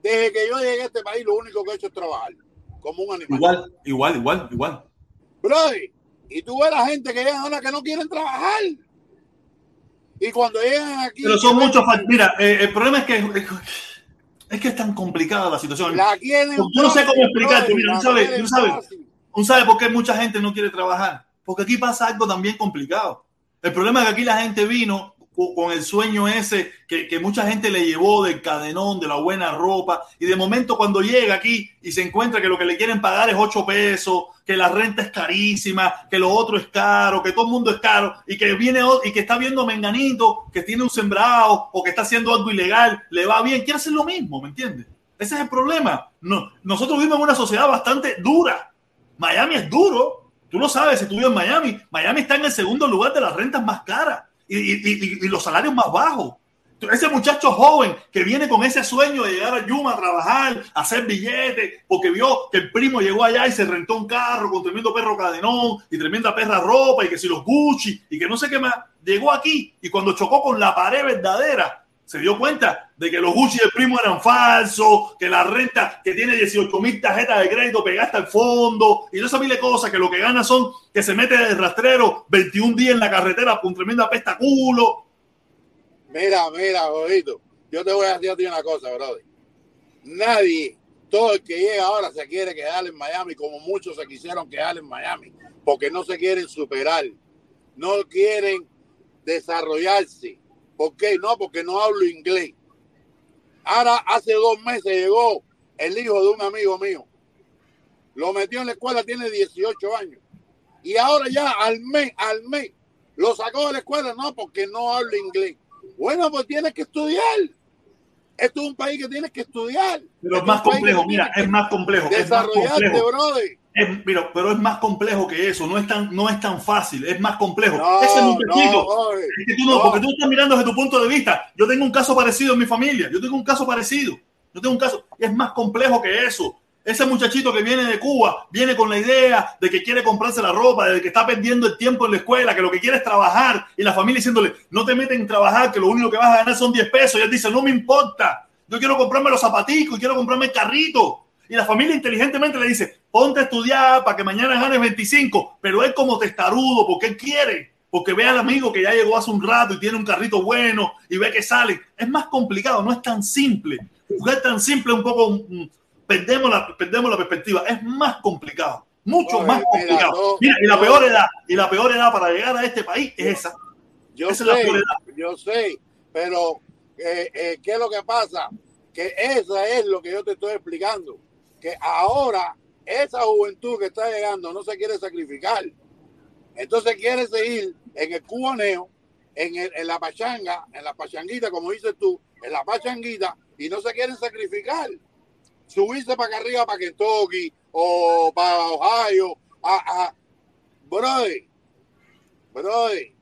desde que yo llegué a este país, lo único que he hecho es trabajar, como un animal. Igual, igual, igual, igual. Brother, y tú ves la gente que llegan ahora que no quieren trabajar. Y cuando llegan aquí... Pero son muchos fac- Mira, eh, el problema es que es que es tan complicada la situación. La quieren Yo no sé cómo explicarte. Mira, tú sabes, quieren tú sabes, fácil. tú sabes por qué mucha gente no quiere trabajar. Porque aquí pasa algo también complicado. El problema es que aquí la gente vino con el sueño ese que, que mucha gente le llevó del cadenón, de la buena ropa, y de momento cuando llega aquí y se encuentra que lo que le quieren pagar es 8 pesos, que la renta es carísima, que lo otro es caro, que todo el mundo es caro, y que viene y que está viendo Menganito, que tiene un sembrado o que está haciendo algo ilegal, le va bien, quiere hacer lo mismo, ¿me entiendes? Ese es el problema. No, nosotros vivimos en una sociedad bastante dura. Miami es duro. Tú lo sabes si tú vives en Miami. Miami está en el segundo lugar de las rentas más caras y- y- los salarios más bajos. Ese muchacho joven que viene con ese sueño de llegar a Yuma a trabajar, a hacer billetes, porque vio que el primo llegó allá y se rentó un carro con tremendo perro cadenón y tremenda perra ropa y que si los Gucci y que no sé qué más, llegó aquí y cuando chocó con la pared verdadera, se dio cuenta de que los Gucci del primo eran falsos, que la renta que tiene 18 mil tarjetas de crédito pegada hasta el fondo, y no esa mil de cosas que lo que gana son que se mete de rastrero 21 días en la carretera con tremenda pesta culo. Mira, mira, ojito. Yo te voy a decir una cosa, brother. Nadie, todo el que llega ahora se quiere quedar en Miami, como muchos se quisieron quedar en Miami, porque no se quieren superar, no quieren desarrollarse. ¿Por qué? No, porque no hablo inglés. Ahora, hace dos meses llegó el hijo de un amigo mío. Lo metió en la escuela, tiene 18 años. Y ahora ya al mes, al mes, lo sacó de la escuela, no, porque no habla inglés. Bueno, pues tienes que estudiar. Esto es un país que tienes que estudiar. Pero es más complejo, mira, es más complejo. Es más Desarrollarte, complejo. brother. Es- mira, pero es más complejo que eso, no es tan, no es tan fácil, es más complejo. No, Ese muchachito, no, es que tú no, no. porque tú estás mirando desde tu punto de vista. Yo tengo un caso parecido en mi familia, yo tengo un caso parecido, yo tengo un caso, es más complejo que eso. Ese muchachito que viene de Cuba viene con la idea de que quiere comprarse la ropa, de que está perdiendo el tiempo en la escuela, que lo que quiere es trabajar y la familia diciéndole, no te meten en trabajar, que lo único que vas a ganar son 10 pesos. Y él dice, no me importa, yo quiero comprarme los zapaticos y quiero comprarme el carrito. Y la familia inteligentemente le dice, ponte a estudiar para que mañana ganes 25, pero él como testarudo, porque él quiere, porque ve al amigo que ya llegó hace un rato y tiene un carrito bueno y ve que sale. Es más complicado, no es tan simple. Jugar tan simple un poco, mm, perdemos la, perdemos la perspectiva. Es más complicado, mucho Oye, más mira, complicado. no, Mira, y la no. peor edad, y la peor edad para llegar a este país es esa. Yo Esa es la sé, peor edad. yo sé, pero eh, eh, ¿qué es lo que pasa? Que esa es lo que yo te estoy explicando. Que ahora esa juventud que está llegando no se quiere sacrificar. Entonces quiere seguir en el cubaneo, en, el- en la pachanga, en la pachanguita, como dices tú, en la pachanguita, y no se quieren sacrificar. Subirse para acá arriba, para Kentucky o para Ohio. A, a, brother, brother,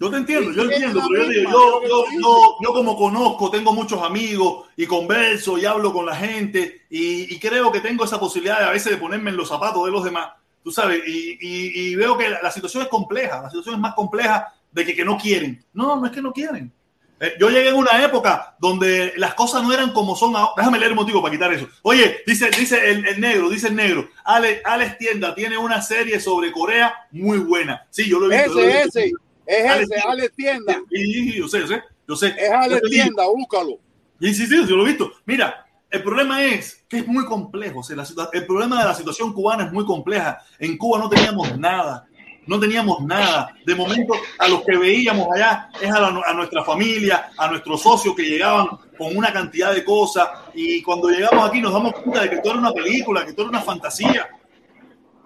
Yo te entiendo, yo entiendo, pero yo, digo, yo, yo, yo, yo como conozco, tengo muchos amigos y converso y hablo con la gente y, y creo que tengo esa posibilidad de a veces de ponerme en los zapatos de los demás, tú sabes, y, y- y veo que la, la situación es compleja, la situación es más compleja de que, que no quieren. No, no es que no quieren. Eh, yo llegué en una época donde las cosas no eran como son ahora. Déjame leer un motivo para quitar eso. Oye, dice, dice el, el negro, dice el negro. Ale, Alex Tienda tiene una serie sobre Corea muy buena. Sí, yo lo he visto. yo lo he ese, visto. ese, es Alex ese, Tienda. Alex Tienda. Sí, yo sé, yo sé, yo sé. Es Alex Yo. Tienda, búscalo. Sí, sí, sí, yo lo he visto. Mira, el problema es que es muy complejo. o sea, la el problema de la situación cubana es muy compleja. En Cuba no teníamos nada. No teníamos nada. De momento, a los que veíamos allá es a, la- a nuestra familia, a nuestros socios que llegaban con una cantidad de cosas. Y cuando llegamos aquí nos damos cuenta de que todo era una película, que todo era una fantasía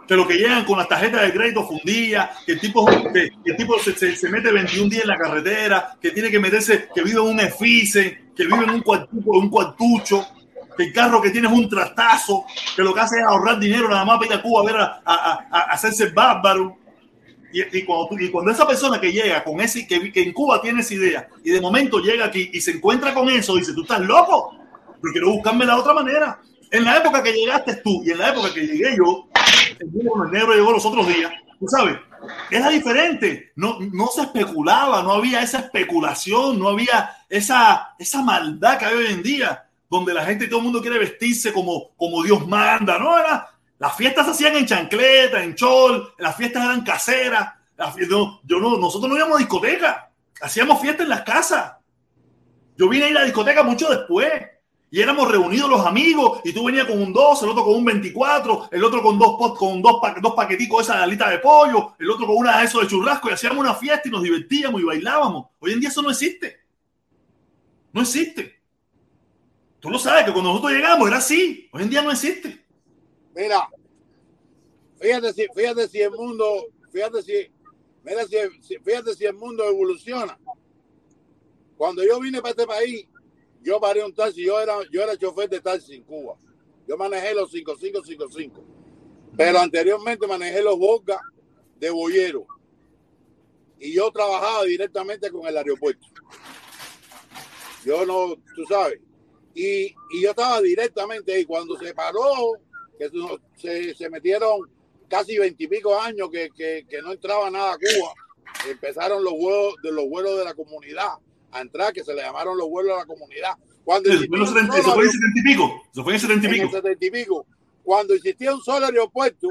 que lo que llegan con las tarjetas de crédito fundidas, que el tipo, que, que se, se- se mete 21 días en la carretera, que tiene que meterse, que vive en un efice, que vive en un, cuartucho, un cuartucho, que el carro que tiene es un trastazo, que lo que hace es ahorrar dinero nada más para ir a Cuba a ver a, a- a- hacerse bárbaro. Y, y cuando, y cuando esa persona que llega con ese, que, que en Cuba tiene esa idea, y de momento llega aquí y se encuentra con eso, dice, tú estás loco, yo quiero buscarme la otra manera. En la época que llegaste tú y en la época que llegué yo, el negro, llegó los otros días, tú sabes, era diferente, no, no se especulaba, no había esa especulación, no había esa, esa maldad que hay hoy en día, donde la gente y todo el mundo quiere vestirse como, como Dios manda, no era, las fiestas se hacían en chancleta, en chol, las fiestas eran caseras, las no, yo no, nosotros no íbamos a discoteca, hacíamos fiestas en las casas, yo vine a ir a la discoteca mucho después. Y éramos reunidos los amigos, y tú venías con un 2, el otro con un 24, el otro con dos, pot- con dos, pa- dos paqueticos esa de alita de pollo, el otro con una de eso de churrasco, y hacíamos una fiesta y nos divertíamos y bailábamos. Hoy en día eso no existe. No existe. Tú lo sabes que cuando nosotros llegamos era así. Hoy en día no existe. Mira, fíjate si, fíjate si el mundo, fíjate si, mira si- fíjate si el mundo evoluciona. Cuando yo vine para este país, yo paré un taxi, yo era, yo era chofer de taxi en Cuba. Yo manejé los 5555. Pero anteriormente manejé los Volga de Boyero. Y yo trabajaba directamente con el aeropuerto. Yo no, tú sabes. Y, y yo estaba directamente ahí. Cuando se paró, que se- se, se metieron casi veintipico años que, que, que no entraba nada a Cuba, empezaron los vuelos de los vuelos de la comunidad a entrar, que se le llamaron los vuelos de la comunidad. Cuando Eso fue en los existía un 70 eso solo fue en el aeropuerto- 70 y pico. Eso fue en el 70 y en el pico. 70 y pico, cuando existía un solo aeropuerto,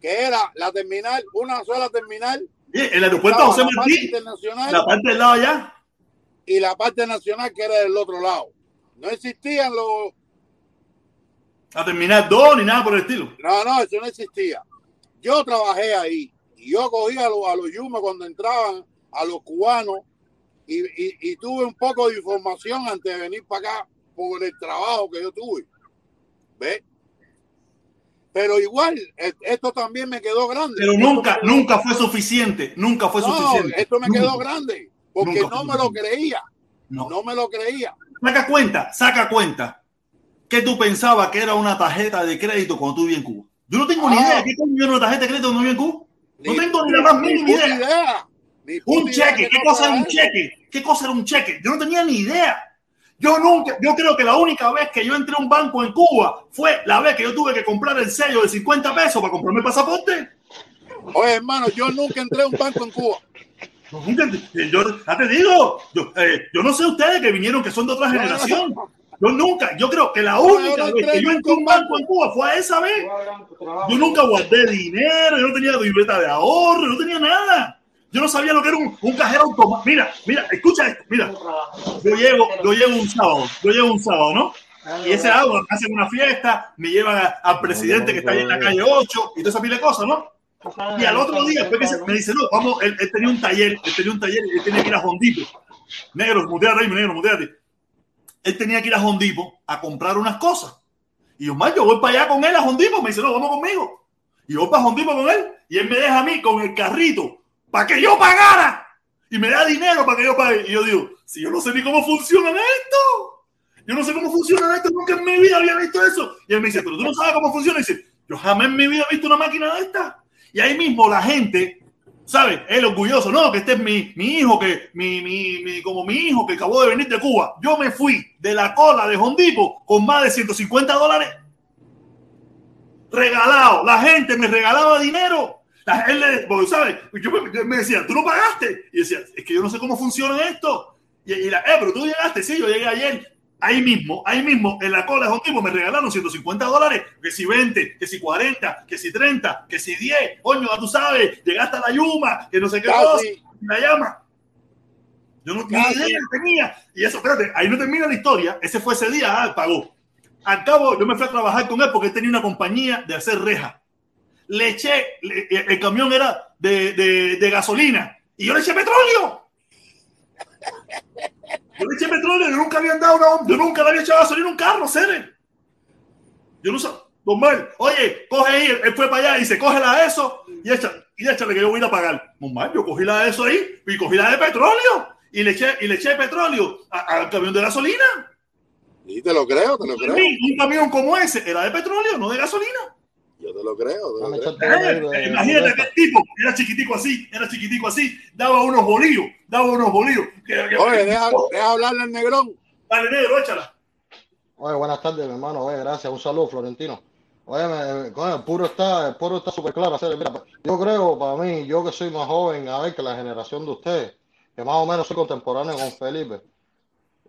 que era la terminal, una sola terminal. Sí, el aeropuerto José la Martí, la parte del lado allá. y la parte nacional que era del otro lado. No existían los, A terminar dos ni nada por el estilo. No, no, eso no existía. Yo trabajé ahí y yo cogía a los, a los yumas cuando entraban, a los cubanos, y, y- y tuve un poco de información antes de venir para acá por el trabajo que yo tuve. ¿Ves? Pero igual, e- esto también me quedó grande. Pero nunca, quedó- nunca fue suficiente. Nunca fue No, suficiente. esto me quedó grande, porque Nunca no me lo creía. No. No me lo creía. Saca cuenta, saca cuenta. ¿Qué tú pensabas que era una tarjeta de crédito cuando tú vivías en Cuba? Yo no tengo ni Ah. idea. ¿Qué coño era una tarjeta de crédito cuando vivía en Cuba? No Ni- tengo ni la más ni mínima idea. Un cheque. qué ¿Qué cosa era un cheque? ¿Qué cosa era un cheque? Yo no tenía ni idea. Yo nunca, yo creo que la única vez que yo entré a un banco en Cuba fue la vez que yo tuve que comprar el sello de 50 pesos para comprarme el pasaporte. Oye, hermano, yo nunca entré a un banco en Cuba. Nunca entré- Yo, ya te digo, yo, eh, yo no sé ustedes que vinieron que son de otra generación. Yo nunca, yo creo que la única no vez que yo entré a un banco en Cuba fue a esa vez. Yo nunca guardé dinero, yo no tenía libreta de ahorro, yo no tenía nada. Yo no sabía lo que era un, un cajero automático. Mira, mira, escucha esto, mira. Yo llego, yo llego un sábado, yo llego un sábado, ¿no? Y ese sábado hacen una fiesta, me llevan a- al presidente que está ahí en la calle 8 y toda esa pila de cosas, ¿no? Y al otro día después que se- me dice, no, vamos, él, él tenía un taller, él tenía un taller él tenía que ir a Hondipo. Negro, muteate negro, muteate. Él tenía que ir a Hondipo a comprar unas cosas. Y yo, "Man, yo voy para allá con él a Hondipo. Me dice, no, vamos conmigo. Y yo voy para Hondipo con él. Y él me deja a mí con el carrito para que yo pagara. Y me da dinero para que yo pague. Y yo digo, si yo no sé ni cómo funciona esto. Yo no sé cómo funciona esto. Nunca en mi vida había visto eso. Y él me dice, pero tú no sabes cómo funciona. Y dice, yo jamás en mi vida he visto una máquina de esta. Y ahí mismo la gente, ¿sabes? El orgulloso, no, que este es mi, mi hijo, que mi, mi, mi- como mi hijo que acabó de venir de Cuba. Yo me fui de la cola de Hondipo con más de 150 dólares regalado. La gente me regalaba dinero. La gente, porque, ¿sabes? Yo me, me decía, tú no pagaste. Y decía, es que yo no sé cómo funciona esto. Y, y la, eh, pero tú llegaste, sí, yo llegué ayer. Ahí mismo, ahí mismo, en la cola de Hondipo me regalaron 150 dólares. Que si 20, que si 40, que si 30, que si 10. Coño, ya tú sabes, llegaste a la Yuma, que no sé qué cosa. La llama. Yo no Casi. idea tenía. Y eso, espérate, ahí no termina la historia. Ese fue ese día, ah, pagó. Al cabo, yo me fui a trabajar con él porque él tenía una compañía de hacer reja. Le eché, le- el camión era de, de- de gasolina y yo le eché petróleo. Yo le eché petróleo, yo nunca había andado una, yo nunca le había echado gasolina a un carro, Cere. Yo no sé, normal. Oye, coge ahí, él fue para allá y dice, cógela eso y echa, y échale que yo voy a ir a pagar. Normal, yo cogí la de eso ahí y cogí la de petróleo y le eché, y le eché petróleo al camión de gasolina. Y te lo creo, te lo creo. Sí, un camión como ese era de petróleo, no de gasolina. Yo te lo creo. te lo creo. Eh, imagínate que el tipo era chiquitico así, era chiquitico así, daba unos bolillos, daba unos bolillos. Que- que- Oye, deja, deja hablarle al negrón. Dale, negro, échala. Oye, buenas tardes, mi hermano. Oye, gracias. Un saludo, Florentino. Oye, me- coño, el puro está, el puro está súper claro. Mira, yo creo, para mí, yo que soy más joven, a ver, que la generación de ustedes, que más o menos soy contemporáneo con Felipe.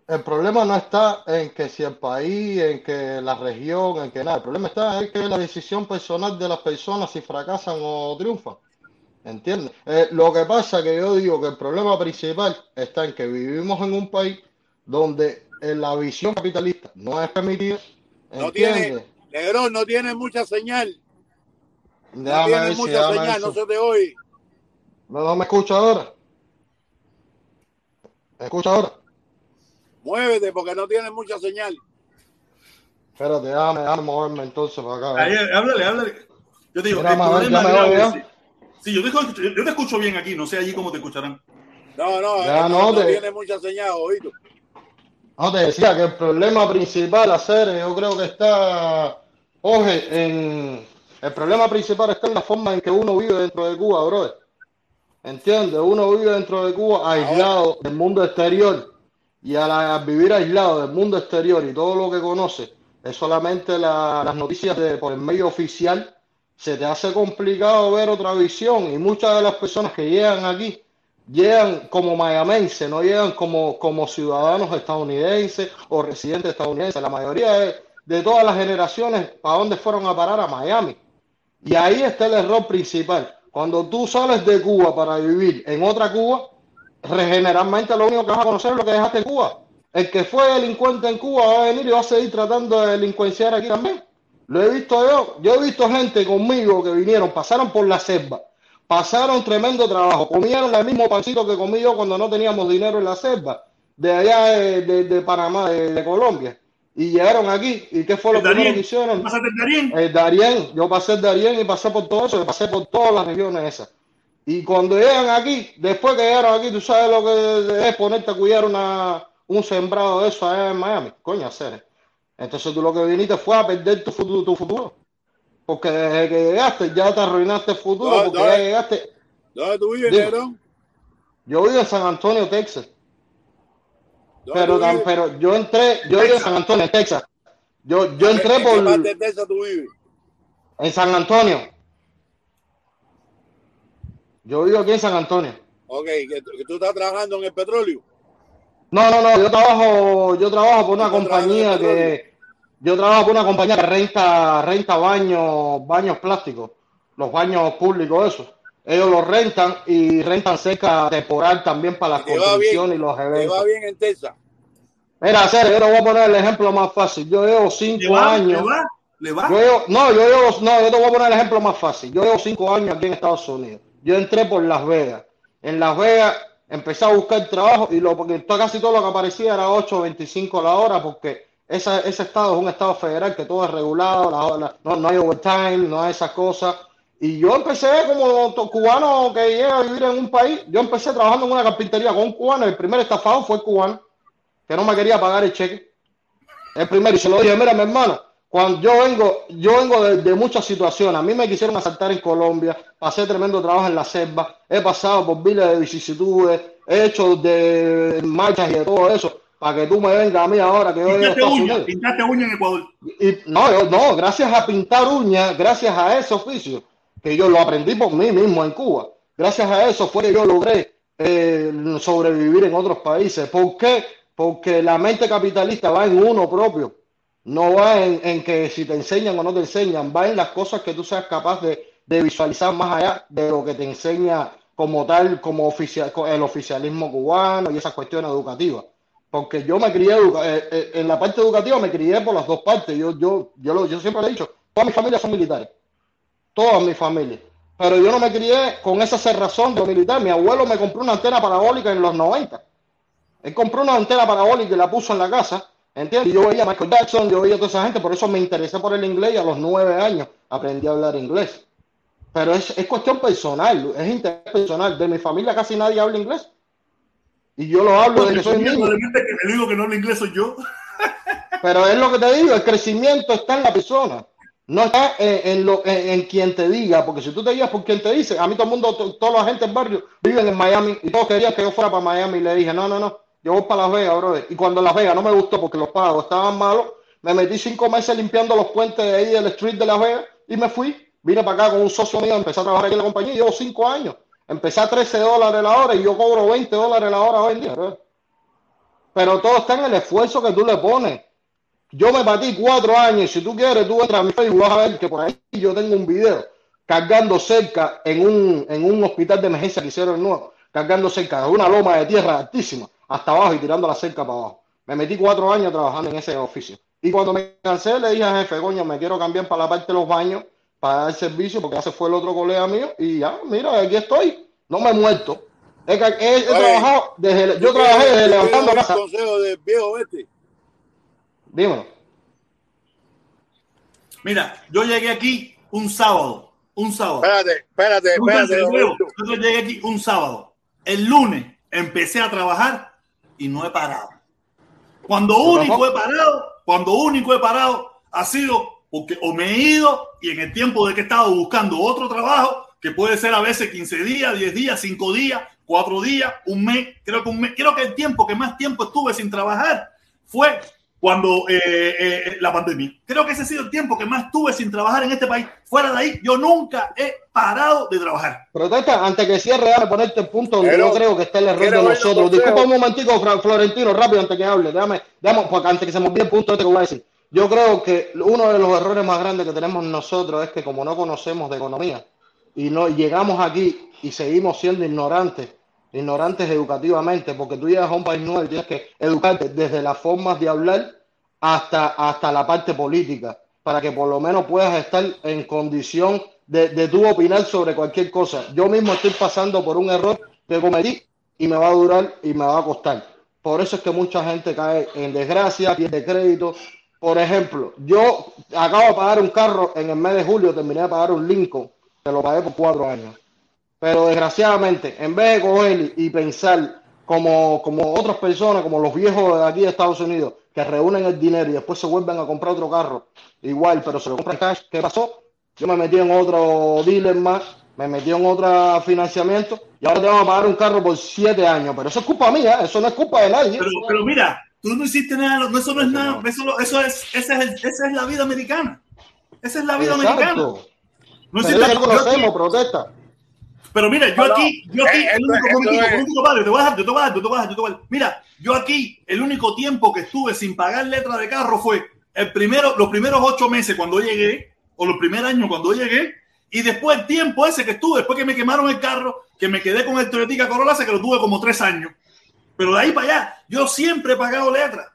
El problema no está en que si el país, en que la región, en que nada. El problema está en que la decisión personal de las personas si fracasan o triunfan. ¿Entiendes? Eh, lo que pasa que yo digo que el problema principal está en que vivimos en un país donde eh, la visión capitalista no es permitida. No ¿Entiendes? tiene, negrón, no tiene mucha señal. No Déjame tiene ver mucha señal, no se te oye. No, no me escucha ahora. ¿Me escucha ahora? Muévete porque no tiene mucha señal. Espérate, déjame, déjame moverme entonces para acá. Ahí, háblale, háblale. Yo te digo, Mira, el Manuel, problema grave. Sí, yo te, escucho, yo te escucho bien aquí, no sé allí cómo te escucharán. No, no, Ya eh, no, no, no te- tiene mucha señal, oído. No, te decía que el problema principal a hacer, yo creo que está, oye, en, el problema principal está en la forma en que uno vive dentro de Cuba, brother. ¿Entiendes? Uno vive dentro de Cuba aislado del mundo exterior y al, al vivir aislado del mundo exterior y todo lo que conoce, es solamente la- las noticias por el medio oficial, se te hace complicado ver otra visión y muchas de las personas que llegan aquí llegan como mayamenses, no llegan como, como ciudadanos estadounidenses o residentes estadounidenses. La mayoría de, todas las generaciones, ¿para dónde fueron a parar? A Miami. Y ahí está el error principal. Cuando tú sales de Cuba para vivir en otra Cuba, generalmente lo único que vas a conocer es lo que dejaste en Cuba. El que fue delincuente en Cuba va a venir y va a seguir tratando de delincuenciar aquí también. Lo he visto yo. Yo he visto gente conmigo que vinieron, pasaron por la selva, pasaron tremendo trabajo, comieron el mismo pancito que comí yo cuando no teníamos dinero en la selva, de allá de, de- de Panamá, de, de Colombia. Y llegaron aquí. ¿Y qué fue lo primero que hicieron? ¿Pasaste el Darién? El Darién, yo pasé el Darién y pasé por todo eso, pasé por todas las regiones esas. Y cuando llegan aquí, después que llegaron aquí, tú sabes lo que es ponerte a cuidar una, un sembrado de eso allá en Miami. Coño, hacer. Entonces tú lo que viniste fue a perder tu futuro, tu futuro. Porque desde que llegaste ya te arruinaste el futuro, ¿Dónde- porque ya llegaste. ¿Dónde tú vives, Dime. Yo vivo en San Antonio, Texas. pero, tan- pero yo entré, yo vivo en San Antonio, Texas. Yo, yo entré ¿En qué por parte de Texas tú vives? en San Antonio. Yo vivo aquí en San Antonio. Ok, que, tú estás trabajando en el petróleo. No, no, no, yo trabajo, yo trabajo por una compañía que yo trabajo por una compañía que renta, renta baños, baños plásticos, los baños públicos esos. Ellos los rentan y rentan cerca temporal también para las Te construcciones y los te eventos. va bien en Texas. Mira, Cere, yo te voy a poner el ejemplo más fácil. Yo llevo cinco va? años. ¿Le va? ¿Le va? Yo llevo- no, yo llevo, no, yo te voy a poner el ejemplo más fácil. Yo llevo cinco años aquí en Estados Unidos. Yo entré por Las Vegas. En Las Vegas empecé a buscar trabajo y lo, porque casi todo lo que aparecía era 8.25 la hora porque esa- ese estado es un estado federal que todo es regulado, la- la- no, no hay overtime, no hay esas cosas. Y yo empecé como cubano que llega a vivir en un país, yo empecé trabajando en una carpintería con un cubano, el primer estafado fue cubano, que no me quería pagar el cheque. El primero, y se lo dije, mira, mi hermano, cuando yo vengo, yo vengo de, de muchas situaciones. A mí me quisieron asaltar en Colombia, pasé tremendo trabajo en la selva, he pasado por miles de vicisitudes, he hecho de marchas y de todo eso, para que tú me vengas a mí ahora que yo Pintaste uña, pintaste uña en Ecuador. Y no, yo- no, gracias a pintar uñas, gracias a ese oficio, que yo lo aprendí por mí mismo en Cuba. Gracias a eso fue que yo logré eh, sobrevivir en otros países. ¿Por qué? Porque la mente capitalista va en uno propio. No va en, que si te enseñan o no te enseñan, va en las cosas que tú seas capaz de, visualizar más allá de lo que te enseña como tal, como oficial, el oficialismo cubano y esas cuestiones educativas. Porque yo me crié eh, eh, en la parte educativa, me crié por las dos partes. Yo, yo, yo, lo- siempre le he dicho, todas mis familias son militares. Todas mis familias. Pero yo no me crié con esa cerrazón de militar. Mi abuelo me compró una antena parabólica en los 90. Él compró una antena parabólica y la puso en la casa. ¿Entiendes? Yo veía a Michael Jackson, yo veía a toda esa gente, por eso me interesé por el inglés y a los nueve años aprendí a hablar inglés. Pero es, es cuestión personal, es interés personal. De mi familia casi nadie habla inglés. Y yo lo hablo desde que soy niño. Probablemente que me digo que no hablo inglés soy yo. Pero es lo que te digo, el crecimiento está en la persona, no está en, en lo, en, en quien te diga, porque si tú te guías por quien te dice, a mí todo el mundo, to- toda la gente del barrio viven en Miami y todos querían que yo fuera para Miami y le dije, no, no, no, yo voy para Las Vegas, brother. Y cuando Las Vegas no me gustó porque los pagos estaban malos, me metí cinco meses limpiando los puentes de ahí del street de Las Vegas y me fui, vine para acá con un socio mío, empecé a trabajar aquí en la compañía y llevo cinco años. Empecé a 13 dólares la hora y yo cobro 20 dólares la hora hoy en día, brother. Pero todo está en el esfuerzo que tú le pones. Yo me batí cuatro años. Si tú quieres, tú entras a mi Facebook, vas a ver que por ahí yo tengo un video cargando cerca en un, en un hospital de emergencia que hicieron nuevo, cargando cerca de una loma de tierra altísima hasta abajo y tirando la cerca para abajo. Me metí cuatro años trabajando en ese oficio. Y cuando me cansé, le dije al jefe, coño, me quiero cambiar para la parte de los baños para dar servicio, porque ese fue el otro colega mío. Y ya, mira, aquí estoy. No me he muerto. He, he- he Oye, trabajado desde, yo ¿tú trabajé desde tú levantando quieres casa. un consejo del viejo este? Dímelo. Mira, yo llegué aquí un sábado. Un sábado. Espérate, espérate, espérate. Yo llegué aquí un sábado. El lunes empecé a trabajar y no he parado. Cuando único he parado, cuando único he parado ha sido porque o me he ido y en el tiempo de que he estado buscando otro trabajo, que puede ser a veces 15 días, 10 días, 5 días, 4 días, un mes, creo que un mes, creo que el tiempo que más tiempo estuve sin trabajar fue cuando eh, eh, la pandemia. Creo que ese ha sido el tiempo que más estuve sin trabajar en este país. Fuera de ahí, yo nunca he parado de trabajar. Protesta, antes que cierre, déjame ponerte el punto donde Pero, yo creo que está el error de nosotros. Disculpa un momentico, Florentino, rápido, antes que hable. Déjame, déjame, porque antes que se me olvide el punto este que voy a decir. Yo creo que uno de los errores más grandes que tenemos nosotros es que como no conocemos de economía y no llegamos aquí y seguimos siendo ignorantes, ignorantes educativamente, porque tú llegas a un país nuevo tienes que educarte desde las formas de hablar hasta, hasta la parte política, para que por lo menos puedas estar en condición de, de tú opinar sobre cualquier cosa. Yo mismo estoy pasando por un error que cometí y me va a durar y me va a costar. Por eso es que mucha gente cae en desgracia, pierde crédito. Por ejemplo, yo acabo de pagar un carro en el mes de julio, terminé de pagar un Lincoln, que lo pagué por cuatro años. Pero desgraciadamente, en vez de coger y pensar como, como otras personas, como los viejos de aquí de Estados Unidos, que reúnen el dinero y después se vuelven a comprar otro carro, igual, pero se lo compran cash, ¿qué pasó? Yo me metí en otro dealer más me metió en otro financiamiento y ahora tengo que pagar un carro por siete años. Pero eso es culpa mía, eso no es culpa de nadie. Pero, pero mira, tú no hiciste nada, eso no es nada, eso, eso es, esa es, esa es la vida americana. Esa es la vida Exacto. americana. No Pero conocemos, protesta. Pero mira, yo aquí, yo aquí, Eh, el único, padre, te voy a dejar, yo te voy a dejar, yo te voy a dejar, yo te voy a dejar. Mira, yo aquí, el único tiempo que estuve sin pagar letra de carro fue el primero, los primeros ocho meses cuando llegué, o los primeros años cuando llegué, y después el tiempo ese que estuve, después que me quemaron el carro, que me quedé con el Toyota Corolla, que lo tuve como tres años. Pero de ahí para allá, yo siempre he pagado letra.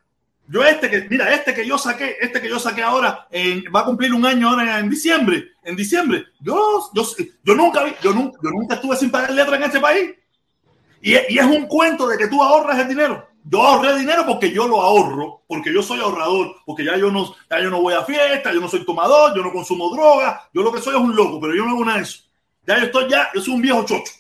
Yo este que, mira, este que yo saqué, este que yo saqué ahora, va a cumplir un año ahora en diciembre, en diciembre. Yo, yo, nunca vi, yo nunca, yo estuve sin pagar letra en este país. Y, y es un cuento de que tú ahorras el dinero. Yo ahorré dinero porque yo lo ahorro, porque yo soy ahorrador, porque ya yo no, ya yo no voy a fiesta, yo no soy tomador, yo no consumo droga, yo lo que soy es un loco, pero yo no hago nada de eso. Ya yo estoy ya, yo soy un viejo chocho.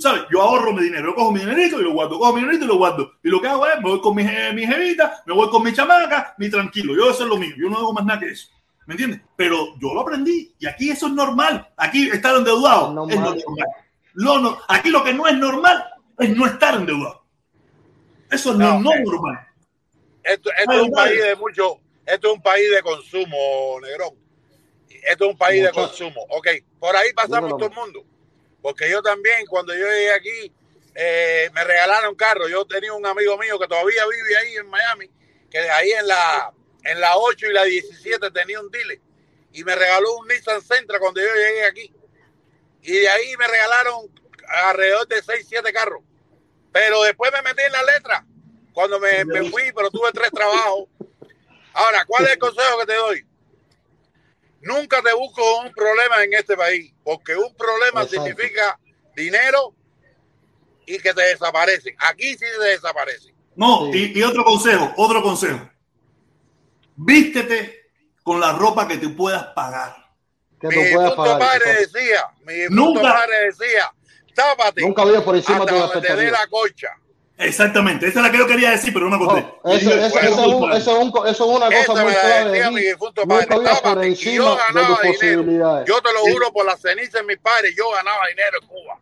Tú sabes, yo ahorro mi dinero, yo cojo mi dinerito y lo guardo, cojo mi dinerito y lo guardo. Y lo que hago es, me voy con mi, mi jevita, me voy con mi chamaca, mi tranquilo. Yo eso es lo mío, yo no hago más nada que eso. ¿Me entiendes? Pero yo lo aprendí y aquí eso es normal. Aquí estar endeudado es lo normal. Lo no- aquí lo que no es normal es no estar endeudado. Eso es no, no normal. Esto, es un país de mucho, esto es un país de consumo, Negrón. Esto es un país de consumo. Ok, por ahí pasamos todo el mundo. Porque yo también, cuando yo llegué aquí, eh, me regalaron carro. Yo tenía un amigo mío que todavía vive ahí en Miami, que ahí en la, en la 8 y la 17 tenía un dealer. Y me regaló un Nissan Sentra cuando yo llegué aquí. Y de ahí me regalaron alrededor de 6, 7 carros. Pero después me metí en la letra cuando me, me fui, pero tuve tres trabajos. Ahora, ¿cuál es el consejo que te doy? Nunca te busco un problema en este país, porque un problema Exacto. significa dinero y que te desaparecen. Aquí sí te desaparecen. No, y, y otro consejo, otro consejo. Vístete con la ropa que te puedas pagar. Que Mi tú puedas pagar. padre decía, mi Nunca- padre decía, tápate Nunca vives por encima de hasta te dé expectativas. la cocha. Exactamente, esa es la que yo quería decir, pero no me acordé. Eso, eso, eso, es un- eso es un- eso es una cosa me muy la clave mi difunto Nunca padre, por. Y yo encima de tus ganaba dinero. posibilidades. Yo te lo juro por la ceniza de mis padres, yo ganaba dinero en Cuba.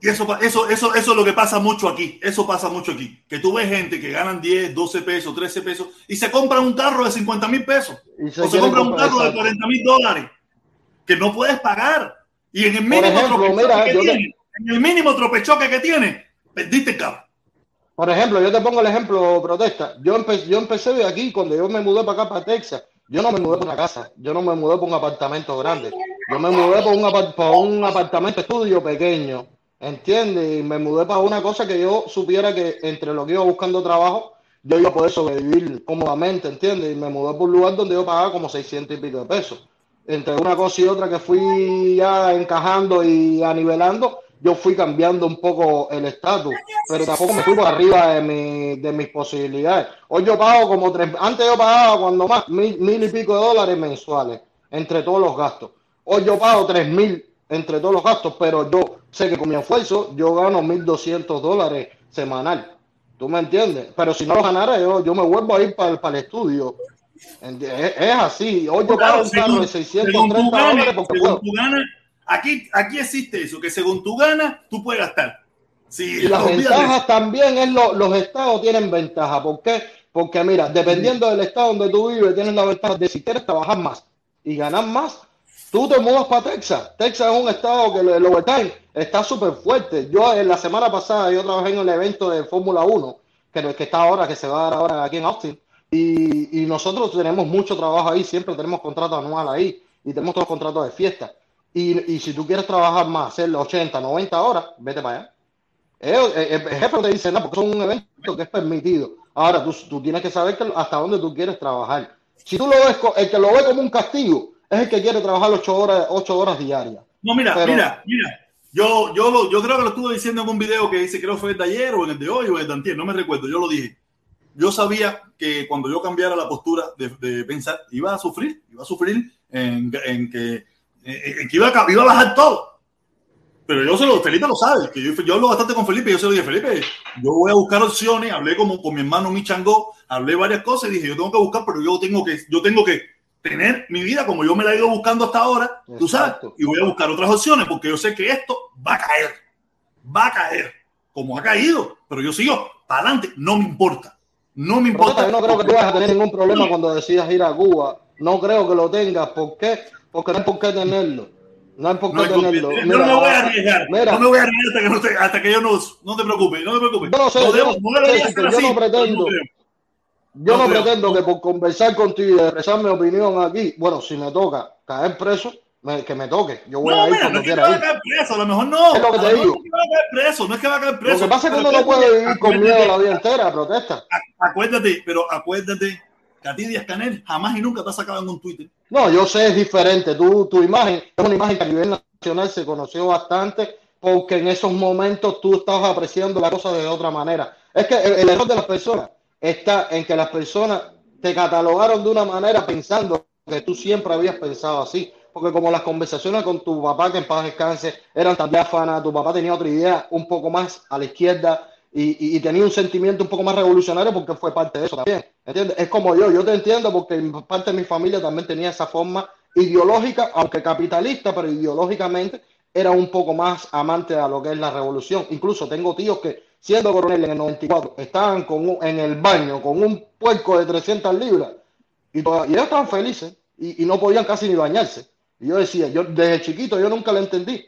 Y eso, eso, eso, eso es lo que pasa mucho aquí. Eso pasa mucho aquí. Que tú ves gente que ganan 10, 12 pesos, 13 pesos y se compran un carro de 50 mil pesos. Y se o se compran un carro de exacto. 40 mil dólares que no puedes pagar. Y en el mínimo ejemplo, tropechoque mira, que yo te- tiene, en el mínimo tropechoque que tiene, perdiste carro. Por ejemplo, yo te pongo el ejemplo, protesta. Yo, empe- yo empecé de aquí, cuando yo me mudé para acá, para Texas, yo no me mudé por una casa, yo no me mudé por un apartamento grande, yo me mudé por un, apar- por un apartamento estudio pequeño, ¿entiendes? Y me mudé para una cosa que yo supiera que entre lo que iba buscando trabajo, yo iba a poder sobrevivir cómodamente, ¿entiendes? Y me mudé por un lugar donde yo pagaba como 600 y pico de pesos. Entre una cosa y otra que fui ya encajando y anivelando, yo fui cambiando un poco el estatus, pero tampoco me fui por arriba de, mi, de mis posibilidades. Hoy yo pago como tres, antes yo pagaba cuando más, mil, mil y pico de dólares mensuales, entre todos los gastos. Hoy yo pago tres mil entre todos los gastos, pero yo sé que con mi esfuerzo yo gano mil doscientos dólares semanal. ¿Tú me entiendes? Pero si no lo ganara, yo, yo me vuelvo a ir para, para el estudio. Es, es así. Hoy yo pago un carro de según 630 tú ganes, dólares porque puedo. Aquí, aquí existe eso, que según tú ganas, tú puedes gastar. Sí, Y las ventajas también es lo- los estados tienen ventaja. ¿Por qué? Porque mira, dependiendo del estado donde tú vives, tienes la ventaja de si quieres trabajar más y ganar más, tú te mudas para Texas. Texas es un estado que el overtime está súper fuerte. Yo en la semana pasada yo trabajé en el evento de Fórmula 1, que, que está ahora, que se va a dar ahora aquí en Austin. Y, y nosotros tenemos mucho trabajo ahí, siempre tenemos contrato anual ahí y tenemos todos los contratos de fiesta. Y, y si tú quieres trabajar más, hacer 80, 90 horas, vete para allá. Ellos, eh, el el jefe no te dice nada, porque es un evento que es permitido. Ahora, tú, tú tienes que saber que hasta dónde tú quieres trabajar. Si tú lo ves, el que lo ve como un castigo, es el que quiere trabajar ocho horas, ocho horas diarias. No, mira, Pero- mira, mira. Yo, yo, lo- yo creo que lo estuve diciendo en un video que dice, creo que fue el de ayer o en el de hoy o el de antier, no me recuerdo, yo lo dije. Yo sabía que cuando yo cambiara la postura de, de pensar, iba a sufrir, iba a sufrir en, en que, en- en que iba, a, iba a bajar todo. Pero yo se lo, Felipe lo sabe, que yo, yo hablo bastante con Felipe, yo se lo dije, Felipe, yo voy a buscar opciones, hablé como con mi hermano Michango, hablé varias cosas y dije, yo tengo que buscar, pero yo tengo que, yo tengo que tener mi vida como yo me la he ido buscando hasta ahora, tú sabes, y voy a buscar otras opciones porque yo sé que esto va a caer, va a caer, como ha caído, pero yo sigo para adelante, no me importa, no me importa. Yo no creo que tú vas a tener ningún problema cuando decidas ir a Cuba, no creo que lo tengas, ¿por qué? Porque no hay por qué tenerlo. No hay por qué No, tenerlo. yo Mira, no me voy a arriesgar, mira. no me voy a arriesgar hasta que, no te- hasta que yo no, no te preocupes, no te preocupes. Yo no sé, No yo no- no debería yo no así, pretendo. no creo. Yo no No pretendo que por conversar contigo y expresar mi opinión aquí, bueno, si me toca caer preso, me- que me toque. Yo voy No, a ir mira, no es que va a caer preso, a lo mejor no. Es lo que te lo digo. no es que va a caer preso, no es que va a caer preso. Lo que pasa es que uno no puede acuérdate- vivir con miedo la vida entera, protesta. Acuérdate, pero acuérdate que a ti Díaz Canel jamás y nunca te ha sacado en un Twitter. No, yo sé, es diferente. Tu, tu imagen es una imagen que a nivel nacional se conoció bastante porque en esos momentos tú estabas apreciando la cosa de otra manera. Es que el, el error de las personas está en que las personas te catalogaron de una manera pensando que tú siempre habías pensado así. Porque como las conversaciones con tu papá, que en paz descanse, eran tan diáfanas, tu papá tenía otra idea un poco más a la izquierda y, y- tenía un sentimiento un poco más revolucionario porque fue parte de eso también. ¿Entiendes? Es como yo, yo te entiendo porque parte de mi familia también tenía esa forma ideológica, aunque capitalista, pero ideológicamente era un poco más amante a lo que es la revolución. Incluso tengo tíos que, siendo coronel en el 94, estaban con un- en el baño con un puerco de 300 libras y, y ellos estaban felices y, y no podían casi ni bañarse. Y yo decía, yo desde chiquito yo nunca lo entendí.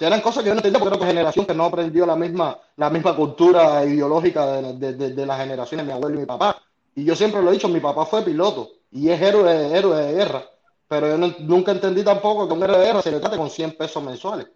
Eran cosas que yo no entendía porque era otra generación que no aprendió la misma, la misma cultura ideológica de, de, de- de las generaciones de mi abuelo y mi papá. Y yo siempre lo he dicho, mi papá fue piloto y es héroe, héroe de guerra. Pero yo no- nunca entendí tampoco que un héroe de guerra se le trate con 100 pesos mensuales.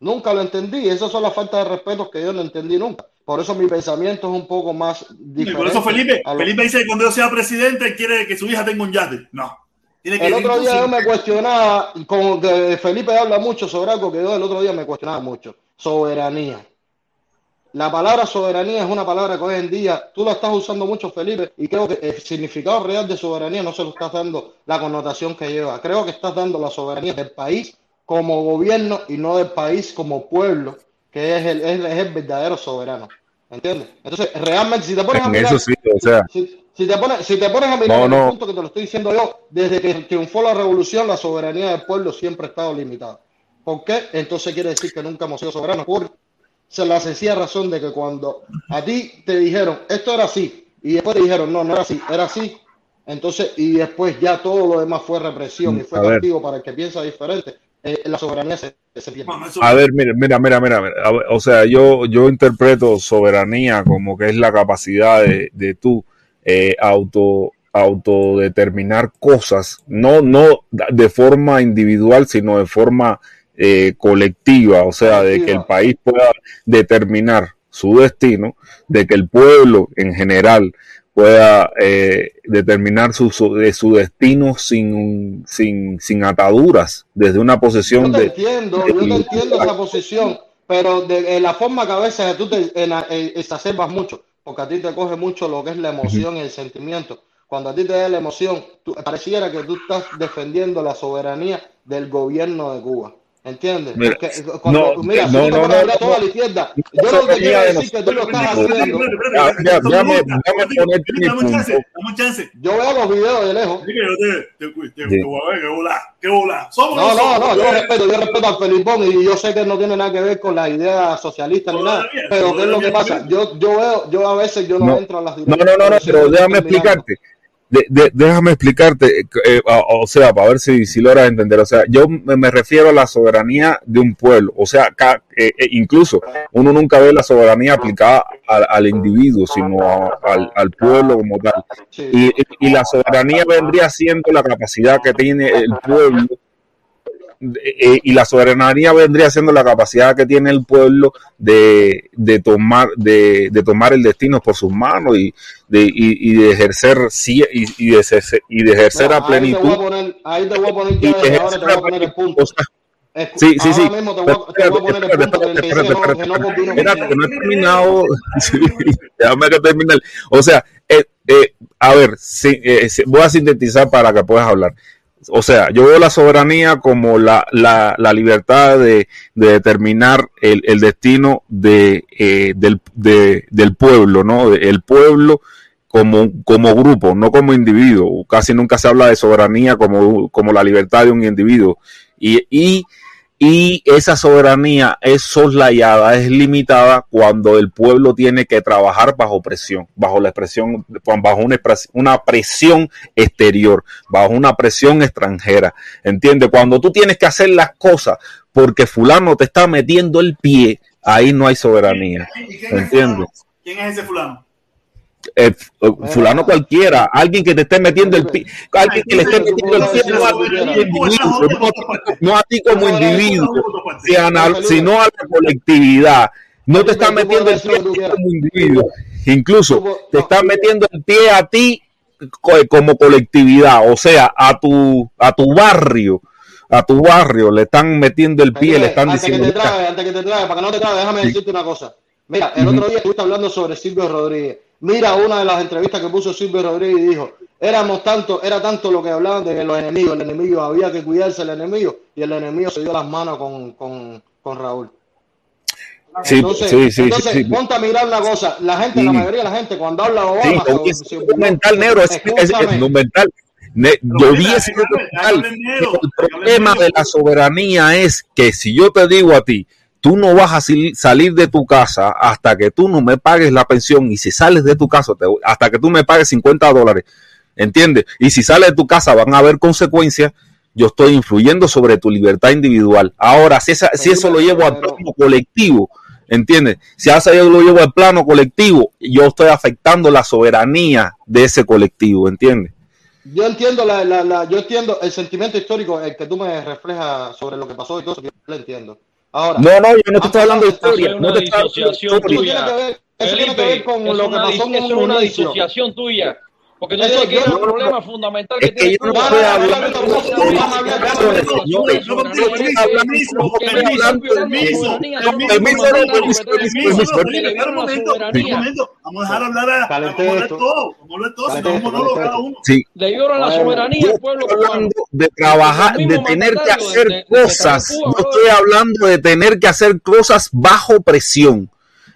Nunca lo entendí. Esas son las faltas de respeto que yo no entendí nunca. Por eso mi pensamiento es un poco más Y diferente. por eso Felipe, lo- Felipe dice que cuando yo sea presidente quiere que su hija tenga un yate. No. Tiene que El otro día yo me cuestionaba, como que Felipe habla mucho sobre algo que yo el otro día me cuestionaba mucho, soberanía. La palabra soberanía es una palabra que hoy en día tú la estás usando mucho, Felipe, y creo que el significado real de soberanía no se lo estás dando la connotación que lleva. Creo que estás dando la soberanía del país como gobierno y no del país como pueblo, que es el, es, es el verdadero soberano. ¿Entiendes? Entonces, realmente, si te pones a mirar, eso sí, o sea, si, si te pones, si te pones a mirar No, en el no. punto que te lo estoy diciendo yo, desde que triunfó la revolución, la soberanía del pueblo siempre ha estado limitada. ¿Por qué? Entonces quiere decir que nunca hemos sido soberanos. Por es la sencilla razón de que cuando a ti te dijeron esto era así, y después te dijeron no, no era así, era así, entonces, y después ya todo lo demás fue represión y fue A ver. castigo para el que piensa diferente, eh, la soberanía se, se pierde. A ver, mira, mira, mira, mira, ver, o sea, yo, yo interpreto soberanía como que es la capacidad de, de tú eh, auto, autodeterminar cosas, no, no de forma individual, sino de forma eh, colectiva, o sea, de que el país pueda determinar su destino, de que el pueblo en general pueda eh, determinar su, su, de su destino sin, sin, sin ataduras, desde una Yo posición te de, entiendo, yo te entiendo esa posición, pero de, la forma que a veces tú te en, en- exacerbas mucho, porque a ti te coge mucho lo que es la emoción y el sentimiento. Cuando a ti te da la emoción, tú- pareciera que tú estás defendiendo la soberanía del gobierno de Cuba. ¿Entiendes? Mira, Porque cuando, no, mira, no, no, a no, no, toda no. la izquierda, yo no te quiero de decir que tú lo estás haciendo. Mi Dame chance, dame chance. Yo veo los videos de lejos. Que te, voy a ver, qué bola, No, no, no, yo respeto, yo respeto al Felipón y yo sé que no tiene nada que ver con la idea socialista ni nada, pero ¿qué es lo que pasa? Yo, yo veo, yo a veces yo no, No, entro a las No, no, no, pero déjame explicarte. De- de- déjame explicarte, eh, eh, o o sea, para ver si, si logras entender. O sea, yo me, me refiero a la soberanía de un pueblo. O sea, eh, incluso uno nunca ve la soberanía aplicada al, al individuo, sino a- al, al pueblo como tal. Y- y la soberanía vendría siendo la capacidad que tiene el pueblo. Eh, y la soberanía vendría siendo la capacidad que tiene el pueblo de, de tomar de, de tomar el destino por sus manos y de, y, y de ejercer sí, y, y de ejercer, y de ejercer Mira, a ahí te voy plenitud a poner, ahí te voy a poner y ya desde ahora ejercer te voy a a poner el punto. O sea, Escu- Sí, sí, sí. ahora mismo te voy, a, te voy a poner el Espérate, que espérate, espérate, no, que he terminado. Sí, déjame que termine. O sea, eh, eh, a ver, sí, eh, voy a sintetizar para que puedas hablar. O sea, yo veo la soberanía como la, la, la libertad de, de determinar el, el destino de, eh, del, de- del pueblo, ¿no? El pueblo como, como grupo, no como individuo. Casi nunca se habla de soberanía como, como la libertad de un individuo. Y, y, y esa soberanía es soslayada, es limitada cuando el pueblo tiene que trabajar bajo presión, bajo la expresión, bajo una, una presión exterior, bajo una presión extranjera. ¿Entiendes? Cuando tú tienes que hacer las cosas porque fulano te está metiendo el pie, ahí no hay soberanía. ¿Y quién es ¿Entiendes? ¿Quién es ese fulano? Eh, eh, fulano cualquiera, alguien que te esté metiendo el pie, alguien que le esté metiendo el pie no a ti como individuo, no a ti- como individuo, sino- a la colectividad. No te está metiendo el pie como individuo, incluso te está metiendo el pie a ti co- como colectividad, o sea, a tu a tu barrio, a tu barrio le están metiendo el pie, le están antes que diciendo te trabe, antes que te trabe, para que no te trabe, déjame decirte una cosa. Mira, el otro día estuviste hablando sobre Silvio Rodríguez. Mira una de las entrevistas que puso Silvio Rodríguez y dijo, éramos tanto, era tanto lo que hablaban de los enemigos, el enemigo, había que cuidarse del enemigo, y el enemigo se dio las manos con, con, con Raúl. Sí, entonces, sí, sí, entonces sí, sí. ponte a mirar la cosa. La gente, la Sí. mayoría de la gente, cuando habla Sí, Obama, yo vi se- documental negro, es, es, es. Ne- yo vi ese documental. El problema de la soberanía es que si yo te digo a ti, tú no vas a salir de tu casa hasta que tú no me pagues la pensión y si sales de tu casa te- hasta que tú me pagues 50 dólares, ¿entiendes? Y si sales de tu casa van a haber consecuencias. Yo estoy influyendo sobre tu libertad individual. Ahora, si, esa- si eso lo llevo al plano colectivo, ¿entiendes? Si eso yo lo llevo al plano colectivo, yo estoy afectando la soberanía de ese colectivo, ¿entiendes? Yo entiendo la, la, la- yo entiendo el sentimiento histórico el que tú me reflejas sobre lo que pasó y todo eso, yo lo entiendo. Ahora, No, no, yo no te estoy hablando de historia. No te estoy hablando de Eso tiene historia. que ver, eso tiene que ver con lo que pasó en una disociación tuya. Porque tú Eso tienes que ir al problema fundamental que Es que tiene yo no estoy hablando yo no estoy hablando- permiso, no permiso, le la soberanía. momento, vamos a dejar hablar a, vamos a hablar todo, vamos a hablar todo, si no es un monólogo cada uno. Sí. Le dieron la Bueno, soberanía yo al pueblo hablando de trabajar, de tener que hacer cosas. No estoy hablando de tener que hacer cosas bajo presión.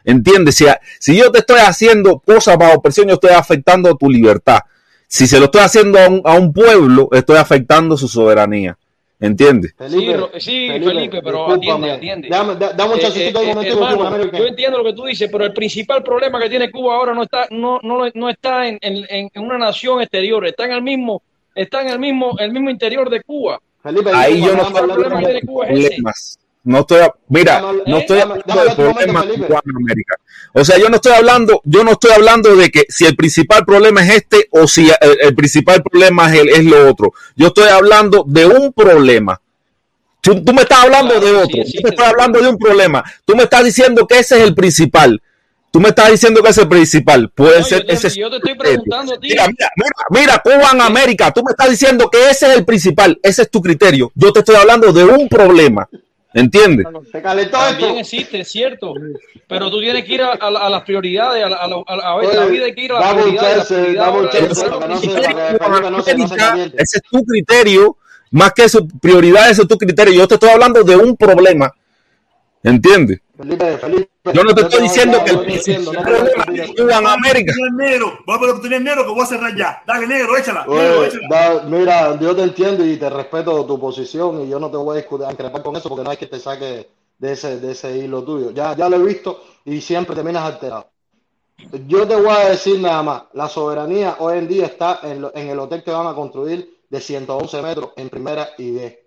¿Entiendes? Si, si yo te estoy haciendo cosas bajo presión, yo estoy afectando tu libertad. Si se lo estoy haciendo a un, a un pueblo, estoy afectando su soberanía. ¿Entiendes? Sí, Ro- sí, Felipe, pero atiende, atiende. Dame, da- dame un Eh, eh, hermano, América. yo entiendo lo que tú dices, pero el principal problema que tiene Cuba ahora no está, no, no, no está en, en, en una nación exterior, está en el mismo, está en el mismo, el mismo interior de Cuba. Ahí yo no el estoy problema hablando que de tiene Cuba es ese. problemas. No estoy, mira, no estoy Dame- hablando dame de problemas en. Hispanoamérica. O sea, yo no estoy hablando, yo no estoy hablando de que si el principal problema es este o si el, el principal problema es, el- es lo otro. Yo estoy hablando de un problema. Tú, tú me estás hablando de otro. Estoy hablando de un problema. Tú me estás diciendo que ese es el principal. Tú me estás diciendo que ese es el principal. Puede ser yo te- ese es yo te estoy tu criterio. preguntando a ti. Mira, mira, mira, mira, Cuba en América. Tú me estás diciendo que ese es el principal. Ese es tu criterio. Yo te estoy hablando de un problema. ¿Entiendes? Se calentó También existe, es cierto, pero tú tienes que ir a, a la- a las prioridades, a, la, a, la- a ver, Oye, la vida hay que ir a las prioridades. caliente. Ese es tu criterio. Más que su prioridad, ese es tu criterio. Yo te estoy hablando de un problema. ¿Entiendes? Felipe, Felipe, Yo no te yo estoy diciendo que el entiendo, no principal te- problema es Cuba en América. Voy a poner negro, voy a poner oportunidad negro que voy a cerrar ya. Dale, negro, échala. Oye, negro, échala. da- mira, yo te entiendo y te respeto tu posición y yo no te voy a discutir, a increpar con eso porque no hay que te saque de ese, de ese hilo tuyo. Ya, ya lo he visto y siempre terminas alterado. Yo te voy a decir nada más, la soberanía hoy en día está en, lo- en el hotel que van a construir de 111 metros en primera y 10.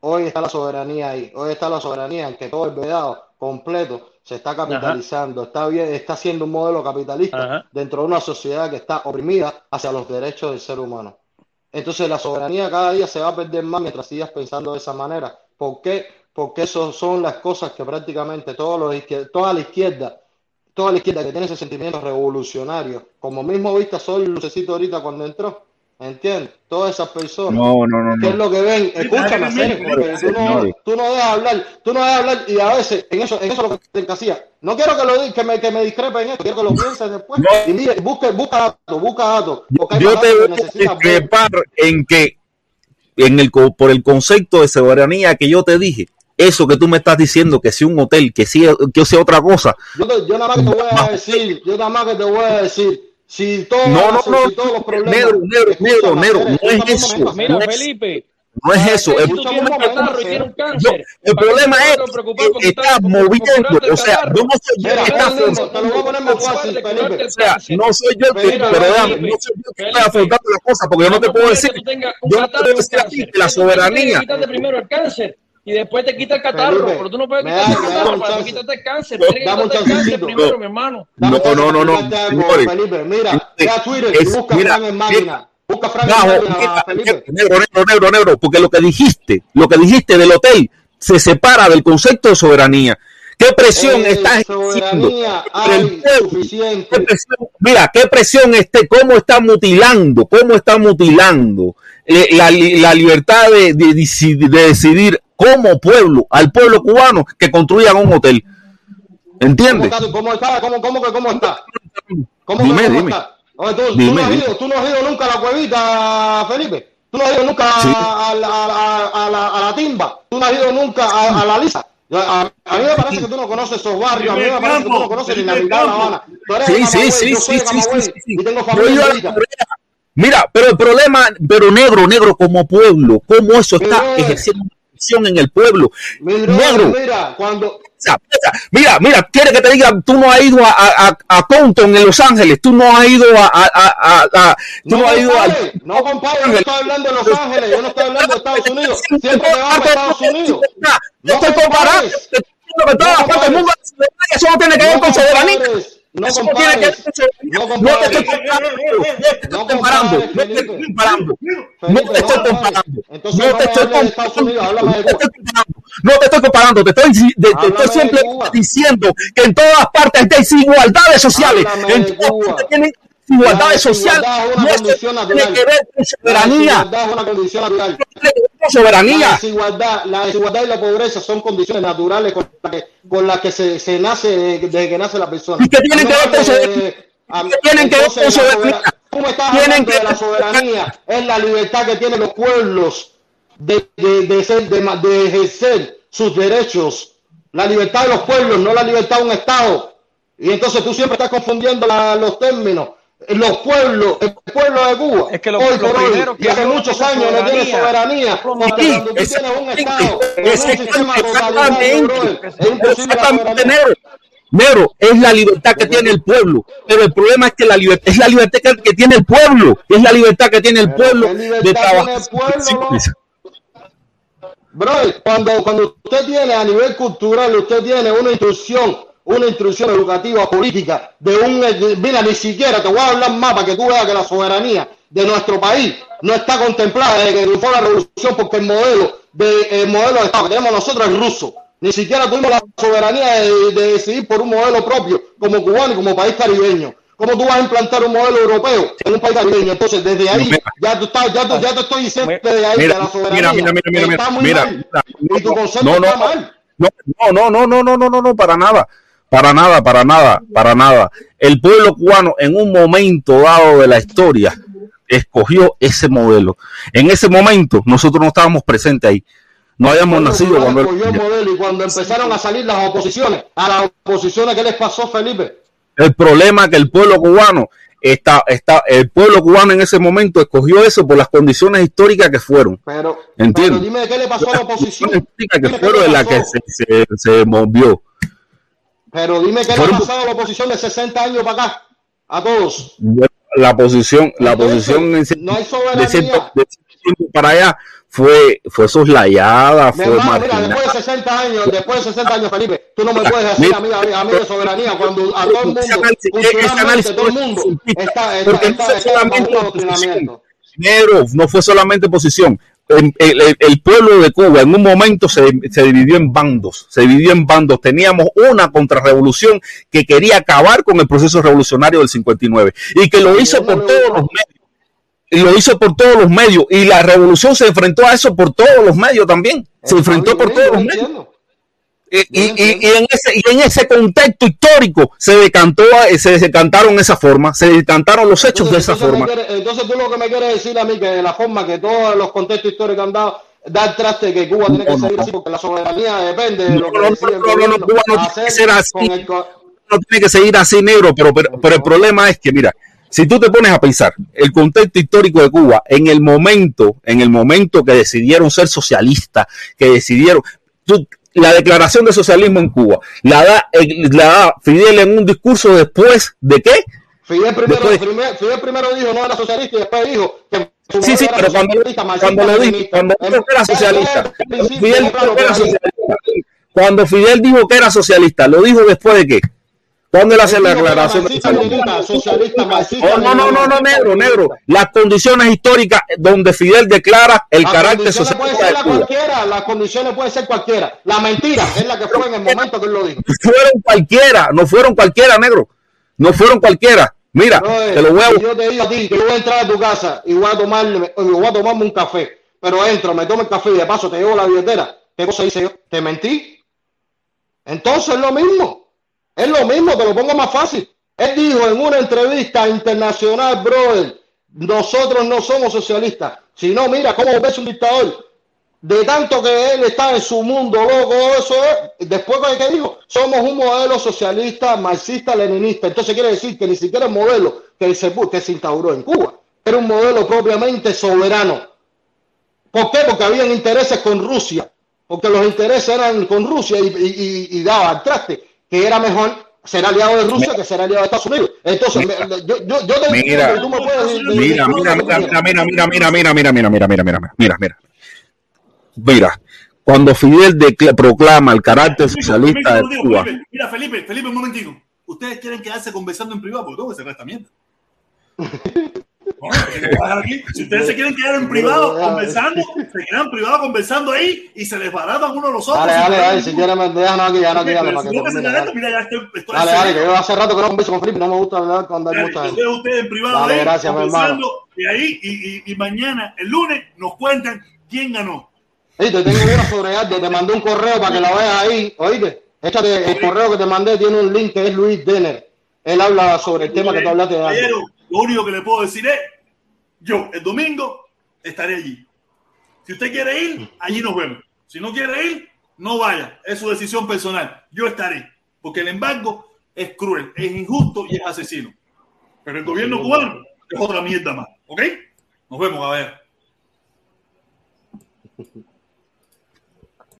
Hoy está la soberanía ahí, hoy está la soberanía en que todo el vedado completo se está capitalizando, está bien, está siendo un modelo capitalista dentro de una sociedad que está oprimida hacia los derechos del ser humano. Entonces la soberanía cada día se va a perder más mientras sigas pensando de esa manera. ¿Por qué? Porque eso son las cosas que prácticamente todos los toda la izquierda, toda la izquierda que tiene ese sentimiento revolucionario, como mismo viste Sol Lucecito ahorita cuando entró, ¿entiendes? Todas esas personas. No, no, no, ¿Qué es no. lo que ven? Escúchame, porque tú no, tú no dejas hablar, tú no dejas hablar y a veces en eso, en eso es lo que te encasilla. No quiero que lo que me, que me discrepe en esto, quiero que lo pienses después. Y mire, busca, busca datos, busca datos. Yo te que voy a discrepar en que, en el, por el concepto de soberanía que yo te dije, eso que tú me estás diciendo, que si un hotel, que si que sea otra cosa, Yo, te- yo nada más que te voy a decir, yo nada más que te voy a decir, si todos, no, no, no, si. Negro, negro, negro, negro. No es eso. Mira, no es, Felipe. No es eso. El, problema es que está moviendo. O sea, yo no soy yo que está afrontando. O sea, no soy yo el que, perdóname, no soy yo que está afrontando la cosa, porque yo no te puedo decir. Yo no te puedo decir aquí que la soberanía. primero el cáncer y después te quita el catarro, Felipe, pero tú no puedes me quitarte el catarro para chance. quitarte el cáncer. No, Tienes que quitarte el cáncer primero, No. mi hermano. Dame no, no, no, no, Felipe. Mira, Este, ve a Twitter es- y busca mira, Frank en máquina. Busca Frank en mira, negro, negro, negro, negro, porque lo que dijiste, lo que dijiste del hotel se separa del concepto de soberanía. ¿Qué presión Eh, estás ejerciendo. ¿Qué presión- mira, qué presión esté, cómo está mutilando, cómo está mutilando eh, la, li- la libertad de, de de decidir como pueblo, al pueblo cubano que construyan un hotel. ¿Cómo ¿Entiendes? está? ¿Cómo está? ¿Cómo, cómo que cómo está? ¿Cómo Dime, cómo dime. está? Oye, tú, no has dime. ido, tú no has ido nunca a la cuevita, Felipe. Tú no has ido nunca Sí. a, la, a, a la, a la timba. Tú no has ido nunca a, a la lisa. A, a mí me parece que tú no conoces esos barrios. A mí me parece que tú no conoces ni la mitad de La. Habana. Tú eres de Sí, sí, sí, y tengo familia. Mira, pero el problema, pero negro, negro como pueblo, cómo eso está ejerciendo en el pueblo. mi brother, Negro, mira, cuando... Mira, mira, quiere que te diga, tú no has ido a, a, a- Compton en Los Ángeles, tú no has ido a, a, tú No no has ido a no compare, yo no estoy hablando de Los Ángeles, yo no estoy hablando de Estados Unidos. Siempre te vas para Estados Unidos. No estoy comparando, te estoy diciendo que todas las partes del mundo eso no tiene que ver con soberanía. Compares, no Eso no tiene que compares, no No te estoy compares. comparando, no te estoy comparando, no te estoy comparando, no te estoy comparando, no te estoy comparando, no te estoy comparando, no te estoy comparando, te estoy, de- te estoy Háblame de simplemente Cuba. diciendo que en todas partes hay desigualdades sociales, Háblame en de todas partes tienen La sociales, desigualdad es no tiene natural. que ver con La soberanía, desigualdad es una condición natural. con La soberanía. desigualdad, la desigualdad y la pobreza son condiciones naturales con las que, con las que se, se nace desde, que nace la persona. ¿Y qué tienen No que ver con hables soberanía? de- a- ¿Qué tienen que ver con entonces, la soberanía? sobera- Tú me estás hablando de la soberanía, es la libertad que tienen los pueblos de, de, de, ser, de ejercer sus derechos. La libertad de los pueblos, no la libertad de un Estado. Y entonces tú siempre estás confundiendo la- los términos. Los pueblos, el pueblo de Cuba, Es que lo- hoy por hoy, y hace muchos años no tiene soberanía. porque Sí, cuando tú tienes un Estado con un sistema totalitario, es imposible negro. Negro, es la libertad que tiene el pueblo, pero el problema es que la libertad es la libertad que, tiene el pueblo, es la libertad que tiene el pueblo ¿qué de trabajar. Brother, cuando, cuando usted tiene a nivel cultural, usted tiene una instrucción, una instrucción educativa política de un... Mira, ni siquiera te voy a hablar más para que tú veas que la soberanía de nuestro país no está contemplada desde que fue la revolución porque el modelo de, el modelo de Estado que tenemos nosotros es ruso. Ni siquiera tuvimos la soberanía de, decidir por un modelo propio como cubano y como país caribeño. ¿Cómo tú vas a implantar un modelo europeo en un país caribeño? Entonces, desde ahí, ya, tú estás, ya, tú, ya te estoy diciendo desde ahí mira, de la soberanía. Mira, mira, mira, mira. Está muy mira, mal. mira, no, y tu concepto no, no, está mal. No, no, no, no, no, no, no, no, para nada para nada, para nada, para nada. El pueblo cubano en un momento dado de la historia escogió ese modelo. En ese momento nosotros no estábamos presentes ahí. No habíamos nacido Cuando el modelo y cuando empezaron a salir las oposiciones, a las oposiciones, ¿qué les pasó, Felipe? el problema es que el pueblo cubano está, está, el pueblo cubano en ese momento escogió eso por las condiciones históricas que fueron. Pero, pero dime qué le pasó a la oposición. que fueron en la que pasó. se, se, se movió. Pero dime qué le ha pasado a la oposición de 60 años para acá. A todos. La posición, la Entonces, posición en cierto- no hay de cierto, de cierto para allá fue, fue soslayada, Mi fue hermano, mira, marginada. después de 60 años, después de 60 años, Felipe, tú no me puedes decir a mí, a mí, a mí de soberanía cuando a todo el mundo, culturalmente, todo el mundo está, está, está, está adoctrinamiento. Negro, no fue solamente posición. El, el- el- el pueblo de Cuba en un momento se, se dividió en bandos, se dividió en bandos. Teníamos una contrarrevolución que quería acabar con el proceso revolucionario del 59 y que lo hizo por todos los medios. Y lo hizo por todos los medios. Y la revolución se enfrentó a eso por todos los medios también. Se enfrentó por todos los medios. Y, y- y- en ese, y en ese contexto histórico se decantó, se decantaron esa forma, se decantaron los hechos de esa forma. entonces tú lo que me quieres decir a mí que la forma que todos los contextos históricos han dado, dar traste que Cuba tiene que No, seguir así porque la soberanía depende de No, lo que el Cuba no tiene que ser así. con el co- no tiene que seguir así negro, pero, pero, pero el problema es que, mira, si tú te pones a pensar el contexto histórico de Cuba en el momento, en el momento que decidieron ser socialistas, que decidieron, tú, la declaración de socialismo en Cuba, la da, eh, la da Fidel en un discurso después de qué? Fidel primero, Después- primer- Fidel primero dijo no era socialista y después dijo que Sí, sí, pero cuando, lo dijo, cuando dijo que era socialista, Fidel dijo que era socialista, cuando Fidel dijo que era socialista, ¿lo dijo después de qué? ¿Cuándo él hace Él la marxista, Oh, no, no, no, no, negro, negro. Las condiciones históricas donde Fidel declara el Las carácter pueden socialista ser de la cualquiera, las condiciones pueden ser cualquiera. La mentira es la que fue en el momento que él lo dijo. Fueron cualquiera, no fueron cualquiera, negro. No fueron cualquiera. Mira, te lo voy a yo te digo a ti que yo voy a entrar a tu casa y voy a tomarme, y voy a tomarme un café, pero entro, me tomo el café y de paso te llevo la billetera, ¿qué cosa hice yo? ¿Te mentí? Entonces es lo mismo. Es lo mismo, te lo pongo más fácil. Él dijo en una entrevista internacional, brother, nosotros no somos socialistas, sino mira cómo ves un dictador. De tanto que él está en su mundo loco, eso es. Después de que dijo, somos un modelo socialista, marxista, leninista. Entonces quiere decir que ni siquiera el modelo que se, que se instauró en Cuba era un modelo propiamente soberano. ¿Por qué? Porque habían intereses con Rusia. Porque los intereses eran con Rusia y daba al traste que era mejor ser aliado de Rusia que ser aliado de Estados Unidos. Entonces, me- yo, yo, yo te Mira, tú me puedes decir- Mira, mira, mira, mira, mira, mira, mira, mira, mira, mira, mira, mira, mira, mira, mira. Mira, cuando Fidel decla- proclama el carácter socialista de Cuba, Felipe, mira, Felipe, Felipe, un momentico. Ustedes quieren quedarse conversando en privado porque tengo que cerrar esta mierda. Si ustedes se quieren quedar en privado conversando, se quedan privado conversando ahí y se desbaratan uno a los otros. Dale, dale, dale, si quieres dejan aquí, ya no aquí, dale, para que dale. mira, ya estoy, estoy Dale, que yo hace rato que no converso con Felipe, no me gusta hablar cuando hay mucha gente. ustedes, en privado Dale, ahí, gracias, hermano. y ahí, y, y, y mañana, el lunes, nos cuentan quién ganó. Ey, te tengo una sobre Aldo, te mandé un correo para que la veas ahí, oíste. Échate el correo que te mandé, tiene un link que es Luis Denner. Él habla sobre el tema que tú hablaste de Aldo. Lo único que le puedo decir es, yo el domingo estaré allí. Si usted quiere ir, allí nos vemos. Si no quiere ir, no vaya. Es su decisión personal. Yo estaré. Porque el embargo es cruel, es injusto y es asesino. Pero el gobierno cubano es otra mierda más. ¿Ok? Nos vemos, a ver.